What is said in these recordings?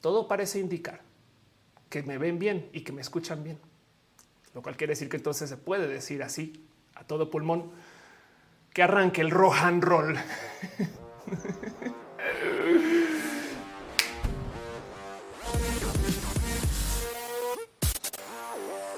todo parece indicar que me ven bien y que me escuchan bien, lo cual quiere decir que entonces se puede decir así a todo pulmón que arranque el rohan roll.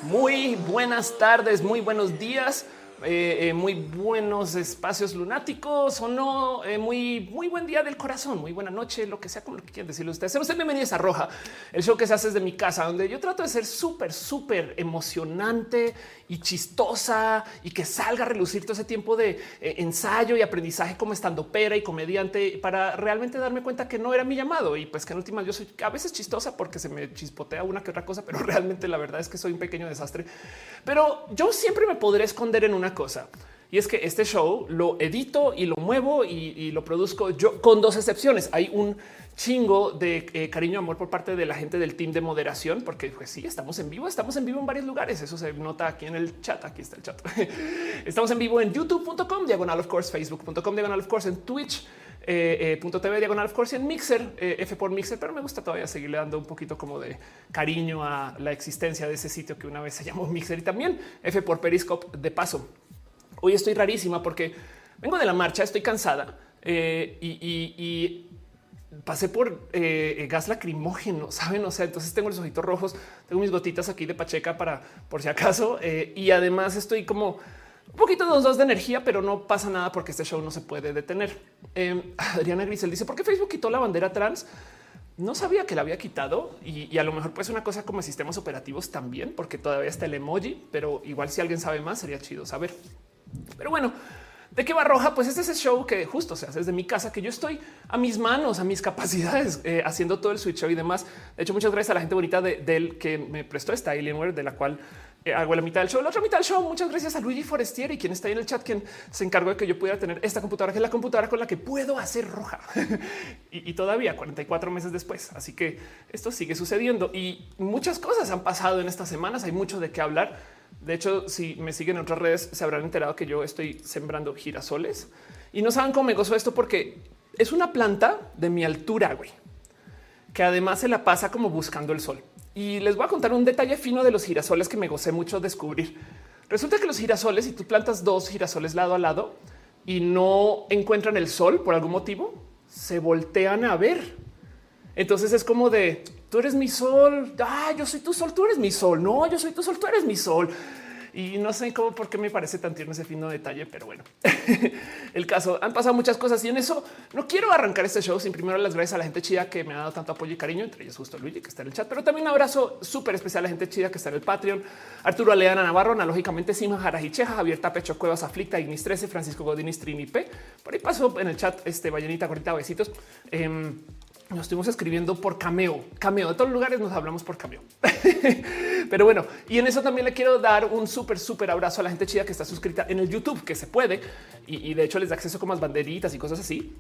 Muy buenas tardes, muy buenos días. Eh, eh, muy buenos espacios lunáticos o no, eh, muy, muy buen día del corazón, muy buena noche, lo que sea, como lo que quieran decirle ustedes. Sean bienvenidos a Roja, el show que se hace desde mi casa, donde yo trato de ser súper, súper emocionante y chistosa y que salga a relucir todo ese tiempo de ensayo y aprendizaje como estando pera y comediante para realmente darme cuenta que no era mi llamado y pues que en últimas yo soy a veces chistosa porque se me chispotea una que otra cosa, pero realmente la verdad es que soy un pequeño desastre. Pero yo siempre me podré esconder en una cosa. Y es que este show lo edito y lo muevo y, lo produzco yo con dos excepciones. Hay un chingo de eh, cariño, amor por parte de la gente del team de moderación, porque pues sí, estamos en vivo, estamos en vivo en varios lugares. Eso se nota aquí en el chat. Aquí está el chat. estamos en vivo en youtube.com, diagonal of course, facebook.com, diagonal of course, en twitch. Eh, eh, diagonal of course en Mixer, F por Mixer, pero me gusta todavía seguirle dando un poquito como de cariño a la existencia de ese sitio que una vez se llamó Mixer y también F por Periscope de paso. Hoy estoy rarísima porque vengo de la marcha, estoy cansada eh, y, pasé por eh, gas lacrimógeno, saben? O sea, entonces tengo los ojitos rojos, tengo mis gotitas aquí de pacheca para por si acaso. Eh, y además estoy como un poquito de dos de energía, pero no pasa nada porque este show no se puede detener. Em, Adriana Grisel dice: ¿Por qué Facebook quitó la bandera trans? No sabía que la había quitado y, y, a lo mejor pues una cosa como sistemas operativos también, porque todavía está el emoji, pero igual si alguien sabe más sería chido saber. Pero bueno, ¿De qué va roja? Pues este es el show que justo se hace desde mi casa, que yo estoy a mis manos, a mis capacidades, eh, haciendo todo el switch y demás. De hecho, muchas gracias a la gente bonita de, del que me prestó esta Alienware, de la cual eh, hago la mitad del show. La otra mitad del show, muchas gracias a Luigi Forestieri, quien está ahí en el chat, quien se encargó de que yo pudiera tener esta computadora, que es la computadora con la que puedo hacer roja. y, y, todavía 44 meses después. Así que esto sigue sucediendo y muchas cosas han pasado en estas semanas. Hay mucho de qué hablar. De hecho, si me siguen en otras redes, se habrán enterado que yo estoy sembrando girasoles y no saben cómo me gozo esto porque es una planta de mi altura, güey, que además se la pasa como buscando el sol. Y les voy a contar un detalle fino de los girasoles que me gocé mucho descubrir. Resulta que los girasoles, si tú plantas dos girasoles lado a lado y no encuentran el sol por algún motivo, se voltean a ver. Entonces es como de tú eres mi sol. Ah, yo soy tu sol, tú eres mi sol. No, yo soy tu sol, tú eres mi sol. Y no sé cómo, por qué me parece tan tierno ese fino detalle, pero bueno, el caso han pasado muchas cosas y en eso no quiero arrancar este show sin primero las gracias a la gente chida que me ha dado tanto apoyo y cariño, entre ellos justo Luigi que está en el chat, pero también un abrazo súper especial a la gente chida que está en el Patreon, Arturo Aleana Navarro, analógicamente Sima Jarajicheja, Javier Tapecho Cuevas Aflicta, Ignis 13, Francisco Godín Trini P. Por ahí pasó en el chat este Vallenita Corita, besitos. Em, nos estuvimos escribiendo por cameo, cameo de todos los lugares nos hablamos por cameo. Pero bueno, y en eso también le quiero dar un súper, súper abrazo a la gente chida que está suscrita en el YouTube, que se puede y, y de hecho les da acceso con más banderitas y cosas así.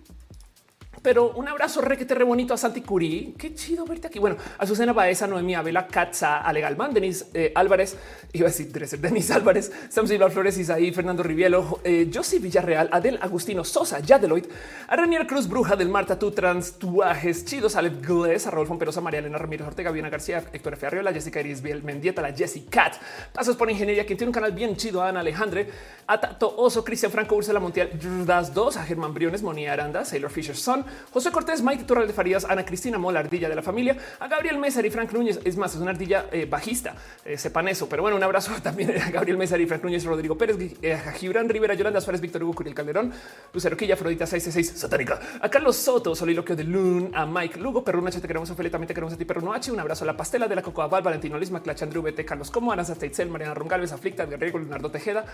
Pero un abrazo requete re bonito a Santi Curí. Qué chido verte aquí. Bueno, a Susana Baeza, Noemí Abela, Katza, Ale Galván, Denis eh, Álvarez, iba a decir Denis Álvarez, Sam Silva Flores, Isaí, Fernando Rivielo, eh, Villarreal, Adel Agustino Sosa, Yadeloid, a Renier Cruz Bruja del Marta, tu trans, tuajes chidos, Alec Gles, a Rodolfo Perosa, María Elena Ramírez Ortega, Viana García, Héctor F. Arriola, Jessica Iris Biel, Mendieta, la Jessie Cat, Pasos por Ingeniería, quien tiene un canal bien chido, Ana Alejandre, a Tato Oso, Cristian Franco, Ursula Montiel, Das 2, a Germán Briones, Monía Aranda, Sailor Fisher Son, José Cortés, Maite Turral de Farías, Ana Cristina Mola, ardilla de la familia, a Gabriel Mesa y Frank Núñez. Es más, es una ardilla eh, bajista, eh, sepan eso. Pero bueno, un abrazo también a Gabriel Mesa y Frank Núñez, Rodrigo Pérez, eh, a Gibran Rivera, Yolanda Suárez, Víctor Hugo, Curiel Calderón, Lucero Quilla, Afrodita 666, Satánica, a Carlos Soto, Soliloquio de Loon, a Mike Lugo, Perruna te queremos, Ophelia, también te queremos a ti, Perruno H, un abrazo a la pastela de la Cocoa Val, Valentino Lisma, Clach, Andrew, Bete, Carlos Como, Aranza Teitzel, Mariana Rongalves, Aflicta, Guerrero, Leonardo Tejeda,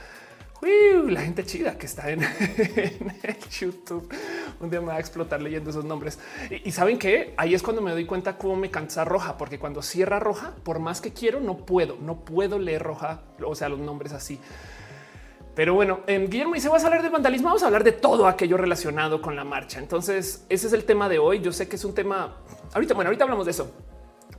la gente chida que está en, YouTube. Un día me va a explotar leyendo esos nombres. Y, saben que ahí es cuando me doy cuenta cómo me cansa roja, porque cuando cierra roja, por más que quiero, no puedo, no puedo leer roja, o sea, los nombres así. Pero bueno, en Guillermo dice: Vas a hablar de vandalismo, vamos a hablar de todo aquello relacionado con la marcha. Entonces, ese es el tema de hoy. Yo sé que es un tema ahorita. Bueno, ahorita hablamos de eso.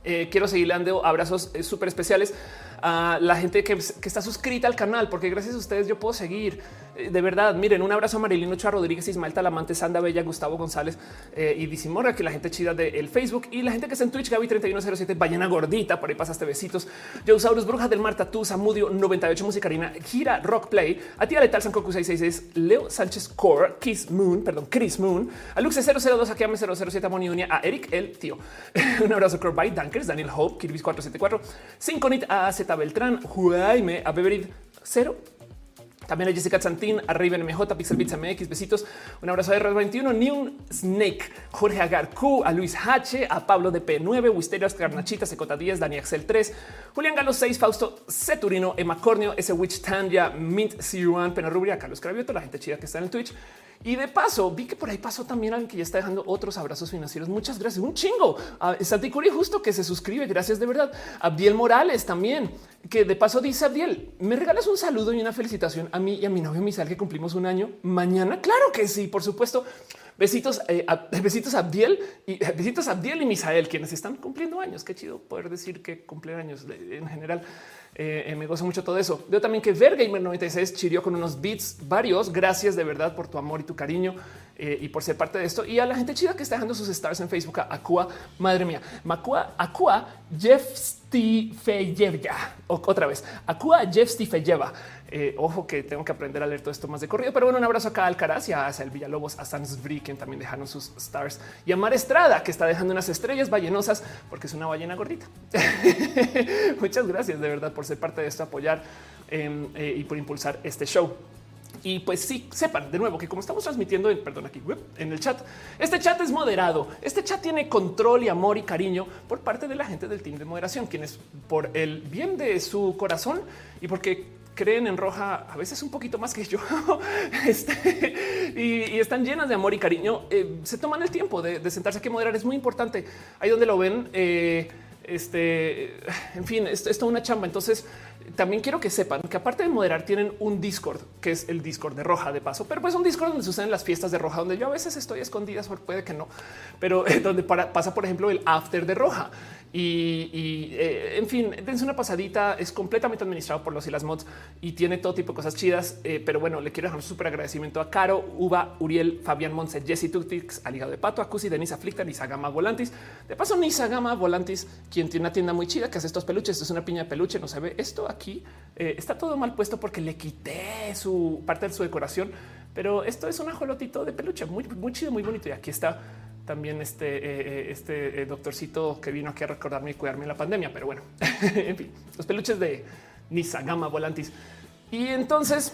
Eh, quiero seguir dando abrazos eh, súper especiales a la gente que, está suscrita al canal, porque gracias a ustedes yo puedo seguir eh, de verdad, miren, un abrazo a Marilino Chua Rodríguez, Ismael Talamante, Sanda Bella, Gustavo González eh, y Dicimora, que la gente chida del Facebook y la gente que está en Twitch, Gaby 3107, Ballena Gordita, por ahí pasaste besitos. Josaurus, Bruja del Mar, Tatú, Samudio 98, Musicarina, Gira, Rock Play, a Tía Letal, Sankoku 666, Leo Sánchez Core, Kiss Moon, perdón, Chris Moon, a Luxe 002, a Kiame 007, a Moni a Eric, el tío. un abrazo By Dankers, Daniel Hope, Kirby 474, Sinconit, a Z Beltrán, Jaime, a Beberid 0 también a Jessica Santín, a Raven MJ, Pixel Bits MX, besitos. Un abrazo a R21, New Snake, Jorge Agar Q, a Luis H, a Pablo de P9, Wisterios, Carnachita, Secota 10, Dani Axel 3, Julián Galo 6, Fausto Ceturino, Emma Cornio, ese Witch Tanya, Mint Siruan, Pena Rubria, Carlos Cravioto, la gente chida que está en el Twitch. Y de paso, vi que por ahí pasó también alguien que ya está dejando otros abrazos financieros. Muchas gracias. Un chingo. A Santi Curi justo que se suscribe. Gracias de verdad. Abdiel Morales también, que de paso dice Abdiel, me regalas un saludo y una felicitación a mí y a mi novio Misal que cumplimos un año mañana. Claro que sí, por supuesto. Besitos, eh, a, besitos a Abdiel y besitos a Abdiel y Misael, quienes están cumpliendo años. Qué chido poder decir que cumplen años en general. Eh, eh, me gozo mucho todo eso. Veo también que Vergamer 96 chirió con unos beats varios. Gracias de verdad por tu amor y tu cariño eh, y por ser parte de esto. Y a la gente chida que está dejando sus stars en Facebook, a madre mía, Macua, Acua, Jeff Stifeyeva, otra vez, Acua, Jeff Stifeyeva. Eh, ojo que tengo que aprender a leer todo esto más de corrido, pero bueno, un abrazo acá al Alcaraz y a el Villalobos, a Sansbury, quien también dejaron sus stars y a Mar Estrada, que está dejando unas estrellas ballenosas porque es una ballena gordita. Muchas gracias de verdad por ser parte de esto, apoyar em, eh, y por impulsar este show. Y pues sí, sepan de nuevo que como estamos transmitiendo, en, perdón, aquí en el chat, este chat es moderado. Este chat tiene control y amor y cariño por parte de la gente del team de moderación, quienes por el bien de su corazón y porque creen en roja a veces un poquito más que yo este, y, están llenas de amor y cariño. Eh, se toman el tiempo de, sentarse a que moderar. Es muy importante. Ahí donde lo ven. Eh, este, en fin, esto es toda una chamba. Entonces, también quiero que sepan que aparte de moderar, tienen un Discord que es el Discord de Roja de paso, pero pues un Discord donde suceden las fiestas de Roja, donde yo a veces estoy escondida, puede que no, pero donde pasa, por ejemplo, el after de Roja. Y, eh, en fin, dense una pasadita. Es completamente administrado por los y las mods y tiene todo tipo de cosas chidas. Eh, pero bueno, le quiero dejar un súper agradecimiento a Caro, Uva, Uriel, Fabián Monse, Jesse Tutix, al de pato, Acusi, Denise Aflicta, Nisa Gama Volantis. De paso, Nisa Gama Volantis, quien tiene una tienda muy chida que hace estos peluches. Esto es una piña de peluche. No se ve esto aquí. Eh, está todo mal puesto porque le quité su parte de su decoración, pero esto es un ajolotito de peluche muy, muy chido, muy bonito. Y aquí está también este, eh, eh, este eh, doctorcito que vino aquí a recordarme y cuidarme en la pandemia. Pero bueno, en fin, los peluches de Nisa Gama Volantis. Y entonces,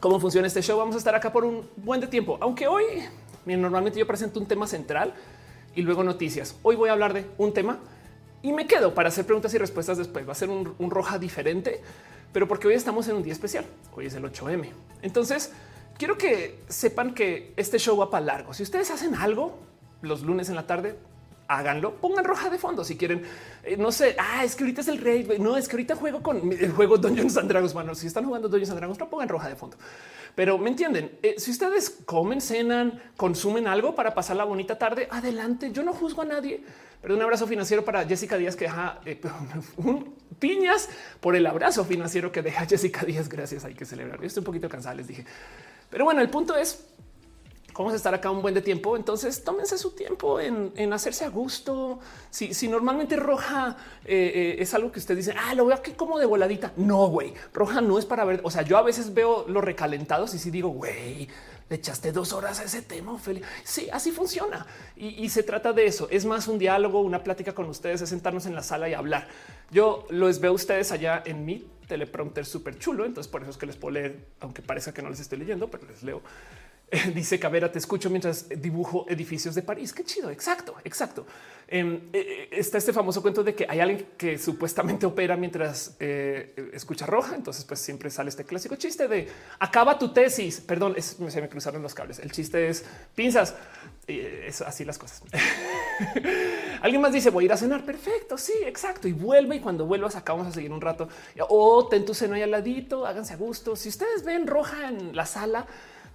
¿cómo funciona este show? Vamos a estar acá por un buen de tiempo, aunque hoy normalmente yo presento un tema central y luego noticias. Hoy voy a hablar de un tema y me quedo para hacer preguntas y respuestas después. Va a ser un, un roja diferente, pero porque hoy estamos en un día especial. Hoy es el 8M. Entonces, quiero que sepan que este show va para largo. Si ustedes hacen algo, los lunes en la tarde, háganlo, pongan roja de fondo si quieren. Eh, no sé, ah, es que ahorita es el rey. No es que ahorita juego con el juego Dungeons and Dragons. Bueno, si están jugando Dungeons and Dragons, no pongan roja de fondo. Pero me entienden. Eh, si ustedes comen, cenan, consumen algo para pasar la bonita tarde, adelante. Yo no juzgo a nadie, pero un abrazo financiero para Jessica Díaz que deja eh, un piñas por el abrazo financiero que deja Jessica Díaz. Gracias. Hay que celebrar. Yo estoy un poquito cansada, les dije. Pero bueno, el punto es cómo a estar acá un buen de tiempo. Entonces tómense su tiempo en, hacerse a gusto. Si, normalmente roja eh, eh, es algo que usted dice, ah, lo veo aquí como de voladita. No, güey, roja no es para ver. O sea, yo a veces veo los recalentados y si digo, güey, le echaste dos horas a ese tema, Ophelia. Sí, así funciona. Y, se trata de eso. Es más un diálogo, una plática con ustedes, es sentarnos en la sala y hablar. Yo los veo ustedes allá en mi teleprompter súper chulo. Entonces por eso es que les puedo leer, aunque parezca que no les estoy leyendo, pero les leo Dice Cabrera, te escucho mientras dibujo edificios de París. Qué chido. Exacto, exacto. Em, eh, eh, está este famoso cuento de que hay alguien que supuestamente opera mientras eh, escucha roja. Entonces, pues siempre sale este clásico chiste de acaba tu tesis. Perdón, se me cruzaron los cables. El chiste es pinzas. es así las cosas. Alguien más dice voy a ir a cenar. Perfecto. Sí, exacto. Y vuelve. Y cuando vuelvas, acá vamos a seguir un rato. O ten tu cena ahí al ladito. Háganse a gusto. Si ustedes ven roja en la sala,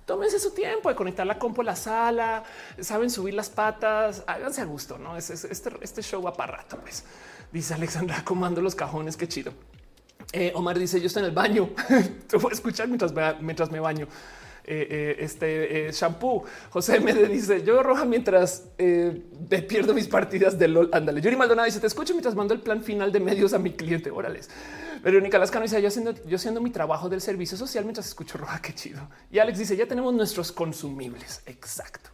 tómense su tiempo de conectar la compu a la sala, saben subir las patas, háganse a gusto, no es, este, este show va para rato. Pues dice Alexandra, comando los cajones. Qué chido. Eh, Omar dice: Yo estoy en el baño. Te voy a escuchar mientras me, mientras me baño. Eh, eh, este shampoo. José M. dice: Yo roja mientras me pierdo mis partidas de LOL. Ándale. Yuri Maldonado dice: Te escucho mientras mando el plan final de medios a mi cliente. Órales. Verónica Lascano dice: Yo haciendo, yo haciendo mi trabajo del servicio social mientras escucho roja. Qué chido. Y Alex dice: Ya tenemos nuestros consumibles. Exacto.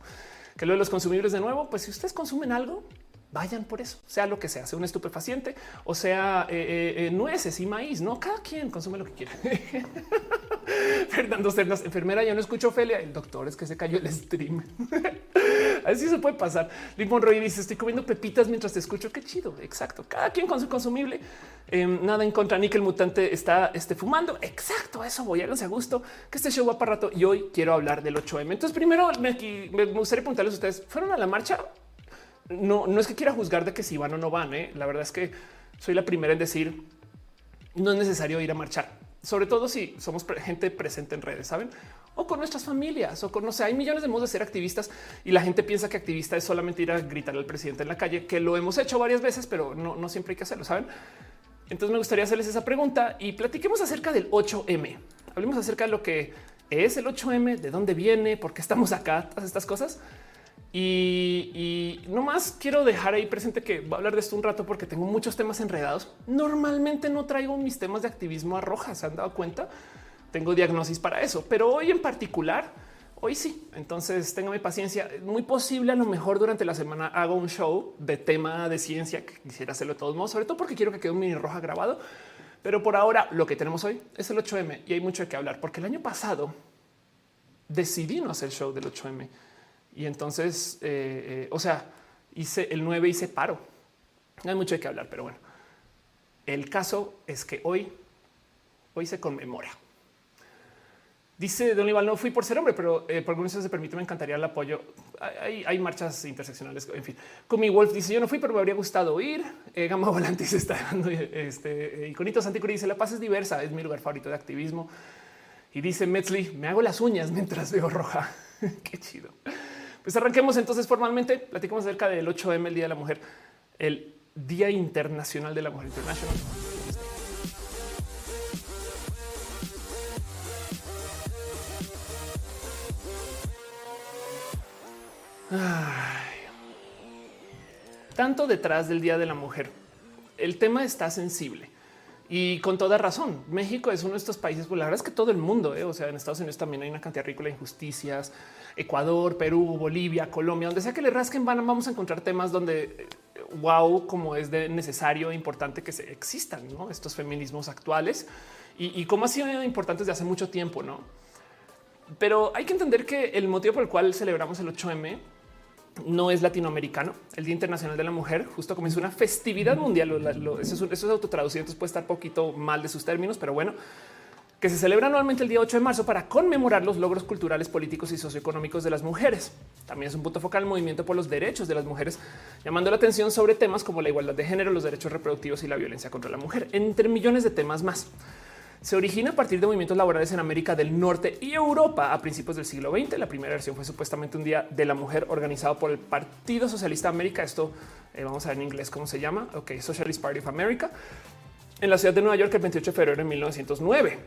Que lo de los consumibles de nuevo, pues si ustedes consumen algo, vayan por eso, sea lo que sea, sea un estupefaciente o sea eh, eh, eh, nueces y maíz. No, cada quien consume lo que quiera. Fernando Cernas, enfermera, ya no escucho Ophelia. El doctor es que se cayó el stream. Así se puede pasar. Limón Roy dice: Estoy comiendo pepitas mientras te escucho. Qué chido. Exacto. Cada quien con su consumible. Em, nada en contra. Ni que el mutante está este, fumando. Exacto. Eso voy. Háganse a gusto que este show va para rato y hoy quiero hablar del 8M. Entonces, primero me, me gustaría preguntarles a ustedes: ¿fueron a la marcha? No, no es que quiera juzgar de que si van o no van. ¿eh? La verdad es que soy la primera en decir no es necesario ir a marchar, sobre todo si somos gente presente en redes, saben? O con nuestras familias o con no sé, hay millones de modos de ser activistas y la gente piensa que activista es solamente ir a gritar al presidente en la calle, que lo hemos hecho varias veces, pero no, no siempre hay que hacerlo, saben? Entonces me gustaría hacerles esa pregunta y platiquemos acerca del 8M. Hablemos acerca de lo que es el 8M, de dónde viene, por qué estamos acá, todas estas cosas. Y, no más quiero dejar ahí presente que voy a hablar de esto un rato porque tengo muchos temas enredados. Normalmente no traigo mis temas de activismo a roja, se han dado cuenta. Tengo diagnosis para eso, pero hoy en particular, hoy sí. Entonces mi paciencia. Muy posible, a lo mejor durante la semana hago un show de tema de ciencia que quisiera hacerlo de todos modos, sobre todo porque quiero que quede un mini roja grabado. Pero por ahora lo que tenemos hoy es el 8M y hay mucho de qué hablar porque el año pasado decidí no hacer show del 8M y entonces, eh, eh, o sea, hice el 9 hice paro. No hay mucho de qué hablar, pero bueno. El caso es que hoy, hoy se conmemora. Dice Don Iván, no fui por ser hombre, pero eh, por algunos se permite, me encantaría el apoyo. Hay, hay, marchas interseccionales, en fin. Comi Wolf dice, yo no fui, pero me habría gustado ir. Eh, Gama Volantis está dando este iconito. Santicuri dice, la paz es diversa, es mi lugar favorito de activismo. Y dice Metzli, me hago las uñas mientras veo roja. Qué chido. Pues arranquemos entonces formalmente. Platicamos acerca del 8M, el Día de la Mujer, el Día Internacional de la Mujer Internacional. Tanto detrás del Día de la Mujer, el tema está sensible y con toda razón. México es uno de estos países, pues la verdad es que todo el mundo, ¿eh? o sea, en Estados Unidos también hay una cantidad ridícula de injusticias, Ecuador, Perú, Bolivia, Colombia, donde sea que le rasquen, van, vamos a encontrar temas donde wow, como es de necesario e importante que se existan estos feminismos actuales y, y cómo ha sido importante desde hace mucho tiempo, no? Pero hay que entender que el motivo por el cual celebramos el 8M no es latinoamericano. El Día Internacional de la Mujer justo comenzó una festividad mundial. eso, es, eso es autotraducido, entonces puede estar poquito mal de sus términos, pero bueno, que se celebra anualmente el día 8 de marzo para conmemorar los logros culturales, políticos y socioeconómicos de las mujeres. También es un punto focal el movimiento por los derechos de las mujeres, llamando la atención sobre temas como la igualdad de género, los derechos reproductivos y la violencia contra la mujer, entre millones de temas más. Se origina a partir de movimientos laborales en América del Norte y Europa a principios del siglo XX. La primera versión fue supuestamente un día de la mujer organizado por el Partido Socialista de América. Esto eh, vamos a ver en inglés cómo se llama. Ok, Socialist Party of America en la ciudad de Nueva York el 28 de febrero de 1909.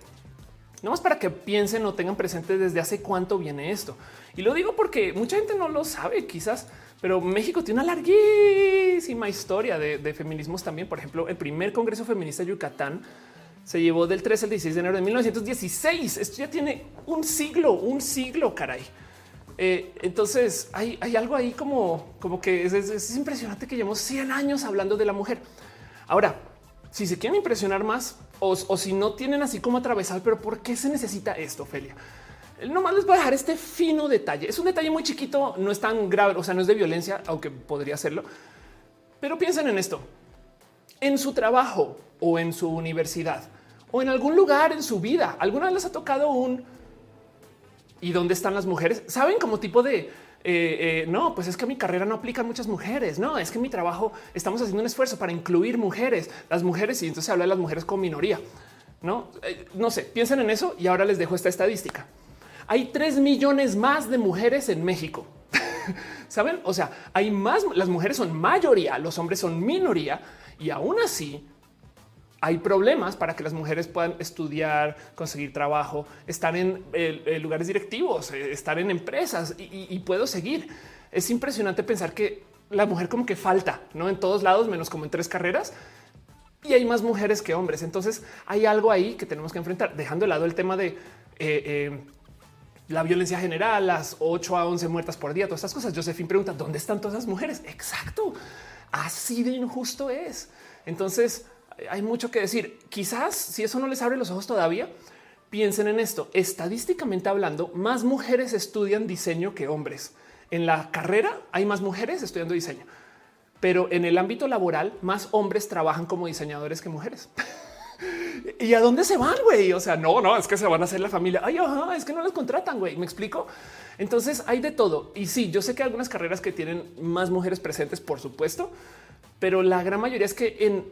No más para que piensen o tengan presente desde hace cuánto viene esto. Y lo digo porque mucha gente no lo sabe, quizás, pero México tiene una larguísima historia de, feminismos también. Por ejemplo, el primer Congreso Feminista de Yucatán se llevó del 13 al 16 de enero de 1916. Esto ya tiene un siglo, un siglo, caray. Eh, entonces hay, algo ahí como, como que es, es impresionante que llevamos 100 años hablando de la mujer. Ahora, si se quieren impresionar más o, si no tienen así como atravesar, pero ¿por qué se necesita esto, Ophelia? Nomás les voy a dejar este fino detalle. Es un detalle muy chiquito, no es tan grave, o sea, no es de violencia, aunque podría serlo. Pero piensen en esto. En su trabajo o en su universidad o en algún lugar en su vida, alguna vez les ha tocado un ¿y dónde están las mujeres? Saben como tipo de eh, eh, no, pues es que mi carrera no aplica a muchas mujeres. No, es que mi trabajo estamos haciendo un esfuerzo para incluir mujeres, las mujeres, y entonces se habla de las mujeres como minoría. No, eh, no sé, piensen en eso y ahora les dejo esta estadística. Hay tres millones más de mujeres en México. Saben? O sea, hay más. Las mujeres son mayoría, los hombres son minoría y aún así hay problemas para que las mujeres puedan estudiar, conseguir trabajo, estar en, lugares directivos, eh, estar en empresas y, puedo seguir. Es impresionante pensar que la mujer como que falta, no en todos lados, menos como en tres carreras. Y hay más mujeres que hombres. Entonces hay algo ahí que tenemos que enfrentar, dejando de lado el tema de eh, eh, la violencia general, las 8 a 11 muertas por día, todas estas cosas. Josephine pregunta, ¿dónde están todas las mujeres? Exacto. Así de injusto es. Entonces, hay mucho que decir. Quizás si eso no les abre los ojos todavía, piensen en esto. Estadísticamente hablando, más mujeres estudian diseño que hombres. En la carrera hay más mujeres estudiando diseño, pero en el ámbito laboral más hombres trabajan como diseñadores que mujeres. ¿Y a dónde se van, güey? O sea, no, no, es que se van a hacer la familia. Ay, ajá, es que no les contratan, güey. ¿Me explico? Entonces hay de todo. Y sí, yo sé que hay algunas carreras que tienen más mujeres presentes, por supuesto, pero la gran mayoría es que en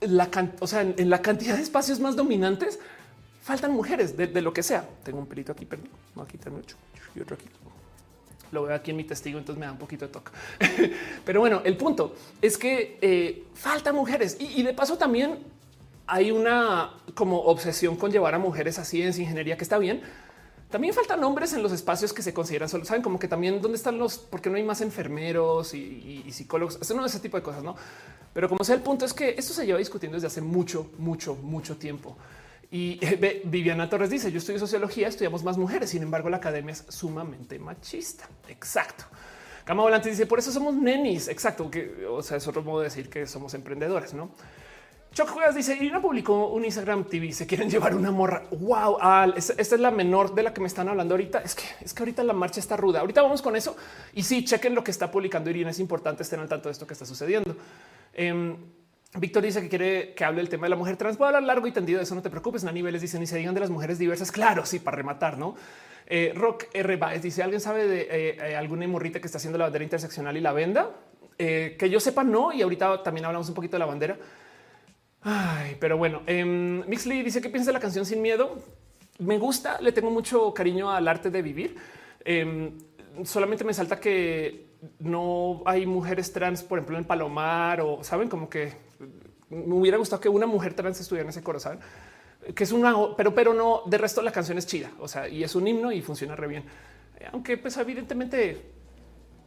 la, o sea, en, la cantidad de espacios más dominantes faltan mujeres de, lo que sea. Tengo un pelito aquí, perdón, no aquí tengo mucho y otro aquí. Lo veo aquí en mi testigo, entonces me da un poquito de toque. Pero bueno, el punto es que eh, faltan mujeres y, de paso también hay una como obsesión con llevar a mujeres a ciencia, ingeniería, que está bien. También faltan hombres en los espacios que se consideran solo. Saben como que también dónde están los, porque no hay más enfermeros y, psicólogos. Eso no es ese tipo de cosas, no? Pero como sea, el punto es que esto se lleva discutiendo desde hace mucho, mucho, mucho tiempo. Y Viviana Torres dice: Yo estudio sociología, estudiamos más mujeres. Sin embargo, la academia es sumamente machista. Exacto. Gama Volante dice: Por eso somos nenis. Exacto. Que, o sea, es otro modo de decir que somos emprendedores, no? Choc Juegas dice Irina publicó un Instagram TV. Se quieren llevar una morra. Wow, esta es la menor de la que me están hablando ahorita. Es que es que ahorita la marcha está ruda. Ahorita vamos con eso y sí, chequen lo que está publicando Irina. Es importante estén al tanto de esto que está sucediendo. Em, Víctor dice que quiere que hable el tema de la mujer trans. Voy a hablar largo y tendido. Eso no te preocupes. A niveles dicen y se digan de las mujeres diversas. Claro, sí, para rematar, no? Eh, Rock R. Baez dice: ¿Alguien sabe de eh, eh, alguna morrita que está haciendo la bandera interseccional y la venda? que yo sepa, no. Y ahorita también hablamos un poquito de la bandera. Ay, pero bueno, em, Mixley dice que piensa de la canción Sin Miedo. Me gusta, le tengo mucho cariño al arte de vivir. Em, solamente me salta que no hay mujeres trans, por ejemplo, en Palomar o saben como que me hubiera gustado que una mujer trans estuviera en ese coro, saben que es una, pero, pero no de resto la canción es chida. O sea, y es un himno y funciona re bien, aunque pues evidentemente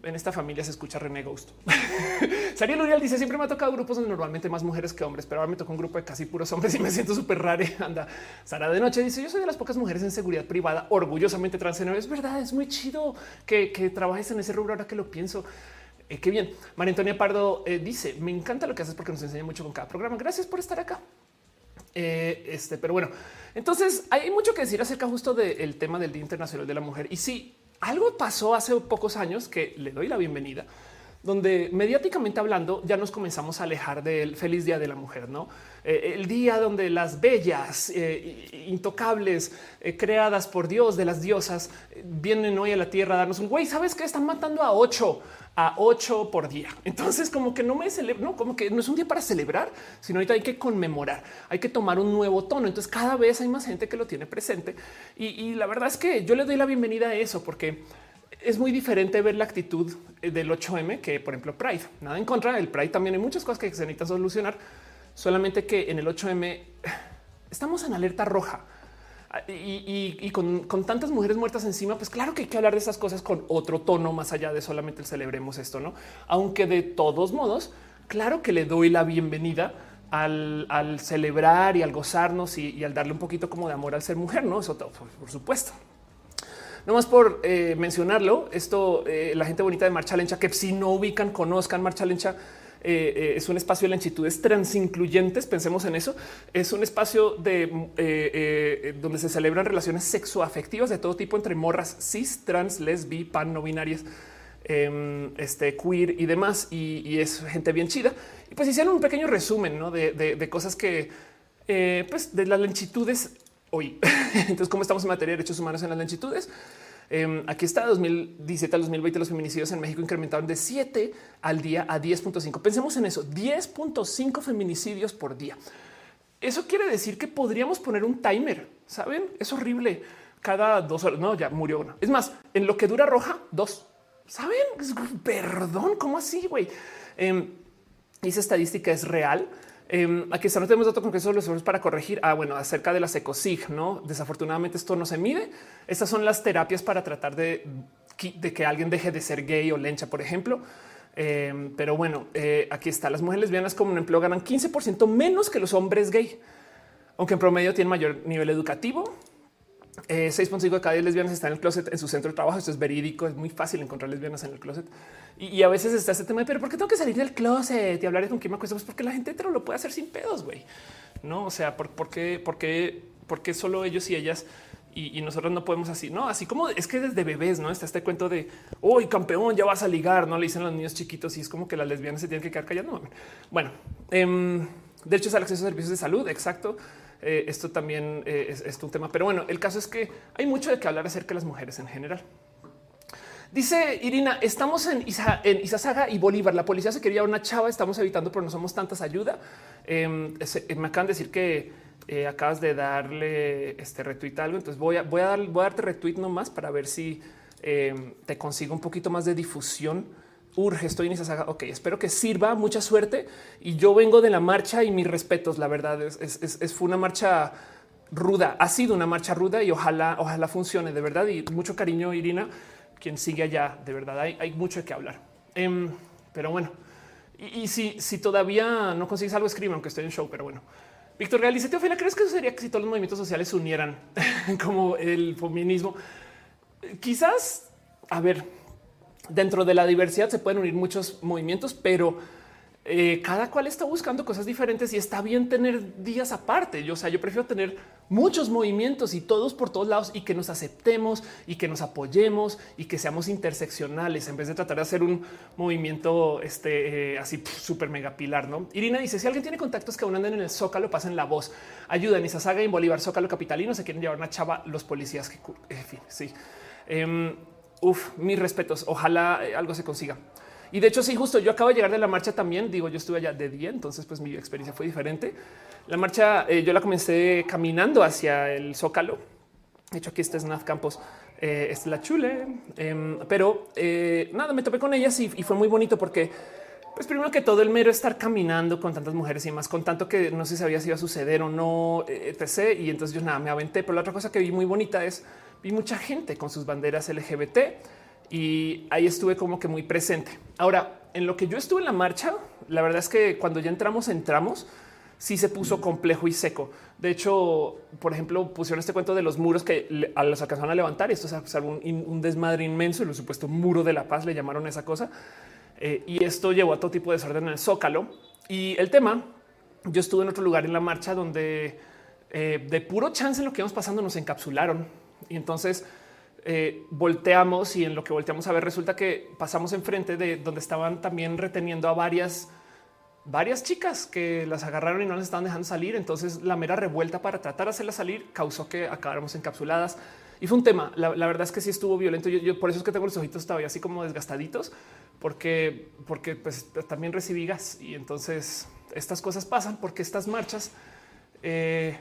en esta familia se escucha René Ghost. Saria Luriel dice siempre me ha tocado grupos donde normalmente más mujeres que hombres, pero ahora me tocó un grupo de casi puros hombres y me siento súper raro. Anda, Sara de noche dice yo soy de las pocas mujeres en seguridad privada, orgullosamente trans. Es verdad, es muy chido que, trabajes en ese rubro ahora que lo pienso. Eh, qué bien. María Antonia Pardo eh, dice me encanta lo que haces porque nos enseña mucho con cada programa. Gracias por estar acá. Eh, este, pero bueno, entonces hay mucho que decir acerca justo del tema del Día Internacional de la Mujer. Y sí, algo pasó hace pocos años que le doy la bienvenida, donde mediáticamente hablando ya nos comenzamos a alejar del feliz día de la mujer, no eh, el día donde las bellas, eh, intocables, eh, creadas por Dios de las diosas, vienen hoy a la tierra a darnos un güey. Sabes que están matando a ocho a ocho por día. Entonces, como que no me celebro, no, como que no es un día para celebrar, sino ahorita hay que conmemorar, hay que tomar un nuevo tono. Entonces, cada vez hay más gente que lo tiene presente. Y, la verdad es que yo le doy la bienvenida a eso, porque es muy diferente ver la actitud del 8M que, por ejemplo, Pride. Nada en contra del Pride. También hay muchas cosas que se necesitan solucionar, solamente que en el 8M estamos en alerta roja y, con, tantas mujeres muertas encima, pues claro que hay que hablar de esas cosas con otro tono más allá de solamente el celebremos esto, no? Aunque de todos modos, claro que le doy la bienvenida al, celebrar y al gozarnos y, al darle un poquito como de amor al ser mujer, no? Eso por, supuesto. No más por eh, mencionarlo, esto eh, la gente bonita de Marcha Lencha, que si no ubican, conozcan Marcha Lencha eh, eh, es un espacio de lentitudes transincluyentes. Pensemos en eso. Es un espacio de eh, donde se celebran relaciones sexoafectivas de todo tipo entre morras cis, trans, lesbi, pan, no binarias, em, este queer y demás. Y, es gente bien chida. Y pues hicieron un pequeño resumen de, cosas que, pues de las lentitudes hoy. Entonces, cómo estamos en materia de derechos humanos en las lentitudes. Em, aquí está 2017 al 2020 los feminicidios en México incrementaron de 7 al día a 10.5. Pensemos en eso, 10.5 feminicidios por día. Eso quiere decir que podríamos poner un timer, ¿saben? Es horrible. Cada dos horas, no, ya murió una. Es más, en lo que dura roja, dos. ¿Saben? Perdón, ¿cómo así, güey? Eh, esa estadística es real. Eh, aquí está, no tenemos datos concretos los errores para corregir. Ah, bueno, acerca de la ecosig, no? Desafortunadamente esto no se mide. Estas son las terapias para tratar de, que alguien deje de ser gay o lencha, por ejemplo. Eh, pero bueno, eh, aquí está. Las mujeres lesbianas como un empleo ganan 15% menos que los hombres gay, aunque en promedio tienen mayor nivel educativo. 6.5 de cada 10 lesbianas están en el closet en su centro de trabajo. Esto es verídico. Es muy fácil encontrar lesbianas en el closet. Y, a veces está este tema de, pero ¿por qué tengo que salir del closet y hablar con quién me acuesto? Pues porque la gente hetero lo puede hacer sin pedos, güey. No, o sea, ¿por, qué, por, qué, por qué solo ellos y ellas y, nosotros no podemos así? No, así como es que desde bebés, no está este cuento de hoy campeón, ya vas a ligar, no le dicen los niños chiquitos y es como que las lesbianas se tienen que quedar callando. Bueno, em, de hecho es el acceso a servicios de salud. Exacto. Eh, esto también eh, es, un tema, pero bueno, el caso es que hay mucho de qué hablar acerca de las mujeres en general. Dice Irina, estamos en, Isa, en Izazaga y Bolívar. La policía se quería una chava, estamos evitando, pero no somos tantas ayuda. Em, eh, me acaban de decir que acabas de darle este retweet algo. Entonces voy a, voy a, dar, voy a darte retweet nomás para ver si em, te consigo un poquito más de difusión. Urge, estoy en Izazaga. Ok, espero que sirva. Mucha suerte. Y yo vengo de la marcha y mis respetos. La verdad es, es, fue una marcha ruda. Ha sido una marcha ruda y ojalá, ojalá funcione de verdad. Y mucho cariño, Irina quien sigue allá. De verdad, hay, hay mucho qué hablar. Em, pero bueno, y, si, si, todavía no consigues algo, escribe, aunque estoy en show. Pero bueno, Víctor Real dice: Teofila, ¿crees que eso sería que si todos los movimientos sociales se unieran como el feminismo? Quizás, a ver, dentro de la diversidad se pueden unir muchos movimientos, pero eh, cada cual está buscando cosas diferentes y está bien tener días aparte. Yo, o sea, yo prefiero tener muchos movimientos y todos por todos lados y que nos aceptemos y que nos apoyemos y que seamos interseccionales en vez de tratar de hacer un movimiento este, eh, así súper mega pilar. No, Irina dice: Si alguien tiene contactos que aún andan en el Zócalo, pasen la voz, ayuden. esa saga en Bolívar, Zócalo capitalino se quieren llevar una chava los policías que, en fin, sí. Uf, mis respetos. Ojalá eh, algo se consiga. Y de hecho, sí, justo yo acabo de llegar de la marcha también. Digo, yo estuve allá de día, entonces pues mi experiencia fue diferente. La marcha eh, yo la comencé caminando hacia el Zócalo. De hecho, aquí está Snaf Campos, eh, es la chule, em, pero eh, nada, me topé con ellas y, fue muy bonito porque pues primero que todo el mero estar caminando con tantas mujeres y más con tanto que no sé si sabía si iba a suceder o no, etc. Y entonces yo nada, me aventé. Pero la otra cosa que vi muy bonita es vi mucha gente con sus banderas LGBT y ahí estuve como que muy presente. Ahora, en lo que yo estuve en la marcha, la verdad es que cuando ya entramos, entramos, sí se puso complejo y seco. De hecho, por ejemplo, pusieron este cuento de los muros que a los alcanzaron a levantar y esto es un, desmadre inmenso, el supuesto muro de la paz le llamaron esa cosa. Eh, y esto llevó a todo tipo de desorden en el zócalo. Y el tema, yo estuve en otro lugar en la marcha donde eh, de puro chance en lo que íbamos pasando nos encapsularon. Y entonces eh, volteamos y en lo que volteamos a ver resulta que pasamos enfrente de donde estaban también reteniendo a varias varias chicas que las agarraron y no les estaban dejando salir. Entonces la mera revuelta para tratar de hacerlas salir causó que acabáramos encapsuladas y fue un tema. La, verdad es que sí estuvo violento. Yo, por eso es que tengo los ojitos todavía así como desgastaditos, porque, porque pues, también recibí gas y entonces estas cosas pasan porque estas marchas eh,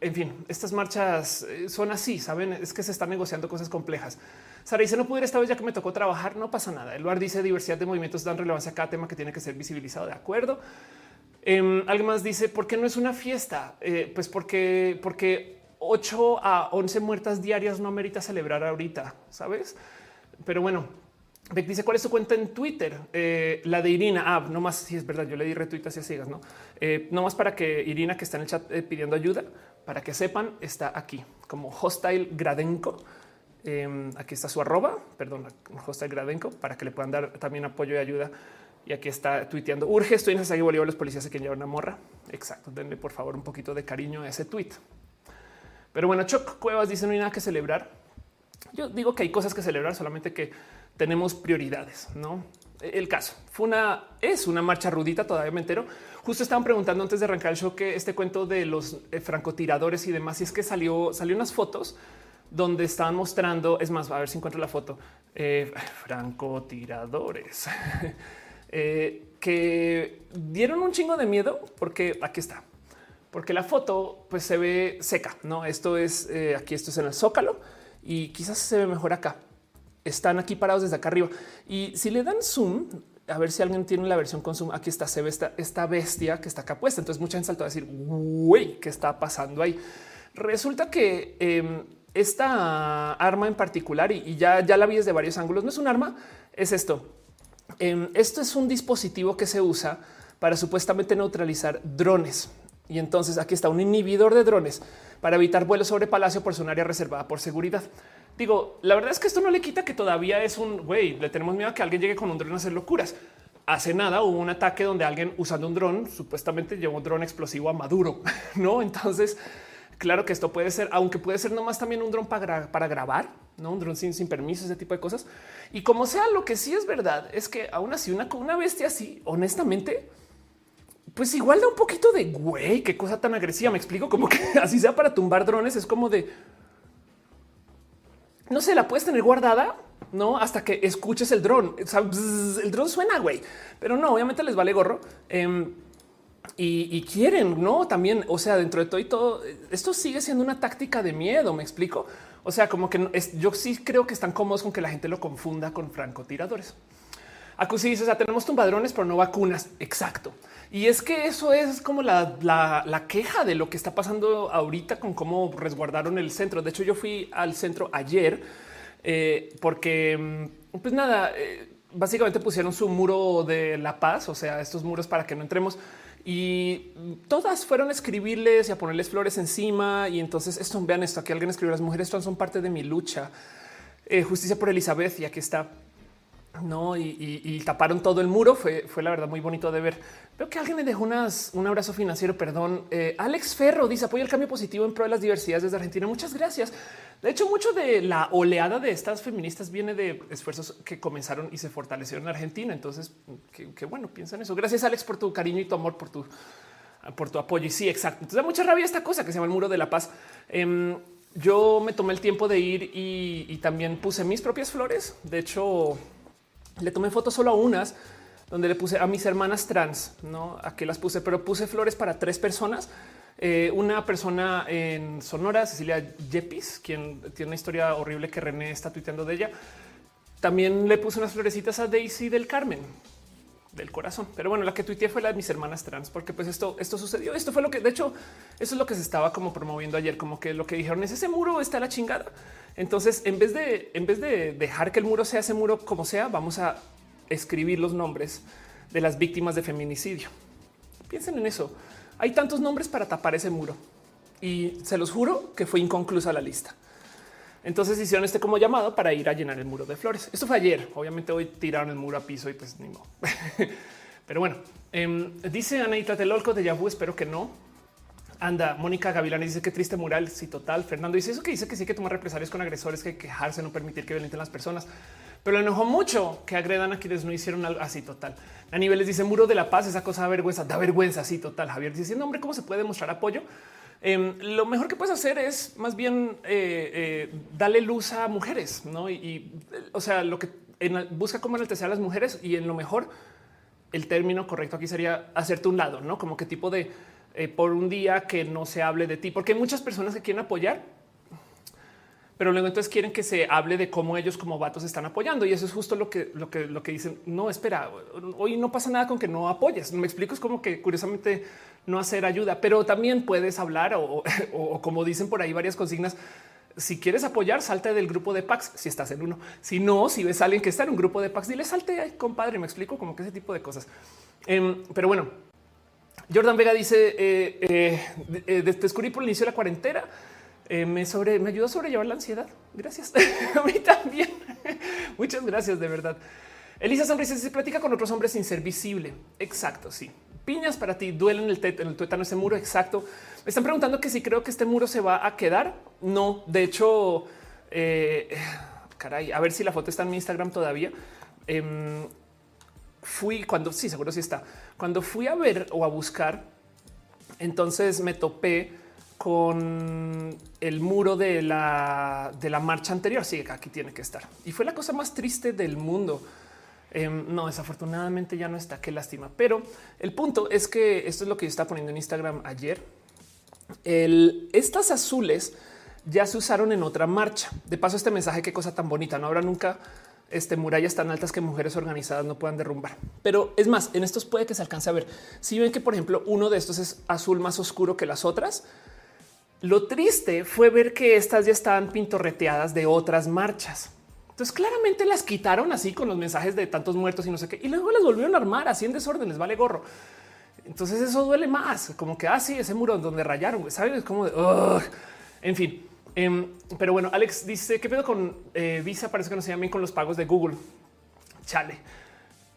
en fin, estas marchas eh, son así, saben, es que se están negociando cosas complejas. Sara dice no pudiera esta vez ya que me tocó trabajar, no pasa nada. El lugar dice diversidad de movimientos dan relevancia a cada tema que tiene que ser visibilizado. De acuerdo. Eh, alguien más dice por qué no es una fiesta? Eh, pues porque, porque 8 a 11 muertas diarias no amerita celebrar ahorita, sabes? Pero bueno, dice cuál es su cuenta en Twitter, eh, la de Irina. Ah, no más si es verdad. Yo le di retweet hacia ciegas, no, eh, no más para que Irina, que está en el chat eh, pidiendo ayuda, para que sepan, está aquí como hostile Gradenko. Em, aquí está su arroba, perdón, hostile Gradenko, para que le puedan dar también apoyo y ayuda. Y aquí está tuiteando. Urge, estoy en esa Bolívar. Los policías se quieren llevar una morra. Exacto. Denle por favor un poquito de cariño a ese tweet. Pero bueno, Choc Cuevas dice no hay nada que celebrar. Yo digo que hay cosas que celebrar, solamente que tenemos prioridades, ¿no? El caso fue una, es una marcha rudita, todavía me entero. Justo estaban preguntando antes de arrancar el show que este cuento de los eh, francotiradores y demás, y es que salió, salió unas fotos donde estaban mostrando, es más, a ver si encuentro la foto, eh, francotiradores, eh, que dieron un chingo de miedo porque aquí está, porque la foto pues se ve seca, ¿no? Esto es, aquí esto es en el Zócalo y quizás se ve mejor acá están aquí parados desde acá arriba. Y si le dan zoom, a ver si alguien tiene la versión consumo. Aquí está, se ve esta, esta bestia que está acá puesta. Entonces mucha gente saltó a decir, güey, ¿qué está pasando ahí? Resulta que em, esta arma en particular, y, ya, ya la vi desde varios ángulos, no es un arma, es esto. Em, esto es un dispositivo que se usa para supuestamente neutralizar drones. Y entonces aquí está un inhibidor de drones para evitar vuelos sobre Palacio por su área reservada por seguridad. Digo, la verdad es que esto no le quita que todavía es un güey. Le tenemos miedo a que alguien llegue con un dron a hacer locuras. Hace nada hubo un ataque donde alguien usando un dron supuestamente llevó un dron explosivo a Maduro, no? Entonces, claro que esto puede ser, aunque puede ser nomás también un dron para, para grabar, no un dron sin, sin permiso, ese tipo de cosas. Y como sea, lo que sí es verdad es que aún así, una, una bestia así, honestamente, pues igual da un poquito de güey, qué cosa tan agresiva. Me explico como que así sea para tumbar drones, es como de no se la puedes tener guardada, no hasta que escuches el dron. el dron suena, güey, pero no, obviamente les vale gorro. Em, y, quieren, no también. O sea, dentro de todo y todo, esto sigue siendo una táctica de miedo. Me explico. O sea, como que es, yo sí creo que están cómodos con que la gente lo confunda con francotiradores. Acusi dice: o sea, tenemos tumbadrones, pero no vacunas. Exacto. Y es que eso es como la, queja de lo que está pasando ahorita con cómo resguardaron el centro. De hecho, yo fui al centro ayer eh, porque, mm, pues nada, eh, básicamente pusieron su muro de la paz, o sea, estos muros para que no entremos. Y todas fueron a escribirles y a ponerles flores encima. Y entonces esto, vean esto, aquí alguien escribió, las mujeres son parte de mi lucha. Eh, justicia por Elizabeth y aquí está no, y, taparon todo el muro. Fue, fue la verdad muy bonito de ver. Veo que alguien le dejó unas, un abrazo financiero. Perdón. Eh, Alex Ferro dice apoya el cambio positivo en pro de las diversidades desde Argentina. Muchas gracias. De hecho, mucho de la oleada de estas feministas viene de esfuerzos que comenzaron y se fortalecieron en Argentina. Entonces, qué, bueno, piensa en eso. Gracias, Alex, por tu cariño y tu amor, por tu, por tu apoyo. Y sí, exacto. Entonces, da mucha rabia esta cosa que se llama el muro de la paz. Em, yo me tomé el tiempo de ir y también puse mis propias flores. De hecho, le tomé fotos solo a unas donde le puse a mis hermanas trans, no aquí las puse, pero puse flores para tres personas. Eh, una persona en Sonora, Cecilia Yepis, quien tiene una historia horrible que René está tuiteando de ella. También le puse unas florecitas a Daisy del Carmen del corazón. Pero bueno, la que tuiteé fue la de mis hermanas trans, porque pues esto, esto sucedió. Esto fue lo que, de hecho, eso es lo que se estaba como promoviendo ayer, como que lo que dijeron es ese muro está la chingada. Entonces, en vez de, en vez de dejar que el muro sea ese muro como sea, vamos a escribir los nombres de las víctimas de feminicidio. Piensen en eso. Hay tantos nombres para tapar ese muro y se los juro que fue inconclusa la lista. Entonces hicieron este como llamado para ir a llenar el muro de flores. Esto fue ayer. Obviamente hoy tiraron el muro a piso y pues ni modo. Pero bueno, em, dice Anaita Telolco de Yahoo. Espero que no. Anda, Mónica Gavilán dice que triste mural. Sí, total. Fernando dice eso que dice que sí que tomar represalias con agresores, que quejarse, no permitir que violenten las personas. Pero le enojó mucho que agredan a quienes no hicieron algo así total. A niveles dice muro de la paz, esa cosa da vergüenza, da vergüenza. Así total. Javier diciendo hombre, cómo se puede mostrar apoyo. Em, lo mejor que puedes hacer es más bien eh, eh, darle luz a mujeres, no? Y, o sea, lo que busca cómo enaltecer a las mujeres y en lo mejor el término correcto aquí sería hacerte un lado, no como qué tipo de eh, por un día que no se hable de ti, porque hay muchas personas que quieren apoyar, pero luego entonces quieren que se hable de cómo ellos como vatos están apoyando y eso es justo lo que lo que lo que dicen. No espera, hoy no pasa nada con que no apoyes. Me explico, es como que curiosamente no hacer ayuda, pero también puedes hablar o, como dicen por ahí varias consignas. Si quieres apoyar, salte del grupo de Pax si estás en uno. Si no, si ves a alguien que está en un grupo de Pax, dile salte, compadre. Me explico como que ese tipo de cosas. Em, pero bueno, Jordan Vega dice: eh, eh, eh descubrí por el inicio de la cuarentena eh, me, sobre, me ayudó a sobrellevar la ansiedad. Gracias. a mí también. Muchas gracias, de verdad. Elisa Sonrisa se platica con otros hombres sin ser visible. Exacto, sí. Piñas para ti, duelen el, en el tuétano ese muro. Exacto. Me están preguntando que si creo que este muro se va a quedar. No, de hecho, eh, caray, a ver si la foto está en mi Instagram todavía. Em, fui cuando sí, seguro sí está. Cuando fui a ver o a buscar, entonces me topé con el muro de la, de la marcha anterior. Sí, aquí tiene que estar. Y fue la cosa más triste del mundo. Em, no, desafortunadamente ya no está. Qué lástima. Pero el punto es que esto es lo que yo estaba poniendo en Instagram ayer. estas azules ya se usaron en otra marcha. De paso, este mensaje, qué cosa tan bonita. No habrá nunca este, murallas tan altas que mujeres organizadas no puedan derrumbar. Pero es más, en estos puede que se alcance a ver. Si ven que, por ejemplo, uno de estos es azul más oscuro que las otras, lo triste fue ver que estas ya estaban pintorreteadas de otras marchas. Entonces claramente las quitaron así con los mensajes de tantos muertos y no sé qué. Y luego les volvieron a armar así en desorden, les vale gorro. Entonces eso duele más, como que así ah, ese muro donde rayaron, ¿sabes? Como de... En fin, em, pero bueno, Alex dice, ¿qué pedo con eh, Visa? Parece que no se llaman con los pagos de Google. Chale.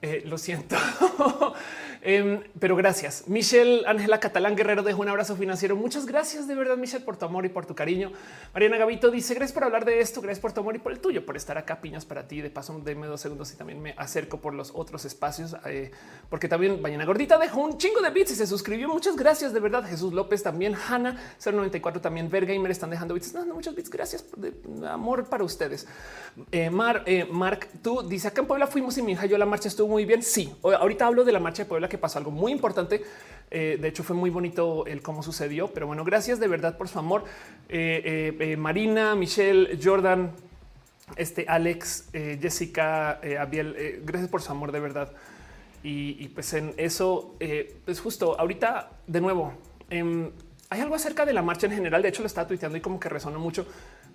Eh, lo siento. Em, pero gracias. Michelle Ángela Catalán Guerrero dejo un abrazo financiero. Muchas gracias de verdad, Michelle, por tu amor y por tu cariño. Mariana Gavito dice gracias por hablar de esto. Gracias por tu amor y por el tuyo, por estar acá. Piñas para ti. De paso, denme dos segundos y también me acerco por los otros espacios, eh, porque también Mañana Gordita dejó un chingo de bits y se suscribió. Muchas gracias de verdad. Jesús López también. Hanna 094 también. Vergamer están dejando bits. No, no, muchos bits. Gracias. De, amor para ustedes. Eh, eh, Mark, tú dice acá en Puebla fuimos y mi hija yo la marcha estuvo muy bien. Sí, ahorita hablo de la marcha de Puebla que pasó algo muy importante. Eh, de hecho, fue muy bonito el cómo sucedió. Pero bueno, gracias de verdad por su amor. Eh, eh, Marina, Michelle, Jordan, este Alex, Jessica, Abiel, gracias por su amor de verdad. Y, pues en eso, pues justo ahorita de nuevo, em, hay algo acerca de la marcha en general. De hecho, lo estaba tuiteando y como que resonó mucho.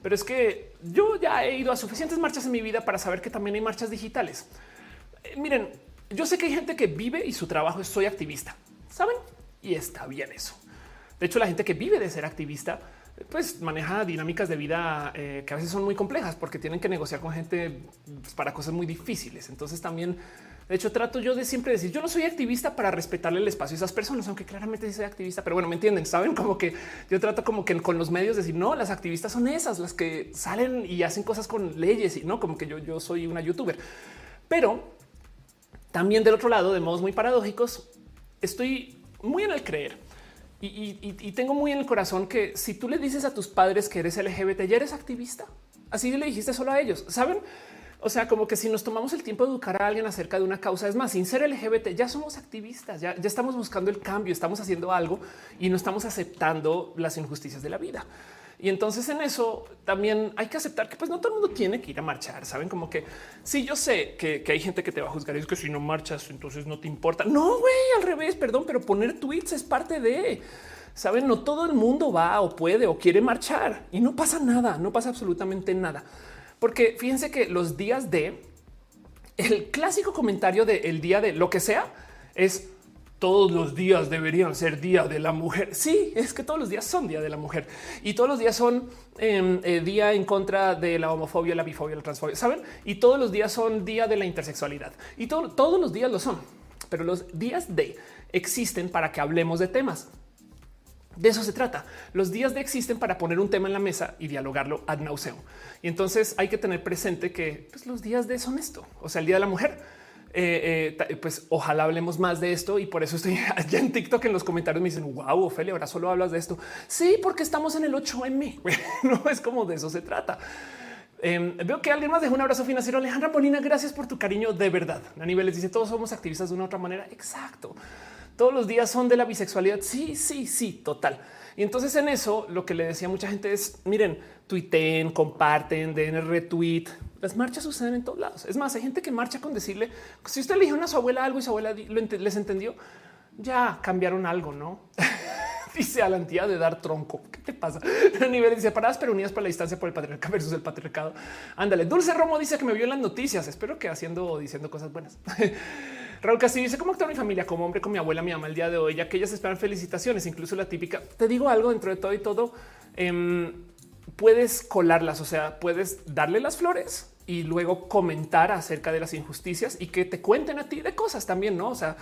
Pero es que yo ya he ido a suficientes marchas en mi vida para saber que también hay marchas digitales. miren, yo sé que hay gente que vive y su trabajo es soy activista, saben? Y está bien eso. De hecho, la gente que vive de ser activista, pues maneja dinámicas de vida eh, que a veces son muy complejas porque tienen que negociar con gente pues, para cosas muy difíciles. Entonces también, de hecho, trato yo de siempre decir, yo no soy activista para respetarle el espacio a esas personas, aunque claramente sí soy activista, pero bueno, me entienden, saben como que yo trato como que con los medios decir, no, las activistas son esas, las que salen y hacen cosas con leyes y no como que yo, yo soy una youtuber. Pero también del otro lado, de modos muy paradójicos, estoy muy en el creer y, tengo muy en el corazón que si tú le dices a tus padres que eres LGBT, ya eres activista. Así le dijiste solo a ellos, saben? O sea, como que si nos tomamos el tiempo de educar a alguien acerca de una causa, es más, sin ser LGBT, ya somos activistas, ya, ya estamos buscando el cambio, estamos haciendo algo y no estamos aceptando las injusticias de la vida. Y entonces en eso también hay que aceptar que pues no todo el mundo tiene que ir a marchar. Saben como que si yo sé que, hay gente que te va a juzgar y es que si no marchas, entonces no te importa. No, güey, al revés, perdón, pero poner tweets es parte de saben, no todo el mundo va o puede o quiere marchar y no pasa nada, no pasa absolutamente nada. Porque fíjense que los días de el clásico comentario de el día de lo que sea es todos los días deberían ser día de la mujer. Sí, es que todos los días son día de la mujer y todos los días son em, eh, día en contra de la homofobia, la bifobia, la transfobia, saben? Y todos los días son día de la intersexualidad y todos los días lo son, pero los días de existen para que hablemos de temas. De eso se trata. Los días de existen para poner un tema en la mesa y dialogarlo ad nauseum. Y entonces hay que tener presente que pues, los días de son esto, o sea, el día de la mujer eh, eh, pues ojalá hablemos más de esto y por eso estoy allá en TikTok en los comentarios me dicen wow, Ophelia, ahora solo hablas de esto. Sí, porque estamos en el 8M. no es como de eso se trata. Em, veo que alguien más dejó un abrazo financiero. Alejandra Polina, gracias por tu cariño de verdad. A niveles dice todos somos activistas de una otra manera. Exacto. Todos los días son de la bisexualidad. Sí, sí, sí, total. Y entonces en eso lo que le decía mucha gente es miren, tuiten, comparten, den retweet. Las marchas suceden en todos lados. Es más, hay gente que marcha con decirle si usted le dijo a su abuela algo y su abuela les entendió, ya cambiaron algo, no? dice a la entidad de dar tronco. ¿Qué te pasa? Niveles separadas pero unidas por la distancia por el patriarcado versus el patriarcado. Ándale. Dulce Romo dice que me vio en las noticias. Espero que haciendo o diciendo cosas buenas. Raúl Castillo dice cómo actuar mi familia como hombre con mi abuela, mi mamá el día de hoy, ya que ellas esperan felicitaciones, incluso la típica. Te digo algo dentro de todo y todo. Em, puedes colarlas, o sea, puedes darle las flores y luego comentar acerca de las injusticias y que te cuenten a ti de cosas también, no? O sea,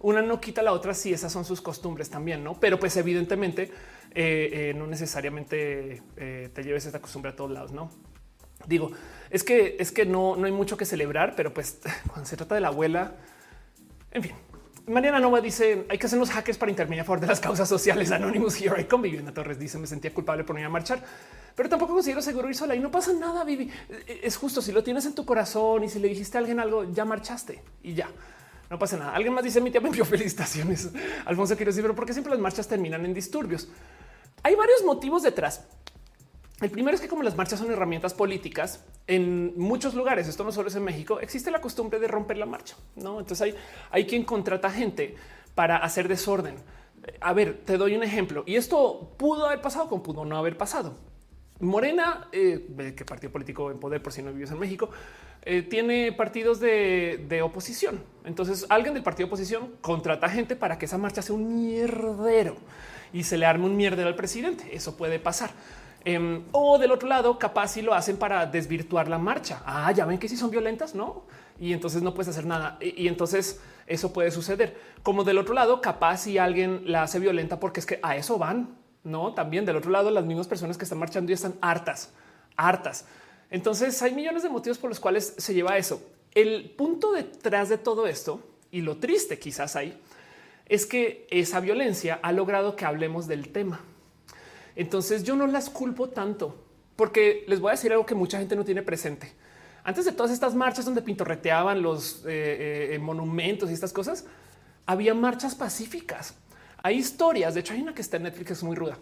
una no quita la otra si esas son sus costumbres también, no? Pero pues evidentemente eh, eh, no necesariamente eh, te lleves esta costumbre a todos lados, no? Digo, es que es que no, no hay mucho que celebrar, pero pues cuando se trata de la abuela, en fin, Mariana Nova dice hay que hacer los hackers para intervenir a favor de las causas sociales. Anonymous Here I Come. Vivienda Torres dice me sentía culpable por no ir a marchar, pero tampoco considero seguro ir sola y no pasa nada. Vivi es justo si lo tienes en tu corazón y si le dijiste a alguien algo, ya marchaste y ya no pasa nada. Alguien más dice mi tía me envió felicitaciones. Alfonso quiero decir, pero porque siempre las marchas terminan en disturbios. Hay varios motivos detrás. El primero es que como las marchas son herramientas políticas, en muchos lugares, esto no solo es en México, existe la costumbre de romper la marcha. ¿no? Entonces hay, hay quien contrata gente para hacer desorden. A ver, te doy un ejemplo. Y esto pudo haber pasado, como pudo no haber pasado. Morena, eh, que partido político en poder por si no vives en México, eh, tiene partidos de, de, oposición. Entonces alguien del partido de oposición contrata gente para que esa marcha sea un mierdero y se le arme un mierdero al presidente. Eso puede pasar. Em, o del otro lado, capaz si lo hacen para desvirtuar la marcha. Ah, ya ven que si son violentas, no? Y entonces no puedes hacer nada. Y, entonces eso puede suceder. Como del otro lado, capaz si alguien la hace violenta porque es que a eso van. No, también del otro lado, las mismas personas que están marchando y están hartas, hartas. Entonces hay millones de motivos por los cuales se lleva eso. El punto detrás de todo esto y lo triste quizás hay es que esa violencia ha logrado que hablemos del tema. Entonces yo no las culpo tanto porque les voy a decir algo que mucha gente no tiene presente. Antes de todas estas marchas donde pintorreteaban los eh, eh, monumentos y estas cosas, había marchas pacíficas. Hay historias, de hecho hay una que está en Netflix es muy ruda,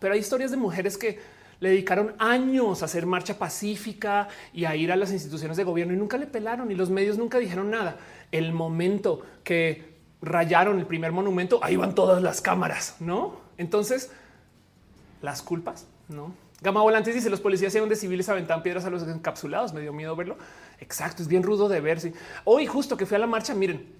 pero hay historias de mujeres que le dedicaron años a hacer marcha pacífica y a ir a las instituciones de gobierno y nunca le pelaron y los medios nunca dijeron nada. El momento que rayaron el primer monumento, ahí van todas las cámaras, ¿no? Entonces, las culpas, ¿no? Gama Volantes dice los policías donde civiles aventan piedras a los encapsulados. Me dio miedo verlo. Exacto, es bien rudo de ver. Hoy justo que fui a la marcha, miren,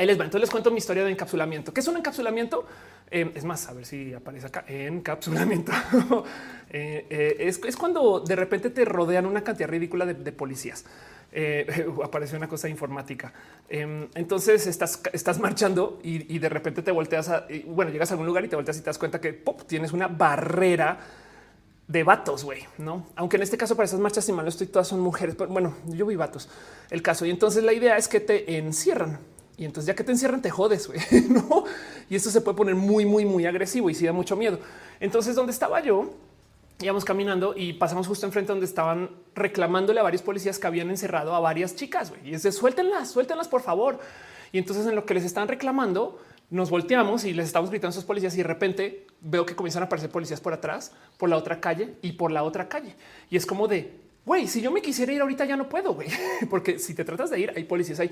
ahí les va. Entonces les cuento mi historia de encapsulamiento. ¿Qué es un encapsulamiento? Eh, es más, a ver si aparece acá. Encapsulamiento eh, eh, es, es, cuando de repente te rodean una cantidad ridícula de policías apareció una cosa informática. Em, entonces estás, estás marchando y, de repente te volteas a, bueno, llegas a algún lugar y te volteas y te das cuenta que tienes una barrera de vatos, güey, no? Aunque en este caso para esas marchas, si mal no estoy, todas son mujeres, pero bueno, yo vi vatos el caso. Y entonces la idea es que te encierran y entonces ya que te encierran, te jodes, güey, no? Y esto se puede poner muy, muy, muy agresivo y sí da mucho miedo. Entonces, donde estaba yo, íbamos caminando y pasamos justo enfrente donde estaban reclamándole a varios policías que habían encerrado a varias chicas. Y es de suéltenlas, suéltenlas, por favor. Y entonces en lo que les están reclamando, nos volteamos y les estamos gritando a esos policías y de repente veo que comienzan a aparecer policías por atrás, por la otra calle y por la otra calle. Y es como de, güey, si yo me quisiera ir ahorita ya no puedo, güey, porque si te tratas de ir, hay policías ahí.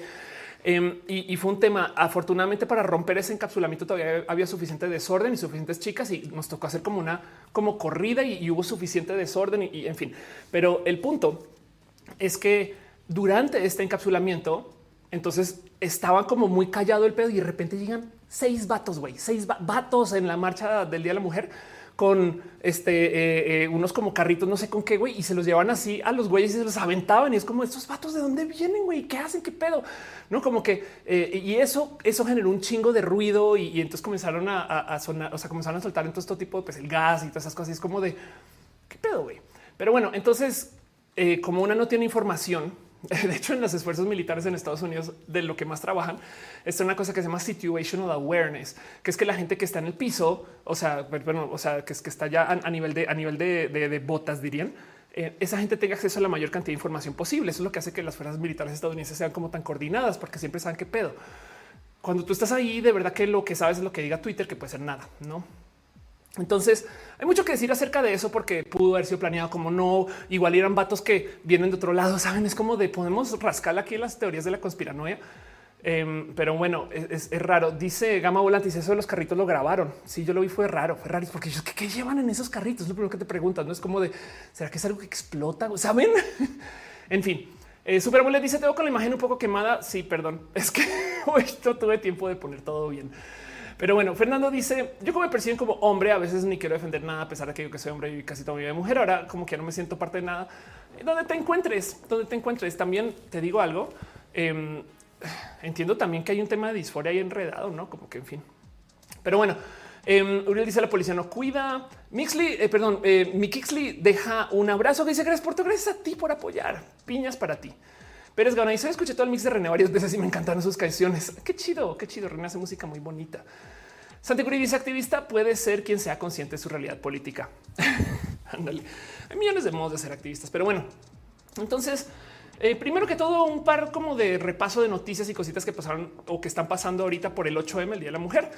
Em, y, fue un tema. Afortunadamente, para romper ese encapsulamiento todavía había suficiente desorden y suficientes chicas y nos tocó hacer como una como corrida y, hubo suficiente desorden y, en fin. Pero el punto es que durante este encapsulamiento, entonces estaba como muy callado el pedo y de repente llegan seis vatos, güey, seis vatos en la marcha del Día de la Mujer con este eh, eh, unos como carritos, no sé con qué güey, y se los llevan así a los güeyes y se los aventaban. Y es como estos vatos de dónde vienen, güey, qué hacen, qué pedo, no como que eh, y eso, eso generó un chingo de ruido y, entonces comenzaron a, sonar, o sea, comenzaron a soltar en todo este tipo pues, el gas y todas esas cosas. Y es como de qué pedo, güey. Pero bueno, entonces, como una no tiene información, De hecho, en los esfuerzos militares en Estados Unidos, de lo que más trabajan, es una cosa que se llama situational awareness, que es que la gente que está en el piso, o sea, bueno, o sea, que es que está ya a, nivel de a nivel de, botas, dirían, eh, esa gente tenga acceso a la mayor cantidad de información posible. Eso es lo que hace que las fuerzas militares estadounidenses sean como tan coordinadas, porque siempre saben qué pedo. Cuando tú estás ahí, de verdad que lo que sabes es lo que diga Twitter, que puede ser nada, no? Entonces hay mucho que decir acerca de eso porque pudo haber sido planeado como no. Igual eran vatos que vienen de otro lado. Saben, es como de podemos rascar aquí las teorías de la conspiranoia. Em, pero bueno, es, raro. Dice Gama Volantis, eso de los carritos lo grabaron. Sí, yo lo vi, fue raro, fue raro. Porque ellos, ¿qué, llevan en esos carritos? Es lo primero que te preguntas. No es como de, ¿será que es algo que explota? ¿Saben? en fin. Eh, dice, tengo con la imagen un poco quemada. Sí, perdón. Es que no tuve tiempo de poner todo bien. Pero bueno, Fernando dice: Yo, como me perciben como hombre, a veces ni quiero defender nada, a pesar de que yo que soy hombre y casi toda mi vida de mujer. Ahora, como que no me siento parte de nada. Donde te encuentres, donde te encuentres. También te digo algo. Em, entiendo también que hay un tema de disforia ahí enredado, no como que en fin. Pero bueno, eh, Uriel dice la policía no cuida. Mixley, eh, perdón, eh, mi Kixley deja un abrazo que dice gracias por tu gracias a ti por apoyar. Piñas para ti. Pérez Gana dice escuché todo el mix de René varias veces y me encantaron sus canciones. Qué chido, qué chido. René hace música muy bonita. Santi dice activista puede ser quien sea consciente de su realidad política. Ándale. Hay millones de modos de ser activistas, pero bueno, entonces eh, primero que todo, un par como de repaso de noticias y cositas que pasaron o que están pasando ahorita por el 8M, el Día de la Mujer.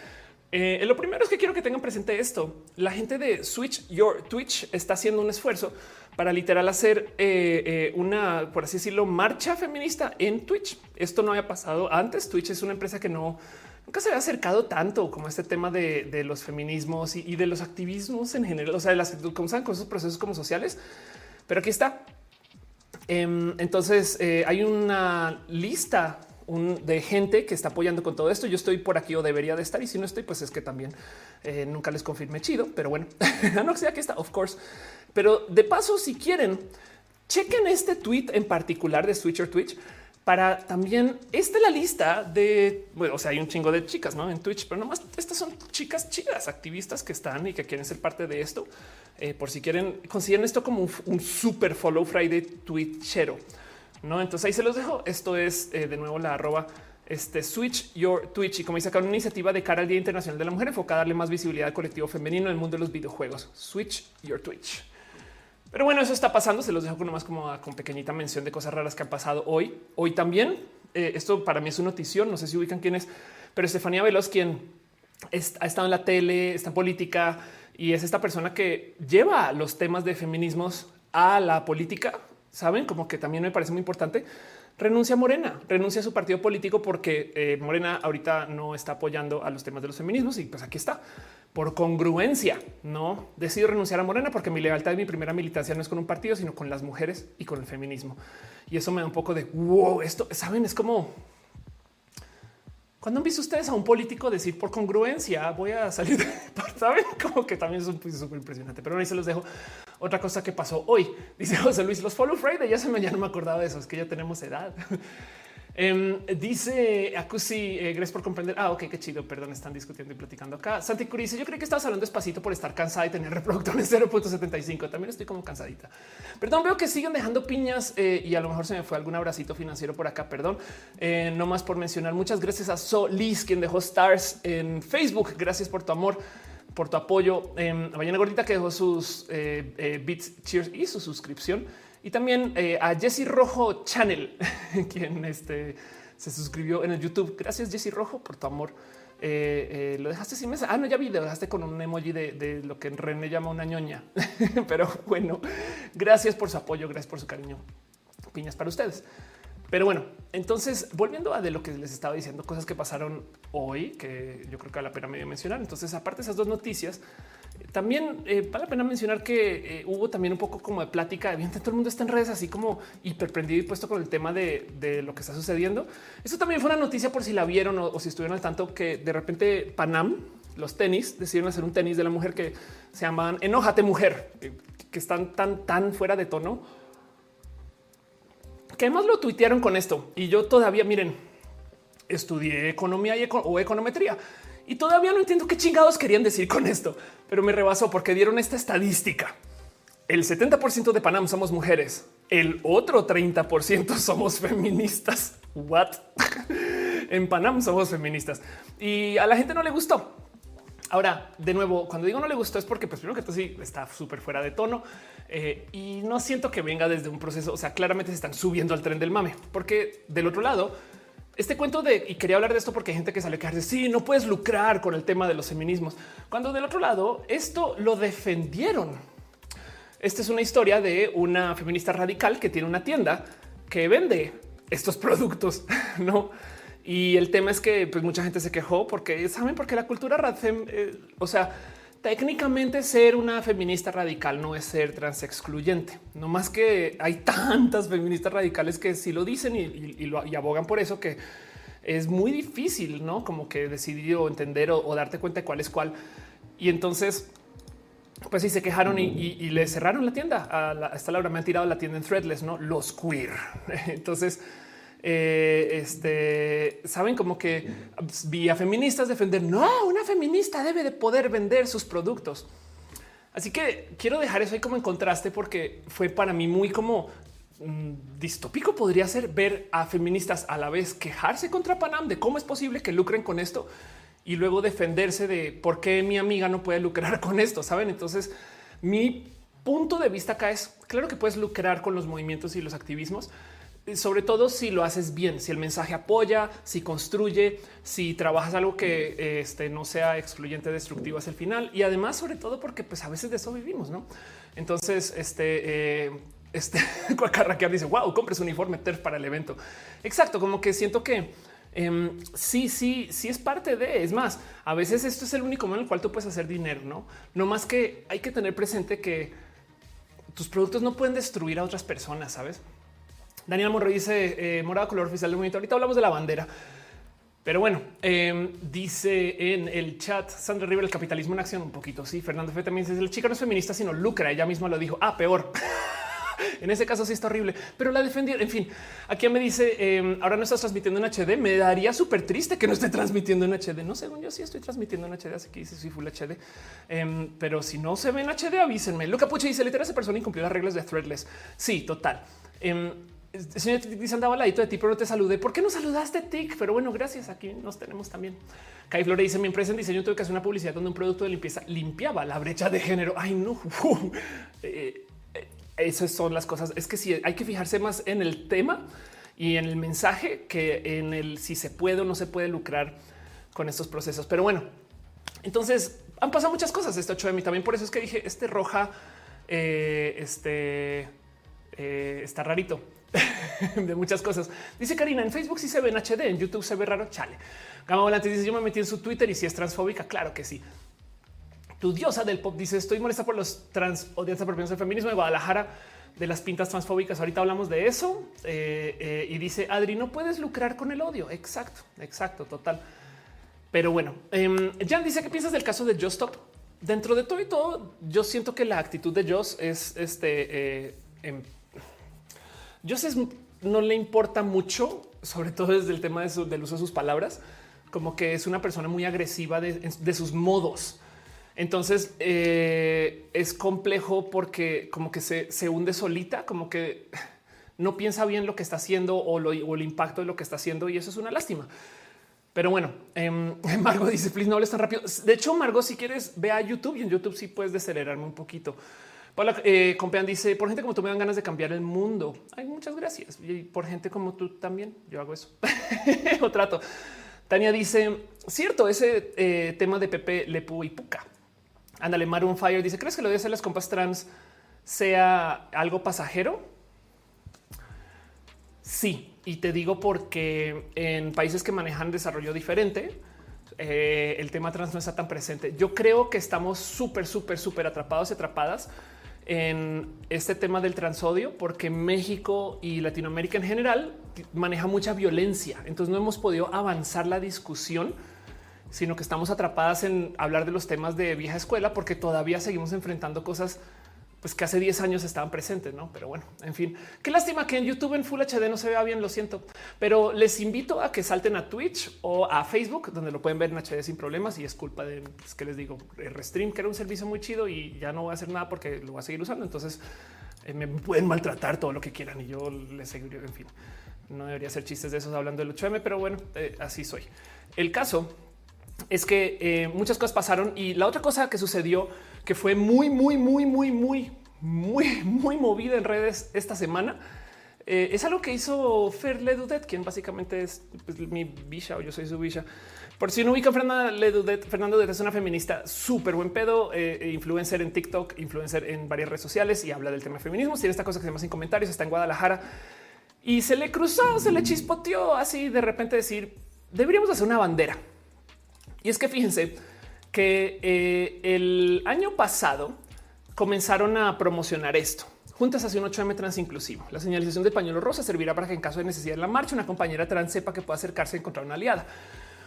Eh, lo primero es que quiero que tengan presente esto. La gente de Switch Your Twitch está haciendo un esfuerzo para literal hacer eh, eh, una, por así decirlo, marcha feminista en Twitch. Esto no había pasado antes. Twitch es una empresa que no nunca se había acercado tanto como este tema de, los feminismos y, de los activismos en general, o sea, de las como saben, con esos procesos como sociales. Pero aquí está. Em, entonces hay una lista de gente que está apoyando con todo esto. Yo estoy por aquí o debería de estar y si no estoy, pues es que también eh, nunca les confirmé chido, pero bueno, no sé, aquí está, of course. Pero de paso, si quieren, chequen este tweet en particular de Switcher Twitch para también esta es la lista de, bueno, o sea, hay un chingo de chicas ¿no? en Twitch, pero nomás estas son chicas chidas, activistas que están y que quieren ser parte de esto. Eh, por si quieren, consideren esto como un, un super follow Friday twitchero. No, entonces ahí se los dejo. Esto es eh, de nuevo la arroba este Switch Your Twitch y como dice acá una iniciativa de cara al Día Internacional de la Mujer enfocada a darle más visibilidad al colectivo femenino en el mundo de los videojuegos. Switch Your Twitch. Pero bueno, eso está pasando. Se los dejo nomás como con pequeñita mención de cosas raras que han pasado hoy. Hoy también. Eh, esto para mí es una notición. No sé si ubican quién es, pero Estefanía Veloz, quien ha estado en la tele, está en política y es esta persona que lleva los temas de feminismos a la política saben como que también me parece muy importante. Renuncia a Morena, renuncia a su partido político porque eh, Morena ahorita no está apoyando a los temas de los feminismos y pues aquí está por congruencia. No decido renunciar a Morena porque mi lealtad y mi primera militancia no es con un partido, sino con las mujeres y con el feminismo. Y eso me da un poco de wow. Esto saben, es como cuando han visto ustedes a un político decir por congruencia voy a salir, saben como que también es un súper impresionante. Pero ahí se los dejo. Otra cosa que pasó hoy, dice José Luis, los Follow Friday, ya se me ya no me acordaba de eso, es que ya tenemos edad. Em, dice Acusi, eh, gracias por comprender. Ah, ok, qué chido. Perdón, están discutiendo y platicando acá. Santi Curi dice: Yo creo que estabas hablando despacito por estar cansada y tener reproductores 0.75. También estoy como cansadita. Perdón, veo que siguen dejando piñas eh, y a lo mejor se me fue algún abracito financiero por acá. Perdón, eh, no más por mencionar. Muchas gracias a Solis, quien dejó stars en Facebook. Gracias por tu amor por tu apoyo. Eh, a Mañana Gordita que dejó sus eh, eh, bits, cheers y su suscripción. Y también eh, a Jesse Rojo Channel, quien este, se suscribió en el YouTube. Gracias, Jesse Rojo, por tu amor. lo dejaste sin mesa. Ah, no, ya vi, lo dejaste con un emoji de, de lo que René llama una ñoña. Pero bueno, gracias por su apoyo, gracias por su cariño. Piñas para ustedes. Pero bueno, entonces volviendo a de lo que les estaba diciendo, cosas que pasaron hoy que yo creo que vale la pena medio mencionar. Entonces, aparte de esas dos noticias, también eh, vale la pena mencionar que eh, hubo también un poco como de plática. Evidentemente, todo el mundo está en redes así como hiperprendido y puesto con el tema de, lo que está sucediendo. Eso también fue una noticia por si la vieron o, si estuvieron al tanto que de repente Panam, los tenis, decidieron hacer un tenis de la mujer que se llaman Enójate Mujer, que están tan, tan fuera de tono que además lo tuitearon con esto y yo todavía miren, estudié economía o econometría y todavía no entiendo qué chingados querían decir con esto, pero me rebasó porque dieron esta estadística. El 70% de Panam somos mujeres, el otro 30% somos feministas. What? en Panam somos feministas y a la gente no le gustó. Ahora, de nuevo, cuando digo no le gustó es porque, pues, primero que todo, sí está súper fuera de tono eh, y no siento que venga desde un proceso. O sea, claramente se están subiendo al tren del mame, porque del otro lado, este cuento de y quería hablar de esto porque hay gente que sale a quejarse. Sí, no puedes lucrar con el tema de los feminismos, cuando del otro lado esto lo defendieron. Esta es una historia de una feminista radical que tiene una tienda que vende estos productos, no? Y el tema es que pues, mucha gente se quejó porque saben porque la cultura radfem, eh, o sea, técnicamente ser una feminista radical no es ser trans excluyente, no más que hay tantas feministas radicales que sí lo dicen y, lo, abogan por eso que es muy difícil, no como que decidir o entender o, darte cuenta de cuál es cuál. Y entonces, pues sí se quejaron y, le cerraron la tienda. A la, hasta la hora me han tirado la tienda en threadless, no los queer. Entonces, eh, este saben como que vía feministas defender no, una feminista debe de poder vender sus productos. Así que quiero dejar eso ahí como en contraste porque fue para mí muy como mm, distópico podría ser ver a feministas a la vez quejarse contra Panam de cómo es posible que lucren con esto y luego defenderse de por qué mi amiga no puede lucrar con esto. Saben? Entonces, mi punto de vista acá es claro que puedes lucrar con los movimientos y los activismos, sobre todo si lo haces bien, si el mensaje apoya, si construye, si trabajas algo que este, no sea excluyente, destructivo hacia el final y además, sobre todo, porque pues a veces de eso vivimos, no? Entonces, este, eh, este dice wow, compres un uniforme TERF para el evento. Exacto, como que siento que em, sí, sí, sí es parte de. Es más, a veces esto es el único modo en el cual tú puedes hacer dinero, no? No más que hay que tener presente que tus productos no pueden destruir a otras personas, sabes? Daniel Monroy dice eh, morado color oficial del movimiento. Ahorita hablamos de la bandera. Pero bueno, em, dice en el chat Sandra River, el capitalismo en acción un poquito. Sí, Fernando Fe también dice, el chica no es feminista, sino lucra. Ella misma lo dijo. Ah, peor. en ese caso sí está horrible, pero la defendieron. En fin, aquí me dice, em, ahora no estás transmitiendo en HD. Me daría súper triste que no esté transmitiendo en HD. No, según yo sí estoy transmitiendo en HD, así que dice sí full HD. Em, pero si no se ve en HD, avísenme. Luca Puche dice, literal, esa persona incumplió las reglas de Threadless. Sí, total. Señor dice andaba al ladito de ti, pero no te saludé. ¿Por qué no saludaste, Tic? Pero bueno, gracias. Aquí nos tenemos también. Kai Flore dice: Mi empresa en diseño tuve que hacer una publicidad donde un producto de limpieza limpiaba la brecha de género. Ay, no. Eh, eh, esas son las cosas. Es que sí, hay que fijarse más en el tema y en el mensaje que en el si se puede o no se puede lucrar con estos procesos. Pero bueno, entonces han pasado muchas cosas este 8 de mí. También por eso es que dije este roja, eh, este está rarito. de muchas cosas. Dice Karina, en Facebook sí se ve en HD, en YouTube se ve raro, chale. Gama Volante dice, yo me metí en su Twitter y si es transfóbica, claro que sí. Tu diosa del pop dice, estoy molesta por los trans odiantes por del feminismo de Guadalajara, de las pintas transfóbicas. Ahorita hablamos de eso. Eh, eh, y dice, Adri, no puedes lucrar con el odio. Exacto, exacto, total. Pero bueno, eh, Jan dice, ¿qué piensas del caso de Just Stop? Dentro de todo y todo, yo siento que la actitud de Joss es este... Yo sé, no le importa mucho, sobre todo desde el tema del uso de sus palabras, como que es una persona muy agresiva de, sus modos. Entonces eh, es complejo porque como que se, hunde solita, como que no piensa bien lo que está haciendo o, el impacto de lo que está haciendo y eso es una lástima. Pero bueno, eh, Margo dice, please no hables tan rápido. De hecho, Margo, si quieres, ve a YouTube y en YouTube sí puedes decelerarme un poquito. Hola, eh, Compean dice por gente como tú me dan ganas de cambiar el mundo. Hay muchas gracias y por gente como tú también. Yo hago eso o trato. Tania dice cierto ese eh, tema de Pepe Lepu y Puca. Ándale, Maroon Fire dice crees que lo de hacer las compas trans sea algo pasajero? Sí, y te digo porque en países que manejan desarrollo diferente, eh, el tema trans no está tan presente. Yo creo que estamos súper, súper, súper atrapados y atrapadas en este tema del transodio porque México y Latinoamérica en general maneja mucha violencia. Entonces no hemos podido avanzar la discusión, sino que estamos atrapadas en hablar de los temas de vieja escuela porque todavía seguimos enfrentando cosas pues que hace 10 años estaban presentes, ¿no? Pero bueno, en fin, qué lástima que en YouTube en Full HD no se vea bien, lo siento. Pero les invito a que salten a Twitch o a Facebook, donde lo pueden ver en HD sin problemas y es culpa de, pues, que les digo, Restream, que era un servicio muy chido y ya no voy a hacer nada porque lo voy a seguir usando. Entonces eh, me pueden maltratar todo lo que quieran y yo les seguiré, en fin. No debería hacer chistes de esos hablando del 8M, pero bueno, eh, así soy. El caso es que eh, muchas cosas pasaron y la otra cosa que sucedió que fue muy, muy, muy, muy, muy, muy, muy movida en redes esta semana. Eh, es algo que hizo Fer Ledudet, quien básicamente es pues, mi bisha o yo soy su bisha. Por si no ubican, Fernanda Ledudet, Fernando Ledudet es una feminista súper buen pedo, eh, influencer en TikTok, influencer en varias redes sociales y habla del tema de feminismo. Tiene esta cosa que se llama sin comentarios, está en Guadalajara y se le cruzó, se le chispoteó así de repente decir, deberíamos hacer una bandera. Y es que fíjense, que eh, el año pasado comenzaron a promocionar esto. Juntas hacia un 8M trans inclusivo. La señalización de pañuelo rosa servirá para que en caso de necesidad en la marcha una compañera trans sepa que puede acercarse a encontrar una aliada.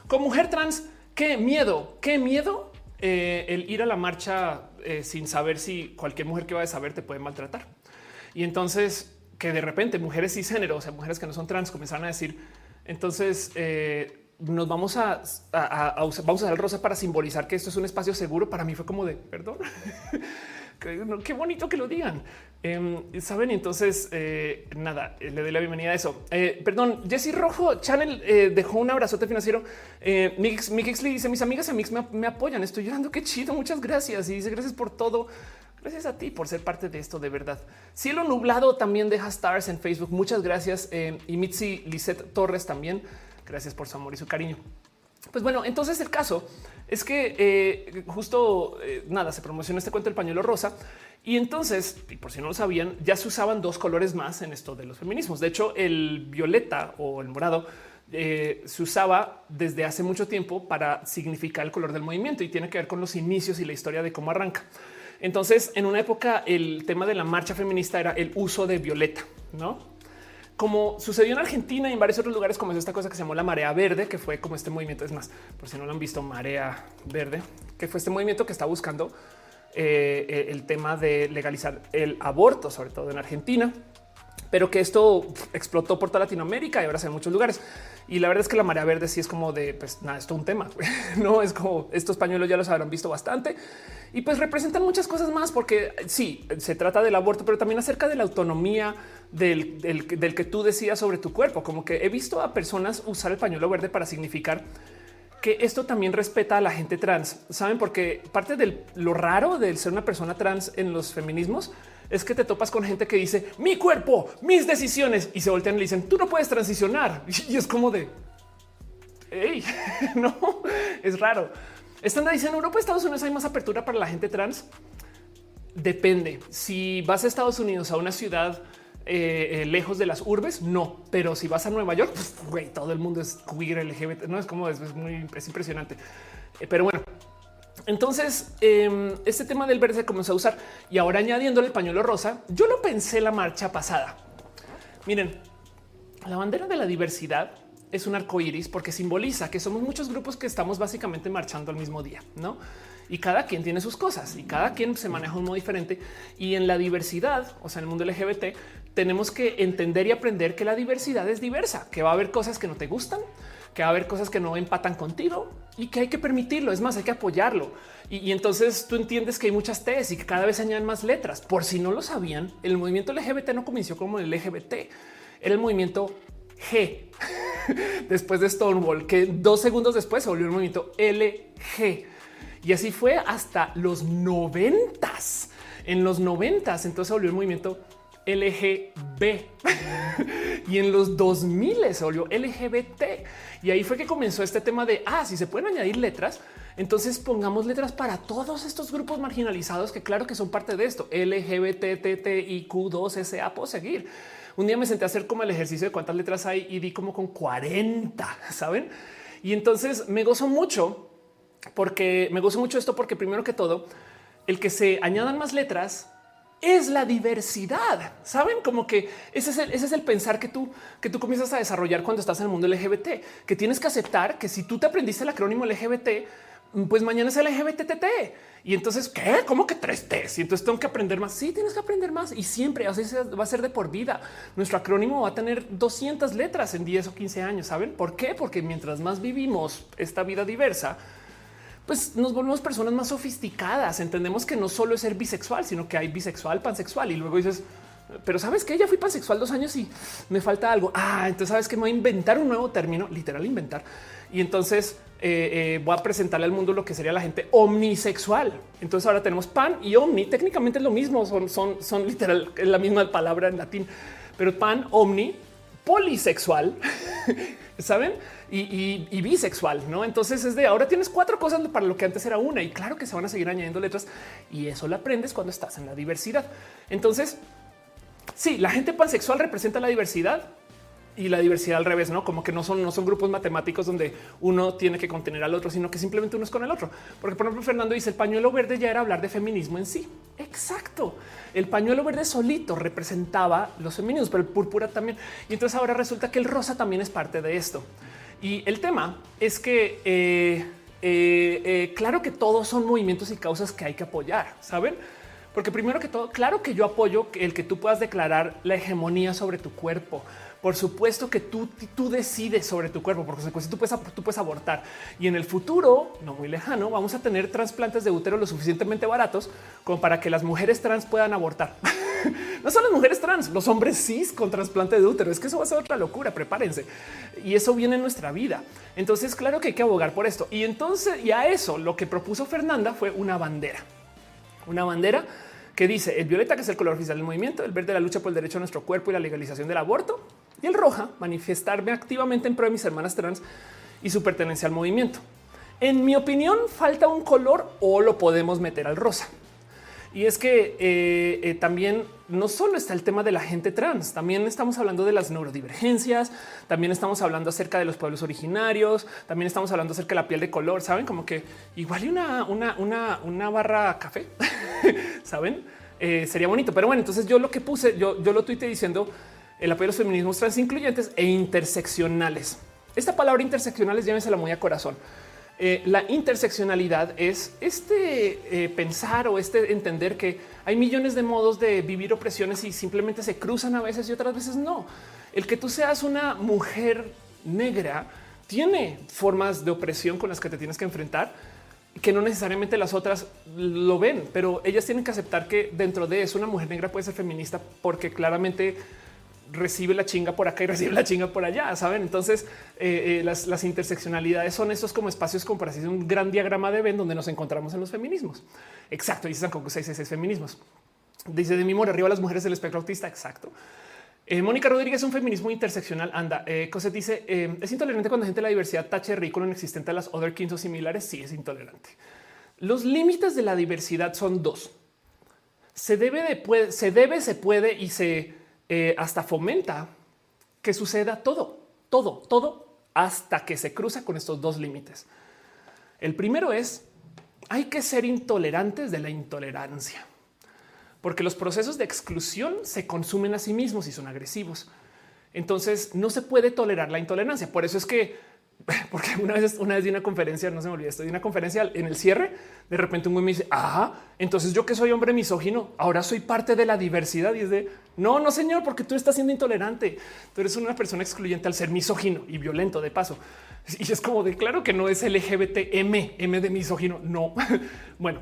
Como mujer trans, qué miedo, qué miedo eh, el ir a la marcha eh, sin saber si cualquier mujer que va a saber te puede maltratar. Y entonces que de repente mujeres cisgénero, o sea, mujeres que no son trans, comenzaron a decir, entonces nos vamos a, usar, vamos a usar el rosa para simbolizar que esto es un espacio seguro. Para mí fue como de perdón. Qué bonito que lo digan. Em, Saben, entonces eh, nada, le doy la bienvenida a eso. Eh, perdón, Jesse Rojo Channel eh, dejó un abrazote financiero. Mix, Mix le dice: Mis amigas y Mix me, apoyan. Estoy llorando. Qué chido. Muchas gracias. Y dice: Gracias por todo. Gracias a ti por ser parte de esto de verdad. Cielo nublado también deja stars en Facebook. Muchas gracias. Eh, y Mitzi Lisette Torres también. Gracias por su amor y su cariño. Pues bueno, entonces el caso es que eh, justo eh, nada, se promocionó este cuento del pañuelo rosa y entonces, y por si no lo sabían, ya se usaban dos colores más en esto de los feminismos. De hecho, el violeta o el morado eh, se usaba desde hace mucho tiempo para significar el color del movimiento y tiene que ver con los inicios y la historia de cómo arranca. Entonces, en una época, el tema de la marcha feminista era el uso de violeta, no? Como sucedió en Argentina y en varios otros lugares, como es esta cosa que se llamó la marea verde, que fue como este movimiento. Es más, por si no lo han visto, marea verde, que fue este movimiento que está buscando eh, el tema de legalizar el aborto, sobre todo en Argentina, pero que esto explotó por toda Latinoamérica y ahora se en muchos lugares. Y la verdad es que la marea verde sí es como de, pues nada, esto es un tema. no es como estos pañuelos ya los habrán visto bastante y pues representan muchas cosas más, porque sí, se trata del aborto, pero también acerca de la autonomía del, que tú decías sobre tu cuerpo. Como que he visto a personas usar el pañuelo verde para significar que esto también respeta a la gente trans. Saben, porque parte de lo raro de ser una persona trans en los feminismos es que te topas con gente que dice mi cuerpo, mis decisiones y se voltean y le dicen tú no puedes transicionar. Y es como de hey, no es raro. Están diciendo en Europa, Estados Unidos hay más apertura para la gente trans. Depende. Si vas a Estados Unidos a una ciudad eh, eh, lejos de las urbes, no. Pero si vas a Nueva York, pues todo el mundo es queer, LGBT. No es como es, muy impresionante. Eh, pero bueno, entonces em, este tema del verde se comenzó a usar y ahora añadiéndole el pañuelo rosa. Yo lo pensé la marcha pasada. Miren, la bandera de la diversidad es un arco iris porque simboliza que somos muchos grupos que estamos básicamente marchando al mismo día, no? Y cada quien tiene sus cosas y cada quien se maneja un modo diferente. Y en la diversidad, o sea, en el mundo LGBT, tenemos que entender y aprender que la diversidad es diversa, que va a haber cosas que no te gustan, que va a haber cosas que no empatan contigo y que hay que permitirlo. Es más, hay que apoyarlo. Y, entonces tú entiendes que hay muchas T's y que cada vez se añaden más letras. Por si no lo sabían, el movimiento LGBT no comenzó como el LGBT, era el movimiento G después de Stonewall, que dos segundos después se volvió el movimiento LG. Y así fue hasta los noventas. En los noventas, entonces se volvió el movimiento LGB y en los 2000 se volvió LGBT. Y ahí fue que comenzó este tema de ah, si se pueden añadir letras, entonces pongamos letras para todos estos grupos marginalizados que, claro que son parte de esto. LGBT, TTIQ2, SA, puedo seguir. Un día me senté a hacer como el ejercicio de cuántas letras hay y di como con 40, saben? Y entonces me gozo mucho porque me gozo mucho esto porque primero que todo, el que se añadan más letras es la diversidad. Saben como que ese es el, ese es el pensar que tú, que tú comienzas a desarrollar cuando estás en el mundo LGBT, que tienes que aceptar que si tú te aprendiste el acrónimo LGBT, pues mañana es LGBTT. Y entonces, ¿qué? ¿Cómo que tres T? Y entonces tengo que aprender más. Sí, tienes que aprender más y siempre así va a ser de por vida. Nuestro acrónimo va a tener 200 letras en 10 o 15 años. ¿Saben por qué? Porque mientras más vivimos esta vida diversa, pues nos volvemos personas más sofisticadas. Entendemos que no solo es ser bisexual, sino que hay bisexual, pansexual. Y luego dices, pero sabes que ya fui pansexual dos años y me falta algo. Ah, entonces sabes que me voy a inventar un nuevo término, literal inventar. Y entonces eh, eh, voy a presentarle al mundo lo que sería la gente omnisexual. Entonces ahora tenemos pan y omni. Técnicamente es lo mismo, son, son, son literal la misma palabra en latín, pero pan, omni, polisexual, saben? Y, bisexual, ¿no? Entonces es de ahora tienes cuatro cosas para lo que antes era una y claro que se van a seguir añadiendo letras y eso lo aprendes cuando estás en la diversidad. Entonces, sí, la gente pansexual representa la diversidad y la diversidad al revés, no como que no son, no son grupos matemáticos donde uno tiene que contener al otro, sino que simplemente uno es con el otro. Porque, por ejemplo, Fernando dice el pañuelo verde ya era hablar de feminismo en sí. Exacto. El pañuelo verde solito representaba los feminismos, pero el púrpura también. Y entonces ahora resulta que el rosa también es parte de esto. Y el tema es que eh, eh, eh, claro que todos son movimientos y causas que hay que apoyar, ¿saben? Porque primero que todo, claro que yo apoyo el que tú puedas declarar la hegemonía sobre tu cuerpo, por supuesto que tú, tú decides sobre tu cuerpo, porque tú puedes, tú puedes abortar y en el futuro, no muy lejano, vamos a tener trasplantes de útero lo suficientemente baratos como para que las mujeres trans puedan abortar. no son las mujeres trans, los hombres cis con trasplante de útero. Es que eso va a ser otra locura. Prepárense. Y eso viene en nuestra vida. Entonces, claro que hay que abogar por esto. Y entonces, y a eso lo que propuso Fernanda fue una bandera, una bandera que dice el violeta, que es el color oficial del movimiento, el verde, la lucha por el derecho a nuestro cuerpo y la legalización del aborto, y el roja, manifestarme activamente en pro de mis hermanas trans y su pertenencia al movimiento. En mi opinión, falta un color o lo podemos meter al rosa. Y es que eh, eh, también no solo está el tema de la gente trans, también estamos hablando de las neurodivergencias, también estamos hablando acerca de los pueblos originarios, también estamos hablando acerca de la piel de color, saben como que igual hay una, una, una, una barra café, saben, eh, sería bonito. Pero bueno, entonces yo lo que puse, yo, yo lo tuite diciendo el apoyo a los feminismos trans incluyentes e interseccionales. Esta palabra interseccionales llévensela muy a corazón eh, la interseccionalidad es este eh, pensar o este entender que hay millones de modos de vivir opresiones y simplemente se cruzan a veces y otras veces no. El que tú seas una mujer negra tiene formas de opresión con las que te tienes que enfrentar que no necesariamente las otras lo ven, pero ellas tienen que aceptar que dentro de eso una mujer negra puede ser feminista porque claramente recibe la chinga por acá y recibe la chinga por allá, saben? Entonces, eh, eh, las, interseccionalidades son estos como espacios como para un gran diagrama de Venn donde nos encontramos en los feminismos. Exacto. Dice San seis, seis feminismos. Dice de mi amor arriba las mujeres del espectro autista. Exacto. Eh, Mónica Rodríguez, un feminismo interseccional. Anda, eh, Cosette dice es intolerante cuando gente de la diversidad tache ridículo inexistente a las other kings o similares. Sí, es intolerante. Los límites de la diversidad son dos. Se debe de se debe, se puede y se eh, hasta fomenta que suceda todo, todo, todo hasta que se cruza con estos dos límites. El primero es hay que ser intolerantes de la intolerancia, porque los procesos de exclusión se consumen a sí mismos y son agresivos. Entonces no se puede tolerar la intolerancia. Por eso es que porque una vez, una vez di una conferencia, no se me olvida, estoy en una conferencia en el cierre. De repente un güey me dice, ah, entonces yo que soy hombre misógino, ahora soy parte de la diversidad. Y es de no, no, señor, porque tú estás siendo intolerante. Tú eres una persona excluyente al ser misógino y violento de paso. Y es como de claro que no es LGBT M, de misógino. No. bueno,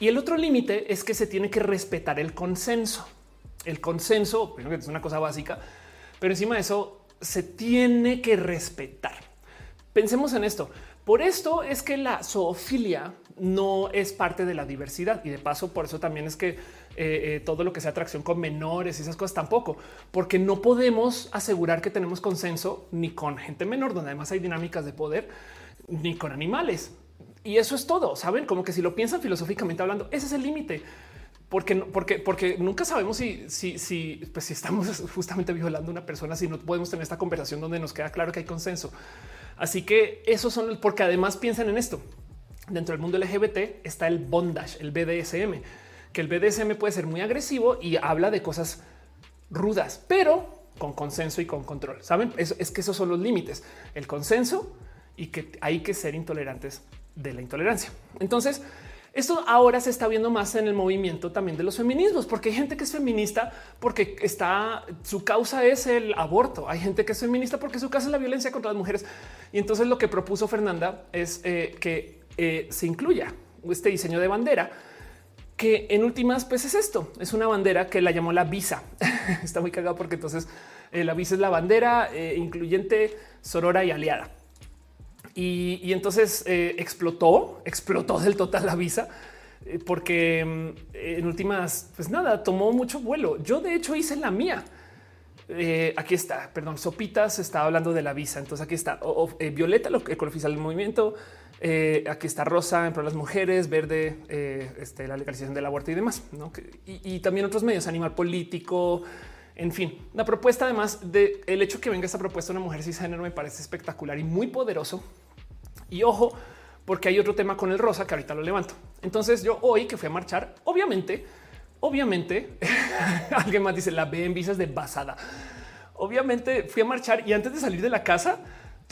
y el otro límite es que se tiene que respetar el consenso. El consenso, es una cosa básica, pero encima de eso se tiene que respetar. Pensemos en esto. Por esto es que la zoofilia no es parte de la diversidad y de paso por eso también es que eh, eh, todo lo que sea atracción con menores y esas cosas tampoco, porque no podemos asegurar que tenemos consenso ni con gente menor, donde además hay dinámicas de poder, ni con animales. Y eso es todo. Saben como que si lo piensan filosóficamente hablando, ese es el límite porque, porque, nunca sabemos si, pues estamos justamente violando a una persona, si no podemos tener esta conversación donde nos queda claro que hay consenso. Así que esos son porque además piensan en esto. Dentro del mundo LGBT está el bondage, el BDSM, que el BDSM puede ser muy agresivo y habla de cosas rudas, pero con consenso y con control. Saben, es, es que esos son los límites, el consenso y que hay que ser intolerantes de la intolerancia. Entonces, esto ahora se está viendo más en el movimiento también de los feminismos, porque hay gente que es feminista porque está su causa es el aborto. Hay gente que es feminista porque su causa es la violencia contra las mujeres. Y entonces lo que propuso Fernanda es eh, que eh, se incluya este diseño de bandera que en últimas pues es esto, es una bandera que la llamó la visa. Está muy cagado porque entonces eh, la visa es la bandera incluyente, sorora y aliada. Y, entonces eh, explotó, explotó del total la visa eh, porque mm, en últimas, pues nada, tomó mucho vuelo. Yo de hecho hice la mía. Eh, aquí está, perdón, Sopitas estaba hablando de la visa. Entonces aquí está Violeta, lo que oficial del movimiento. aquí está Rosa en pro de las mujeres, verde, este, la legalización del aborto y demás. Y, y, también otros medios, animal político, en fin, la propuesta, además de el hecho que venga esta propuesta de una mujer cisgénero, me parece espectacular y muy poderoso. Y ojo, porque hay otro tema con el rosa que ahorita lo levanto. Entonces yo hoy que fui a marchar, obviamente, obviamente, alguien más dice la B en visas de basada. Obviamente fui a marchar y antes de salir de la casa,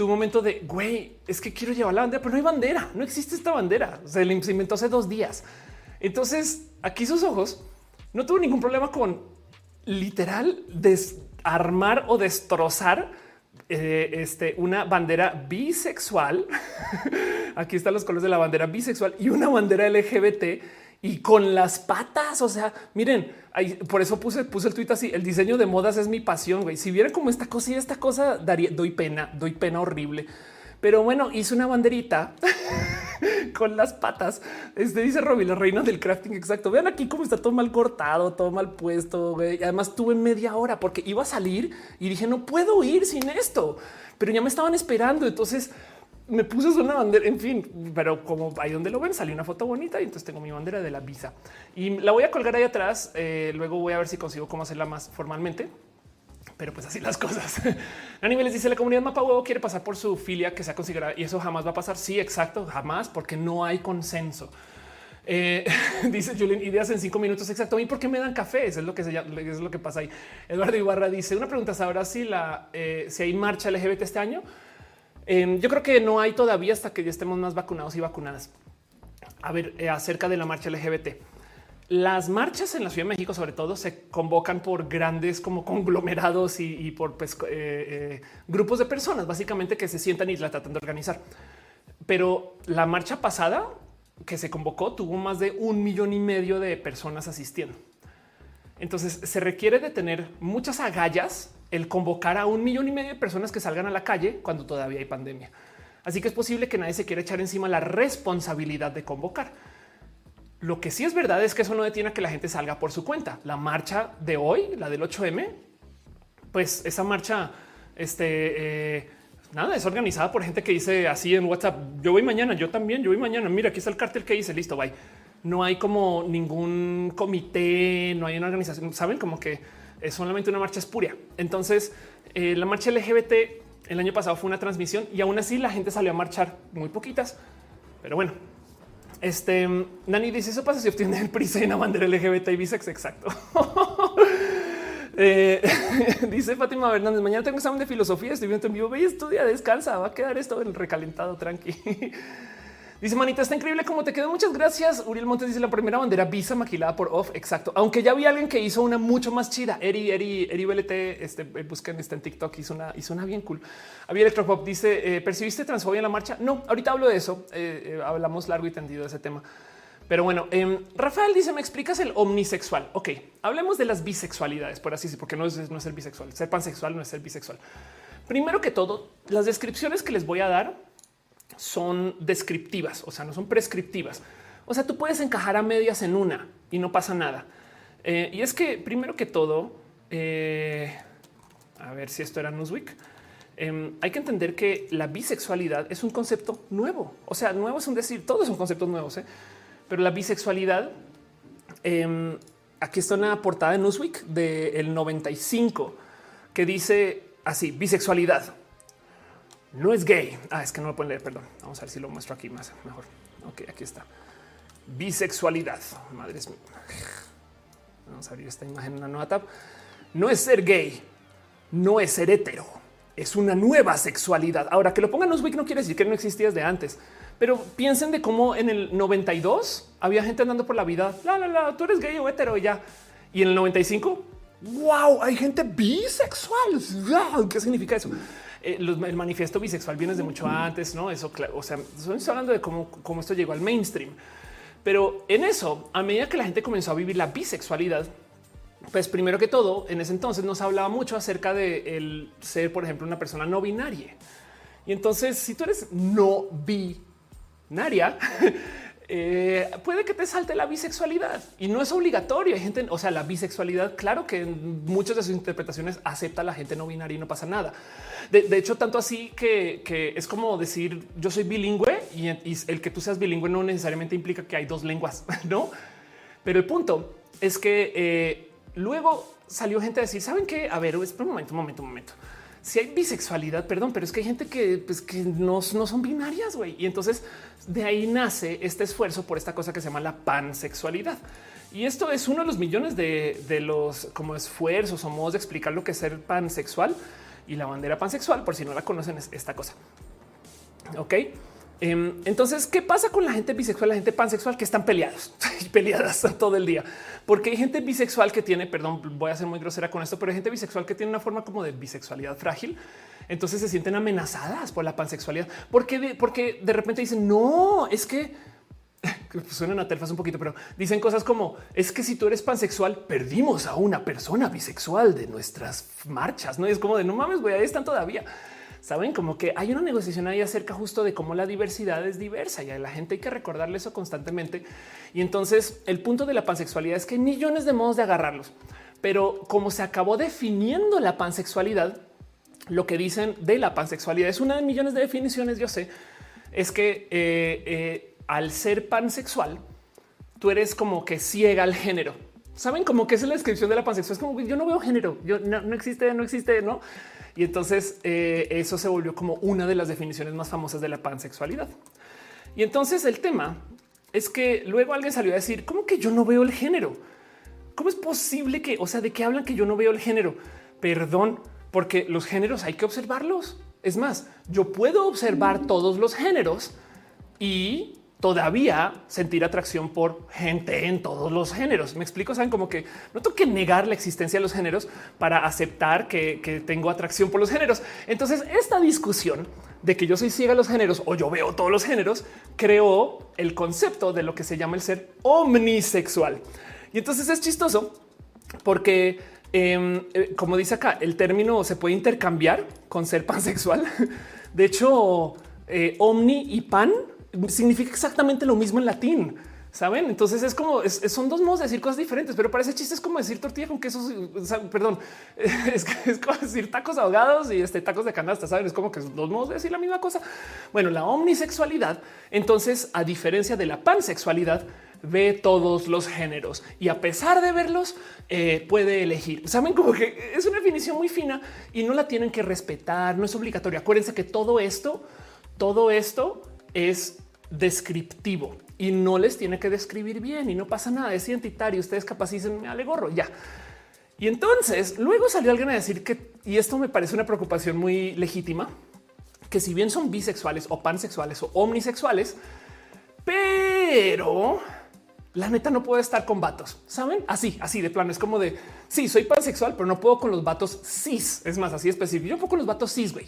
un momento de güey, es que quiero llevar la bandera, pero no hay bandera, no existe esta bandera. Se le inventó hace dos días. Entonces aquí sus ojos no tuvo ningún problema con literal desarmar o destrozar eh, este, una bandera bisexual. Aquí están los colores de la bandera bisexual y una bandera LGBT y con las patas. O sea, miren, por eso puse, puse el tuit así. El diseño de modas es mi pasión. güey. Si vieran como esta cosa y esta cosa, daría, doy pena, doy pena horrible. Pero bueno, hice una banderita con las patas. Este dice Robbie, la reina del crafting. Exacto. Vean aquí cómo está todo mal cortado, todo mal puesto. Además, tuve media hora porque iba a salir y dije, no puedo ir sin esto, pero ya me estaban esperando. Entonces, me puse una bandera, en fin, pero como ahí donde lo ven, salió una foto bonita y entonces tengo mi bandera de la visa y la voy a colgar ahí atrás. Eh, luego voy a ver si consigo cómo hacerla más formalmente. Pero pues así las cosas. A niveles dice la comunidad Mapa Huevo quiere pasar por su filia que sea considerada y eso jamás va a pasar. Sí, exacto, jamás, porque no hay consenso. Eh, dice Julian, ideas en cinco minutos. Exacto. ¿Y por qué me dan café? Es lo que se llama, es lo que pasa ahí. Eduardo Ibarra dice una pregunta. Ahora si la eh, si hay marcha LGBT este año? Em, yo creo que no hay todavía hasta que ya estemos más vacunados y vacunadas. A ver, eh, acerca de la marcha LGBT. Las marchas en la Ciudad de México, sobre todo, se convocan por grandes como conglomerados y, por pues, eh, eh, grupos de personas, básicamente que se sientan y la tratan de organizar. Pero la marcha pasada que se convocó tuvo más de un millón y medio de personas asistiendo. Entonces se requiere de tener muchas agallas el convocar a un millón y medio de personas que salgan a la calle cuando todavía hay pandemia. Así que es posible que nadie se quiera echar encima la responsabilidad de convocar. Lo que sí es verdad es que eso no detiene a que la gente salga por su cuenta. La marcha de hoy, la del 8M, pues esa marcha, este, eh, nada, es organizada por gente que dice así en WhatsApp, yo voy mañana, yo también, yo voy mañana, mira, aquí está el cartel que dice, listo, bye. No hay como ningún comité, no hay una organización, saben como que es solamente una marcha espuria. Entonces, eh, la marcha LGBT el año pasado fue una transmisión y aún así la gente salió a marchar muy poquitas. Pero bueno, este Nani dice eso pasa si obtiene el prisa y una bandera LGBT y bisex. Exacto. Eh, dice Fátima Hernández, mañana tengo examen de filosofía, estoy viendo en vivo, estudia, descansa, va a quedar esto en recalentado, tranqui. Dice Manita, está increíble cómo te quedó. Muchas gracias. Uriel Montes dice la primera bandera visa maquilada por off. Exacto. Aunque ya vi alguien que hizo una mucho más chida. Eri, Eri, Eri BLT, este eh, busquen está en TikTok. Hizo una, hizo una bien cool. Había Electropop dice: eh, ¿Percibiste transfobia en la marcha? No, ahorita hablo de eso. Eh, hablamos largo y tendido de ese tema. Pero bueno, em, Rafael dice: ¿Me explicas el omnisexual? Ok, hablemos de las bisexualidades, por así decirlo, porque no es, no es el bisexual. Ser pansexual no es ser bisexual. Primero que todo, las descripciones que les voy a dar son descriptivas, o sea, no son prescriptivas. O sea, tú puedes encajar a medias en una y no pasa nada. Eh, y es que primero que todo, eh, a ver si esto era Newsweek. Em, hay que entender que la bisexualidad es un concepto nuevo. O sea, nuevo es un decir, todos son conceptos nuevos, ¿eh? pero la bisexualidad, em, aquí está una portada de Newsweek del 95 que dice así, bisexualidad no es gay. Ah, es que no lo pueden leer, perdón. Vamos a ver si lo muestro aquí más mejor. Ok, aquí está. Bisexualidad. Madres mías. Vamos a abrir esta imagen en una nueva tab. No es ser gay, no es ser hetero, es una nueva sexualidad. Ahora que lo pongan los wiki no quiere decir que no existía desde antes, pero piensen de cómo en el 92 había gente andando por la vida. La, la, la, tú eres gay o hetero ya. Y en el 95, wow, hay gente bisexual. ¿Qué significa eso? Eh, el manifiesto bisexual viene desde mucho antes, no? Eso, o sea, estoy hablando de cómo, cómo esto llegó al mainstream. Pero en eso, a medida que la gente comenzó a vivir la bisexualidad, pues primero que todo, en ese entonces nos hablaba mucho acerca de el ser, por ejemplo, una persona no binaria. Y entonces, si tú eres no binaria, Eh, puede que te salte la bisexualidad y no es obligatorio. Hay gente, o sea, la bisexualidad, claro que en muchas de sus interpretaciones acepta la gente no binaria y no pasa nada. De, hecho, tanto así que, es como decir yo soy bilingüe y, el que tú seas bilingüe no necesariamente implica que hay dos lenguas, no? Pero el punto es que eh, luego salió gente a decir, saben qué? A ver, un momento, un momento, un momento si hay bisexualidad, perdón, pero es que hay gente que, pues, que no, no son binarias, güey. Y entonces de ahí nace este esfuerzo por esta cosa que se llama la pansexualidad. Y esto es uno de los millones de, los como esfuerzos o modos de explicar lo que es ser pansexual y la bandera pansexual, por si no la conocen, es esta cosa. Ok. Em, entonces, ¿qué pasa con la gente bisexual, la gente pansexual que están peleados y peleadas todo el día? Porque hay gente bisexual que tiene, perdón, voy a ser muy grosera con esto, pero hay gente bisexual que tiene una forma como de bisexualidad frágil. Entonces se sienten amenazadas por la pansexualidad. Porque de, porque de repente dicen, no, es que suenan a telfas un poquito, pero dicen cosas como es que si tú eres pansexual, perdimos a una persona bisexual de nuestras marchas. No es como de no mames, güey, ahí están todavía. Saben como que hay una negociación ahí acerca justo de cómo la diversidad es diversa y a la gente hay que recordarle eso constantemente. Y entonces el punto de la pansexualidad es que hay millones de modos de agarrarlos, pero como se acabó definiendo la pansexualidad, lo que dicen de la pansexualidad es una de millones de definiciones. Yo sé, es que eh, eh, al ser pansexual, tú eres como que ciega al género. Saben como que es la descripción de la pansexual. Es como yo no veo género, yo no, existe, no existe, no. Y entonces eh, eso se volvió como una de las definiciones más famosas de la pansexualidad. Y entonces el tema es que luego alguien salió a decir, ¿cómo que yo no veo el género? ¿Cómo es posible que, o sea, de qué hablan que yo no veo el género? Perdón, porque los géneros hay que observarlos. Es más, yo puedo observar todos los géneros y todavía sentir atracción por gente en todos los géneros. Me explico, saben como que no tengo que negar la existencia de los géneros para aceptar que, tengo atracción por los géneros. Entonces, esta discusión de que yo soy ciega a los géneros o yo veo todos los géneros creó el concepto de lo que se llama el ser omnisexual. Y entonces es chistoso porque Em, eh, como dice acá, el término se puede intercambiar con ser pansexual. De hecho, eh, omni y pan significa exactamente lo mismo en latín. Saben? Entonces es como son dos modos de decir cosas diferentes, pero parece chiste es como decir tortilla con queso. perdón, es, es, como decir tacos ahogados y este tacos de canasta. Saben? Es como que dos modos de decir la misma cosa. Bueno, la omnisexualidad, entonces, a diferencia de la pansexualidad, ve todos los géneros y a pesar de verlos eh, puede elegir. Saben como que es una definición muy fina y no la tienen que respetar, no es obligatoria. Acuérdense que todo esto, todo esto es descriptivo y no les tiene que describir bien y no pasa nada. Es identitario. Ustedes capacicen, me alegorro ya. Y entonces luego salió alguien a decir que, y esto me parece una preocupación muy legítima, que si bien son bisexuales o pansexuales o omnisexuales, pero la neta no puedo estar con vatos, saben? Así, así de plano. Es como de sí, soy pansexual, pero no puedo con los vatos cis. Es más, así específico. Yo puedo con los vatos cis, güey.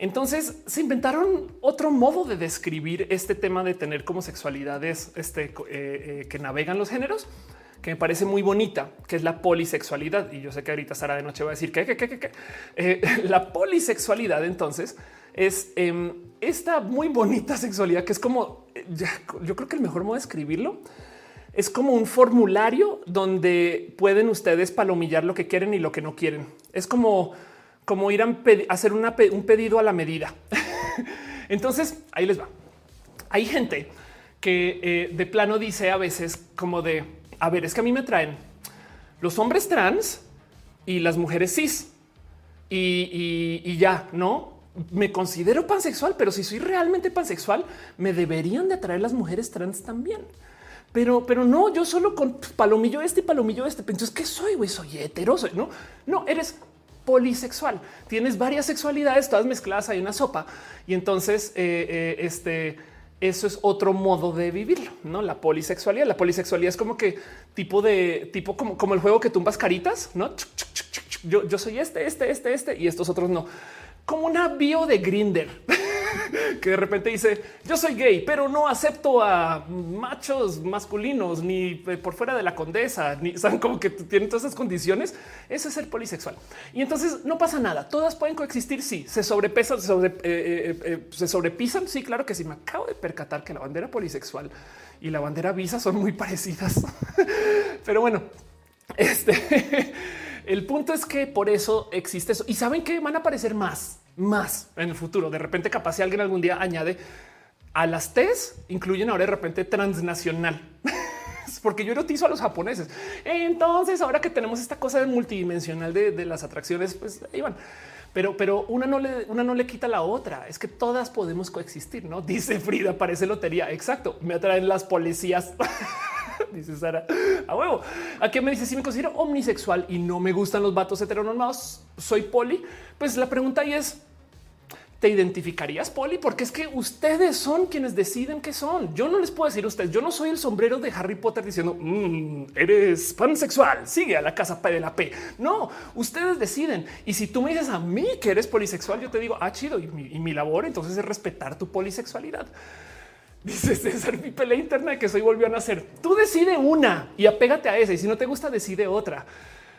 Entonces se inventaron otro modo de describir este tema de tener como sexualidades este, eh, eh, que navegan los géneros, que me parece muy bonita, que es la polisexualidad. Y yo sé que ahorita Sara de noche va a decir que, eh, la polisexualidad entonces es em, esta muy bonita sexualidad que es como yo creo que el mejor modo de escribirlo es como un formulario donde pueden ustedes palomillar lo que quieren y lo que no quieren. Es como, como ir a hacer un pedido a la medida. Entonces ahí les va. Hay gente que eh, de plano dice a veces como de a ver, es que a mí me traen los hombres trans y las mujeres cis y ya no me considero pansexual, pero si soy realmente pansexual, me deberían de atraer las mujeres trans también. Pero, pero no, yo solo con palomillo este y palomillo este. Entonces, ¿qué soy? Güey, soy heteroso. No, no, eres polisexual. Tienes varias sexualidades, todas mezcladas hay una sopa. Y entonces, eh, eh, este, eso es otro modo de vivirlo, no la polisexualidad. La polisexualidad es como que tipo de tipo como, como el juego que tumbas caritas, no? Yo, yo soy este, este, este, este y estos otros no como una bio de Grinder que de repente dice yo soy gay, pero no acepto a machos masculinos ni por fuera de la condesa, ni saben como que tienen todas esas condiciones. Eso es ser polisexual. Y entonces no pasa nada. Todas pueden coexistir. Sí, se sobrepesan, eh, eh, eh, se sobrepisan. Sí, claro que sí. Me acabo de percatar que la bandera polisexual y la bandera visa son muy parecidas. pero bueno, este el punto es que por eso existe eso. Y saben que van a aparecer más, más en el futuro. De repente, capaz si alguien algún día añade a las T's, incluyen ahora de repente transnacional. porque yo erotizo a los japoneses. Entonces, ahora que tenemos esta cosa multidimensional de, las atracciones, pues ahí van. Pero, pero una no le, una no le quita la otra. Es que todas podemos coexistir, no dice Frida. Parece lotería. Exacto. Me atraen las policías. dice Sara a huevo. Aquí me dice si me considero omnisexual y no me gustan los vatos heteronormados, soy poli. Pues la pregunta ahí es: ¿te identificarías poli? Porque es que ustedes son quienes deciden qué son. Yo no les puedo decir a ustedes, yo no soy el sombrero de Harry Potter diciendo mm, eres pansexual, sigue a la casa P de la P. No, ustedes deciden. Y si tú me dices a mí que eres polisexual, yo te digo, ah, chido. Y mi, labor entonces es respetar tu polisexualidad. Dice César, mi pelea interna de que soy volvió a nacer. Tú decide una y apégate a esa. Y si no te gusta, decide otra.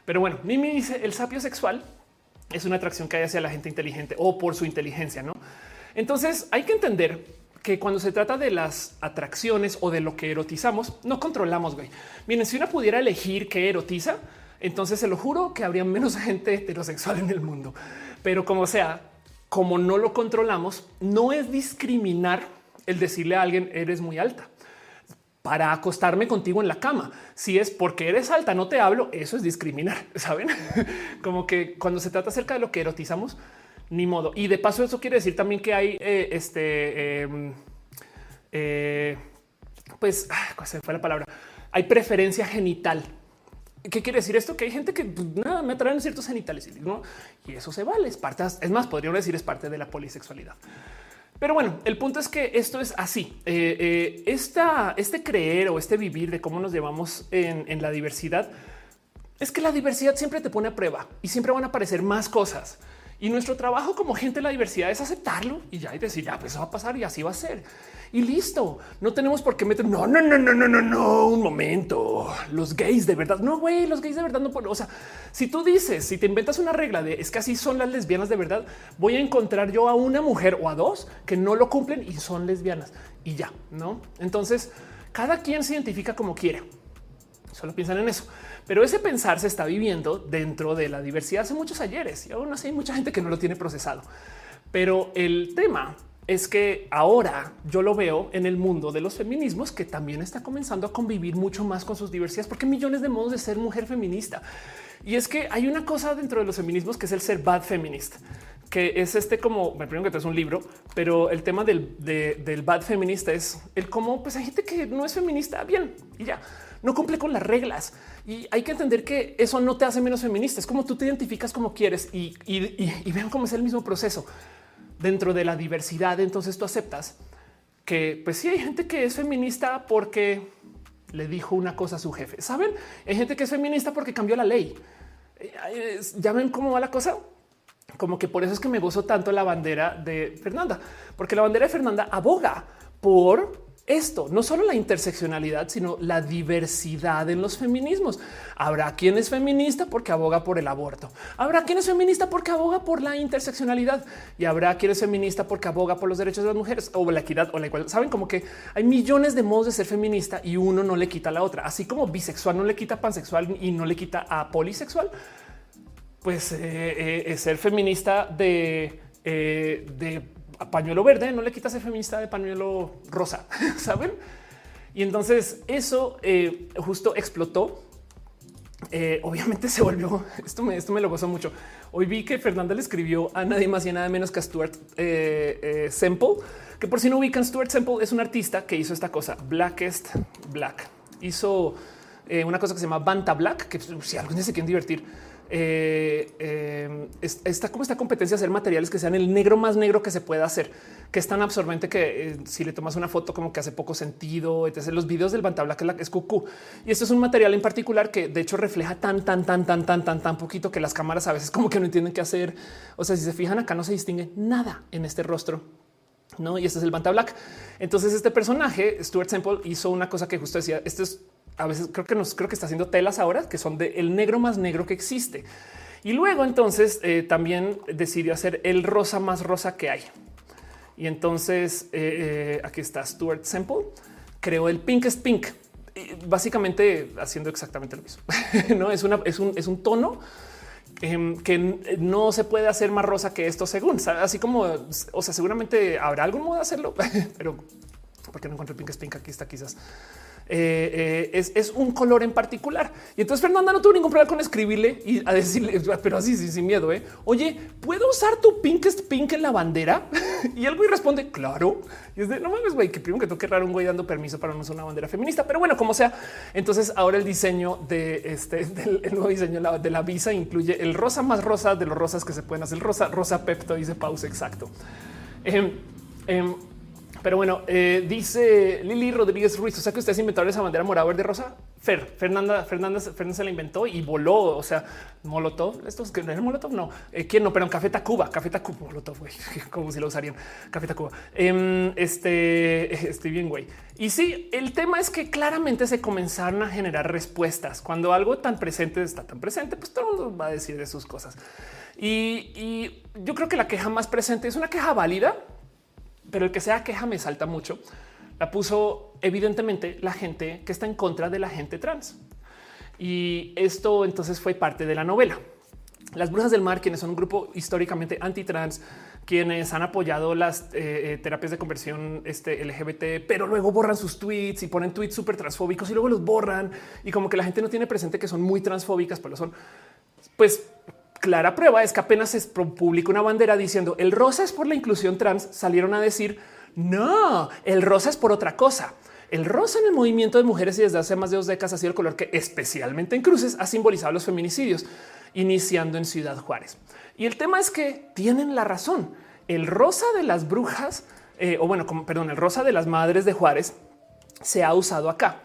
Pero bueno, Mimi dice el sapio sexual es una atracción que hay hacia la gente inteligente o por su inteligencia, ¿no? Entonces hay que entender que cuando se trata de las atracciones o de lo que erotizamos, no controlamos, güey. Miren, si una pudiera elegir qué erotiza, entonces se lo juro que habría menos gente heterosexual en el mundo. Pero como sea, como no lo controlamos, no es discriminar el decirle a alguien eres muy alta para acostarme contigo en la cama. Si es porque eres alta, no te hablo, eso es discriminar, ¿saben? Como que cuando se trata acerca de lo que erotizamos, ni modo. Y de paso eso quiere decir también que hay eh, este, em, eh, pues, ¿cuál se fue la palabra? Hay preferencia genital. ¿Qué quiere decir esto? Que hay gente que pues, nada me atraen ciertos genitales ¿no? y eso se vale. Es parte, es más, podríamos decir es parte de la polisexualidad. Pero bueno, el punto es que esto es así. Eh, este creer o este vivir de cómo nos llevamos en, en la diversidad es que la diversidad siempre te pone a prueba y siempre van a aparecer más cosas. Y nuestro trabajo como gente de la diversidad es aceptarlo y ya y decir, ya, pues eso va a pasar y así va a ser. Y listo. No tenemos por qué meter, no, no, no, no, no, no, no, un momento. Los gays de verdad. No, güey, los gays de verdad no pueden. O sea, si tú dices, si te inventas una regla de es que así son las lesbianas de verdad, voy a encontrar yo a una mujer o a dos que no lo cumplen y son lesbianas y ya, ¿no? Entonces, cada quien se identifica como quiere. Solo piensan en eso. Pero ese pensar se está viviendo dentro de la diversidad hace muchos ayeres y aún así hay mucha gente que no lo tiene procesado. Pero el tema es que ahora yo lo veo en el mundo de los feminismos que también está comenzando a convivir mucho más con sus diversidades, porque hay millones de modos de ser mujer feminista. Y es que hay una cosa dentro de los feminismos que es el ser bad feminist, que es este como, me primero que es un libro, pero el tema del, del bad feminista es el cómo pues hay gente que no es feminista bien y ya no cumple con las reglas. Y hay que entender que eso no te hace menos feminista. Es como tú te identificas como quieres y, vean cómo es el mismo proceso dentro de la diversidad. Entonces tú aceptas que pues sí hay gente que es feminista porque le dijo una cosa a su jefe. Saben, hay gente que es feminista porque cambió la ley. Ya ven cómo va la cosa. Como que por eso es que me gozo tanto la bandera de Fernanda, porque la bandera de Fernanda aboga por esto, no solo la interseccionalidad, sino la diversidad en los feminismos. Habrá quien es feminista porque aboga por el aborto. Habrá quien es feminista porque aboga por la interseccionalidad y habrá quien es feminista porque aboga por los derechos de las mujeres o la equidad o la igualdad. Saben como que hay millones de modos de ser feminista y uno no le quita a la otra, así como bisexual no le quita a pansexual y no le quita a polisexual. Pues eh, eh, ser feminista de, eh, de pañuelo verde, no le quitas el feminista de pañuelo rosa, saben? Y entonces eso eh, justo explotó. Eh, obviamente se volvió esto me, esto me lo gozó mucho. Hoy vi que Fernanda le escribió a nadie más y nada menos que a Stuart eh, Semple, que por si no ubican, Stuart Semple es un artista que hizo esta cosa Blackest Black. Hizo una cosa que se llama Banta Black, que si algún día se quieren divertir, eh, eh, está como esta competencia de hacer materiales que sean el negro más negro que se pueda hacer, que es tan absorbente que eh, si le tomas una foto como que hace poco sentido. Entonces los videos del Bantabla que es cucú. Y esto es un material en particular que de hecho refleja tan, tan, tan, tan, tan, tan, tan poquito que las cámaras a veces como que no entienden qué hacer. O sea, si se fijan acá no se distingue nada en este rostro. No, y este es el Banta Black. Entonces, este personaje, Stuart Temple, hizo una cosa que justo decía: Esto es a veces creo que nos creo que está haciendo telas ahora que son de el negro más negro que existe. Y luego entonces eh, también decidió hacer el rosa más rosa que hay. Y entonces eh, eh, aquí está Stuart Semple, creó el Pinkest Pink, básicamente haciendo exactamente lo mismo. no es una, es un, es un tono em, que no se puede hacer más rosa que esto, según así como, o sea, seguramente habrá algún modo de hacerlo, pero porque no encuentro el Pinkest Pink. Aquí está, quizás. Eh, eh, es, un color en particular. Y entonces Fernanda no tuvo ningún problema con escribirle y a decirle, pero así sin miedo, ¿eh? oye, ¿puedo usar tu pinkest pink en la bandera? y el güey responde, claro. Y es de no mames, güey, que primero que tengo que raro un güey dando permiso para no usar una bandera feminista. Pero bueno, como sea, entonces ahora el diseño de este, el nuevo diseño de la visa incluye el rosa más rosa de los rosas que se pueden hacer. Rosa, rosa Pepto dice pausa exacto. Em, em, Pero bueno, eh, dice Lili Rodríguez Ruiz, o sea que ustedes inventaron esa bandera morada verde rosa. Fer, Fernanda, Fernanda, Fernanda se la inventó y voló. O sea, Molotov, estos que no es Molotov, no. Eh, ¿Quién no? Pero en Café Tacuba, Café Tacuba, Molotov, güey, como si lo usarían. Café Tacuba. Eh, este, estoy bien, güey. Y sí, el tema es que claramente se comenzaron a generar respuestas. Cuando algo tan presente está tan presente, pues todo el mundo va a decir de sus cosas. Y yo creo que la queja más presente es una queja válida, pero el que sea queja me salta mucho. La puso evidentemente la gente que está en contra de la gente trans. Y esto entonces fue parte de la novela. Las Brujas del Mar, quienes son un grupo históricamente anti-trans, quienes han apoyado las eh, eh, terapias de conversión este, LGBT, pero luego borran sus tweets y ponen tweets súper transfóbicos y luego los borran y como que la gente no tiene presente que son muy transfóbicas, pero son pues clara prueba es que apenas se publica una bandera diciendo el rosa es por la inclusión trans, salieron a decir no, el rosa es por otra cosa. El rosa en el movimiento de mujeres y desde hace más de dos décadas ha sido el color que especialmente en cruces ha simbolizado los feminicidios, iniciando en Ciudad Juárez. Y el tema es que tienen la razón. El rosa de las brujas, eh, o bueno, perdón, el rosa de las madres de Juárez se ha usado acá.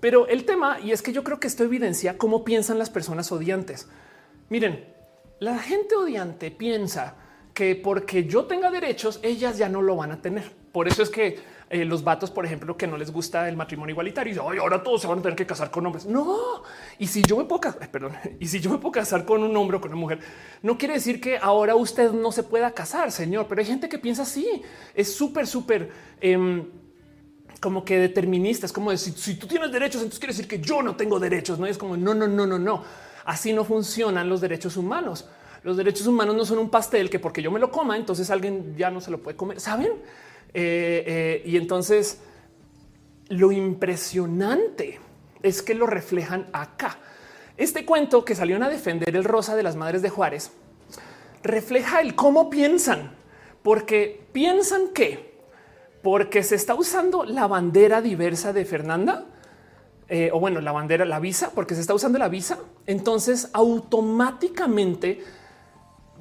Pero el tema, y es que yo creo que esto evidencia cómo piensan las personas odiantes. Miren, la gente odiante piensa que porque yo tenga derechos, ellas ya no lo van a tener. Por eso es que eh, los vatos, por ejemplo, que no les gusta el matrimonio igualitario, y ahora todos se van a tener que casar con hombres. No. Y si yo me puedo casar, y si yo me puedo casar con un hombre o con una mujer, no quiere decir que ahora usted no se pueda casar, señor. Pero hay gente que piensa así. Es súper, súper em, como que determinista. Es como decir, si tú tienes derechos, entonces quiere decir que yo no tengo derechos. No es como no, no, no, no, no Así no funcionan los derechos humanos. Los derechos humanos no son un pastel que porque yo me lo coma, entonces alguien ya no se lo puede comer. Saben? Eh, eh, y entonces lo impresionante es que lo reflejan acá. Este cuento que salió a defender el rosa de las madres de Juárez refleja el cómo piensan, porque piensan que porque se está usando la bandera diversa de Fernanda, eh, o bueno, la bandera, la visa, porque se está usando la visa, entonces automáticamente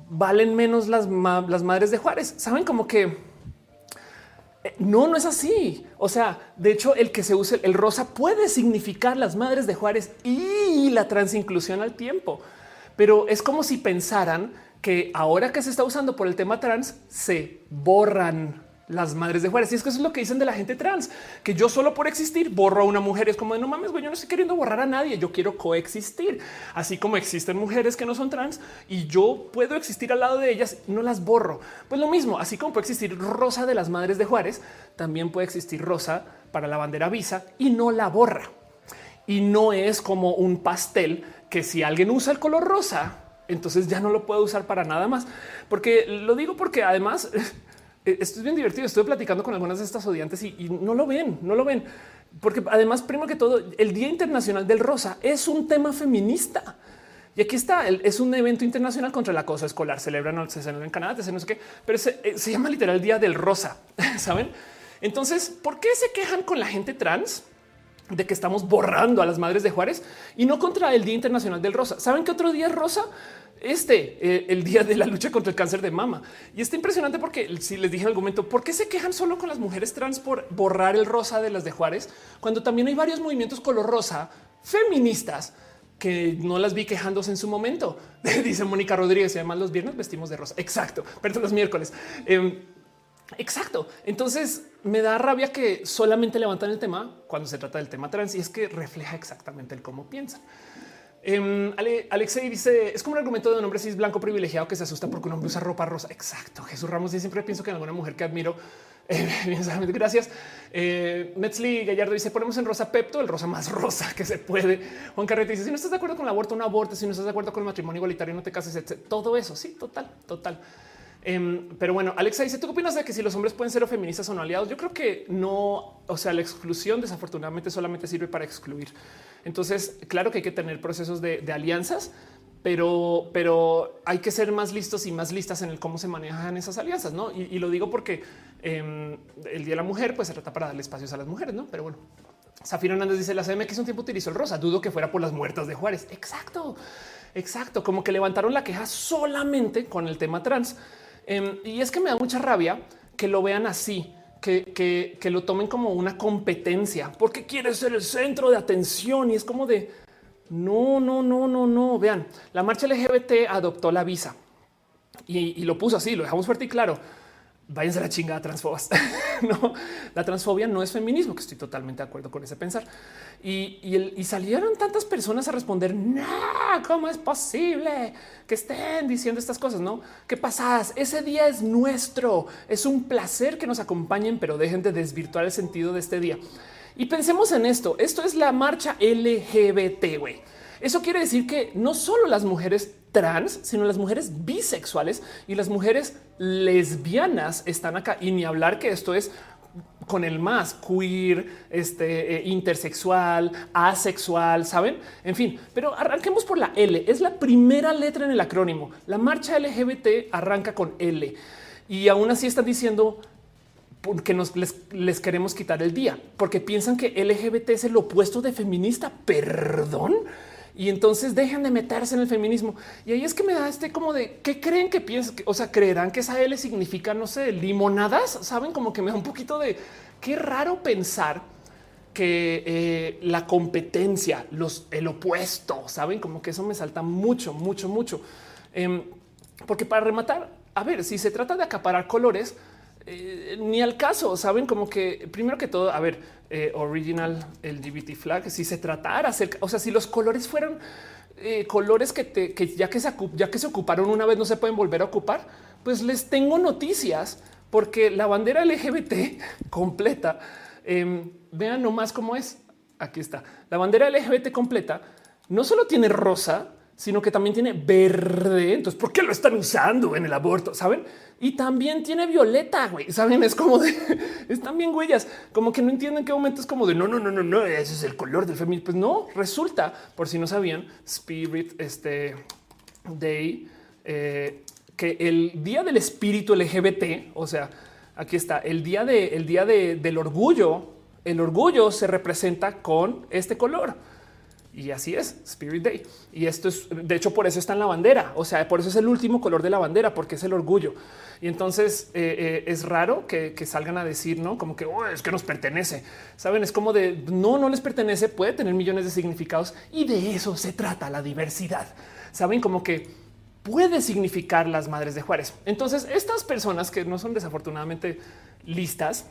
valen menos las, las madres de Juárez. Saben como que eh, no, no es así. O sea, de hecho, el que se use el rosa puede significar las madres de Juárez y la transinclusión al tiempo, pero es como si pensaran que ahora que se está usando por el tema trans se borran las madres de Juárez. Y es que eso es lo que dicen de la gente trans, que yo solo por existir borro a una mujer. Es como de no mames, güey, yo no estoy queriendo borrar a nadie. Yo quiero coexistir, así como existen mujeres que no son trans y yo puedo existir al lado de ellas. No las borro. Pues lo mismo, así como puede existir rosa de las madres de Juárez, también puede existir rosa para la bandera visa y no la borra. Y no es como un pastel que si alguien usa el color rosa, entonces ya no lo puedo usar para nada más. Porque lo digo porque además esto es bien divertido. Estoy platicando con algunas de estas odiantes y, no lo ven, no lo ven. Porque además, primero que todo, el Día Internacional del Rosa es un tema feminista. Y aquí está, es un evento internacional contra el acoso escolar. Celebran, se celebra en Canadá, no sé qué, pero se, eh, se llama literal Día del Rosa, ¿saben? Entonces, ¿por qué se quejan con la gente trans? de que estamos borrando a las madres de Juárez y no contra el Día Internacional del Rosa. ¿Saben qué otro día es rosa? Este, eh, el día de la lucha contra el cáncer de mama. Y está impresionante porque si les dije en algún momento, ¿por qué se quejan solo con las mujeres trans por borrar el rosa de las de Juárez? Cuando también hay varios movimientos color rosa feministas que no las vi quejándose en su momento. Dice Mónica Rodríguez, y además los viernes vestimos de rosa. Exacto, perdón, los miércoles. Em, exacto. Entonces me da rabia que solamente levantan el tema cuando se trata del tema trans y es que refleja exactamente el cómo piensan. Um, Alexei dice es como un argumento de un hombre cis blanco privilegiado que se asusta porque un hombre usa ropa rosa. Exacto. Jesús Ramos dice siempre pienso que en alguna mujer que admiro. Eh, gracias. Eh, Metzli Gallardo dice ponemos en rosa Pepto, el rosa más rosa que se puede. Juan Carrete dice si no estás de acuerdo con el aborto, un aborto. Si no estás de acuerdo con el matrimonio igualitario, no te cases. Todo eso. Sí, total, total. Em, pero bueno, Alexa dice, ¿tú qué opinas de que si los hombres pueden ser o feministas o no aliados? Yo creo que no, o sea, la exclusión desafortunadamente solamente sirve para excluir. Entonces, claro que hay que tener procesos de, alianzas, pero, pero hay que ser más listos y más listas en el cómo se manejan esas alianzas, ¿no? Y, lo digo porque em, el Día de la Mujer pues se trata para darle espacios a las mujeres, ¿no? Pero bueno. Zafiro Hernández dice la CMX un tiempo utilizó el rosa. Dudo que fuera por las muertas de Juárez. Exacto, exacto. Como que levantaron la queja solamente con el tema trans. Em, y es que me da mucha rabia que lo vean así, que, que, lo tomen como una competencia porque quiere ser el centro de atención y es como de no, no, no, no, no. Vean, la marcha LGBT adoptó la visa y, y lo puso así, lo dejamos fuerte y claro váyanse a la chingada transfobas. no, la transfobia no es feminismo, que estoy totalmente de acuerdo con ese pensar. Y, salieron tantas personas a responder, no, ¿cómo es posible que estén diciendo estas cosas? No, qué pasadas. Ese día es nuestro. Es un placer que nos acompañen, pero dejen de desvirtuar el sentido de este día. Y pensemos en esto. Esto es la marcha LGBT. güey. Eso quiere decir que no solo las mujeres trans, sino las mujeres bisexuales y las mujeres lesbianas están acá. Y ni hablar que esto es con el más queer, este eh, intersexual, asexual, saben? En fin, pero arranquemos por la L. Es la primera letra en el acrónimo. La marcha LGBT arranca con L y aún así están diciendo que nos les, queremos quitar el día porque piensan que LGBT es el opuesto de feminista. Perdón y entonces dejen de meterse en el feminismo. Y ahí es que me da este como de qué creen que piensan, o sea, creerán que esa L significa, no sé, limonadas. Saben como que me da un poquito de qué raro pensar que eh, la competencia, los, el opuesto, saben como que eso me salta mucho, mucho, mucho. Em, porque para rematar, a ver, si se trata de acaparar colores, eh, ni al caso, saben como que primero que todo, a ver, eh, original LGBT flag, si se tratara o sea, si los colores fueran eh, colores que, ya que se ya que se ocuparon una vez no se pueden volver a ocupar, pues les tengo noticias porque la bandera LGBT completa, em, vean nomás cómo es. Aquí está la bandera LGBT completa. No solo tiene rosa, sino que también tiene verde. Entonces, ¿por qué lo están usando en el aborto? Saben? Y también tiene violeta, güey. Saben? Es como de están bien huellas, como que no entienden qué momento es como de no, no, no, no, no. Ese es el color del feminismo. Pues no resulta, por si no sabían, Spirit este Day, eh, que el día del espíritu LGBT, o sea, aquí está el día de el día del orgullo. El orgullo se representa con este color y así es Spirit Day. Y esto es, de hecho, por eso está en la bandera. O sea, por eso es el último color de la bandera, porque es el orgullo. Y entonces eh, eh, es raro que, salgan a decir, no como que oh, es que nos pertenece. Saben, es como de no, no les pertenece, puede tener millones de significados y de eso se trata la diversidad. Saben, como que puede significar las madres de Juárez. Entonces, estas personas que no son desafortunadamente listas,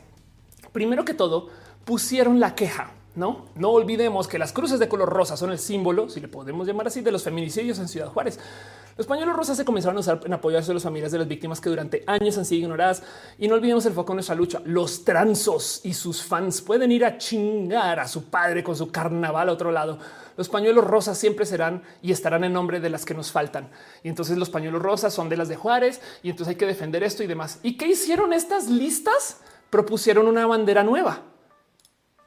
primero que todo, pusieron la queja no, no olvidemos que las cruces de color rosa son el símbolo, si le podemos llamar así, de los feminicidios en Ciudad Juárez. Los pañuelos rosas se comenzaron a usar en apoyo a las familias de las víctimas que durante años han sido ignoradas. Y no olvidemos el foco de nuestra lucha. Los transos y sus fans pueden ir a chingar a su padre con su carnaval a otro lado. Los pañuelos rosas siempre serán y estarán en nombre de las que nos faltan. Y entonces los pañuelos rosas son de las de Juárez y entonces hay que defender esto y demás. ¿Y qué hicieron estas listas? Propusieron una bandera nueva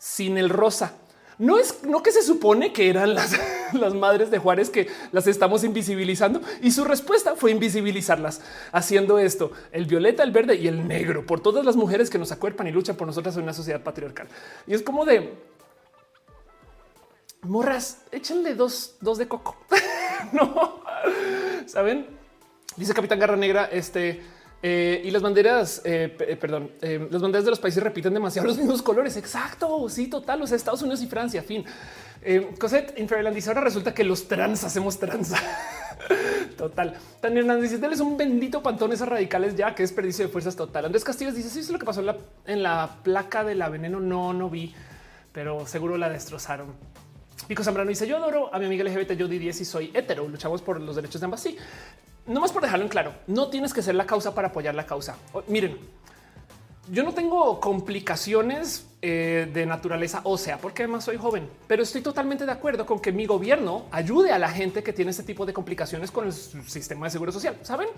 sin el rosa. No es no que se supone que eran las, las madres de Juárez que las estamos invisibilizando y su respuesta fue invisibilizarlas haciendo esto, el violeta, el verde y el negro por todas las mujeres que nos acuerpan y luchan por nosotras en una sociedad patriarcal. Y es como de morras, échenle dos, dos de coco. no saben, dice Capitán Garra Negra. Este eh, y las banderas, eh, eh, perdón, las banderas de los países repiten demasiado los mismos colores. Exacto. Sí, total. Los Estados Unidos y Francia. Fin. Cosette Infraland dice ahora resulta que los trans hacemos trans. total. Tan Hernández dice: es un bendito pantón esas radicales ya que es desperdicio de fuerzas total. Andrés Castillo dice: Sí, es lo que pasó en la, en la placa de la veneno. No, no vi, pero seguro la destrozaron. Pico Zambrano dice: Yo adoro a mi amiga LGBT, yo di 10 y soy hetero. Luchamos por los derechos de ambas. Sí, no más por dejarlo en claro, no tienes que ser la causa para apoyar la causa. miren, yo no tengo complicaciones eh, de naturaleza ósea porque además soy joven, pero estoy totalmente de acuerdo con que mi gobierno ayude a la gente que tiene este tipo de complicaciones con el sistema de seguro social. Saben?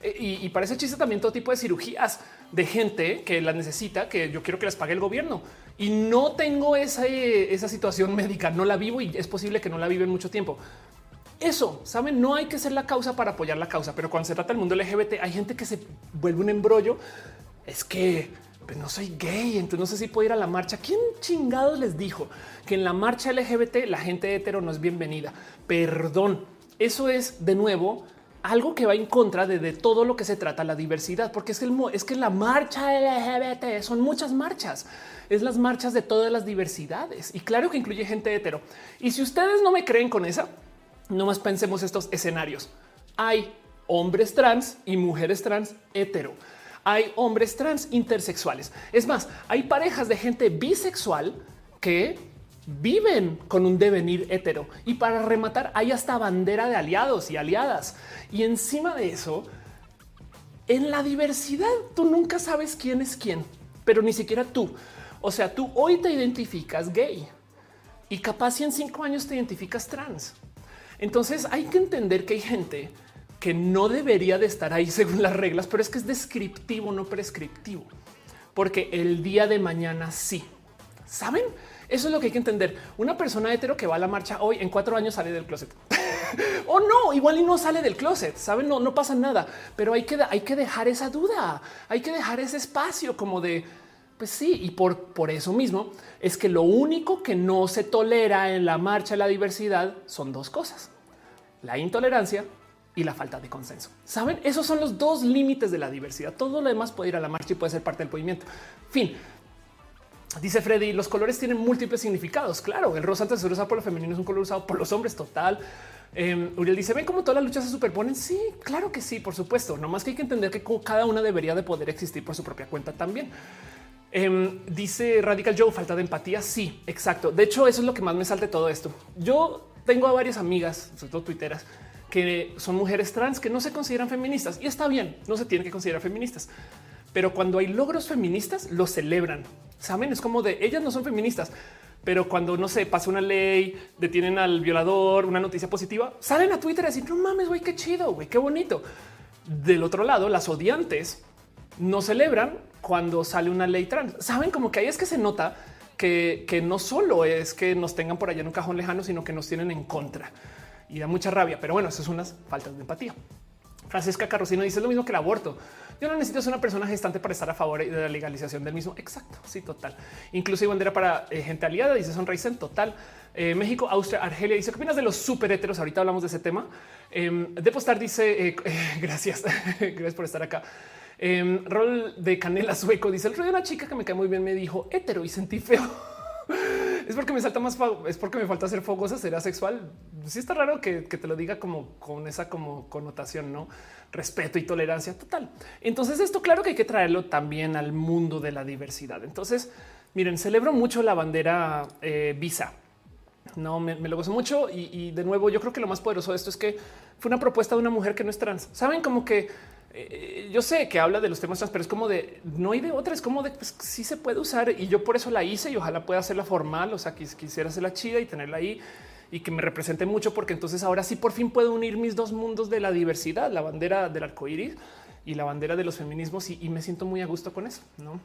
Eh, y, ese chiste también todo tipo de cirugías de gente que las necesita, que yo quiero que las pague el gobierno y no tengo esa, esa situación médica, no la vivo y es posible que no la vive en mucho tiempo eso, saben, no hay que ser la causa para apoyar la causa, pero cuando se trata del mundo LGBT hay gente que se vuelve un embrollo. Es que pues, no soy gay, entonces no sé si puedo ir a la marcha. ¿Quién chingados les dijo que en la marcha LGBT la gente hetero no es bienvenida? Perdón, eso es de nuevo algo que va en contra de, todo lo que se trata la diversidad, porque es, el, es que la marcha LGBT son muchas marchas, es las marchas de todas las diversidades y claro que incluye gente hetero. Y si ustedes no me creen con esa, no más pensemos estos escenarios. Hay hombres trans y mujeres trans hetero. Hay hombres trans intersexuales. Es más, hay parejas de gente bisexual que viven con un devenir hetero. Y para rematar, hay hasta bandera de aliados y aliadas. Y encima de eso, en la diversidad, tú nunca sabes quién es quién, pero ni siquiera tú. O sea, tú hoy te identificas gay y capaz si en cinco años te identificas trans. Entonces hay que entender que hay gente que no debería de estar ahí según las reglas, pero es que es descriptivo, no prescriptivo, porque el día de mañana sí. ¿Saben? Eso es lo que hay que entender. Una persona hetero que va a la marcha hoy en cuatro años sale del closet. o no, igual y no sale del closet, saben, no, no pasa nada, pero hay que, hay que dejar esa duda, hay que dejar ese espacio como de, pues sí, y por, por eso mismo es que lo único que no se tolera en la marcha de la diversidad son dos cosas, la intolerancia y la falta de consenso. Saben, esos son los dos límites de la diversidad. Todo lo demás puede ir a la marcha y puede ser parte del movimiento. Fin. Dice Freddy, los colores tienen múltiples significados. Claro, el rosa antes se usado por lo femenino es un color usado por los hombres total. Eh, Uriel dice, ven cómo todas las luchas se superponen. Sí, claro que sí, por supuesto. No más que hay que entender que cada una debería de poder existir por su propia cuenta también. Em, dice Radical Joe, falta de empatía. Sí, exacto. De hecho, eso es lo que más me salta todo esto. Yo tengo a varias amigas, sobre todo tuiteras, que son mujeres trans que no se consideran feministas y está bien, no se tienen que considerar feministas. Pero cuando hay logros feministas, lo celebran. Saben, es como de ellas no son feministas, pero cuando no se pasa una ley, detienen al violador, una noticia positiva, salen a Twitter a decir no mames, güey, qué chido, güey, qué bonito. Del otro lado, las odiantes no celebran cuando sale una ley trans. Saben como que ahí es que se nota que, no solo es que nos tengan por allá en un cajón lejano, sino que nos tienen en contra y da mucha rabia. Pero bueno, eso es unas faltas de empatía. Francisca Carrocino dice lo mismo que el aborto. Yo no necesito ser una persona gestante para estar a favor de la legalización del mismo. Exacto. Sí, total. Incluso hay bandera para eh, gente aliada. Dice en total. Eh, México, Austria, Argelia. Dice qué opinas de los super heteros. Ahorita hablamos de ese tema. Eh, Depostar dice eh, gracias. gracias por estar acá. Em, rol de canela sueco dice el rollo de una chica que me cae muy bien. Me dijo hetero y sentí feo. es porque me salta más, es porque me falta ser fogosa, será sexual. Sí está raro que, te lo diga como con esa como connotación, no respeto y tolerancia total. Entonces esto claro que hay que traerlo también al mundo de la diversidad. Entonces miren, celebro mucho la bandera eh, Visa. No me, lo gozo mucho y, y de nuevo yo creo que lo más poderoso de esto es que fue una propuesta de una mujer que no es trans. Saben como que eh, yo sé que habla de los temas trans, pero es como de no hay de otra, es como de pues, sí se puede usar y yo por eso la hice y ojalá pueda hacerla formal. O sea, quisiera hacerla chida y tenerla ahí y que me represente mucho, porque entonces ahora sí por fin puedo unir mis dos mundos de la diversidad, la bandera del arco iris y la bandera de los feminismos. Y, me siento muy a gusto con eso. No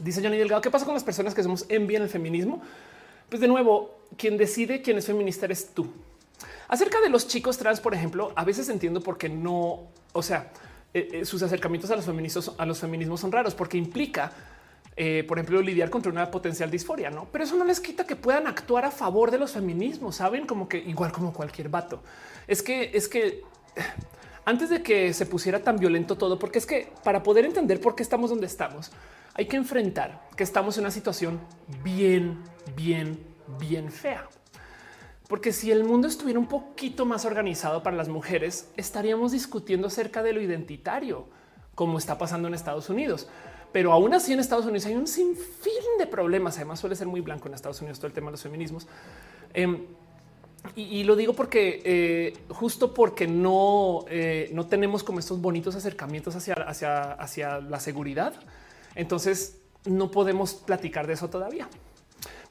dice Johnny Delgado. ¿Qué pasa con las personas que somos en bien el feminismo? Pues de nuevo, quien decide quién es feminista eres tú. Acerca de los chicos trans, por ejemplo, a veces entiendo por qué no, o sea, eh, eh, sus acercamientos a los feminismos, a los feminismos son raros porque implica, eh, por ejemplo, lidiar contra una potencial disforia, no? Pero eso no les quita que puedan actuar a favor de los feminismos. Saben como que igual como cualquier vato. Es que es que antes de que se pusiera tan violento todo, porque es que para poder entender por qué estamos donde estamos, hay que enfrentar que estamos en una situación bien, bien, bien fea. Porque si el mundo estuviera un poquito más organizado para las mujeres, estaríamos discutiendo acerca de lo identitario, como está pasando en Estados Unidos. Pero aún así en Estados Unidos hay un sinfín de problemas. Además suele ser muy blanco en Estados Unidos todo el tema de los feminismos. Em, y, lo digo porque eh, justo porque no, eh, no tenemos como estos bonitos acercamientos hacia, hacia, hacia la seguridad. Entonces no podemos platicar de eso todavía.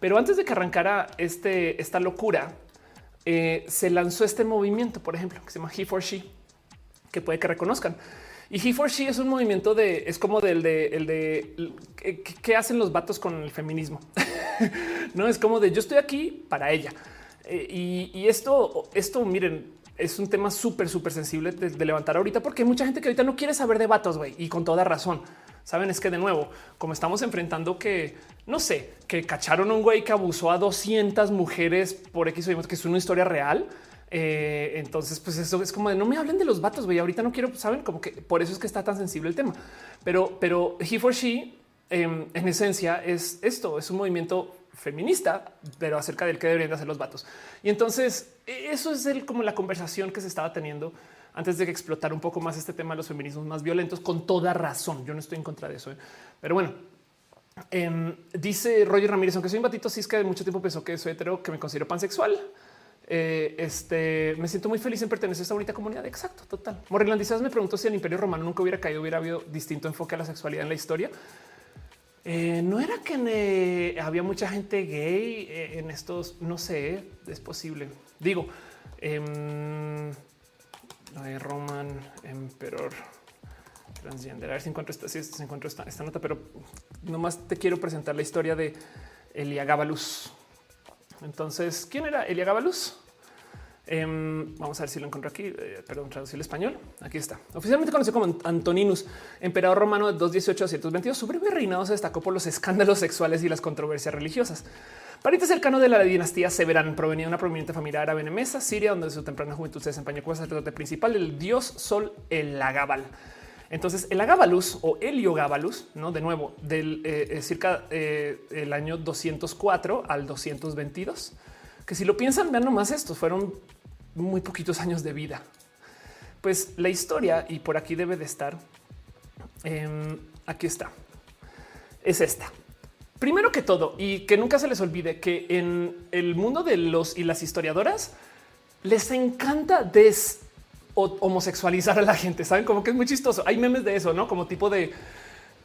Pero antes de que arrancara este, esta locura, eh, se lanzó este movimiento, por ejemplo, que se llama He for She, que puede que reconozcan. Y He for She es un movimiento de, es como del de, el de qué hacen los vatos con el feminismo. no es como de yo estoy aquí para ella. Eh, y, esto, esto, miren, es un tema súper, súper sensible de, levantar ahorita, porque hay mucha gente que ahorita no quiere saber de vatos, güey, y con toda razón. Saben, es que de nuevo, como estamos enfrentando que no sé, que cacharon un güey que abusó a 200 mujeres por X Y, que es una historia real. Eh, entonces, pues eso es como de no me hablen de los vatos, güey. Ahorita no quiero, saben, como que por eso es que está tan sensible el tema. Pero, pero he for she, em, en esencia, es esto: es un movimiento feminista, pero acerca del que deberían hacer los vatos. Y entonces, e, eso es el, como la conversación que se estaba teniendo antes de que explotara un poco más este tema de los feminismos más violentos, con toda razón. Yo no estoy en contra de eso, ¿eh? pero bueno. Em, dice Roger Ramírez, aunque soy un batito cis que de mucho tiempo pensó que soy hetero, que me considero pansexual. Eh, este me siento muy feliz en pertenecer a esta bonita comunidad. Exacto, total. Morriland me preguntó si el Imperio Romano nunca hubiera caído, hubiera habido distinto enfoque a la sexualidad en la historia. Eh, no era que había mucha gente gay eh, en estos, no sé, es posible. Digo, eh, Roman Emperor transgender. A ver si encuentro esta, si encuentro esta, esta, nota, pero nomás te quiero presentar la historia de Elia Gabalus. Entonces, ¿quién era Elia Gabalus? Em, vamos a ver si lo encuentro aquí. Eh, perdón, traducir el español. Aquí está. Oficialmente conocido como Antoninus, emperador romano de 218 a 122. Su breve reinado se destacó por los escándalos sexuales y las controversias religiosas. Pariente cercano de la dinastía Severán, provenía de una prominente familia árabe en Mesa, Siria, donde su temprana juventud se desempeñó como sacerdote principal del dios Sol el Agabal. Entonces, el Agabalus o Heliogabalus, no de nuevo, del eh, circa eh, el año 204 al 222, que si lo piensan, vean nomás estos fueron muy poquitos años de vida. Pues la historia, y por aquí debe de estar, em, aquí está, es esta. Primero que todo, y que nunca se les olvide que en el mundo de los y las historiadoras les encanta des homosexualizar a la gente. Saben como que es muy chistoso. Hay memes de eso, no como tipo de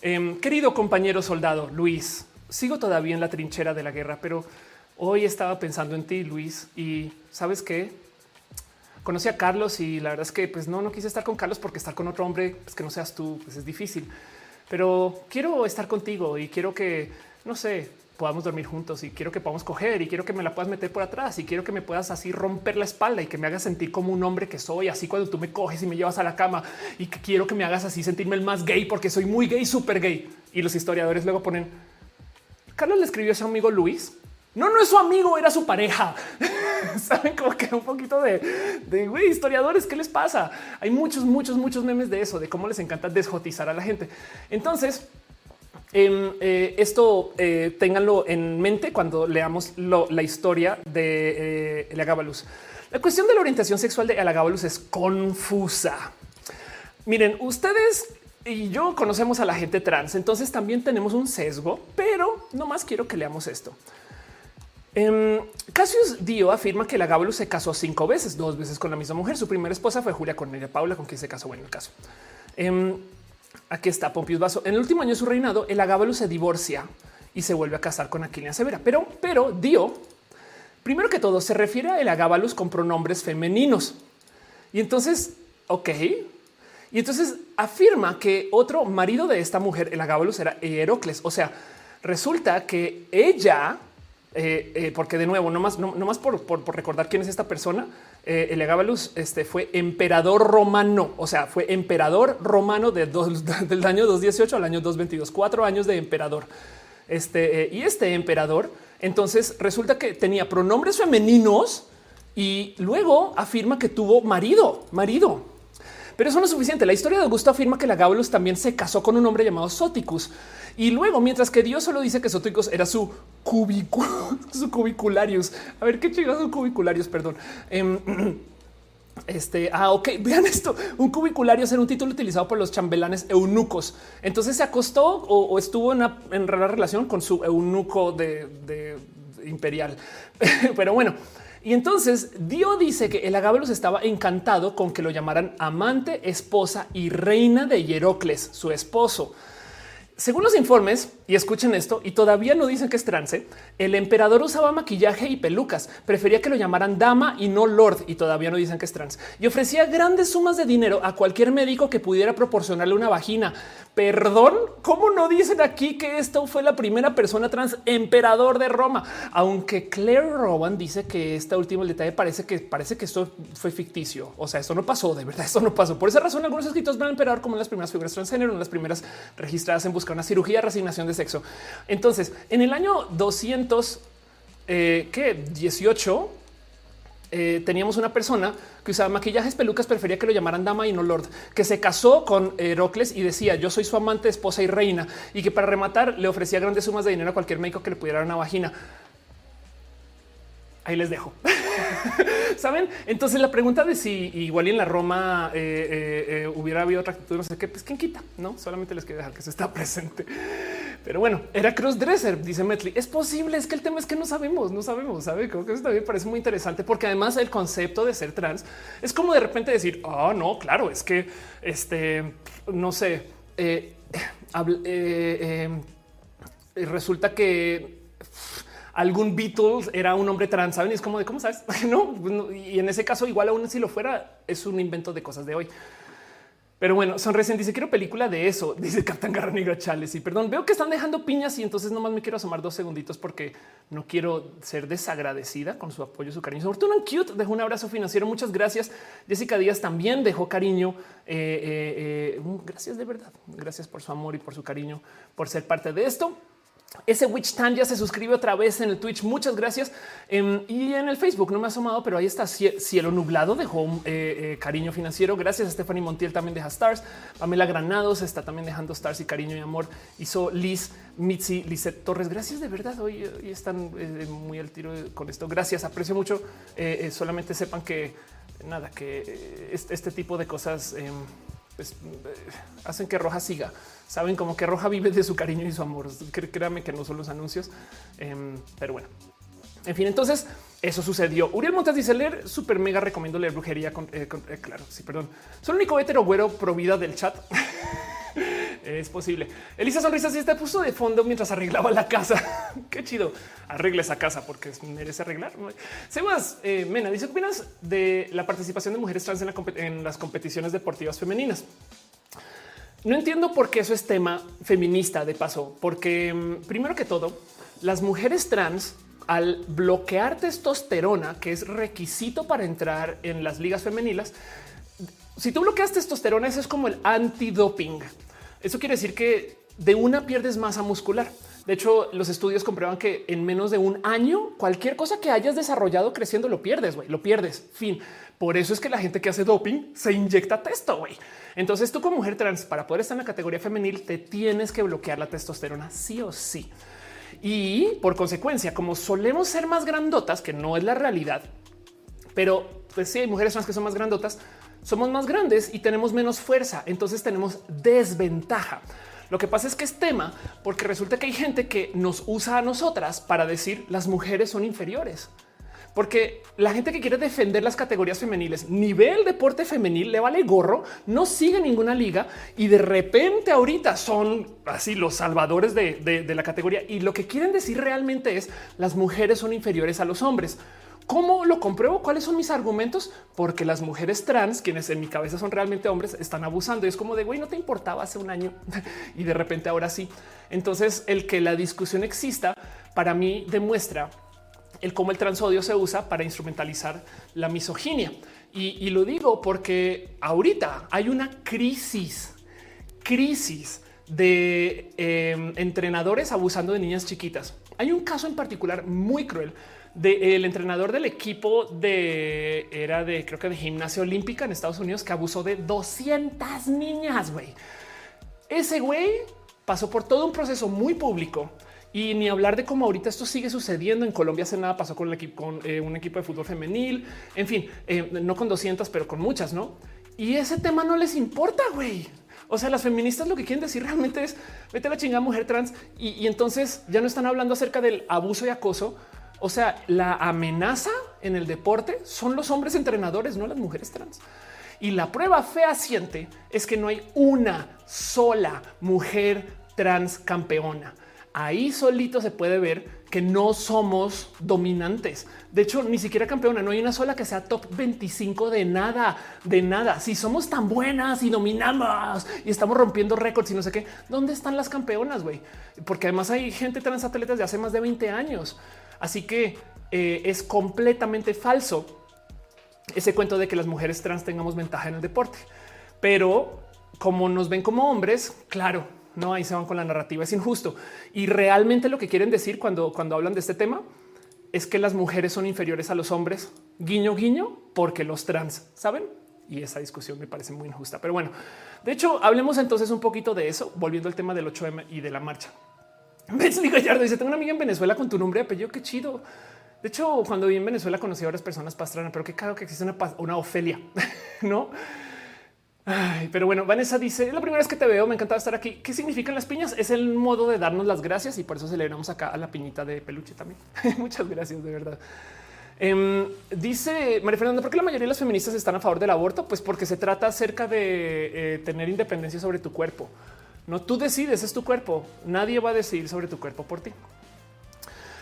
em, querido compañero soldado Luis. Sigo todavía en la trinchera de la guerra, pero hoy estaba pensando en ti, Luis, y sabes qué? Conocí a Carlos y la verdad es que pues no, no quise estar con Carlos porque estar con otro hombre pues, que no seas tú pues es difícil, pero quiero estar contigo y quiero que no sé, podamos dormir juntos y quiero que podamos coger y quiero que me la puedas meter por atrás y quiero que me puedas así romper la espalda y que me hagas sentir como un hombre que soy, así cuando tú me coges y me llevas a la cama y que quiero que me hagas así sentirme el más gay porque soy muy gay, súper gay. Y los historiadores luego ponen, Carlos le escribió a su amigo Luis. No, no es su amigo, era su pareja. Saben como que un poquito de, de historiadores. ¿Qué les pasa? Hay muchos, muchos, muchos memes de eso, de cómo les encanta desjotizar a la gente. Entonces, Em, eh, esto eh, ténganlo en mente cuando leamos la historia de eh, Elagabalus. La cuestión de la orientación sexual de Elagabalus es confusa. Miren, ustedes y yo conocemos a la gente trans, entonces también tenemos un sesgo, pero no más quiero que leamos esto. Cassius Dio afirma que Elagabalus se casó cinco veces, dos veces con la misma mujer. Su primera esposa fue Julia Cornelia Paula, con quien se casó. Bueno, el caso. Em, Aquí está Pompius Vaso. En el último año de su reinado, el Agábalus se divorcia y se vuelve a casar con Aquilina Severa. Pero, pero Dio, primero que todo, se refiere a el Agábalus con pronombres femeninos. Y entonces, ok. Y entonces afirma que otro marido de esta mujer, el Agábalus, era Herocles. O sea, resulta que ella, eh, eh, porque de nuevo, no más, por, por recordar quién es esta persona, eh, el Egábalus este, fue emperador romano, o sea, fue emperador romano de del año 218 al año 222, cuatro años de emperador. Este, eh, y este emperador, entonces resulta que tenía pronombres femeninos y luego afirma que tuvo marido, marido. Pero eso no es suficiente. La historia de Augusto afirma que la Gabalus también se casó con un hombre llamado Soticus. Y luego, mientras que Dios solo dice que Soticus era su su cubicularius. A ver qué chingados son cubicularios, perdón. Em, este, ah, ok, vean esto. Un cubiculario era un título utilizado por los chambelanes eunucos. Entonces se acostó o, estuvo en una en relación con su eunuco de imperial. Pero bueno, y entonces Dio dice que el Agábalos estaba encantado con que lo llamaran amante, esposa y reina de Hierocles, su esposo. Según los informes, y escuchen esto, y todavía no dicen que es trance, el emperador usaba maquillaje y pelucas, prefería que lo llamaran dama y no lord, y todavía no dicen que es trans, y ofrecía grandes sumas de dinero a cualquier médico que pudiera proporcionarle una vagina. Perdón, ¿cómo no dicen aquí que esto fue la primera persona trans emperador de Roma? Aunque Claire Rowan dice que este último detalle parece que parece que esto fue ficticio. O sea, esto no pasó de verdad. Esto no pasó. Por esa razón, algunos escritos ven al emperador como las primeras figuras transgénero, las primeras registradas en busca de una cirugía, resignación de sexo. Entonces, en el año 200, eh, que 18, eh, teníamos una persona que usaba maquillajes, pelucas, prefería que lo llamaran dama y no lord, que se casó con Herocles y decía yo soy su amante, esposa y reina y que para rematar le ofrecía grandes sumas de dinero a cualquier médico que le pudiera una vagina. Ahí les dejo. Saben? Entonces la pregunta de si igual en la Roma eh, eh, eh, hubiera habido otra actitud, no sé qué, pues quién quita, no solamente les quiero dejar que se está presente. Pero bueno, era crossdresser, dice Metli. Es posible, es que el tema es que no sabemos, no sabemos, sabe? Creo que eso también parece muy interesante porque además el concepto de ser trans es como de repente decir, ah, no, claro, es que este, no sé, resulta que algún Beatles era un hombre trans, ¿saben? Y es como de cómo sabes, no, y en ese caso, igual aún si lo fuera, es un invento de cosas de hoy. Pero bueno, son recién dice quiero película de eso, dice Capitán Garra Negra Chales. Y perdón, veo que están dejando piñas y entonces nomás me quiero asomar dos segunditos porque no quiero ser desagradecida con su apoyo, su cariño. Sobre todo cute dejó un abrazo financiero. Muchas gracias. Jessica Díaz también dejó cariño. Eh, eh, eh, gracias de verdad. Gracias por su amor y por su cariño, por ser parte de esto. Ese Witch Tan ya se suscribe otra vez en el Twitch. Muchas gracias. Em, y en el Facebook no me ha asomado, pero ahí está Cielo Nublado dejó eh, eh, cariño financiero. Gracias Stephanie Montiel también deja stars. Pamela Granados está también dejando stars y cariño y amor. Hizo Liz Mitzi, Lizette Torres. Gracias de verdad. Hoy, están eh, muy al tiro con esto. Gracias. Aprecio mucho. solamente sepan que nada, que este, este tipo de cosas em, pues, hacen que Roja siga saben como que Roja vive de su cariño y su amor. Créame que no son los anuncios, em, pero bueno. En fin, entonces eso sucedió. Uriel Montes dice leer super mega recomiendo leer brujería con, eh, eh, claro, sí, perdón. Soy el único hetero güero pro vida del chat. es posible. Elisa Sonrisa si te puso de fondo mientras arreglaba la casa. Qué chido. Arregle esa casa porque merece arreglar. Sebas eh, Mena dice: ¿Qué opinas de la participación de mujeres trans en, en las competiciones deportivas femeninas? No entiendo por qué eso es tema feminista de paso, porque mm, primero que todo, las mujeres trans al bloquear testosterona, que es requisito para entrar en las ligas femeninas, si tú bloqueas testosterona, eso es como el antidoping. Eso quiere decir que de una pierdes masa muscular. De hecho, los estudios comprueban que en menos de un año, cualquier cosa que hayas desarrollado creciendo lo pierdes, güey, lo pierdes. Fin. Por eso es que la gente que hace doping se inyecta testo, güey. Entonces tú como mujer trans, para poder estar en la categoría femenil, te tienes que bloquear la testosterona sí o sí. Y por consecuencia, como solemos ser más grandotas, que no es la realidad, pero pues sí hay mujeres trans que son más grandotas, somos más grandes y tenemos menos fuerza. Entonces tenemos desventaja. Lo que pasa es que es tema porque resulta que hay gente que nos usa a nosotras para decir las mujeres son inferiores porque la gente que quiere defender las categorías femeniles ni ve el deporte femenil, le vale gorro, no sigue ninguna liga y de repente ahorita son así los salvadores de, la categoría. Y lo que quieren decir realmente es las mujeres son inferiores a los hombres. ¿Cómo lo compruebo? ¿Cuáles son mis argumentos? Porque las mujeres trans, quienes en mi cabeza son realmente hombres, están abusando. Y es como de güey, no te importaba hace un año y de repente ahora sí. Entonces, el que la discusión exista para mí demuestra el cómo el transodio se usa para instrumentalizar la misoginia. Y, lo digo porque ahorita hay una crisis, crisis de em, entrenadores abusando de niñas chiquitas. Hay un caso en particular muy cruel del entrenador del equipo de era de creo que de gimnasia olímpica en Estados Unidos que abusó de 200 niñas. Güey, ese güey pasó por todo un proceso muy público y ni hablar de cómo ahorita esto sigue sucediendo. En Colombia hace nada pasó con, eh, un equipo de fútbol femenil. En fin, eh, no con 200, pero con muchas, ¿no? Y ese tema no les importa, güey. O sea, las feministas lo que quieren decir realmente es vete a la chingada mujer trans y, y entonces ya no están hablando acerca del abuso y acoso. O sea, la amenaza en el deporte son los hombres entrenadores, no las mujeres trans. Y la prueba fehaciente es que no hay una sola mujer trans campeona ahí solito se puede ver que no somos dominantes. De hecho, ni siquiera campeona, no hay una sola que sea top 25 de nada, de nada. Si somos tan buenas y dominamos y estamos rompiendo récords y no sé qué, ¿dónde están las campeonas, güey? Porque además hay gente transatletas de hace más de 20 años. Así que eh, es completamente falso ese cuento de que las mujeres trans tengamos ventaja en el deporte. Pero como nos ven como hombres, claro, no, ahí se van con la narrativa, es injusto. Y realmente lo que quieren decir cuando, cuando hablan de este tema es que las mujeres son inferiores a los hombres, guiño, guiño, porque los trans, ¿saben? Y esa discusión me parece muy injusta. Pero bueno, de hecho, hablemos entonces un poquito de eso, volviendo al tema del 8M y de la marcha. Bensley Gallardo dice, tengo una amiga en Venezuela con tu nombre y apellido, qué chido. De hecho, cuando viví en Venezuela conocí a varias personas pastrana, pero qué claro que existe una, una Ofelia, ¿no? Pero bueno, Vanessa dice, la primera vez que te veo, me encantaba estar aquí. ¿Qué significan las piñas? Es el modo de darnos las gracias y por eso celebramos acá a la piñita de peluche también. Muchas gracias, de verdad. Em, dice María Fernanda, ¿por qué la mayoría de las feministas están a favor del aborto? Pues porque se trata acerca de eh, tener independencia sobre tu cuerpo. No tú decides, es tu cuerpo. Nadie va a decidir sobre tu cuerpo por ti.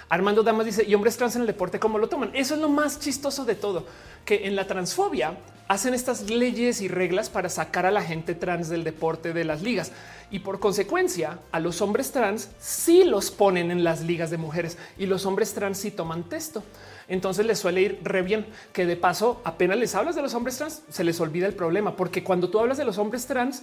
Armando Damas dice, y hombres trans en el deporte, ¿cómo lo toman? Eso es lo más chistoso de todo, que en la transfobia hacen estas leyes y reglas para sacar a la gente trans del deporte de las ligas y por consecuencia a los hombres trans sí los ponen en las ligas de mujeres y los hombres trans sí toman texto. Entonces les suele ir re bien que de paso apenas les hablas de los hombres trans se les olvida el problema porque cuando tú hablas de los hombres trans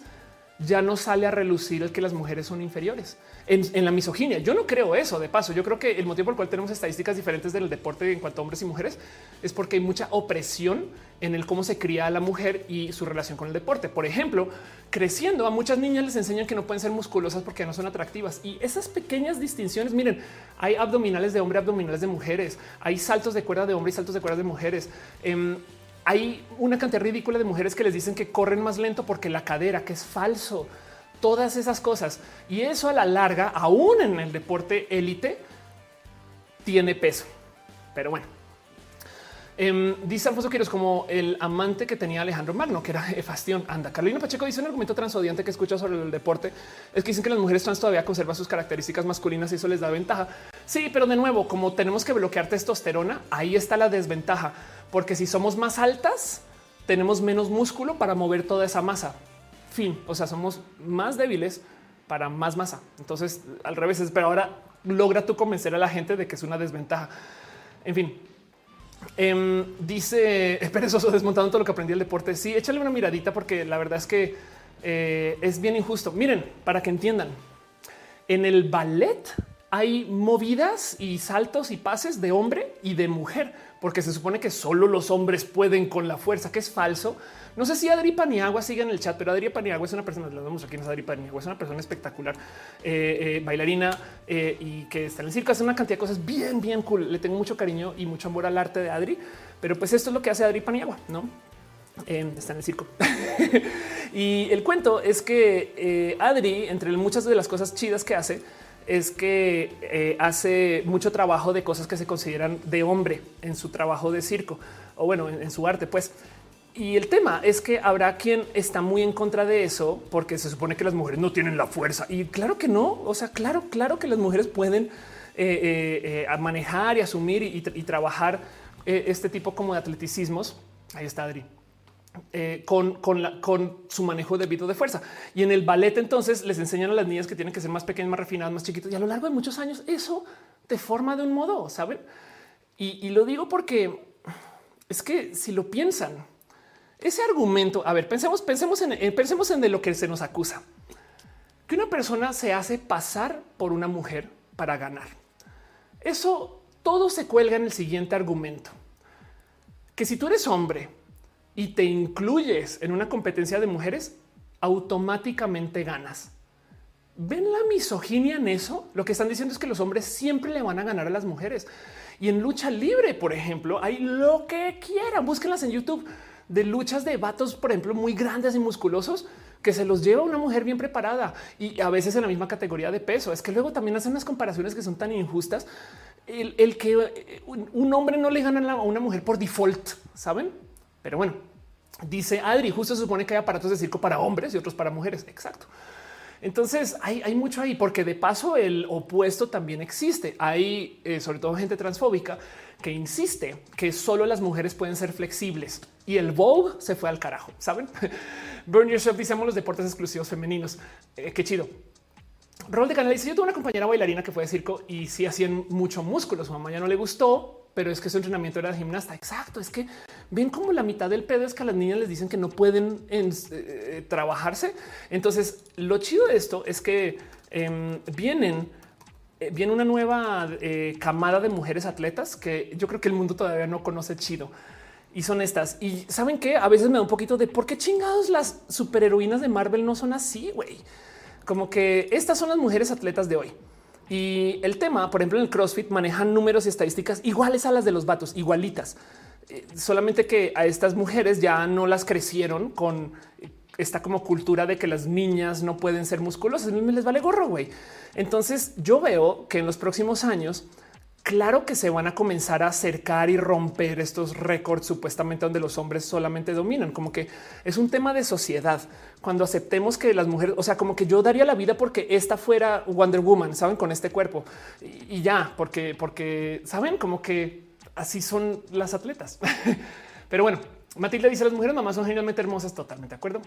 ya no sale a relucir el que las mujeres son inferiores en, la misoginia. Yo no creo eso. De paso, yo creo que el motivo por el cual tenemos estadísticas diferentes del deporte en cuanto a hombres y mujeres es porque hay mucha opresión en el cómo se cría a la mujer y su relación con el deporte. Por ejemplo, creciendo a muchas niñas les enseñan que no pueden ser musculosas porque no son atractivas y esas pequeñas distinciones. Miren, hay abdominales de hombre, abdominales de mujeres, hay saltos de cuerda de hombre y saltos de cuerda de mujeres. Em, hay una cantidad ridícula de mujeres que les dicen que corren más lento porque la cadera, que es falso, todas esas cosas. Y eso a la larga, aún en el deporte élite, tiene peso. Pero bueno, em, dice Alfonso Quiroz como el amante que tenía Alejandro Magno, que era Efastión. Anda, Carolina Pacheco dice un argumento transodiante que escucha sobre el deporte es que dicen que las mujeres trans todavía conservan sus características masculinas y eso les da ventaja. Sí, pero de nuevo, como tenemos que bloquear testosterona, ahí está la desventaja porque si somos más altas, tenemos menos músculo para mover toda esa masa. Fin, o sea, somos más débiles para más masa. Entonces, al revés, pero ahora logra tú convencer a la gente de que es una desventaja. En fin, em, dice perezoso desmontando todo lo que aprendí el deporte. Sí, échale una miradita porque la verdad es que eh, es bien injusto. Miren, para que entiendan, en el ballet hay movidas y saltos y pases de hombre y de mujer porque se supone que solo los hombres pueden con la fuerza, que es falso. No sé si Adri Paniagua sigue en el chat, pero Adri Paniagua es una persona, la vemos aquí, es Adri Paniagua, es una persona espectacular, eh, eh, bailarina eh, y que está en el circo, hace una cantidad de cosas bien, bien cool. Le tengo mucho cariño y mucho amor al arte de Adri, pero pues esto es lo que hace Adri Paniagua, ¿no? está en el circo. y el cuento es que Adri, entre muchas de las cosas chidas que hace, es que eh, hace mucho trabajo de cosas que se consideran de hombre en su trabajo de circo o bueno, en, su arte, pues. Y el tema es que habrá quien está muy en contra de eso porque se supone que las mujeres no tienen la fuerza. Y claro que no. O sea, claro, claro que las mujeres pueden eh, eh, manejar y asumir y, trabajar este tipo como de atleticismos. Ahí está Adri. Eh, con, su manejo debido de fuerza. Y en el ballet entonces les enseñan a las niñas que tienen que ser más pequeñas, más refinadas, más chiquitas. Y a lo largo de muchos años eso te forma de un modo, ¿saben? Y, lo digo porque es que si lo piensan, ese argumento, a ver, pensemos, pensemos en, eh, pensemos en de lo que se nos acusa. Que una persona se hace pasar por una mujer para ganar. Eso todo se cuelga en el siguiente argumento. Que si tú eres hombre y te incluyes en una competencia de mujeres, automáticamente ganas. ¿Ven la misoginia en eso? Lo que están diciendo es que los hombres siempre le van a ganar a las mujeres. Y en lucha libre, por ejemplo, hay lo que quieran. Búsquenlas en YouTube de luchas de vatos, por ejemplo, muy grandes y musculosos que se los lleva una mujer bien preparada y a veces en la misma categoría de peso. Es que luego también hacen unas comparaciones que son tan injustas. El, que eh, un hombre no le gana a una mujer por default, saben? Pero bueno, dice Adri, justo se supone que hay aparatos de circo para hombres y otros para mujeres. Exacto. Entonces hay, mucho ahí, porque de paso el opuesto también existe. Hay eh, sobre todo gente transfóbica que insiste que solo las mujeres pueden ser flexibles y el Vogue se fue al carajo. Saben, Burn Yourself dice los deportes exclusivos femeninos. Eh, qué chido. Rol de canal dice: Yo tuve una compañera bailarina que fue de circo y sí hacían mucho músculo. Su mamá ya no le gustó, pero es que su entrenamiento era de gimnasta. Exacto. Es que ven como la mitad del pedo es que a las niñas les dicen que no pueden eh, trabajarse. Entonces, lo chido de esto es que em, vienen eh, viene una nueva eh, camada de mujeres atletas que yo creo que el mundo todavía no conoce chido. Y son estas. Y saben que a veces me da un poquito de por qué chingados las superheroínas de Marvel no son así, güey. Como que estas son las mujeres atletas de hoy. Y el tema, por ejemplo, en el CrossFit manejan números y estadísticas iguales a las de los vatos, igualitas. Eh, solamente que a estas mujeres ya no las crecieron con esta como cultura de que las niñas no pueden ser musculosas. Me les vale gorro, güey. Entonces yo veo que en los próximos años, claro que se van a comenzar a acercar y romper estos récords supuestamente donde los hombres solamente dominan, como que es un tema de sociedad. Cuando aceptemos que las mujeres, o sea, como que yo daría la vida porque esta fuera Wonder Woman, saben, con este cuerpo y, ya, porque, porque saben como que así son las atletas. Pero bueno, Matilde dice las mujeres mamás son generalmente hermosas, totalmente de acuerdo.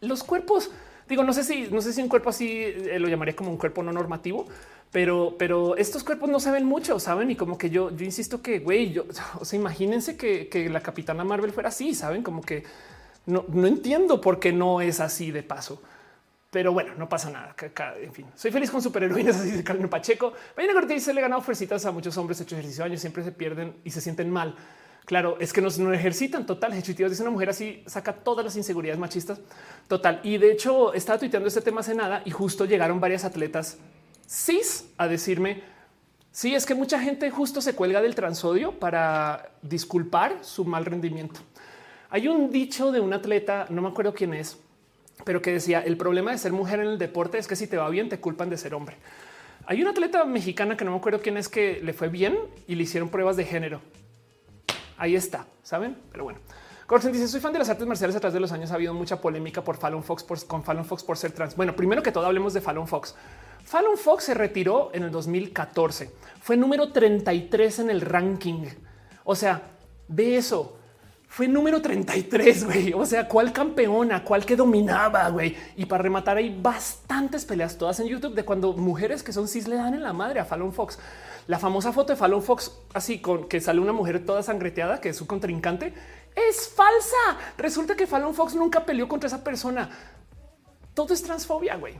Los cuerpos, digo, no sé si, no sé si un cuerpo así eh, lo llamaría como un cuerpo no normativo, pero, pero estos cuerpos no se ven mucho, saben? Y como que yo, yo insisto que, güey, yo, o sea, imagínense que, que, la capitana Marvel fuera así, saben? Como que no, no entiendo por qué no es así de paso. Pero bueno, no pasa nada. En fin, soy feliz con superheroínas así de Carmen Pacheco. Vayan a dice le ganado fuercitas a muchos hombres hecho ejercicio años, siempre se pierden y se sienten mal. Claro, es que no, no ejercitan total. Ejecutivos dice una mujer así saca todas las inseguridades machistas total. Y de hecho estaba tuiteando este tema hace nada y justo llegaron varias atletas cis a decirme sí, es que mucha gente justo se cuelga del transodio para disculpar su mal rendimiento. Hay un dicho de un atleta, no me acuerdo quién es, pero que decía el problema de ser mujer en el deporte es que si te va bien te culpan de ser hombre. Hay una atleta mexicana que no me acuerdo quién es que le fue bien y le hicieron pruebas de género ahí está, saben? Pero bueno, Corsen dice: Soy fan de las artes marciales. A través de los años ha habido mucha polémica por Fallon Fox por, con Fallon Fox por ser trans. Bueno, primero que todo, hablemos de Fallon Fox. Fallon Fox se retiró en el 2014. Fue número 33 en el ranking. O sea, ve eso. Fue número 33, güey. O sea, cuál campeona, cuál que dominaba, güey. Y para rematar, hay bastantes peleas, todas en YouTube, de cuando mujeres que son cis le dan en la madre a Fallon Fox. La famosa foto de Fallon Fox, así con que sale una mujer toda sangreteada, que es su contrincante, es falsa. Resulta que Fallon Fox nunca peleó contra esa persona. Todo es transfobia, güey.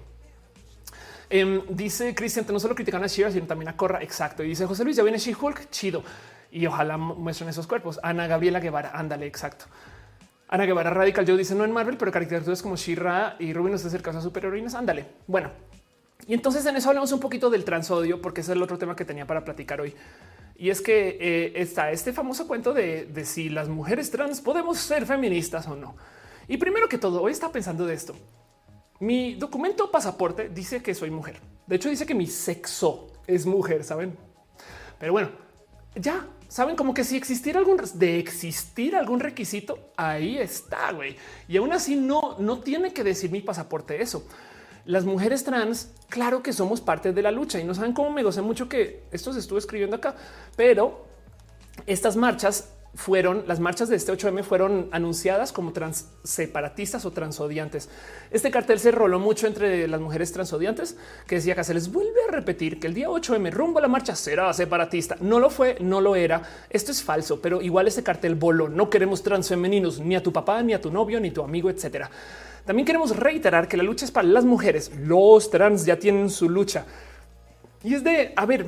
Em, dice Cristian, no solo critican a Shira, sino también a Corra. Exacto. Y dice José Luis, ya viene She-Hulk. Chido. Y ojalá muestren esos cuerpos. Ana Gabriela Guevara, ándale, exacto. Ana Guevara Radical yo dice no en Marvel, pero caricaturas como Shira y Rubin nos acerca a superheroínas. Ándale. Bueno, y entonces en eso hablamos un poquito del transodio, porque ese es el otro tema que tenía para platicar hoy. Y es que eh, está este famoso cuento de, de, si las mujeres trans podemos ser feministas o no. Y primero que todo, hoy está pensando de esto. Mi documento pasaporte dice que soy mujer. De hecho, dice que mi sexo es mujer, saben? Pero bueno, ya saben como que si existiera algún de existir algún requisito, ahí está, güey. Y aún así no, no tiene que decir mi pasaporte eso las mujeres trans, claro que somos parte de la lucha y no saben cómo me gocé mucho que esto se estuvo escribiendo acá, pero estas marchas fueron las marchas de este 8M fueron anunciadas como trans separatistas o transodiantes. Este cartel se roló mucho entre las mujeres transodiantes que decía que se les vuelve a repetir que el día 8M rumbo a la marcha será separatista. No lo fue, no lo era. Esto es falso, pero igual ese cartel voló. No queremos transfemeninos ni a tu papá, ni a tu novio, ni tu amigo, etcétera. También queremos reiterar que la lucha es para las mujeres. Los trans ya tienen su lucha. Y es de, a ver,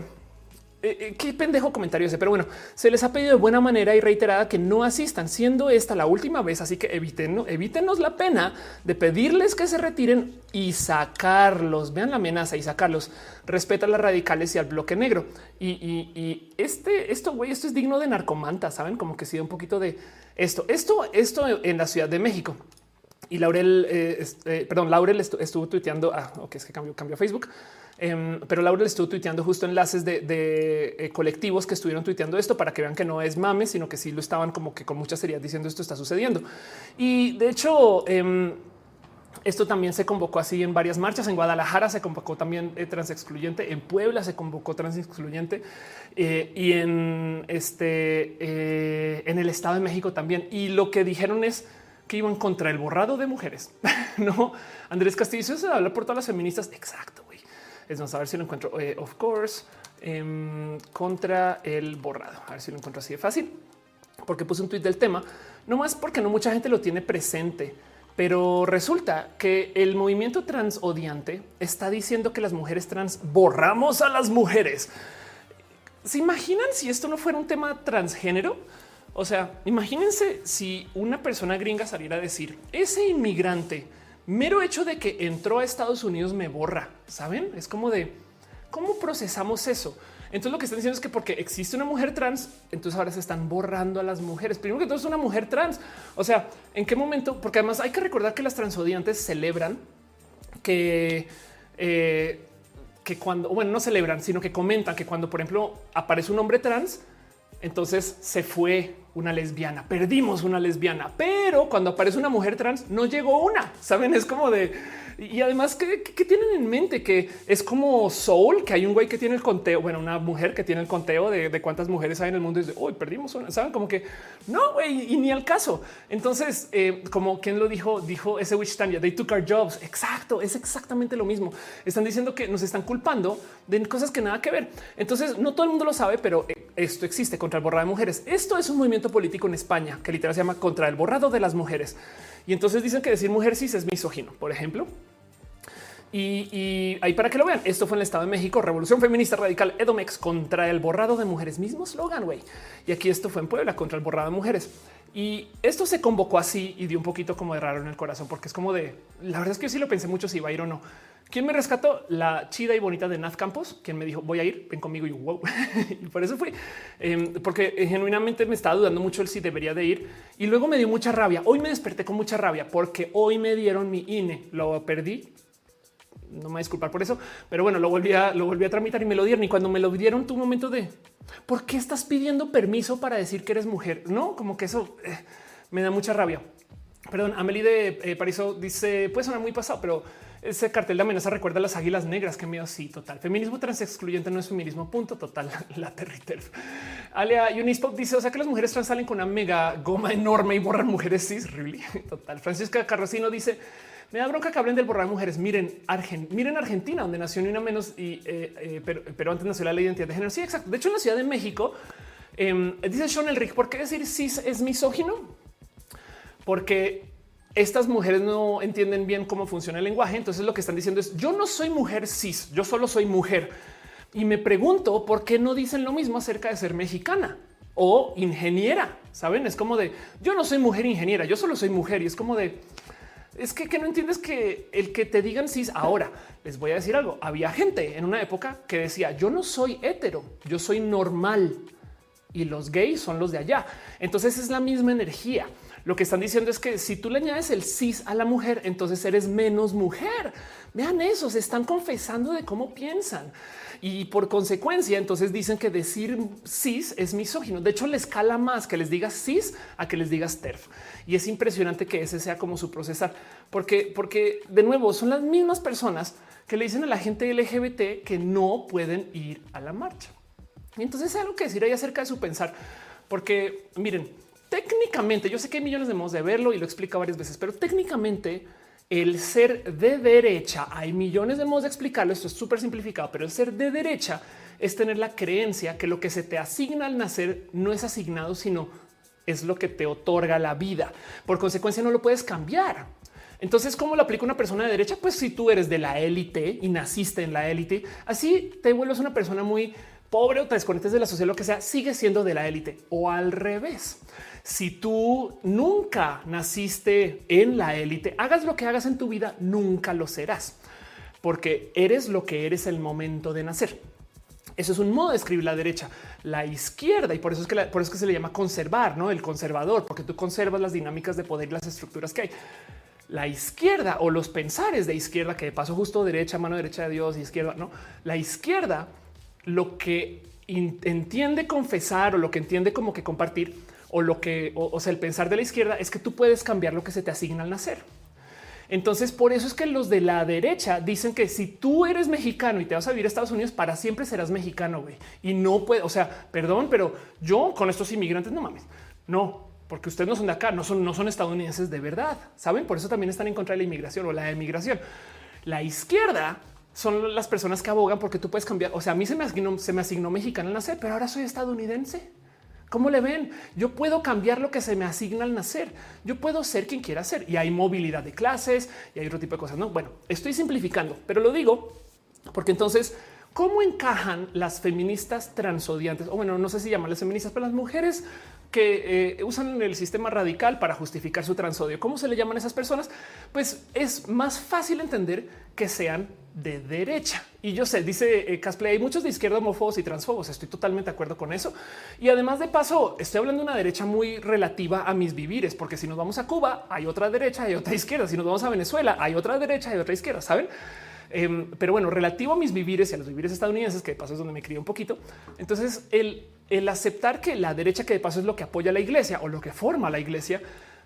eh, eh, qué pendejo comentario ese, pero bueno, se les ha pedido de buena manera y reiterada que no asistan, siendo esta la última vez, así que eviten, evítenos la pena de pedirles que se retiren y sacarlos. Vean la amenaza y sacarlos. Respeta a las radicales y al bloque negro. Y, este, esto, güey, esto es digno de narcomanta, saben, como que sido un poquito de esto, esto, esto en la Ciudad de México. Y Laurel, eh, eh, perdón, Laurel estuvo tuiteando, ah, ok, es que cambió, cambió Facebook, em, pero Laurel estuvo tuiteando justo enlaces de, eh, colectivos que estuvieron tuiteando esto para que vean que no es mame, sino que sí lo estaban como que con mucha seriedad diciendo esto está sucediendo. Y de hecho, em, esto también se convocó así en varias marchas. En Guadalajara se convocó también trans excluyente. En Puebla se convocó trans excluyente y en este en el Estado de México también. Y lo que dijeron es que iban contra el borrado de mujeres. no, Andrés Castillo se habla por todas las feministas. Exacto. Es más, a ver si lo encuentro. Eh, of course, em, contra el borrado. A ver si lo encuentro así de fácil, porque puse un tweet del tema, no más porque no mucha gente lo tiene presente. Pero resulta que el movimiento trans odiante está diciendo que las mujeres trans borramos a las mujeres. ¿Se imaginan si esto no fuera un tema transgénero? O sea, imagínense si una persona gringa saliera a decir ese inmigrante, mero hecho de que entró a Estados Unidos me borra. Saben? Es como de cómo procesamos eso. Entonces lo que están diciendo es que porque existe una mujer trans, entonces ahora se están borrando a las mujeres. Primero que todo es una mujer trans. O sea, ¿en qué momento? Porque además hay que recordar que las transodiantes celebran que... Eh, que cuando, bueno, no celebran, sino que comentan que cuando, por ejemplo, aparece un hombre trans, entonces se fue una lesbiana, perdimos una lesbiana, pero cuando aparece una mujer trans no llegó una, saben, es como de y además, ¿qué, tienen en mente? Que es como Soul, que hay un güey que tiene el conteo, bueno, una mujer que tiene el conteo de, cuántas mujeres hay en el mundo y dice, hoy perdimos una, saben como que no, güey, y ni al caso. Entonces, eh, como quien lo dijo, dijo ese Witch Tanya, they took our jobs. Exacto, es exactamente lo mismo. Están diciendo que nos están culpando de cosas que nada que ver. Entonces, no todo el mundo lo sabe, pero eh, esto existe contra el borrado de mujeres. Esto es un movimiento político en España que literal se llama contra el borrado de las mujeres. Y entonces dicen que decir mujer cis es misógino, por ejemplo. Y, ahí para que lo vean, esto fue en el Estado de México, Revolución Feminista Radical Edomex contra el borrado de mujeres, mismo slogan, güey. Y aquí esto fue en Puebla contra el borrado de mujeres. Y esto se convocó así y dio un poquito como de raro en el corazón, porque es como de, la verdad es que yo sí lo pensé mucho si iba a ir o no. ¿Quién me rescató? La chida y bonita de Naz Campos, quien me dijo voy a ir, ven conmigo y wow. y por eso fui, em, porque genuinamente me estaba dudando mucho el si debería de ir y luego me dio mucha rabia. Hoy me desperté con mucha rabia porque hoy me dieron mi INE, lo perdí no me disculpar por eso, pero bueno, lo volví a, lo volví a tramitar y me lo dieron. Y cuando me lo dieron, tu momento de por qué estás pidiendo permiso para decir que eres mujer? No, como que eso eh, me da mucha rabia. Perdón, Amelie de eh, Pariso dice puede sonar muy pasado, pero ese cartel de amenaza recuerda las águilas negras que me sí, total. Feminismo trans excluyente no es feminismo. Punto total. La territer. Alia Unispop dice: O sea que las mujeres trans salen con una mega goma enorme y borran mujeres cis. Really? Total. Francisca Carracino dice: me da bronca que hablen del borrar mujeres. Miren, miren Argentina, donde nació ni una menos, y, eh, eh, pero, antes nació la identidad de género. Sí, exacto. De hecho, en la Ciudad de México, em, dice Sean Elric, ¿por qué decir cis es misógino? Porque estas mujeres no entienden bien cómo funciona el lenguaje. Entonces lo que están diciendo es yo no soy mujer cis, yo solo soy mujer. Y me pregunto por qué no dicen lo mismo acerca de ser mexicana o ingeniera. Saben, es como de yo no soy mujer ingeniera, yo solo soy mujer y es como de es que, no entiendes que el que te digan cis ahora les voy a decir algo. Había gente en una época que decía yo no soy hetero, yo soy normal y los gays son los de allá. Entonces es la misma energía. Lo que están diciendo es que si tú le añades el cis a la mujer, entonces eres menos mujer. Vean eso, se están confesando de cómo piensan y por consecuencia, entonces dicen que decir cis es misógino. De hecho, le escala más que les digas cis a que les digas TERF. Y es impresionante que ese sea como su procesar, porque, porque de nuevo son las mismas personas que le dicen a la gente LGBT que no pueden ir a la marcha. Y entonces hay algo que decir ahí acerca de su pensar, porque miren, técnicamente, yo sé que hay millones de modos de verlo y lo explica varias veces, pero técnicamente el ser de derecha, hay millones de modos de explicarlo, esto es súper simplificado, pero el ser de derecha es tener la creencia que lo que se te asigna al nacer no es asignado, sino es lo que te otorga la vida. Por consecuencia, no lo puedes cambiar. Entonces, ¿cómo lo aplica una persona de derecha? Pues si tú eres de la élite y naciste en la élite, así te vuelves una persona muy pobre o te de la sociedad, lo que sea, sigue siendo de la élite o al revés. Si tú nunca naciste en la élite, hagas lo que hagas en tu vida, nunca lo serás, porque eres lo que eres el momento de nacer. Eso es un modo de escribir la derecha, la izquierda, y por eso es que, por eso que se le llama conservar, no el conservador, porque tú conservas las dinámicas de poder y las estructuras que hay. La izquierda o los pensares de izquierda, que de paso justo derecha, mano derecha de Dios, izquierda, no la izquierda, lo que entiende confesar o lo que entiende como que compartir o lo que, o, sea, el pensar de la izquierda es que tú puedes cambiar lo que se te asigna al nacer. Entonces, por eso es que los de la derecha dicen que si tú eres mexicano y te vas a vivir a Estados Unidos, para siempre serás mexicano. Y no puede, o sea, perdón, pero yo con estos inmigrantes no mames. No, porque ustedes no son de acá, no son, no son estadounidenses de verdad. Saben, por eso también están en contra de la inmigración o la emigración. La izquierda son las personas que abogan porque tú puedes cambiar. O sea, a mí se me asignó, se me asignó mexicano al nacer, pero ahora soy estadounidense. ¿Cómo le ven? Yo puedo cambiar lo que se me asigna al nacer. Yo puedo ser quien quiera ser. Y hay movilidad de clases y hay otro tipo de cosas. No, bueno, estoy simplificando, pero lo digo porque entonces, ¿cómo encajan las feministas transodiantes? O bueno, no sé si llamarles feministas, pero las mujeres que eh, usan el sistema radical para justificar su transodio. ¿Cómo se le llaman a esas personas? Pues es más fácil entender que sean de derecha. Y yo sé, dice eh, Casplay, hay muchos de izquierda homófobos y transfobos. Estoy totalmente de acuerdo con eso. Y además de paso, estoy hablando de una derecha muy relativa a mis vivires, porque si nos vamos a Cuba, hay otra derecha y otra izquierda. Si nos vamos a Venezuela, hay otra derecha y otra izquierda, ¿saben? Em, pero bueno, relativo a mis vivires y a los vivires estadounidenses, que de paso es donde me crié un poquito. Entonces, el, el aceptar que la derecha, que de paso es lo que apoya la iglesia o lo que forma la iglesia,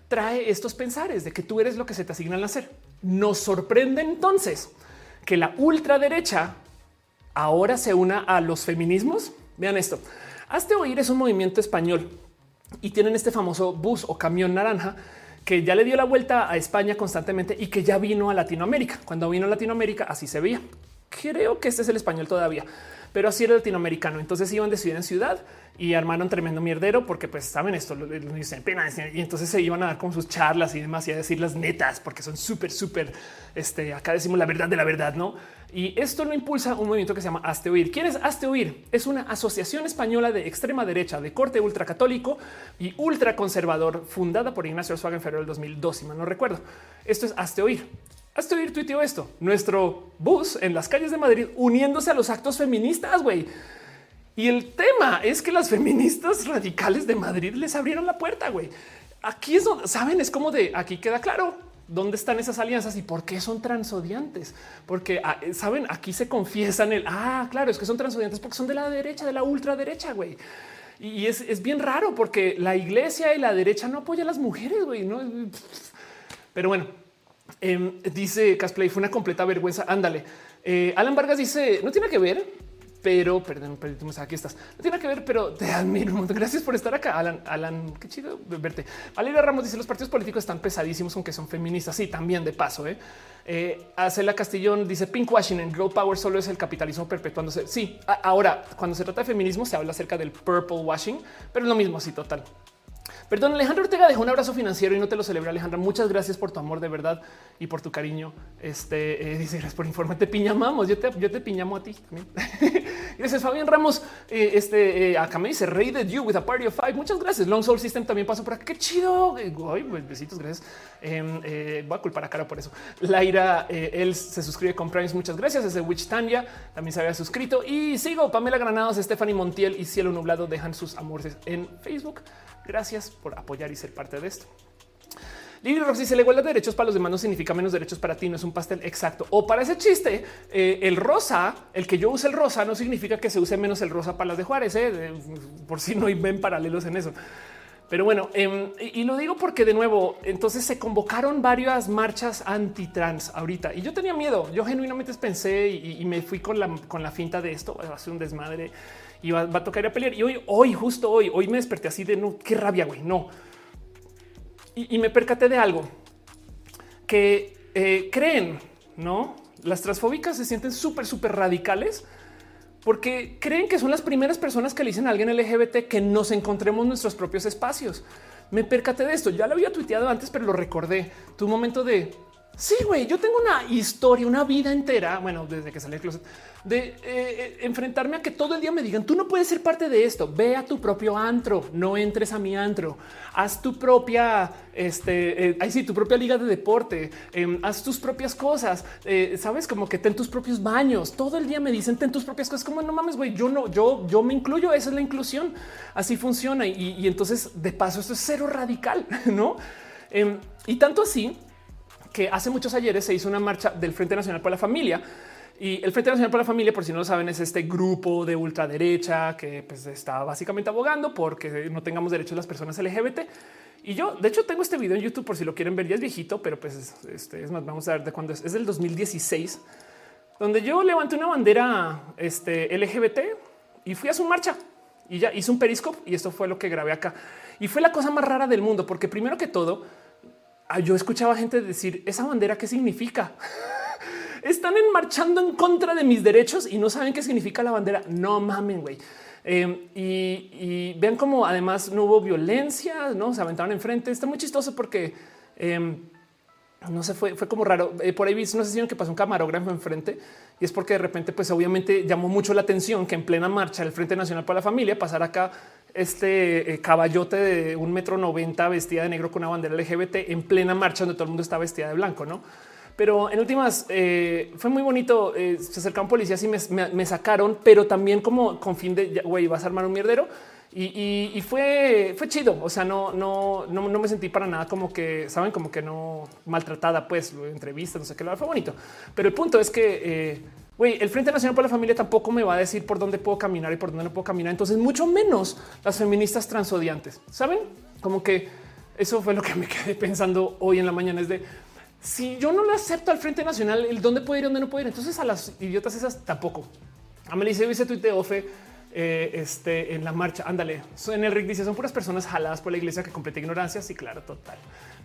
trae estos pensares de que tú eres lo que se te asigna al nacer. Nos sorprende entonces que la ultraderecha ahora se una a los feminismos. Vean esto. Hazte oír es un movimiento español y tienen este famoso bus o camión naranja que ya le dio la vuelta a España constantemente y que ya vino a Latinoamérica. Cuando vino a Latinoamérica así se veía. Creo que este es el español todavía, pero así era latinoamericano. Entonces iban de ciudad en ciudad y armaron tremendo mierdero porque pues saben esto, dicen pena y entonces se iban a dar con sus charlas y demás y a decir las netas porque son súper, súper, este, acá decimos la verdad de la verdad, ¿no? Y esto lo impulsa un movimiento que se llama Hazte Oír. ¿Quién es Oír? Es una asociación española de extrema derecha, de corte ultracatólico y ultraconservador, fundada por Ignacio Arzuaga en febrero del 2002, si mal no recuerdo. Esto es Hazte Oír. Hazte Oír tuiteó esto. Nuestro bus en las calles de Madrid uniéndose a los actos feministas, güey. Y el tema es que las feministas radicales de Madrid les abrieron la puerta, güey. Aquí es donde, ¿saben? Es como de, aquí queda claro dónde están esas alianzas y por qué son transodiantes. Porque, ah, ¿saben? Aquí se confiesan el, ah, claro, es que son transodiantes porque son de la derecha, de la ultraderecha, güey. Y es, bien raro porque la iglesia y la derecha no apoya a las mujeres, güey. ¿no? Pero bueno, em, dice Casplay, fue una completa vergüenza. Ándale. Eh, Alan Vargas dice, no tiene que ver pero perdón, perdón, aquí estás. No tiene que ver, pero te admiro un. Gracias por estar acá, Alan. Alan, qué chido verte. Valeria Ramos dice: Los partidos políticos están pesadísimos, aunque son feministas. Sí, también de paso. ¿eh? Eh, Acela Castillón dice: Pink Washington, Girl Power solo es el capitalismo perpetuándose. Sí, ahora cuando se trata de feminismo, se habla acerca del purple washing, pero es lo mismo. Así total. Perdón, Alejandro Ortega dejó un abrazo financiero y no te lo celebra, Alejandra. Muchas gracias por tu amor de verdad y por tu cariño. Este eh, dice gracias por informarte. Te piñamamos. Yo te, yo te piñamo a ti también. gracias, Fabián Ramos. Eh, este eh, acá me dice Rey de You with a party of five. Muchas gracias. Long Soul System también pasó por acá. Qué chido. Pues, besitos. Gracias. Em, voy a culpar a cara por eso. Laira, él se suscribe con Primes. Muchas gracias. Ese Witch Tanya también se había suscrito y sigo. Pamela Granados, Stephanie Montiel y Cielo Nublado dejan sus amores en Facebook. Gracias por apoyar y ser parte de esto. Lili Rox dice la igualdad de derechos para los demás no significa menos derechos para ti, no es un pastel exacto. O para ese chiste, eh, el rosa, el que yo use el rosa no significa que se use menos el rosa para las de Juárez, eh, por si no ven paralelos en eso. Pero bueno, em, y lo digo porque de nuevo, entonces se convocaron varias marchas anti-trans ahorita y yo tenía miedo. Yo genuinamente pensé y, me fui con la, con la finta de esto va a ser un desmadre y va, a tocar ir a pelear. Y hoy, hoy, justo hoy, hoy me desperté así de no, qué rabia, güey, no. Y, me percaté de algo que eh, creen, no? Las transfóbicas se sienten súper, súper radicales porque creen que son las primeras personas que le dicen a alguien LGBT que nos encontremos nuestros propios espacios. Me percaté de esto. Ya lo había tuiteado antes, pero lo recordé. Tu momento de sí, güey. Yo tengo una historia, una vida entera. Bueno, desde que salí del closet de eh, eh, enfrentarme a que todo el día me digan tú no puedes ser parte de esto. Ve a tu propio antro, no entres a mi antro, haz tu propia, este, eh, ahí sí, tu propia liga de deporte, em, haz tus propias cosas. Sabes como que ten tus propios baños. Todo el día me dicen ten tus propias cosas. Como no mames, güey. Yo no, yo, yo me incluyo. Esa es la inclusión. Así funciona. Y, y entonces, de paso, esto es cero radical, no? Em, y tanto así que hace muchos ayeres se hizo una marcha del Frente Nacional por la Familia y el Frente Nacional para la Familia, por si no lo saben, es este grupo de ultraderecha que pues, está básicamente abogando porque no tengamos derechos las personas LGBT. Y yo, de hecho, tengo este video en YouTube por si lo quieren ver. Ya es viejito, pero pues este, es más, vamos a ver de cuándo es. Es del 2016, donde yo levanté una bandera este, LGBT y fui a su marcha y ya hice un periscope y esto fue lo que grabé acá. Y fue la cosa más rara del mundo, porque primero que todo, yo escuchaba gente decir esa bandera qué significa. están marchando en contra de mis derechos y no saben qué significa la bandera. No mamen, güey. Em, y, vean cómo además no hubo violencia, no se aventaron enfrente. Está muy chistoso porque em, no se fue, fue como raro. Eh, por ahí no sé si que pasó un camarógrafo enfrente y es porque de repente, pues obviamente llamó mucho la atención que en plena marcha el Frente Nacional para la Familia pasara acá este eh, caballote de un metro noventa vestida de negro con una bandera LGBT en plena marcha donde todo el mundo está vestida de blanco, no? Pero en últimas eh, fue muy bonito. se acercaron policías y me, sacaron, pero también como con fin de güey, vas a armar un mierdero y, fue, fue chido. O sea, no, no, no, no, me sentí para nada como que saben, como que no maltratada, pues entrevistas, no sé qué, fue bonito. Pero el punto es que eh, güey, el Frente Nacional por la Familia tampoco me va a decir por dónde puedo caminar y por dónde no puedo caminar. Entonces, mucho menos las feministas transodiantes. Saben como que eso fue lo que me quedé pensando hoy en la mañana. Es de si yo no le acepto al Frente Nacional, el dónde puede ir, dónde no puede ir. Entonces, a las idiotas esas tampoco. A Melissa dice tuiteo fe eh, este, en la marcha. Ándale, en el RIC dice son puras personas jaladas por la iglesia que completa ignorancia. Sí, claro, total.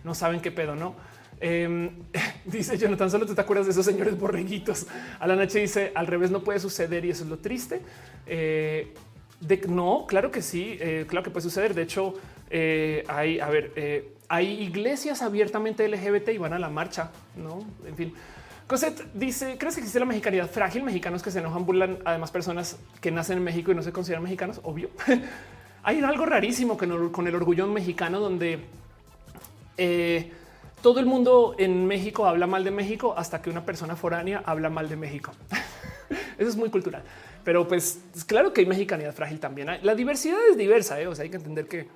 No saben qué pedo, no? Eh, dice Jonathan, solo te acuerdas de esos señores borreguitos. Alana H dice al revés no puede suceder y eso es lo triste. Eh, de, no, claro que sí, eh, claro que puede suceder. De hecho, hay, a ver, hay iglesias abiertamente LGBT y van a la marcha, no? En fin, Cosette dice: ¿Crees que existe la mexicanidad frágil? Mexicanos que se enojan, burlan, además, personas que nacen en México y no se consideran mexicanos. Obvio. Hay algo rarísimo con el orgullo mexicano, donde eh, todo el mundo en México habla mal de México hasta que una persona foránea habla mal de México. Eso es muy cultural, pero pues claro que hay mexicanidad frágil también. La diversidad es diversa. ¿eh? O sea, hay que entender que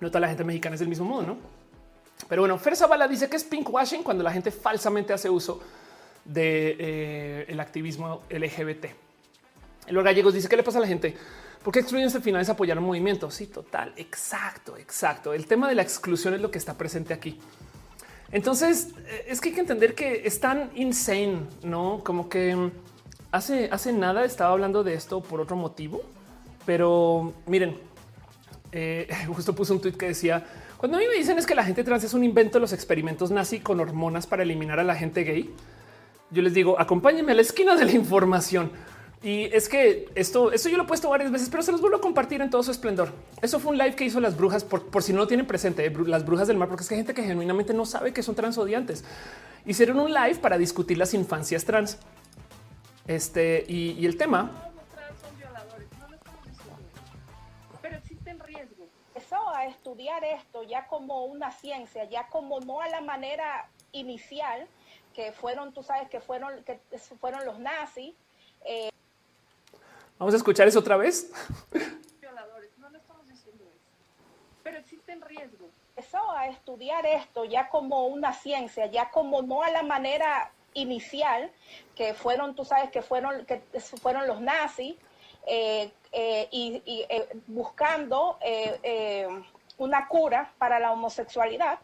no toda la gente mexicana es del mismo modo, no? Pero bueno, Fer Zavala dice que es pinkwashing cuando la gente falsamente hace uso del de, eh, activismo LGBT. Los gallegos dice que le pasa a la gente porque excluyen al final es apoyar un movimiento. Sí, total, exacto, exacto. El tema de la exclusión es lo que está presente aquí. Entonces eh, es que hay que entender que es tan insane, no como que mm, hace, hace nada estaba hablando de esto por otro motivo, pero miren, eh, justo puse un tweet que decía cuando a mí me dicen es que la gente trans es un invento de los experimentos nazi con hormonas para eliminar a la gente gay, yo les digo acompáñenme a la esquina de la información. Y es que esto, esto yo lo he puesto varias veces, pero se los vuelvo a compartir en todo su esplendor. Eso fue un live que hizo las brujas, por, si no lo tienen presente, eh, las brujas del mar, porque es que hay gente que genuinamente no sabe que son transodiantes. Hicieron un live para discutir las infancias trans. Este y el tema estudiar esto ya como una ciencia, ya como no a la manera inicial que fueron, tú sabes que fueron, que fueron los nazis. Eh, Vamos a escuchar eso otra vez. Violadores, no lo estamos diciendo eso, pero existen riesgos. Eso a estudiar esto ya como una ciencia, ya como no a la manera inicial que fueron, tú sabes que fueron, que fueron los nazis. Eh, eh, y, buscando una cura para la homosexualidad.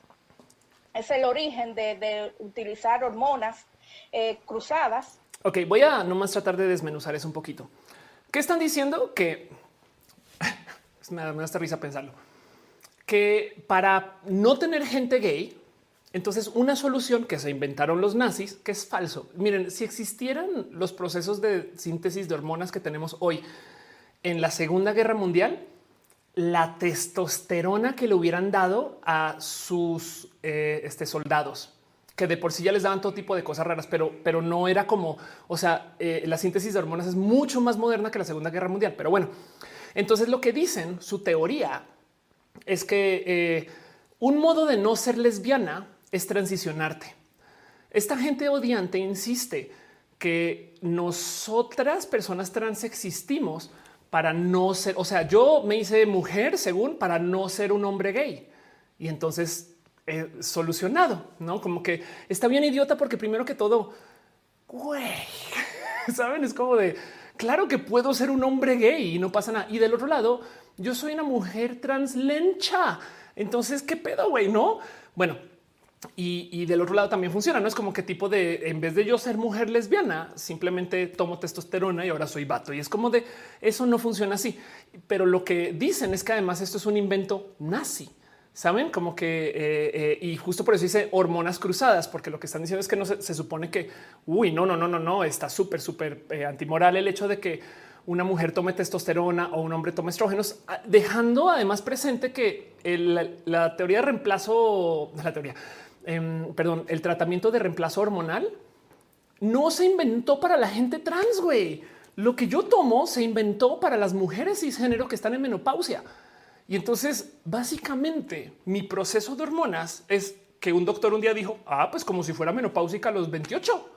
Es el origen de, utilizar hormonas eh, cruzadas. Ok, voy a nomás tratar de desmenuzar eso un poquito. ¿Qué están diciendo? Que me da, risa pensarlo. Que para no tener gente gay, entonces una solución que se inventaron los nazis, que es falso. Miren, si existieran los procesos de síntesis de hormonas que tenemos hoy en la Segunda Guerra Mundial, la testosterona que le hubieran dado a sus eh, este, soldados, que de por sí ya les daban todo tipo de cosas raras, pero, pero no era como, o sea, eh, la síntesis de hormonas es mucho más moderna que la Segunda Guerra Mundial. Pero bueno, entonces lo que dicen, su teoría es que eh, un modo de no ser lesbiana es transicionarte. Esta gente odiante insiste que nosotras, personas trans, existimos para no ser, o sea, yo me hice mujer según para no ser un hombre gay. Y entonces he solucionado, ¿no? Como que está bien idiota porque primero que todo, güey, ¿saben? Es como de, claro que puedo ser un hombre gay y no pasa nada. Y del otro lado, yo soy una mujer trans lencha. Entonces, ¿qué pedo, güey? No? Bueno, y, del otro lado también funciona. No es como que tipo de en vez de yo ser mujer lesbiana, simplemente tomo testosterona y ahora soy vato. Y es como de eso no funciona así. Pero lo que dicen es que además esto es un invento nazi. Saben como que eh, eh, y justo por eso dice hormonas cruzadas, porque lo que están diciendo es que no se, supone que uy, no, no, no, no, no está súper, súper eh, antimoral el hecho de que una mujer tome testosterona o un hombre tome estrógenos, dejando además presente que la teoría de reemplazo, la teoría, em, perdón, el tratamiento de reemplazo hormonal no se inventó para la gente trans, güey. Lo que yo tomo se inventó para las mujeres cisgénero que están en menopausia. Y entonces, básicamente, mi proceso de hormonas es que un doctor un día dijo, ah, pues como si fuera menopáusica a los 28.